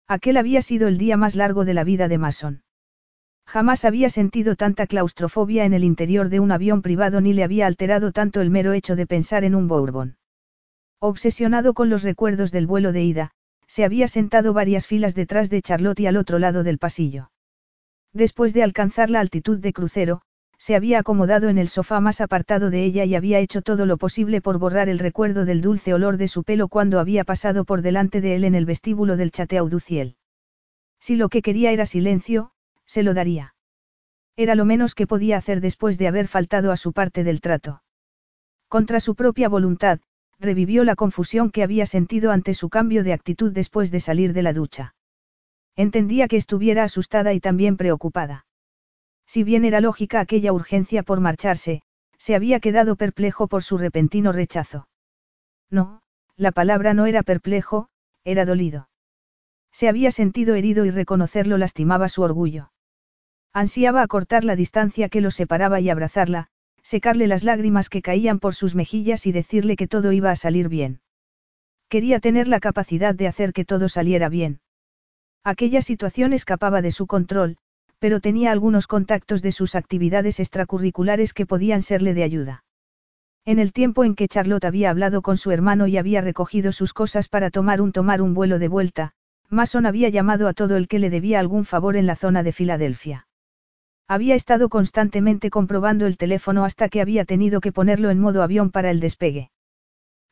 Aquel había sido el día más largo de la vida de Mason. Jamás había sentido tanta claustrofobia en el interior de un avión privado ni le había alterado tanto el mero hecho de pensar en un Bourbon. Obsesionado con los recuerdos del vuelo de ida, se había sentado varias filas detrás de Charlotte y al otro lado del pasillo. Después de alcanzar la altitud de crucero, se había acomodado en el sofá más apartado de ella y había hecho todo lo posible por borrar el recuerdo del dulce olor de su pelo cuando había pasado por delante de él en el vestíbulo del Chateau du Ciel. Si lo que quería era silencio, se lo daría. Era lo menos que podía hacer después de haber faltado a su parte del trato. Contra su propia voluntad, revivió la confusión que había sentido ante su cambio de actitud después de salir de la ducha. Entendía que estuviera asustada y también preocupada. Si bien era lógica aquella urgencia por marcharse, se había quedado perplejo por su repentino rechazo. No, la palabra no era perplejo, era dolido. Se había sentido herido y reconocerlo lastimaba su orgullo. Ansiaba acortar la distancia que lo separaba y abrazarla, secarle las lágrimas que caían por sus mejillas y decirle que todo iba a salir bien. Quería tener la capacidad de hacer que todo saliera bien. Aquella situación escapaba de su control, pero tenía algunos contactos de sus actividades extracurriculares que podían serle de ayuda. En el tiempo en que Charlotte había hablado con su hermano y había recogido sus cosas para tomar un tomar un vuelo de vuelta, Mason había llamado a todo el que le debía algún favor en la zona de Filadelfia. Había estado constantemente comprobando el teléfono hasta que había tenido que ponerlo en modo avión para el despegue.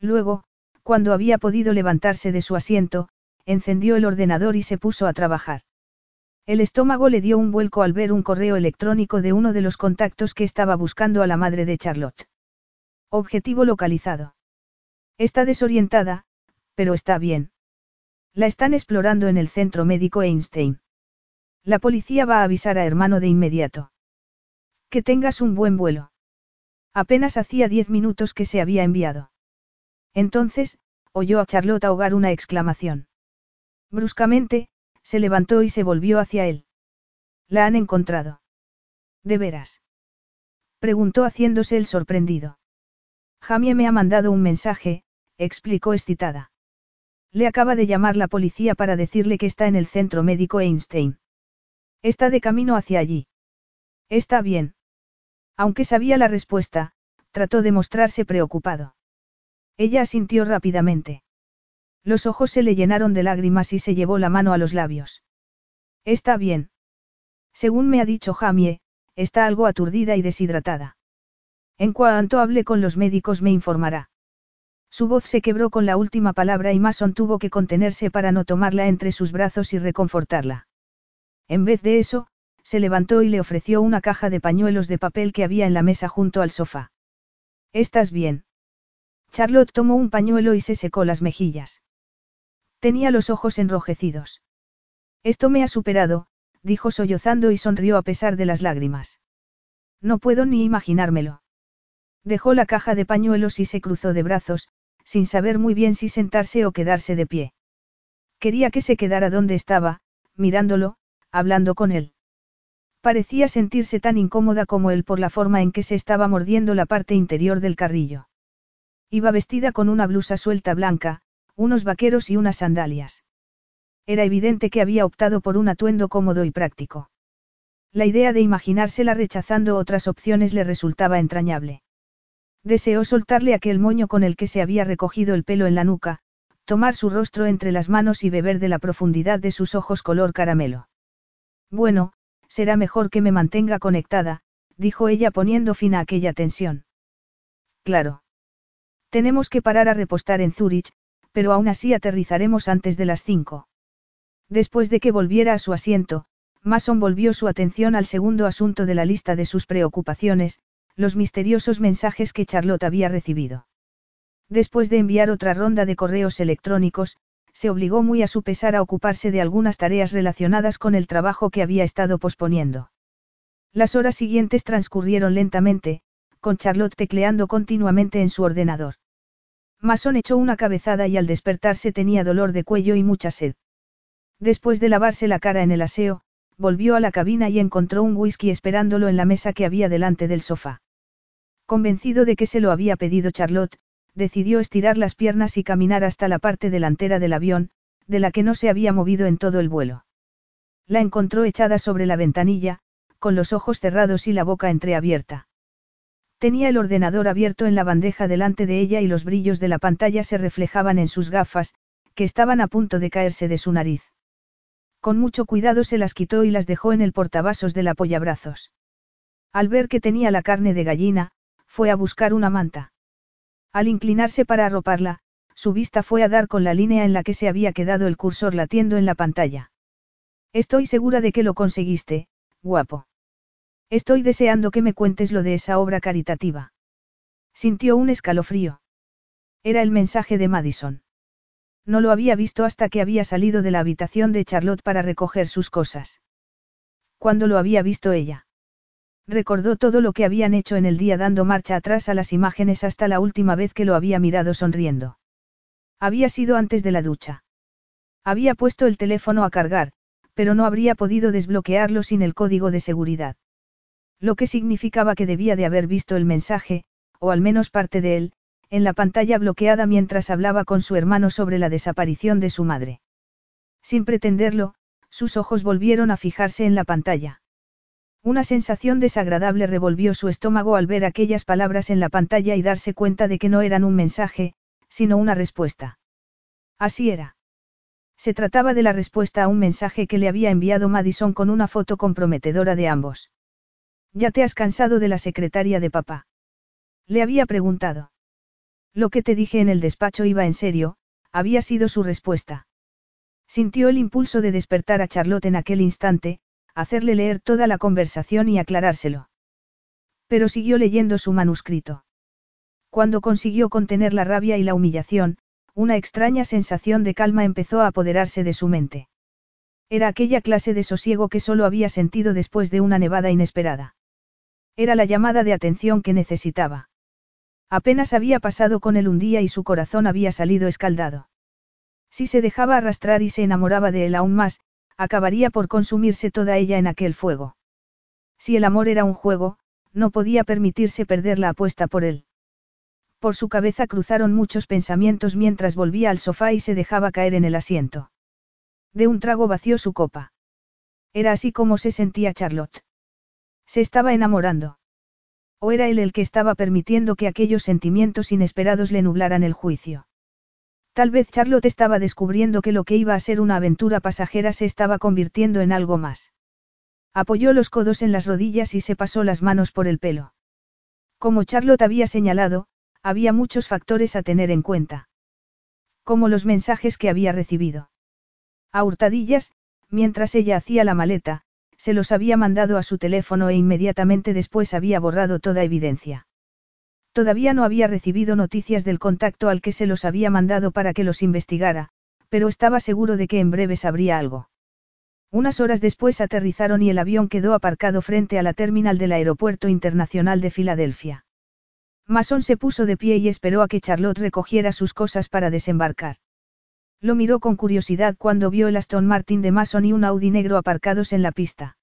Luego, cuando había podido levantarse de su asiento, encendió el ordenador y se puso a trabajar. El estómago le dio un vuelco al ver un correo electrónico de uno de los contactos que estaba buscando a la madre de Charlotte. Objetivo localizado. Está desorientada, pero está bien. La están explorando en el centro médico Einstein. La policía va a avisar a hermano de inmediato. Que tengas un buen vuelo. Apenas hacía diez minutos que se había enviado. Entonces, oyó a Charlotte ahogar una exclamación. Bruscamente, se levantó y se volvió hacia él. La han encontrado. ¿De veras? Preguntó haciéndose el sorprendido. Jamie me ha mandado un mensaje, explicó excitada. Le acaba de llamar la policía para decirle que está en el centro médico Einstein. Está de camino hacia allí. Está bien. Aunque sabía la respuesta, trató de mostrarse preocupado. Ella asintió rápidamente. Los ojos se le llenaron de lágrimas y se llevó la mano a los labios. Está bien. Según me ha dicho Jamie, está algo aturdida y deshidratada. En cuanto hable con los médicos me informará. Su voz se quebró con la última palabra y Mason tuvo que contenerse para no tomarla entre sus brazos y reconfortarla. En vez de eso, se levantó y le ofreció una caja de pañuelos de papel que había en la mesa junto al sofá. ¿Estás bien? Charlotte tomó un pañuelo y se secó las mejillas. Tenía los ojos enrojecidos. Esto me ha superado, dijo sollozando y sonrió a pesar de las lágrimas. No puedo ni imaginármelo. Dejó la caja de pañuelos y se cruzó de brazos, sin saber muy bien si sentarse o quedarse de pie. Quería que se quedara donde estaba, mirándolo, hablando con él. Parecía sentirse tan incómoda como él por la forma en que se estaba mordiendo la parte interior del carrillo. Iba vestida con una blusa suelta blanca, unos vaqueros y unas sandalias. Era evidente que había optado por un atuendo cómodo y práctico. La idea de imaginársela rechazando otras opciones le resultaba entrañable. Deseó soltarle aquel moño con el que se había recogido el pelo en la nuca, tomar su rostro entre las manos y beber de la profundidad de sus ojos color caramelo. Bueno, será mejor que me mantenga conectada, dijo ella poniendo fin a aquella tensión. Claro. Tenemos que parar a repostar en Zúrich, pero aún así aterrizaremos antes de las cinco. Después de que volviera a su asiento, Mason volvió su atención al segundo asunto de la lista de sus preocupaciones, los misteriosos mensajes que Charlotte había recibido. Después de enviar otra ronda de correos electrónicos, se obligó muy a su pesar a ocuparse de algunas tareas relacionadas con el trabajo que había estado posponiendo. Las horas siguientes transcurrieron lentamente, con Charlotte tecleando continuamente en su ordenador. Mason echó una cabezada y al despertarse tenía dolor de cuello y mucha sed. Después de lavarse la cara en el aseo, volvió a la cabina y encontró un whisky esperándolo en la mesa que había delante del sofá. Convencido de que se lo había pedido Charlotte, decidió estirar las piernas y caminar hasta la parte delantera del avión, de la que no se había movido en todo el vuelo. La encontró echada sobre la ventanilla, con los ojos cerrados y la boca entreabierta. Tenía el ordenador abierto en la bandeja delante de ella y los brillos de la pantalla se reflejaban en sus gafas, que estaban a punto de caerse de su nariz. Con mucho cuidado se las quitó y las dejó en el portavasos del apoyabrazos. Al ver que tenía la carne de gallina, fue a buscar una manta. Al inclinarse para arroparla, su vista fue a dar con la línea en la que se había quedado el cursor latiendo en la pantalla. Estoy segura de que lo conseguiste, guapo. Estoy deseando que me cuentes lo de esa obra caritativa. Sintió un escalofrío. Era el mensaje de Madison. No lo había visto hasta que había salido de la habitación de Charlotte para recoger sus cosas. ¿Cuándo lo había visto ella? Recordó todo lo que habían hecho en el día dando marcha atrás a las imágenes hasta la última vez que lo había mirado sonriendo. Había sido antes de la ducha. Había puesto el teléfono a cargar, pero no habría podido desbloquearlo sin el código de seguridad. Lo que significaba que debía de haber visto el mensaje, o al menos parte de él, en la pantalla bloqueada mientras hablaba con su hermano sobre la desaparición de su madre. Sin pretenderlo, sus ojos volvieron a fijarse en la pantalla. Una sensación desagradable revolvió su estómago al ver aquellas palabras en la pantalla y darse cuenta de que no eran un mensaje, sino una respuesta. Así era. Se trataba de la respuesta a un mensaje que le había enviado Madison con una foto comprometedora de ambos. ¿Ya te has cansado de la secretaria de papá? Le había preguntado. Lo que te dije en el despacho iba en serio, había sido su respuesta. Sintió el impulso de despertar a Charlotte en aquel instante, hacerle leer toda la conversación y aclarárselo. Pero siguió leyendo su manuscrito. Cuando consiguió contener la rabia y la humillación, una extraña sensación de calma empezó a apoderarse de su mente. Era aquella clase de sosiego que solo había sentido después de una nevada inesperada. Era la llamada de atención que necesitaba. Apenas había pasado con él un día y su corazón había salido escaldado. Si se dejaba arrastrar y se enamoraba de él aún más, acabaría por consumirse toda ella en aquel fuego. Si el amor era un juego, no podía permitirse perder la apuesta por él. Por su cabeza cruzaron muchos pensamientos mientras volvía al sofá y se dejaba caer en el asiento. De un trago vació su copa. Era así como se sentía Charlotte. Se estaba enamorando. ¿O era él el que estaba permitiendo que aquellos sentimientos inesperados le nublaran el juicio? Tal vez Charlotte estaba descubriendo que lo que iba a ser una aventura pasajera se estaba convirtiendo en algo más. Apoyó los codos en las rodillas y se pasó las manos por el pelo. Como Charlotte había señalado, había muchos factores a tener en cuenta. Como los mensajes que había recibido. A hurtadillas, mientras ella hacía la maleta, se los había mandado a su teléfono e inmediatamente después había borrado toda evidencia. Todavía no había recibido noticias del contacto al que se los había mandado para que los investigara, pero estaba seguro de que en breve sabría algo. Unas horas después aterrizaron y el avión quedó aparcado frente a la terminal del Aeropuerto Internacional de Filadelfia. Mason se puso de pie y esperó a que Charlotte recogiera sus cosas para desembarcar. Lo miró con curiosidad cuando vio el Aston Martin de Mason y un Audi negro aparcados en la pista.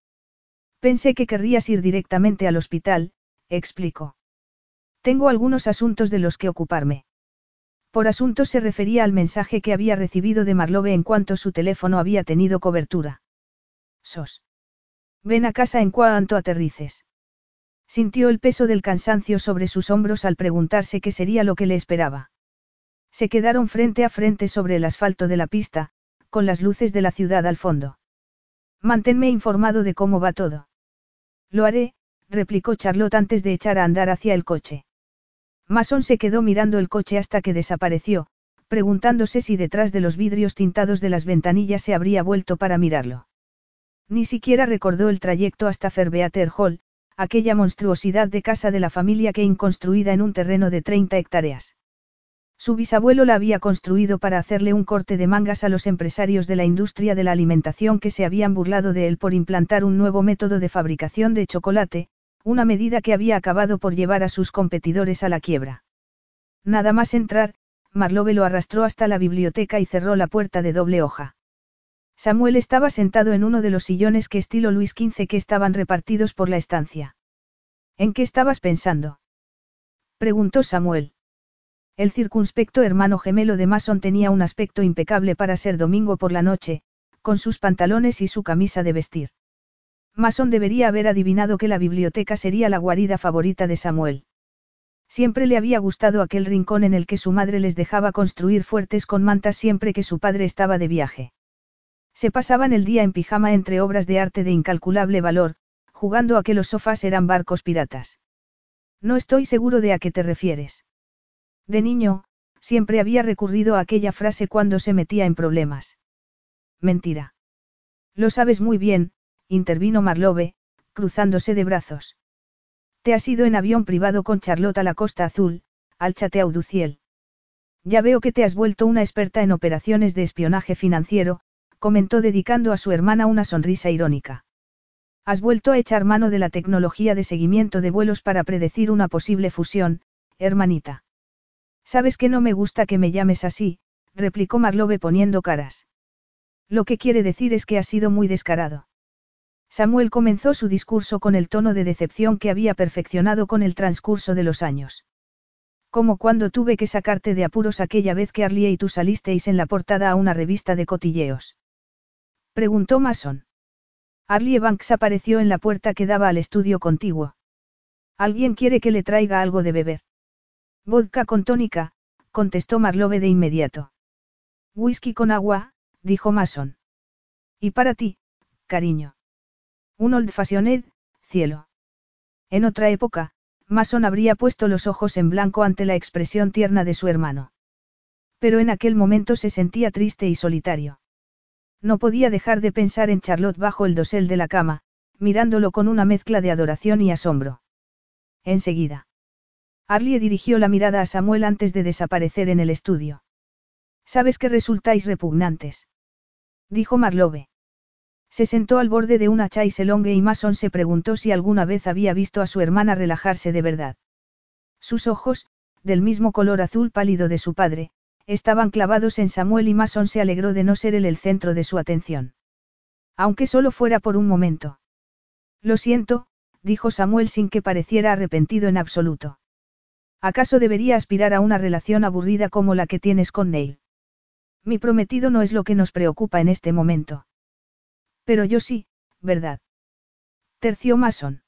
Pensé que querrías ir directamente al hospital, explicó. Tengo algunos asuntos de los que ocuparme. Por asuntos se refería al mensaje que había recibido de Marlove en cuanto su teléfono había tenido cobertura. Sos. Ven a casa en cuanto aterrices. Sintió el peso del cansancio sobre sus hombros al preguntarse qué sería lo que le esperaba. Se quedaron frente a frente sobre el asfalto de la pista, con las luces de la ciudad al fondo. Manténme informado de cómo va todo. Lo haré, replicó Charlotte antes de echar a andar hacia el coche. Mason se quedó mirando el coche hasta que desapareció, preguntándose si detrás de los vidrios tintados de las ventanillas se habría vuelto para mirarlo. Ni siquiera recordó el trayecto hasta Ferbeater Hall, aquella monstruosidad de casa de la familia Kane construida en un terreno de 30 hectáreas. Su bisabuelo la había construido para hacerle un corte de mangas a los empresarios de la industria de la alimentación que se habían burlado de él por implantar un nuevo método de fabricación de chocolate, una medida que había acabado por llevar a sus competidores a la quiebra. Nada más entrar, Marlove lo arrastró hasta la biblioteca y cerró la puerta de doble hoja. Samuel estaba sentado en uno de los sillones que estilo Luis XV que estaban repartidos por la estancia. ¿En qué estabas pensando? preguntó Samuel. El circunspecto hermano gemelo de Mason tenía un aspecto impecable para ser domingo por la noche, con sus pantalones y su camisa de vestir. Mason debería haber adivinado que la biblioteca sería la guarida favorita de Samuel. Siempre le había gustado aquel rincón en el que su madre les dejaba construir fuertes con mantas siempre que su padre estaba de viaje. Se pasaban el día en pijama entre obras de arte de incalculable valor, jugando a que los sofás eran barcos piratas. No estoy seguro de a qué te refieres. De niño, siempre había recurrido a aquella frase cuando se metía en problemas. Mentira. Lo sabes muy bien, intervino Marlove, cruzándose de brazos. Te has ido en avión privado con Charlotte a la Costa Azul, al Chateau du Ciel. Ya veo que te has vuelto una experta en operaciones de espionaje financiero, comentó dedicando a su hermana una sonrisa irónica. Has vuelto a echar mano de la tecnología de seguimiento de vuelos para predecir una posible fusión, hermanita. Sabes que no me gusta que me llames así, replicó Marlove poniendo caras. Lo que quiere decir es que has sido muy descarado. Samuel comenzó su discurso con el tono de decepción que había perfeccionado con el transcurso de los años. Como cuando tuve que sacarte de apuros aquella vez que Arlie y tú salisteis en la portada a una revista de cotilleos. Preguntó Mason. Arlie Banks apareció en la puerta que daba al estudio contiguo. ¿Alguien quiere que le traiga algo de beber? Vodka con tónica, contestó Marlove de inmediato. Whisky con agua, dijo Mason. Y para ti, cariño. Un old fashioned, cielo. En otra época, Mason habría puesto los ojos en blanco ante la expresión tierna de su hermano. Pero en aquel momento se sentía triste y solitario. No podía dejar de pensar en Charlotte bajo el dosel de la cama, mirándolo con una mezcla de adoración y asombro. Enseguida. Arlie dirigió la mirada a Samuel antes de desaparecer en el estudio. Sabes que resultáis repugnantes. Dijo Marlove. Se sentó al borde de una chaiselongue y Mason se preguntó si alguna vez había visto a su hermana relajarse de verdad. Sus ojos, del mismo color azul pálido de su padre, estaban clavados en Samuel y Mason se alegró de no ser él el centro de su atención. Aunque solo fuera por un momento. Lo siento, dijo Samuel sin que pareciera arrepentido en absoluto. ¿Acaso debería aspirar a una relación aburrida como la que tienes con Neil? Mi prometido no es lo que nos preocupa en este momento. Pero yo sí, ¿verdad? Terció Mason.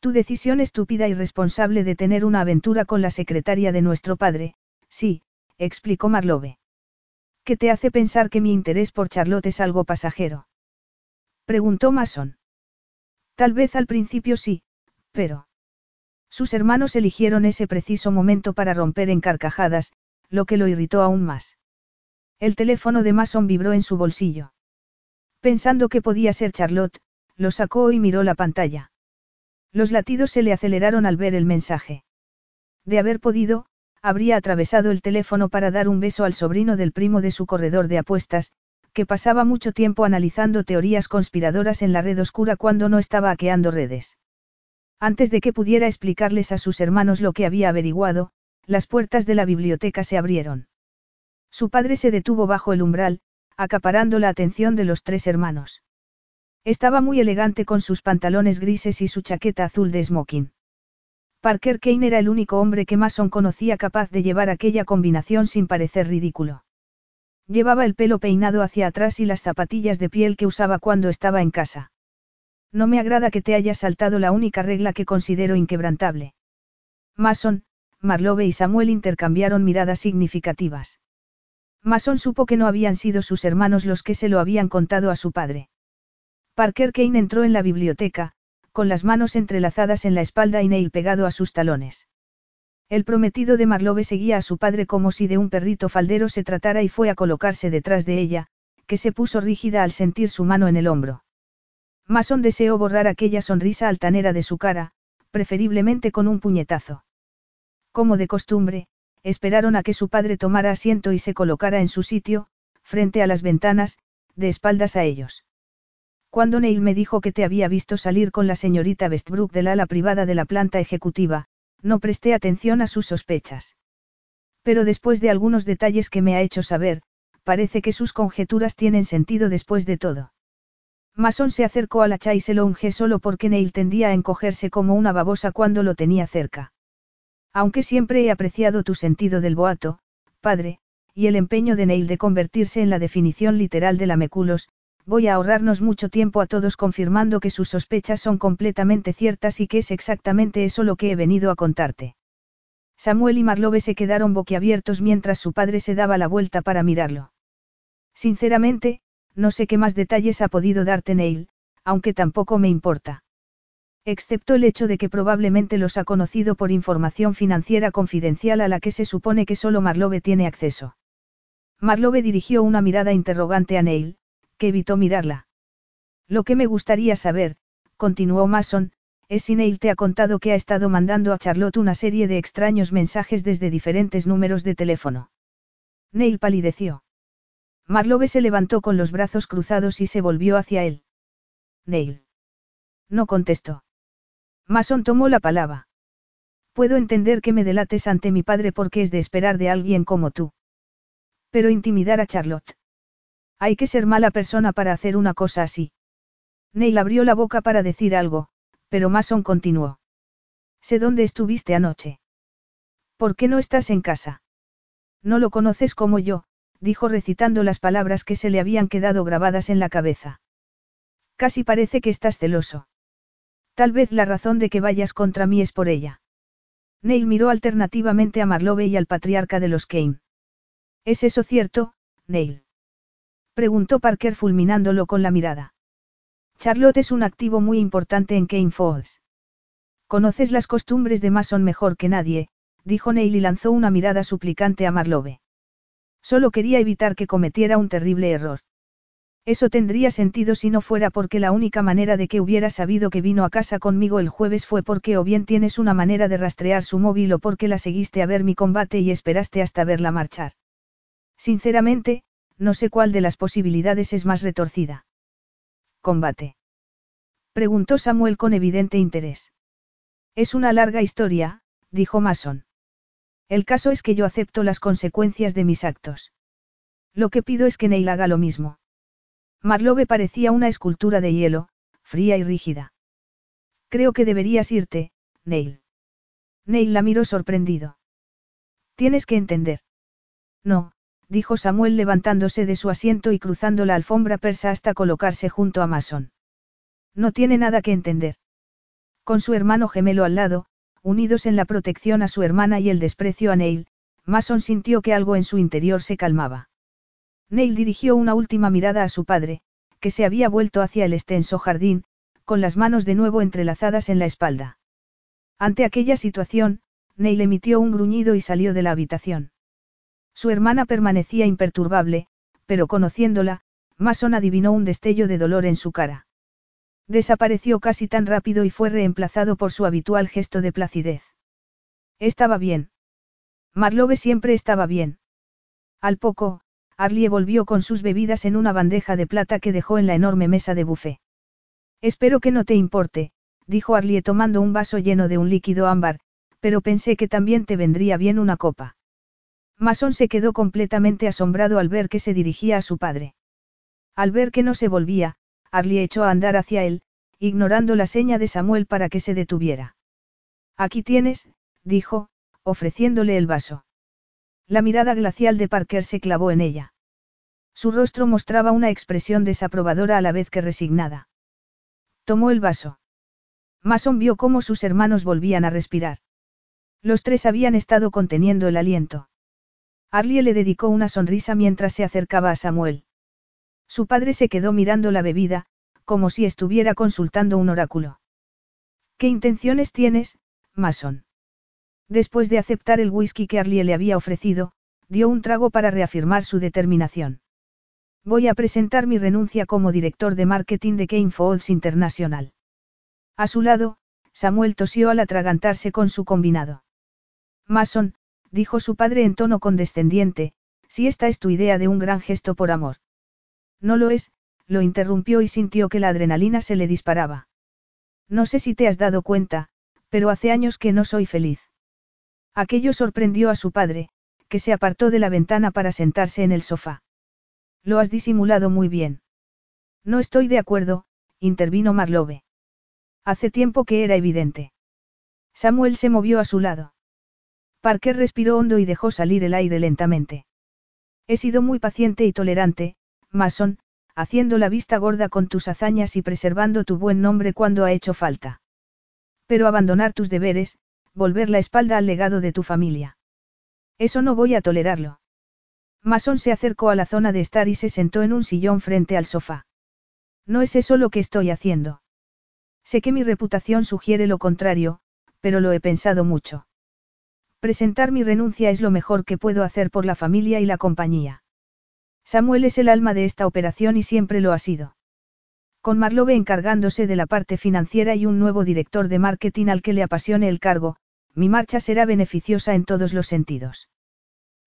Tu decisión estúpida y responsable de tener una aventura con la secretaria de nuestro padre, sí, explicó Marlove. ¿Qué te hace pensar que mi interés por Charlotte es algo pasajero? Preguntó Mason. Tal vez al principio sí, pero... Sus hermanos eligieron ese preciso momento para romper en carcajadas, lo que lo irritó aún más. El teléfono de Mason vibró en su bolsillo. Pensando que podía ser Charlotte, lo sacó y miró la pantalla. Los latidos se le aceleraron al ver el mensaje. De haber podido, habría atravesado el teléfono para dar un beso al sobrino del primo de su corredor de apuestas, que pasaba mucho tiempo analizando teorías conspiradoras en la red oscura cuando no estaba hackeando redes. Antes de que pudiera explicarles a sus hermanos lo que había averiguado, las puertas de la biblioteca se abrieron. Su padre se detuvo bajo el umbral, acaparando la atención de los tres hermanos. Estaba muy elegante con sus pantalones grises y su chaqueta azul de smoking. Parker Kane era el único hombre que Mason conocía capaz de llevar aquella combinación sin parecer ridículo. Llevaba el pelo peinado hacia atrás y las zapatillas de piel que usaba cuando estaba en casa. No me agrada que te hayas saltado la única regla que considero inquebrantable. Mason, Marlove y Samuel intercambiaron miradas significativas. Mason supo que no habían sido sus hermanos los que se lo habían contado a su padre. Parker Kane entró en la biblioteca, con las manos entrelazadas en la espalda y Neil pegado a sus talones. El prometido de Marlove seguía a su padre como si de un perrito faldero se tratara y fue a colocarse detrás de ella, que se puso rígida al sentir su mano en el hombro. Mason deseó borrar aquella sonrisa altanera de su cara, preferiblemente con un puñetazo. Como de costumbre, esperaron a que su padre tomara asiento y se colocara en su sitio, frente a las ventanas, de espaldas a ellos. Cuando Neil me dijo que te había visto salir con la señorita Westbrook del ala privada de la planta ejecutiva, no presté atención a sus sospechas. Pero después de algunos detalles que me ha hecho saber, parece que sus conjeturas tienen sentido después de todo. Mason se acercó a la cha y se lo unge solo porque Neil tendía a encogerse como una babosa cuando lo tenía cerca. Aunque siempre he apreciado tu sentido del boato, padre, y el empeño de Neil de convertirse en la definición literal de la meculos, voy a ahorrarnos mucho tiempo a todos confirmando que sus sospechas son completamente ciertas y que es exactamente eso lo que he venido a contarte. Samuel y Marlove se quedaron boquiabiertos mientras su padre se daba la vuelta para mirarlo. Sinceramente, no sé qué más detalles ha podido darte Neil, aunque tampoco me importa. Excepto el hecho de que probablemente los ha conocido por información financiera confidencial a la que se supone que solo Marlove tiene acceso. Marlove dirigió una mirada interrogante a Neil, que evitó mirarla. Lo que me gustaría saber, continuó Mason, es si Neil te ha contado que ha estado mandando a Charlotte una serie de extraños mensajes desde diferentes números de teléfono. Neil palideció. Marlowe se levantó con los brazos cruzados y se volvió hacia él. Neil. No contestó. Mason tomó la palabra. Puedo entender que me delates ante mi padre porque es de esperar de alguien como tú. Pero intimidar a Charlotte. Hay que ser mala persona para hacer una cosa así. Neil abrió la boca para decir algo, pero Mason continuó. Sé dónde estuviste anoche. ¿Por qué no estás en casa? No lo conoces como yo, dijo recitando las palabras que se le habían quedado grabadas en la cabeza. Casi parece que estás celoso. Tal vez la razón de que vayas contra mí es por ella. Neil miró alternativamente a Marlowe y al patriarca de los Kane. ¿Es eso cierto, Neil? Preguntó Parker fulminándolo con la mirada. Charlotte es un activo muy importante en Kane Falls. Conoces las costumbres de Mason mejor que nadie, dijo Neil y lanzó una mirada suplicante a Marlowe. Solo quería evitar que cometiera un terrible error. Eso tendría sentido si no fuera porque la única manera de que hubiera sabido que vino a casa conmigo el jueves fue porque o bien tienes una manera de rastrear su móvil o porque la seguiste a ver mi combate y esperaste hasta verla marchar. Sinceramente, no sé cuál de las posibilidades es más retorcida. Combate. Preguntó Samuel con evidente interés. Es una larga historia, dijo Mason. El caso es que yo acepto las consecuencias de mis actos. Lo que pido es que Neil haga lo mismo. Marlowe parecía una escultura de hielo, fría y rígida. Creo que deberías irte, Neil. Neil la miró sorprendido. Tienes que entender. No, dijo Samuel levantándose de su asiento y cruzando la alfombra persa hasta colocarse junto a Mason. No tiene nada que entender. Con su hermano gemelo al lado, unidos en la protección a su hermana y el desprecio a Neil, Mason sintió que algo en su interior se calmaba. Neil dirigió una última mirada a su padre, que se había vuelto hacia el extenso jardín, con las manos de nuevo entrelazadas en la espalda. Ante aquella situación, Neil emitió un gruñido y salió de la habitación. Su hermana permanecía imperturbable, pero conociéndola, Mason adivinó un destello de dolor en su cara. Desapareció casi tan rápido y fue reemplazado por su habitual gesto de placidez. Estaba bien. Marlowe siempre estaba bien. Al poco, Arlie volvió con sus bebidas en una bandeja de plata que dejó en la enorme mesa de buffet. Espero que no te importe, dijo Arlie tomando un vaso lleno de un líquido ámbar, pero pensé que también te vendría bien una copa. Mason se quedó completamente asombrado al ver que se dirigía a su padre. Al ver que no se volvía, Arlie echó a andar hacia él, ignorando la seña de Samuel para que se detuviera. Aquí tienes, dijo, ofreciéndole el vaso. La mirada glacial de Parker se clavó en ella. Su rostro mostraba una expresión desaprobadora a la vez que resignada. Tomó el vaso. Mason vio cómo sus hermanos volvían a respirar. Los tres habían estado conteniendo el aliento. Arlie le dedicó una sonrisa mientras se acercaba a Samuel. Su padre se quedó mirando la bebida, como si estuviera consultando un oráculo. ¿Qué intenciones tienes, Mason? Después de aceptar el whisky que Arlie le había ofrecido, dio un trago para reafirmar su determinación. Voy a presentar mi renuncia como director de marketing de Kane Falls International. A su lado, Samuel tosió al atragantarse con su combinado. Mason, dijo su padre en tono condescendiente, si esta es tu idea de un gran gesto por amor. No lo es, lo interrumpió y sintió que la adrenalina se le disparaba. No sé si te has dado cuenta, pero hace años que no soy feliz. Aquello sorprendió a su padre, que se apartó de la ventana para sentarse en el sofá. Lo has disimulado muy bien. No estoy de acuerdo, intervino Marlowe. Hace tiempo que era evidente. Samuel se movió a su lado. Parker respiró hondo y dejó salir el aire lentamente. He sido muy paciente y tolerante, Mason, haciendo la vista gorda con tus hazañas y preservando tu buen nombre cuando ha hecho falta. Pero abandonar tus deberes, volver la espalda al legado de tu familia. Eso no voy a tolerarlo. Mason se acercó a la zona de estar y se sentó en un sillón frente al sofá. No es eso lo que estoy haciendo. Sé que mi reputación sugiere lo contrario, pero lo he pensado mucho. Presentar mi renuncia es lo mejor que puedo hacer por la familia y la compañía. Samuel es el alma de esta operación y siempre lo ha sido. Con Marlowe encargándose de la parte financiera y un nuevo director de marketing al que le apasione el cargo, mi marcha será beneficiosa en todos los sentidos.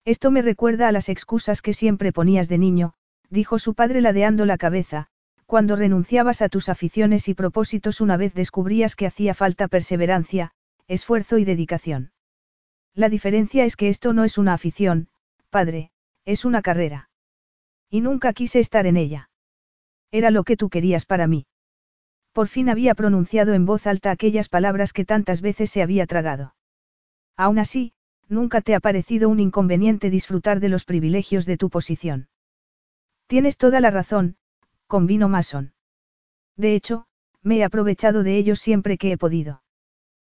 Esto me recuerda a las excusas que siempre ponías de niño, dijo su padre ladeando la cabeza, cuando renunciabas a tus aficiones y propósitos una vez descubrías que hacía falta perseverancia, esfuerzo y dedicación. La diferencia es que esto no es una afición, padre, es una carrera. Y nunca quise estar en ella. Era lo que tú querías para mí. Por fin había pronunciado en voz alta aquellas palabras que tantas veces se había tragado. Aún así, nunca te ha parecido un inconveniente disfrutar de los privilegios de tu posición. Tienes toda la razón, convino Mason. De hecho, me he aprovechado de ellos siempre que he podido.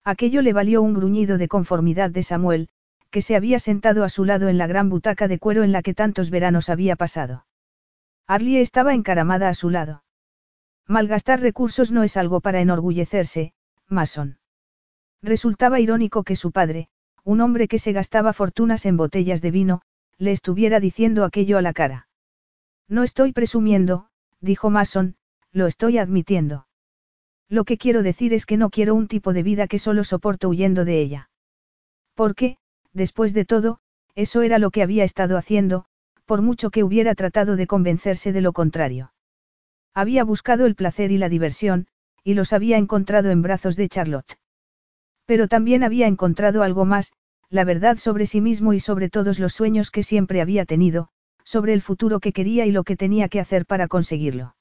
Aquello le valió un gruñido de conformidad de Samuel, que se había sentado a su lado en la gran butaca de cuero en la que tantos veranos había pasado. Arlie estaba encaramada a su lado. Malgastar recursos no es algo para enorgullecerse, Mason. Resultaba irónico que su padre, un hombre que se gastaba fortunas en botellas de vino, le estuviera diciendo aquello a la cara. No estoy presumiendo, dijo Mason, lo estoy admitiendo. Lo que quiero decir es que no quiero un tipo de vida que solo soporto huyendo de ella. Porque, después de todo, eso era lo que había estado haciendo, por mucho que hubiera tratado de convencerse de lo contrario. Había buscado el placer y la diversión, y los había encontrado en brazos de Charlotte. Pero también había encontrado algo más, la verdad sobre sí mismo y sobre todos los sueños que siempre había tenido, sobre el futuro que quería y lo que tenía que hacer para conseguirlo.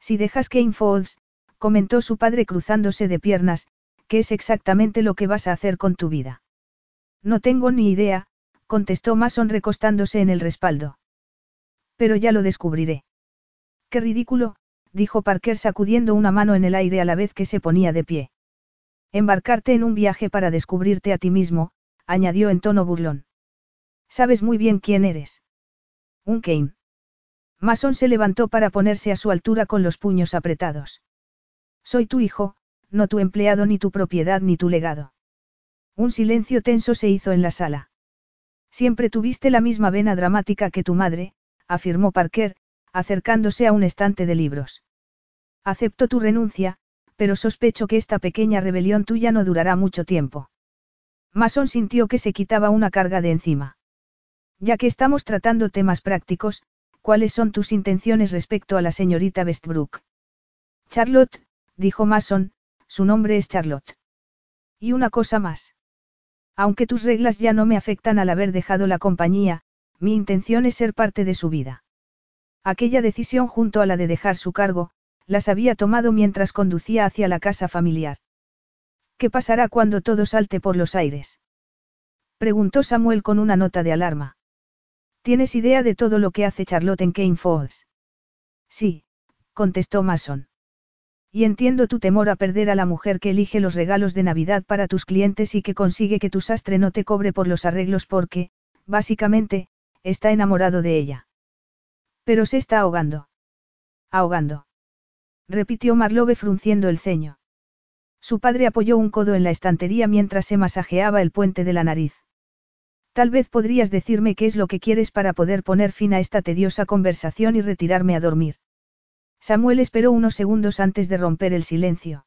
Si dejas que Falls, comentó su padre cruzándose de piernas, ¿qué es exactamente lo que vas a hacer con tu vida? No tengo ni idea, contestó Mason recostándose en el respaldo. Pero ya lo descubriré. Qué ridículo, dijo Parker sacudiendo una mano en el aire a la vez que se ponía de pie. Embarcarte en un viaje para descubrirte a ti mismo, añadió en tono burlón. Sabes muy bien quién eres. Un Kane. Mason se levantó para ponerse a su altura con los puños apretados. Soy tu hijo, no tu empleado ni tu propiedad ni tu legado. Un silencio tenso se hizo en la sala. Siempre tuviste la misma vena dramática que tu madre, afirmó Parker, acercándose a un estante de libros. Acepto tu renuncia, pero sospecho que esta pequeña rebelión tuya no durará mucho tiempo. Mason sintió que se quitaba una carga de encima. Ya que estamos tratando temas prácticos, ¿cuáles son tus intenciones respecto a la señorita Westbrook? Charlotte, dijo Mason, su nombre es Charlotte. Y una cosa más. Aunque tus reglas ya no me afectan al haber dejado la compañía, mi intención es ser parte de su vida. Aquella decisión junto a la de dejar su cargo, las había tomado mientras conducía hacia la casa familiar. ¿Qué pasará cuando todo salte por los aires? Preguntó Samuel con una nota de alarma. ¿Tienes idea de todo lo que hace Charlotte en Kane Falls? Sí, contestó Mason. Y entiendo tu temor a perder a la mujer que elige los regalos de Navidad para tus clientes y que consigue que tu sastre no te cobre por los arreglos porque, básicamente, está enamorado de ella. Pero se está ahogando. Ahogando. Repitió Marlowe frunciendo el ceño. Su padre apoyó un codo en la estantería mientras se masajeaba el puente de la nariz. Tal vez podrías decirme qué es lo que quieres para poder poner fin a esta tediosa conversación y retirarme a dormir. Samuel esperó unos segundos antes de romper el silencio.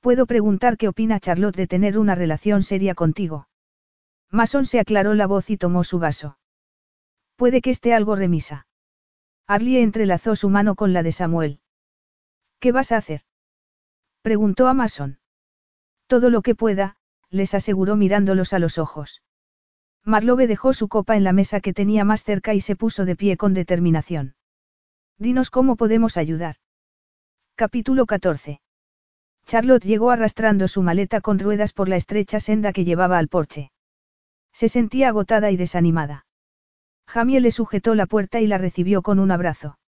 Puedo preguntar qué opina Charlotte de tener una relación seria contigo. Mason se aclaró la voz y tomó su vaso. Puede que esté algo remisa. Arlie entrelazó su mano con la de Samuel. ¿Qué vas a hacer? Preguntó a Mason. Todo lo que pueda, les aseguró mirándolos a los ojos. Marlowe dejó su copa en la mesa que tenía más cerca y se puso de pie con determinación. Dinos cómo podemos ayudar. Capítulo 14. Charlotte llegó arrastrando su maleta con ruedas por la estrecha senda que llevaba al porche. Se sentía agotada y desanimada. Jamie le sujetó la puerta y la recibió con un abrazo.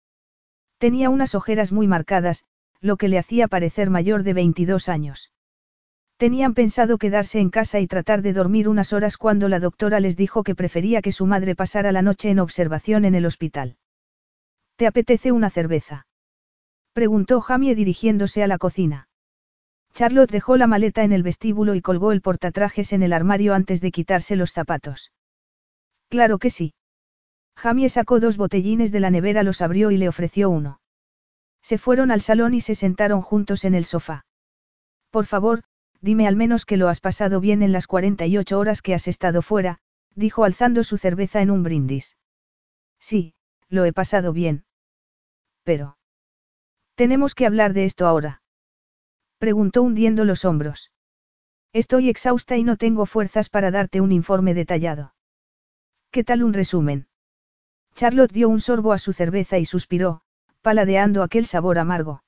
Tenía unas ojeras muy marcadas, lo que le hacía parecer mayor de 22 años. Tenían pensado quedarse en casa y tratar de dormir unas horas cuando la doctora les dijo que prefería que su madre pasara la noche en observación en el hospital. ¿Te apetece una cerveza? Preguntó Jamie dirigiéndose a la cocina. Charlotte dejó la maleta en el vestíbulo y colgó el portatrajes en el armario antes de quitarse los zapatos. Claro que sí. Jamie sacó dos botellines de la nevera, los abrió y le ofreció uno. Se fueron al salón y se sentaron juntos en el sofá. Por favor, dime al menos que lo has pasado bien en las 48 horas que has estado fuera, dijo alzando su cerveza en un brindis. Sí, lo he pasado bien. Pero... Tenemos que hablar de esto ahora. Preguntó hundiendo los hombros. Estoy exhausta y no tengo fuerzas para darte un informe detallado. ¿Qué tal un resumen? Charlotte dio un sorbo a su cerveza y suspiró, paladeando aquel sabor amargo.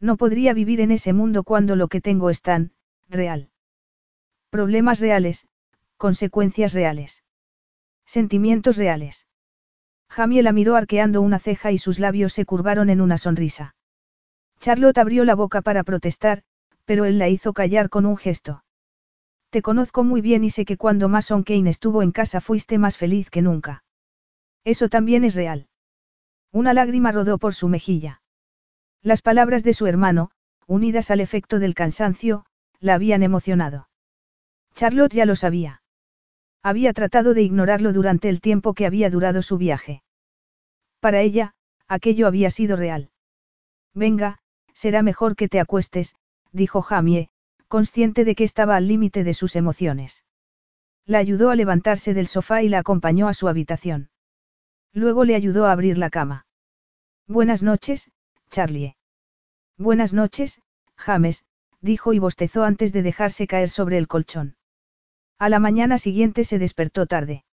No podría vivir en ese mundo cuando lo que tengo es tan, real. Problemas reales, consecuencias reales. Sentimientos reales. Jamie la miró arqueando una ceja y sus labios se curvaron en una sonrisa. Charlotte abrió la boca para protestar, pero él la hizo callar con un gesto. Te conozco muy bien y sé que cuando Mason Kane estuvo en casa fuiste más feliz que nunca. Eso también es real. Una lágrima rodó por su mejilla. Las palabras de su hermano, unidas al efecto del cansancio, la habían emocionado. Charlotte ya lo sabía. Había tratado de ignorarlo durante el tiempo que había durado su viaje. Para ella, aquello había sido real. Venga, será mejor que te acuestes, dijo Jamie, consciente de que estaba al límite de sus emociones. La ayudó a levantarse del sofá y la acompañó a su habitación. Luego le ayudó a abrir la cama. Buenas noches, Charlie. Buenas noches, James, dijo y bostezó antes de dejarse caer sobre el colchón. A la mañana siguiente se despertó tarde.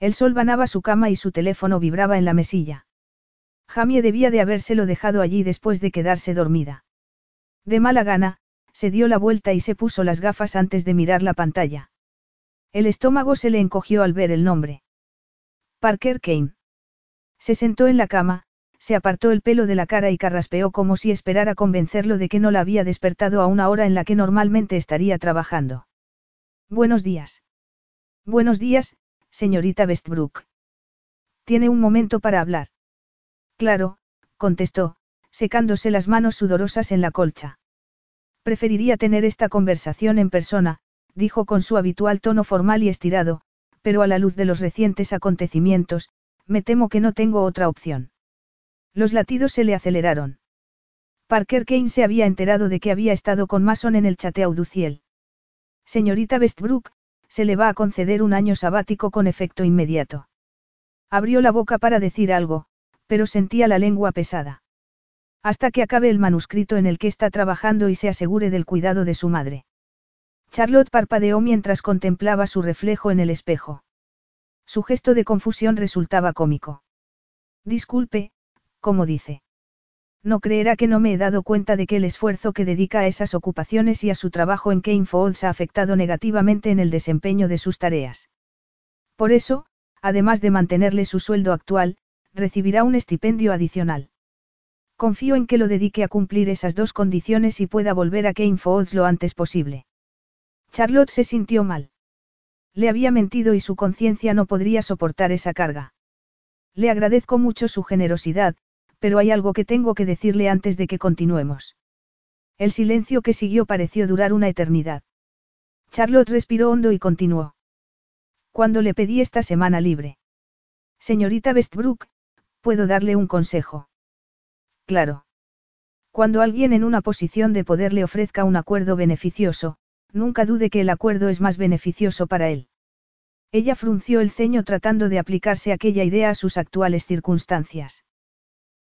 El sol banaba su cama y su teléfono vibraba en la mesilla. Jamie debía de habérselo dejado allí después de quedarse dormida. De mala gana, se dio la vuelta y se puso las gafas antes de mirar la pantalla. El estómago se le encogió al ver el nombre. Parker Kane. Se sentó en la cama, se apartó el pelo de la cara y carraspeó como si esperara convencerlo de que no la había despertado a una hora en la que normalmente estaría trabajando. Buenos días. Buenos días, señorita Westbrook. ¿Tiene un momento para hablar? Claro, contestó, secándose las manos sudorosas en la colcha. Preferiría tener esta conversación en persona, dijo con su habitual tono formal y estirado, pero a la luz de los recientes acontecimientos, me temo que no tengo otra opción. Los latidos se le aceleraron. Parker Kane se había enterado de que había estado con Mason en el Chateau du Ciel. Señorita Westbrook, se le va a conceder un año sabático con efecto inmediato. Abrió la boca para decir algo, pero sentía la lengua pesada. Hasta que acabe el manuscrito en el que está trabajando y se asegure del cuidado de su madre. Charlotte parpadeó mientras contemplaba su reflejo en el espejo. Su gesto de confusión resultaba cómico. Disculpe, como dice. No creerá que no me he dado cuenta de que el esfuerzo que dedica a esas ocupaciones y a su trabajo en Falls ha afectado negativamente en el desempeño de sus tareas. Por eso, además de mantenerle su sueldo actual, recibirá un estipendio adicional. Confío en que lo dedique a cumplir esas dos condiciones y pueda volver a Falls lo antes posible. Charlotte se sintió mal. Le había mentido y su conciencia no podría soportar esa carga. Le agradezco mucho su generosidad, pero hay algo que tengo que decirle antes de que continuemos. El silencio que siguió pareció durar una eternidad. Charlotte respiró hondo y continuó. Cuando le pedí esta semana libre. Señorita Westbrook, ¿puedo darle un consejo? Claro. Cuando alguien en una posición de poder le ofrezca un acuerdo beneficioso, nunca dude que el acuerdo es más beneficioso para él. Ella frunció el ceño tratando de aplicarse aquella idea a sus actuales circunstancias.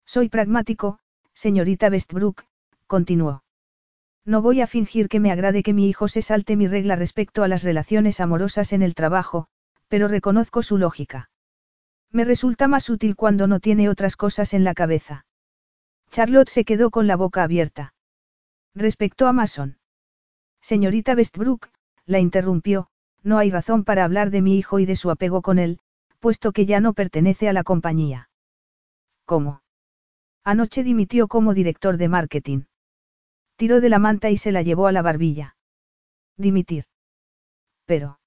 Soy pragmático, señorita Westbrook, continuó. No voy a fingir que me agrade que mi hijo se salte mi regla respecto a las relaciones amorosas en el trabajo, pero reconozco su lógica. Me resulta más útil cuando no tiene otras cosas en la cabeza. Charlotte se quedó con la boca abierta. Respecto a Mason. Señorita Westbrook, la interrumpió, no hay razón para hablar de mi hijo y de su apego con él, puesto que ya no pertenece a la compañía. ¿Cómo? Anoche dimitió como director de marketing. Tiró de la manta y se la llevó a la barbilla. Dimitir. Pero.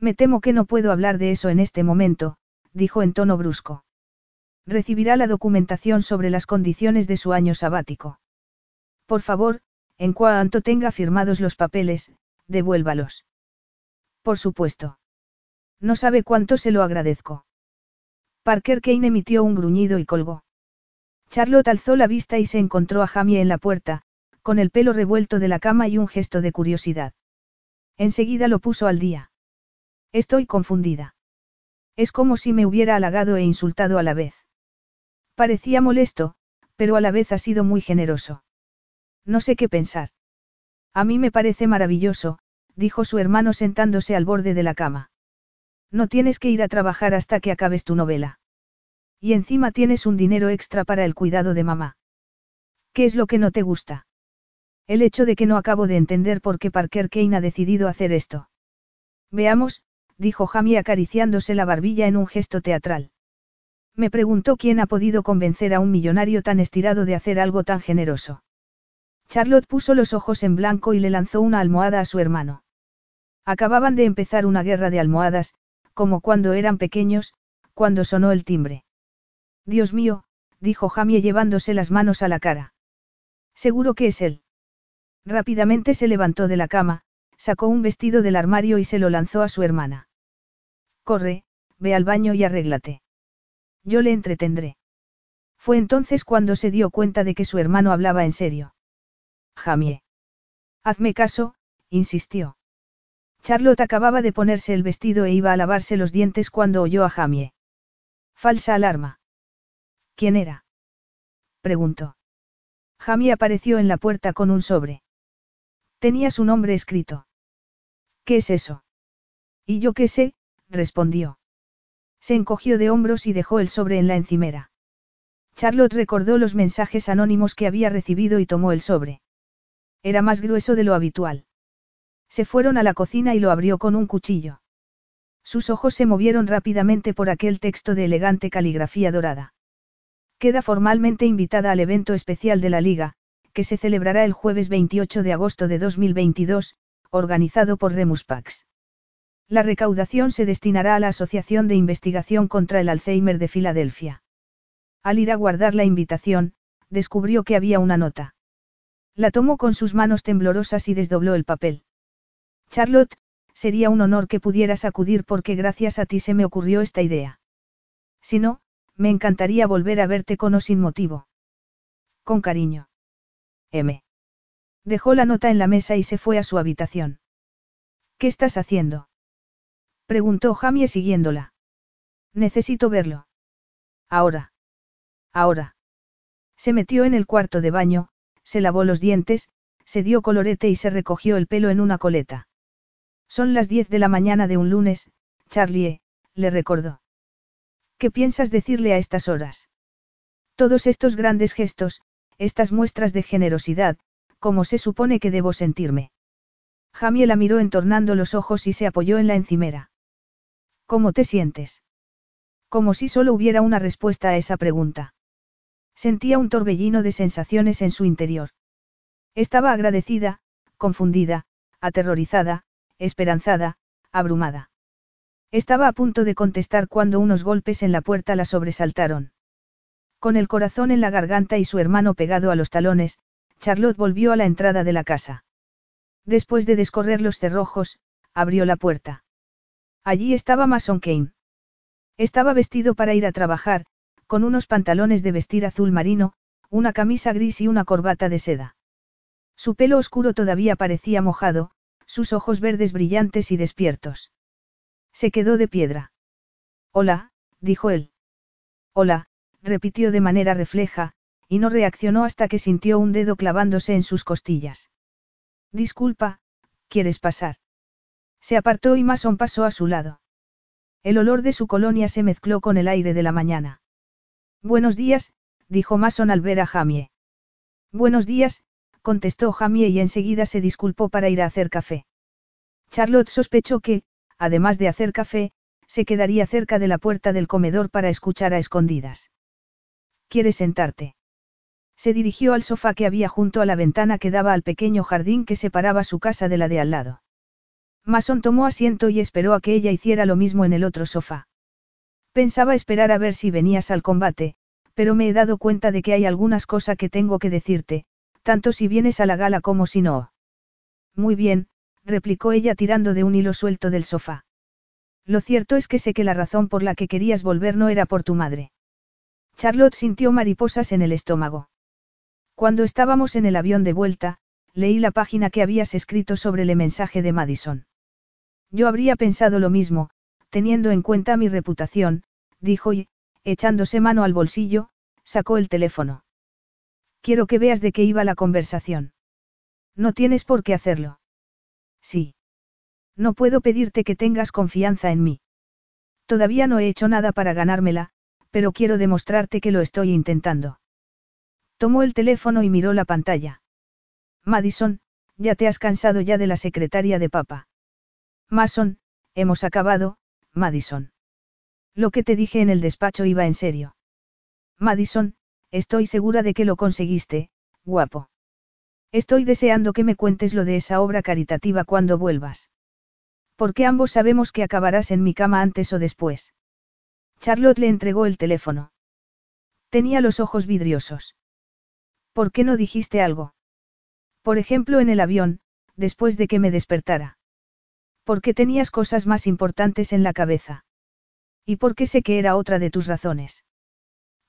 Me temo que no puedo hablar de eso en este momento, dijo en tono brusco. Recibirá la documentación sobre las condiciones de su año sabático. Por favor, en cuanto tenga firmados los papeles, devuélvalos. Por supuesto. No sabe cuánto se lo agradezco. Parker Kane emitió un gruñido y colgó. Charlotte alzó la vista y se encontró a Jamie en la puerta, con el pelo revuelto de la cama y un gesto de curiosidad. Enseguida lo puso al día. Estoy confundida. Es como si me hubiera halagado e insultado a la vez. Parecía molesto, pero a la vez ha sido muy generoso. No sé qué pensar. A mí me parece maravilloso, dijo su hermano sentándose al borde de la cama. No tienes que ir a trabajar hasta que acabes tu novela. Y encima tienes un dinero extra para el cuidado de mamá. ¿Qué es lo que no te gusta? El hecho de que no acabo de entender por qué Parker Kane ha decidido hacer esto. Veamos, dijo Jamie acariciándose la barbilla en un gesto teatral. Me preguntó quién ha podido convencer a un millonario tan estirado de hacer algo tan generoso. Charlotte puso los ojos en blanco y le lanzó una almohada a su hermano. Acababan de empezar una guerra de almohadas, como cuando eran pequeños, cuando sonó el timbre. Dios mío, dijo Jamie llevándose las manos a la cara. Seguro que es él. Rápidamente se levantó de la cama, sacó un vestido del armario y se lo lanzó a su hermana. Corre, ve al baño y arréglate. Yo le entretendré. Fue entonces cuando se dio cuenta de que su hermano hablaba en serio. Jamie. Hazme caso, insistió. Charlotte acababa de ponerse el vestido e iba a lavarse los dientes cuando oyó a Jamie. Falsa alarma. ¿Quién era? preguntó. Jamie apareció en la puerta con un sobre. Tenía su nombre escrito. ¿Qué es eso? Y yo qué sé, respondió. Se encogió de hombros y dejó el sobre en la encimera. Charlotte recordó los mensajes anónimos que había recibido y tomó el sobre. Era más grueso de lo habitual. Se fueron a la cocina y lo abrió con un cuchillo. Sus ojos se movieron rápidamente por aquel texto de elegante caligrafía dorada. Queda formalmente invitada al evento especial de la Liga, que se celebrará el jueves 28 de agosto de 2022, organizado por Remus Pax. La recaudación se destinará a la Asociación de Investigación contra el Alzheimer de Filadelfia. Al ir a guardar la invitación, descubrió que había una nota. La tomó con sus manos temblorosas y desdobló el papel. Charlotte, sería un honor que pudieras acudir porque gracias a ti se me ocurrió esta idea. Si no, me encantaría volver a verte con o sin motivo. Con cariño. M. Dejó la nota en la mesa y se fue a su habitación. ¿Qué estás haciendo? Preguntó Jamie siguiéndola. Necesito verlo. Ahora. Ahora. Se metió en el cuarto de baño, se lavó los dientes, se dio colorete y se recogió el pelo en una coleta. Son las diez de la mañana de un lunes, Charlie, le recordó. ¿Qué piensas decirle a estas horas? Todos estos grandes gestos, estas muestras de generosidad, ¿cómo se supone que debo sentirme? Jamie la miró entornando los ojos y se apoyó en la encimera. ¿Cómo te sientes? Como si solo hubiera una respuesta a esa pregunta. Sentía un torbellino de sensaciones en su interior. Estaba agradecida, confundida, aterrorizada, esperanzada, abrumada. Estaba a punto de contestar cuando unos golpes en la puerta la sobresaltaron. Con el corazón en la garganta y su hermano pegado a los talones, Charlotte volvió a la entrada de la casa. Después de descorrer los cerrojos, abrió la puerta. Allí estaba Mason Kane. Estaba vestido para ir a trabajar, con unos pantalones de vestir azul marino, una camisa gris y una corbata de seda. Su pelo oscuro todavía parecía mojado, sus ojos verdes brillantes y despiertos. Se quedó de piedra. Hola, dijo él. Hola, repitió de manera refleja, y no reaccionó hasta que sintió un dedo clavándose en sus costillas. Disculpa, ¿quieres pasar? Se apartó y Mason pasó a su lado. El olor de su colonia se mezcló con el aire de la mañana. Buenos días, dijo Mason al ver a Jamie. Buenos días, contestó Jamie y enseguida se disculpó para ir a hacer café. Charlotte sospechó que, además de hacer café, se quedaría cerca de la puerta del comedor para escuchar a escondidas. ¿Quieres sentarte? Se dirigió al sofá que había junto a la ventana que daba al pequeño jardín que separaba su casa de la de al lado. Mason tomó asiento y esperó a que ella hiciera lo mismo en el otro sofá. Pensaba esperar a ver si venías al combate, pero me he dado cuenta de que hay algunas cosas que tengo que decirte, tanto si vienes a la gala como si no. Muy bien, replicó ella tirando de un hilo suelto del sofá. Lo cierto es que sé que la razón por la que querías volver no era por tu madre. Charlotte sintió mariposas en el estómago. Cuando estábamos en el avión de vuelta, leí la página que habías escrito sobre el mensaje de Madison. Yo habría pensado lo mismo, teniendo en cuenta mi reputación, dijo y, echándose mano al bolsillo, sacó el teléfono. Quiero que veas de qué iba la conversación. No tienes por qué hacerlo. Sí. No puedo pedirte que tengas confianza en mí. Todavía no he hecho nada para ganármela, pero quiero demostrarte que lo estoy intentando. Tomó el teléfono y miró la pantalla. Madison, ya te has cansado ya de la secretaria de papa. Mason, hemos acabado, Madison. Lo que te dije en el despacho iba en serio. Madison, estoy segura de que lo conseguiste, guapo. Estoy deseando que me cuentes lo de esa obra caritativa cuando vuelvas. Porque ambos sabemos que acabarás en mi cama antes o después. Charlotte le entregó el teléfono. Tenía los ojos vidriosos. ¿Por qué no dijiste algo? Por ejemplo, en el avión, después de que me despertara. Porque tenías cosas más importantes en la cabeza. Y porque sé que era otra de tus razones.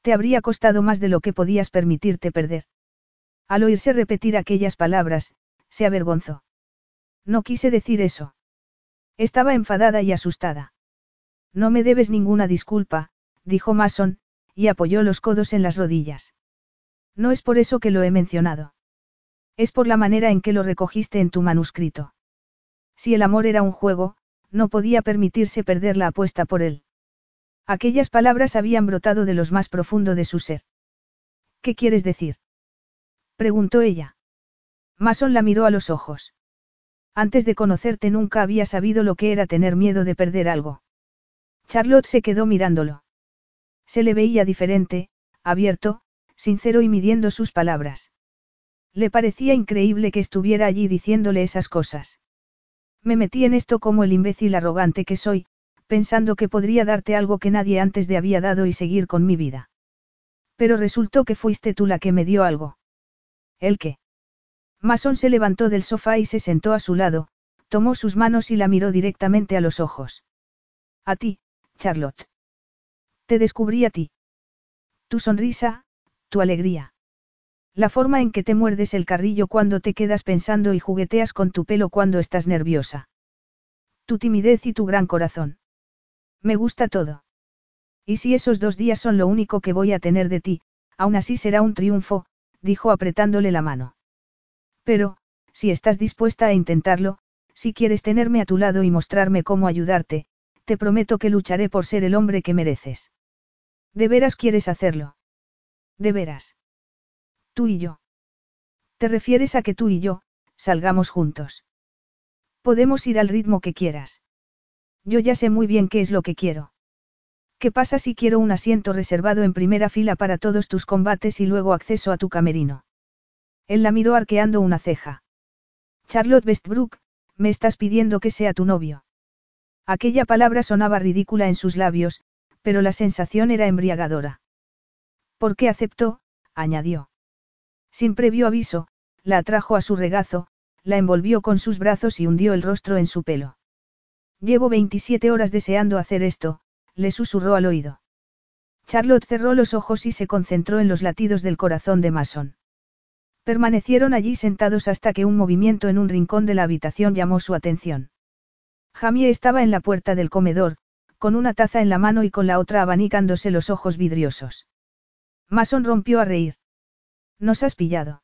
Te habría costado más de lo que podías permitirte perder. Al oírse repetir aquellas palabras, se avergonzó. No quise decir eso. Estaba enfadada y asustada. No me debes ninguna disculpa, dijo Mason, y apoyó los codos en las rodillas. No es por eso que lo he mencionado. Es por la manera en que lo recogiste en tu manuscrito. Si el amor era un juego, no podía permitirse perder la apuesta por él. Aquellas palabras habían brotado de los más profundo de su ser. ¿Qué quieres decir? preguntó ella. Mason la miró a los ojos. Antes de conocerte nunca había sabido lo que era tener miedo de perder algo. Charlotte se quedó mirándolo. Se le veía diferente, abierto, sincero y midiendo sus palabras. Le parecía increíble que estuviera allí diciéndole esas cosas. Me metí en esto como el imbécil arrogante que soy, pensando que podría darte algo que nadie antes de había dado y seguir con mi vida. Pero resultó que fuiste tú la que me dio algo. ¿El qué? Mason se levantó del sofá y se sentó a su lado, tomó sus manos y la miró directamente a los ojos. A ti, Charlotte. Te descubrí a ti. Tu sonrisa, tu alegría. La forma en que te muerdes el carrillo cuando te quedas pensando y jugueteas con tu pelo cuando estás nerviosa. Tu timidez y tu gran corazón. Me gusta todo. Y si esos dos días son lo único que voy a tener de ti, aún así será un triunfo, dijo apretándole la mano. Pero, si estás dispuesta a intentarlo, si quieres tenerme a tu lado y mostrarme cómo ayudarte, te prometo que lucharé por ser el hombre que mereces. ¿De veras quieres hacerlo? ¿De veras? Tú y yo. ¿Te refieres a que tú y yo, salgamos juntos? Podemos ir al ritmo que quieras. Yo ya sé muy bien qué es lo que quiero. ¿Qué pasa si quiero un asiento reservado en primera fila para todos tus combates y luego acceso a tu camerino? Él la miró arqueando una ceja. Charlotte Westbrook, me estás pidiendo que sea tu novio. Aquella palabra sonaba ridícula en sus labios, pero la sensación era embriagadora. ¿Por qué aceptó? añadió. Sin previo aviso, la atrajo a su regazo, la envolvió con sus brazos y hundió el rostro en su pelo. Llevo 27 horas deseando hacer esto, le susurró al oído. Charlotte cerró los ojos y se concentró en los latidos del corazón de Mason. Permanecieron allí sentados hasta que un movimiento en un rincón de la habitación llamó su atención. Jamie estaba en la puerta del comedor, con una taza en la mano y con la otra abanicándose los ojos vidriosos. Mason rompió a reír. Nos has pillado.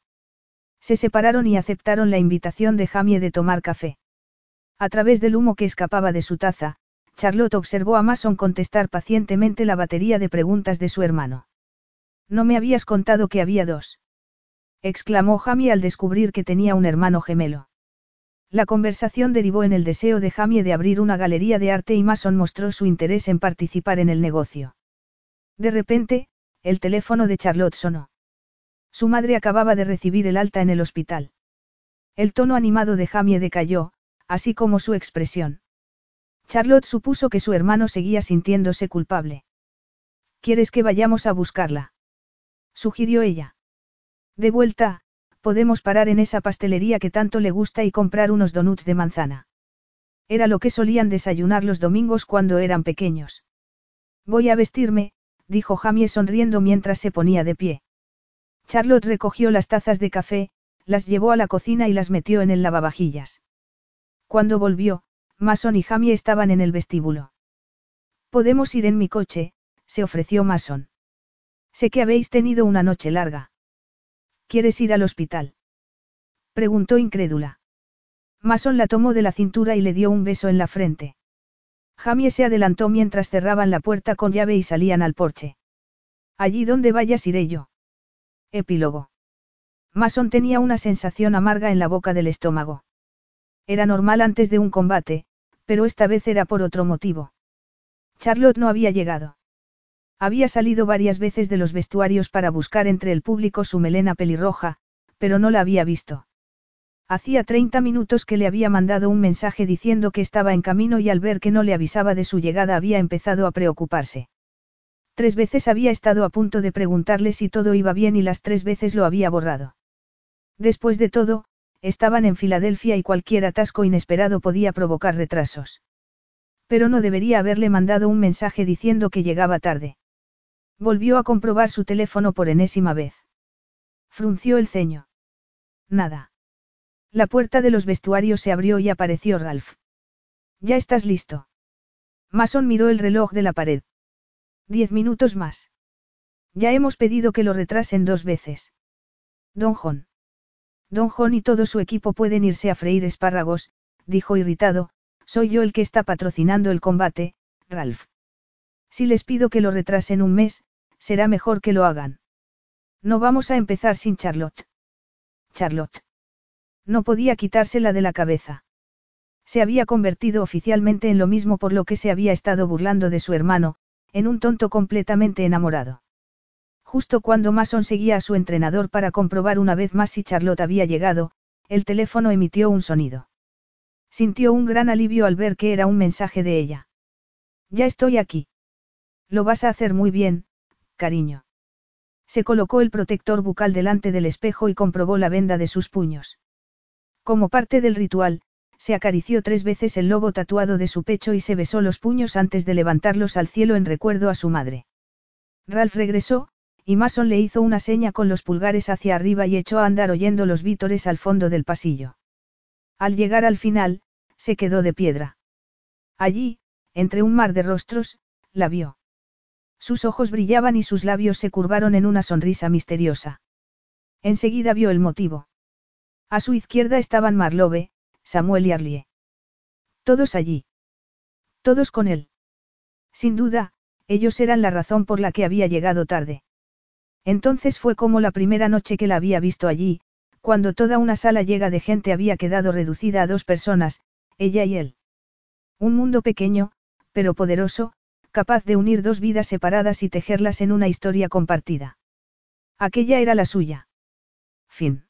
Se separaron y aceptaron la invitación de Jamie de tomar café. A través del humo que escapaba de su taza, Charlotte observó a Mason contestar pacientemente la batería de preguntas de su hermano. No me habías contado que había dos. exclamó Jamie al descubrir que tenía un hermano gemelo. La conversación derivó en el deseo de Jamie de abrir una galería de arte y Mason mostró su interés en participar en el negocio. De repente, el teléfono de Charlotte sonó. Su madre acababa de recibir el alta en el hospital. El tono animado de Jamie decayó, así como su expresión. Charlotte supuso que su hermano seguía sintiéndose culpable. ¿Quieres que vayamos a buscarla? sugirió ella. De vuelta, podemos parar en esa pastelería que tanto le gusta y comprar unos donuts de manzana. Era lo que solían desayunar los domingos cuando eran pequeños. Voy a vestirme, dijo Jamie sonriendo mientras se ponía de pie. Charlotte recogió las tazas de café, las llevó a la cocina y las metió en el lavavajillas. Cuando volvió, Mason y Jamie estaban en el vestíbulo. Podemos ir en mi coche, se ofreció Mason. Sé que habéis tenido una noche larga. ¿Quieres ir al hospital? Preguntó incrédula. Mason la tomó de la cintura y le dio un beso en la frente. Jamie se adelantó mientras cerraban la puerta con llave y salían al porche. Allí donde vayas iré yo. Epílogo. Mason tenía una sensación amarga en la boca del estómago. Era normal antes de un combate, pero esta vez era por otro motivo. Charlotte no había llegado. Había salido varias veces de los vestuarios para buscar entre el público su melena pelirroja, pero no la había visto. Hacía 30 minutos que le había mandado un mensaje diciendo que estaba en camino y al ver que no le avisaba de su llegada había empezado a preocuparse. Tres veces había estado a punto de preguntarle si todo iba bien y las tres veces lo había borrado. Después de todo, estaban en Filadelfia y cualquier atasco inesperado podía provocar retrasos. Pero no debería haberle mandado un mensaje diciendo que llegaba tarde. Volvió a comprobar su teléfono por enésima vez. Frunció el ceño. Nada. La puerta de los vestuarios se abrió y apareció Ralph. Ya estás listo. Mason miró el reloj de la pared. Diez minutos más. Ya hemos pedido que lo retrasen dos veces. Don John. Don John y todo su equipo pueden irse a freír espárragos, dijo irritado, soy yo el que está patrocinando el combate, Ralph. Si les pido que lo retrasen un mes, será mejor que lo hagan. No vamos a empezar sin Charlotte. Charlotte. No podía quitársela de la cabeza. Se había convertido oficialmente en lo mismo por lo que se había estado burlando de su hermano, en un tonto completamente enamorado. Justo cuando Mason seguía a su entrenador para comprobar una vez más si Charlotte había llegado, el teléfono emitió un sonido. Sintió un gran alivio al ver que era un mensaje de ella. Ya estoy aquí. Lo vas a hacer muy bien, cariño. Se colocó el protector bucal delante del espejo y comprobó la venda de sus puños. Como parte del ritual, se acarició tres veces el lobo tatuado de su pecho y se besó los puños antes de levantarlos al cielo en recuerdo a su madre. Ralph regresó, y Mason le hizo una seña con los pulgares hacia arriba y echó a andar oyendo los vítores al fondo del pasillo. Al llegar al final, se quedó de piedra. Allí, entre un mar de rostros, la vio. Sus ojos brillaban y sus labios se curvaron en una sonrisa misteriosa. Enseguida vio el motivo. A su izquierda estaban Marlove, Samuel y Arlie. Todos allí. Todos con él. Sin duda, ellos eran la razón por la que había llegado tarde. Entonces fue como la primera noche que la había visto allí, cuando toda una sala llega de gente había quedado reducida a dos personas, ella y él. Un mundo pequeño, pero poderoso, capaz de unir dos vidas separadas y tejerlas en una historia compartida. Aquella era la suya. Fin.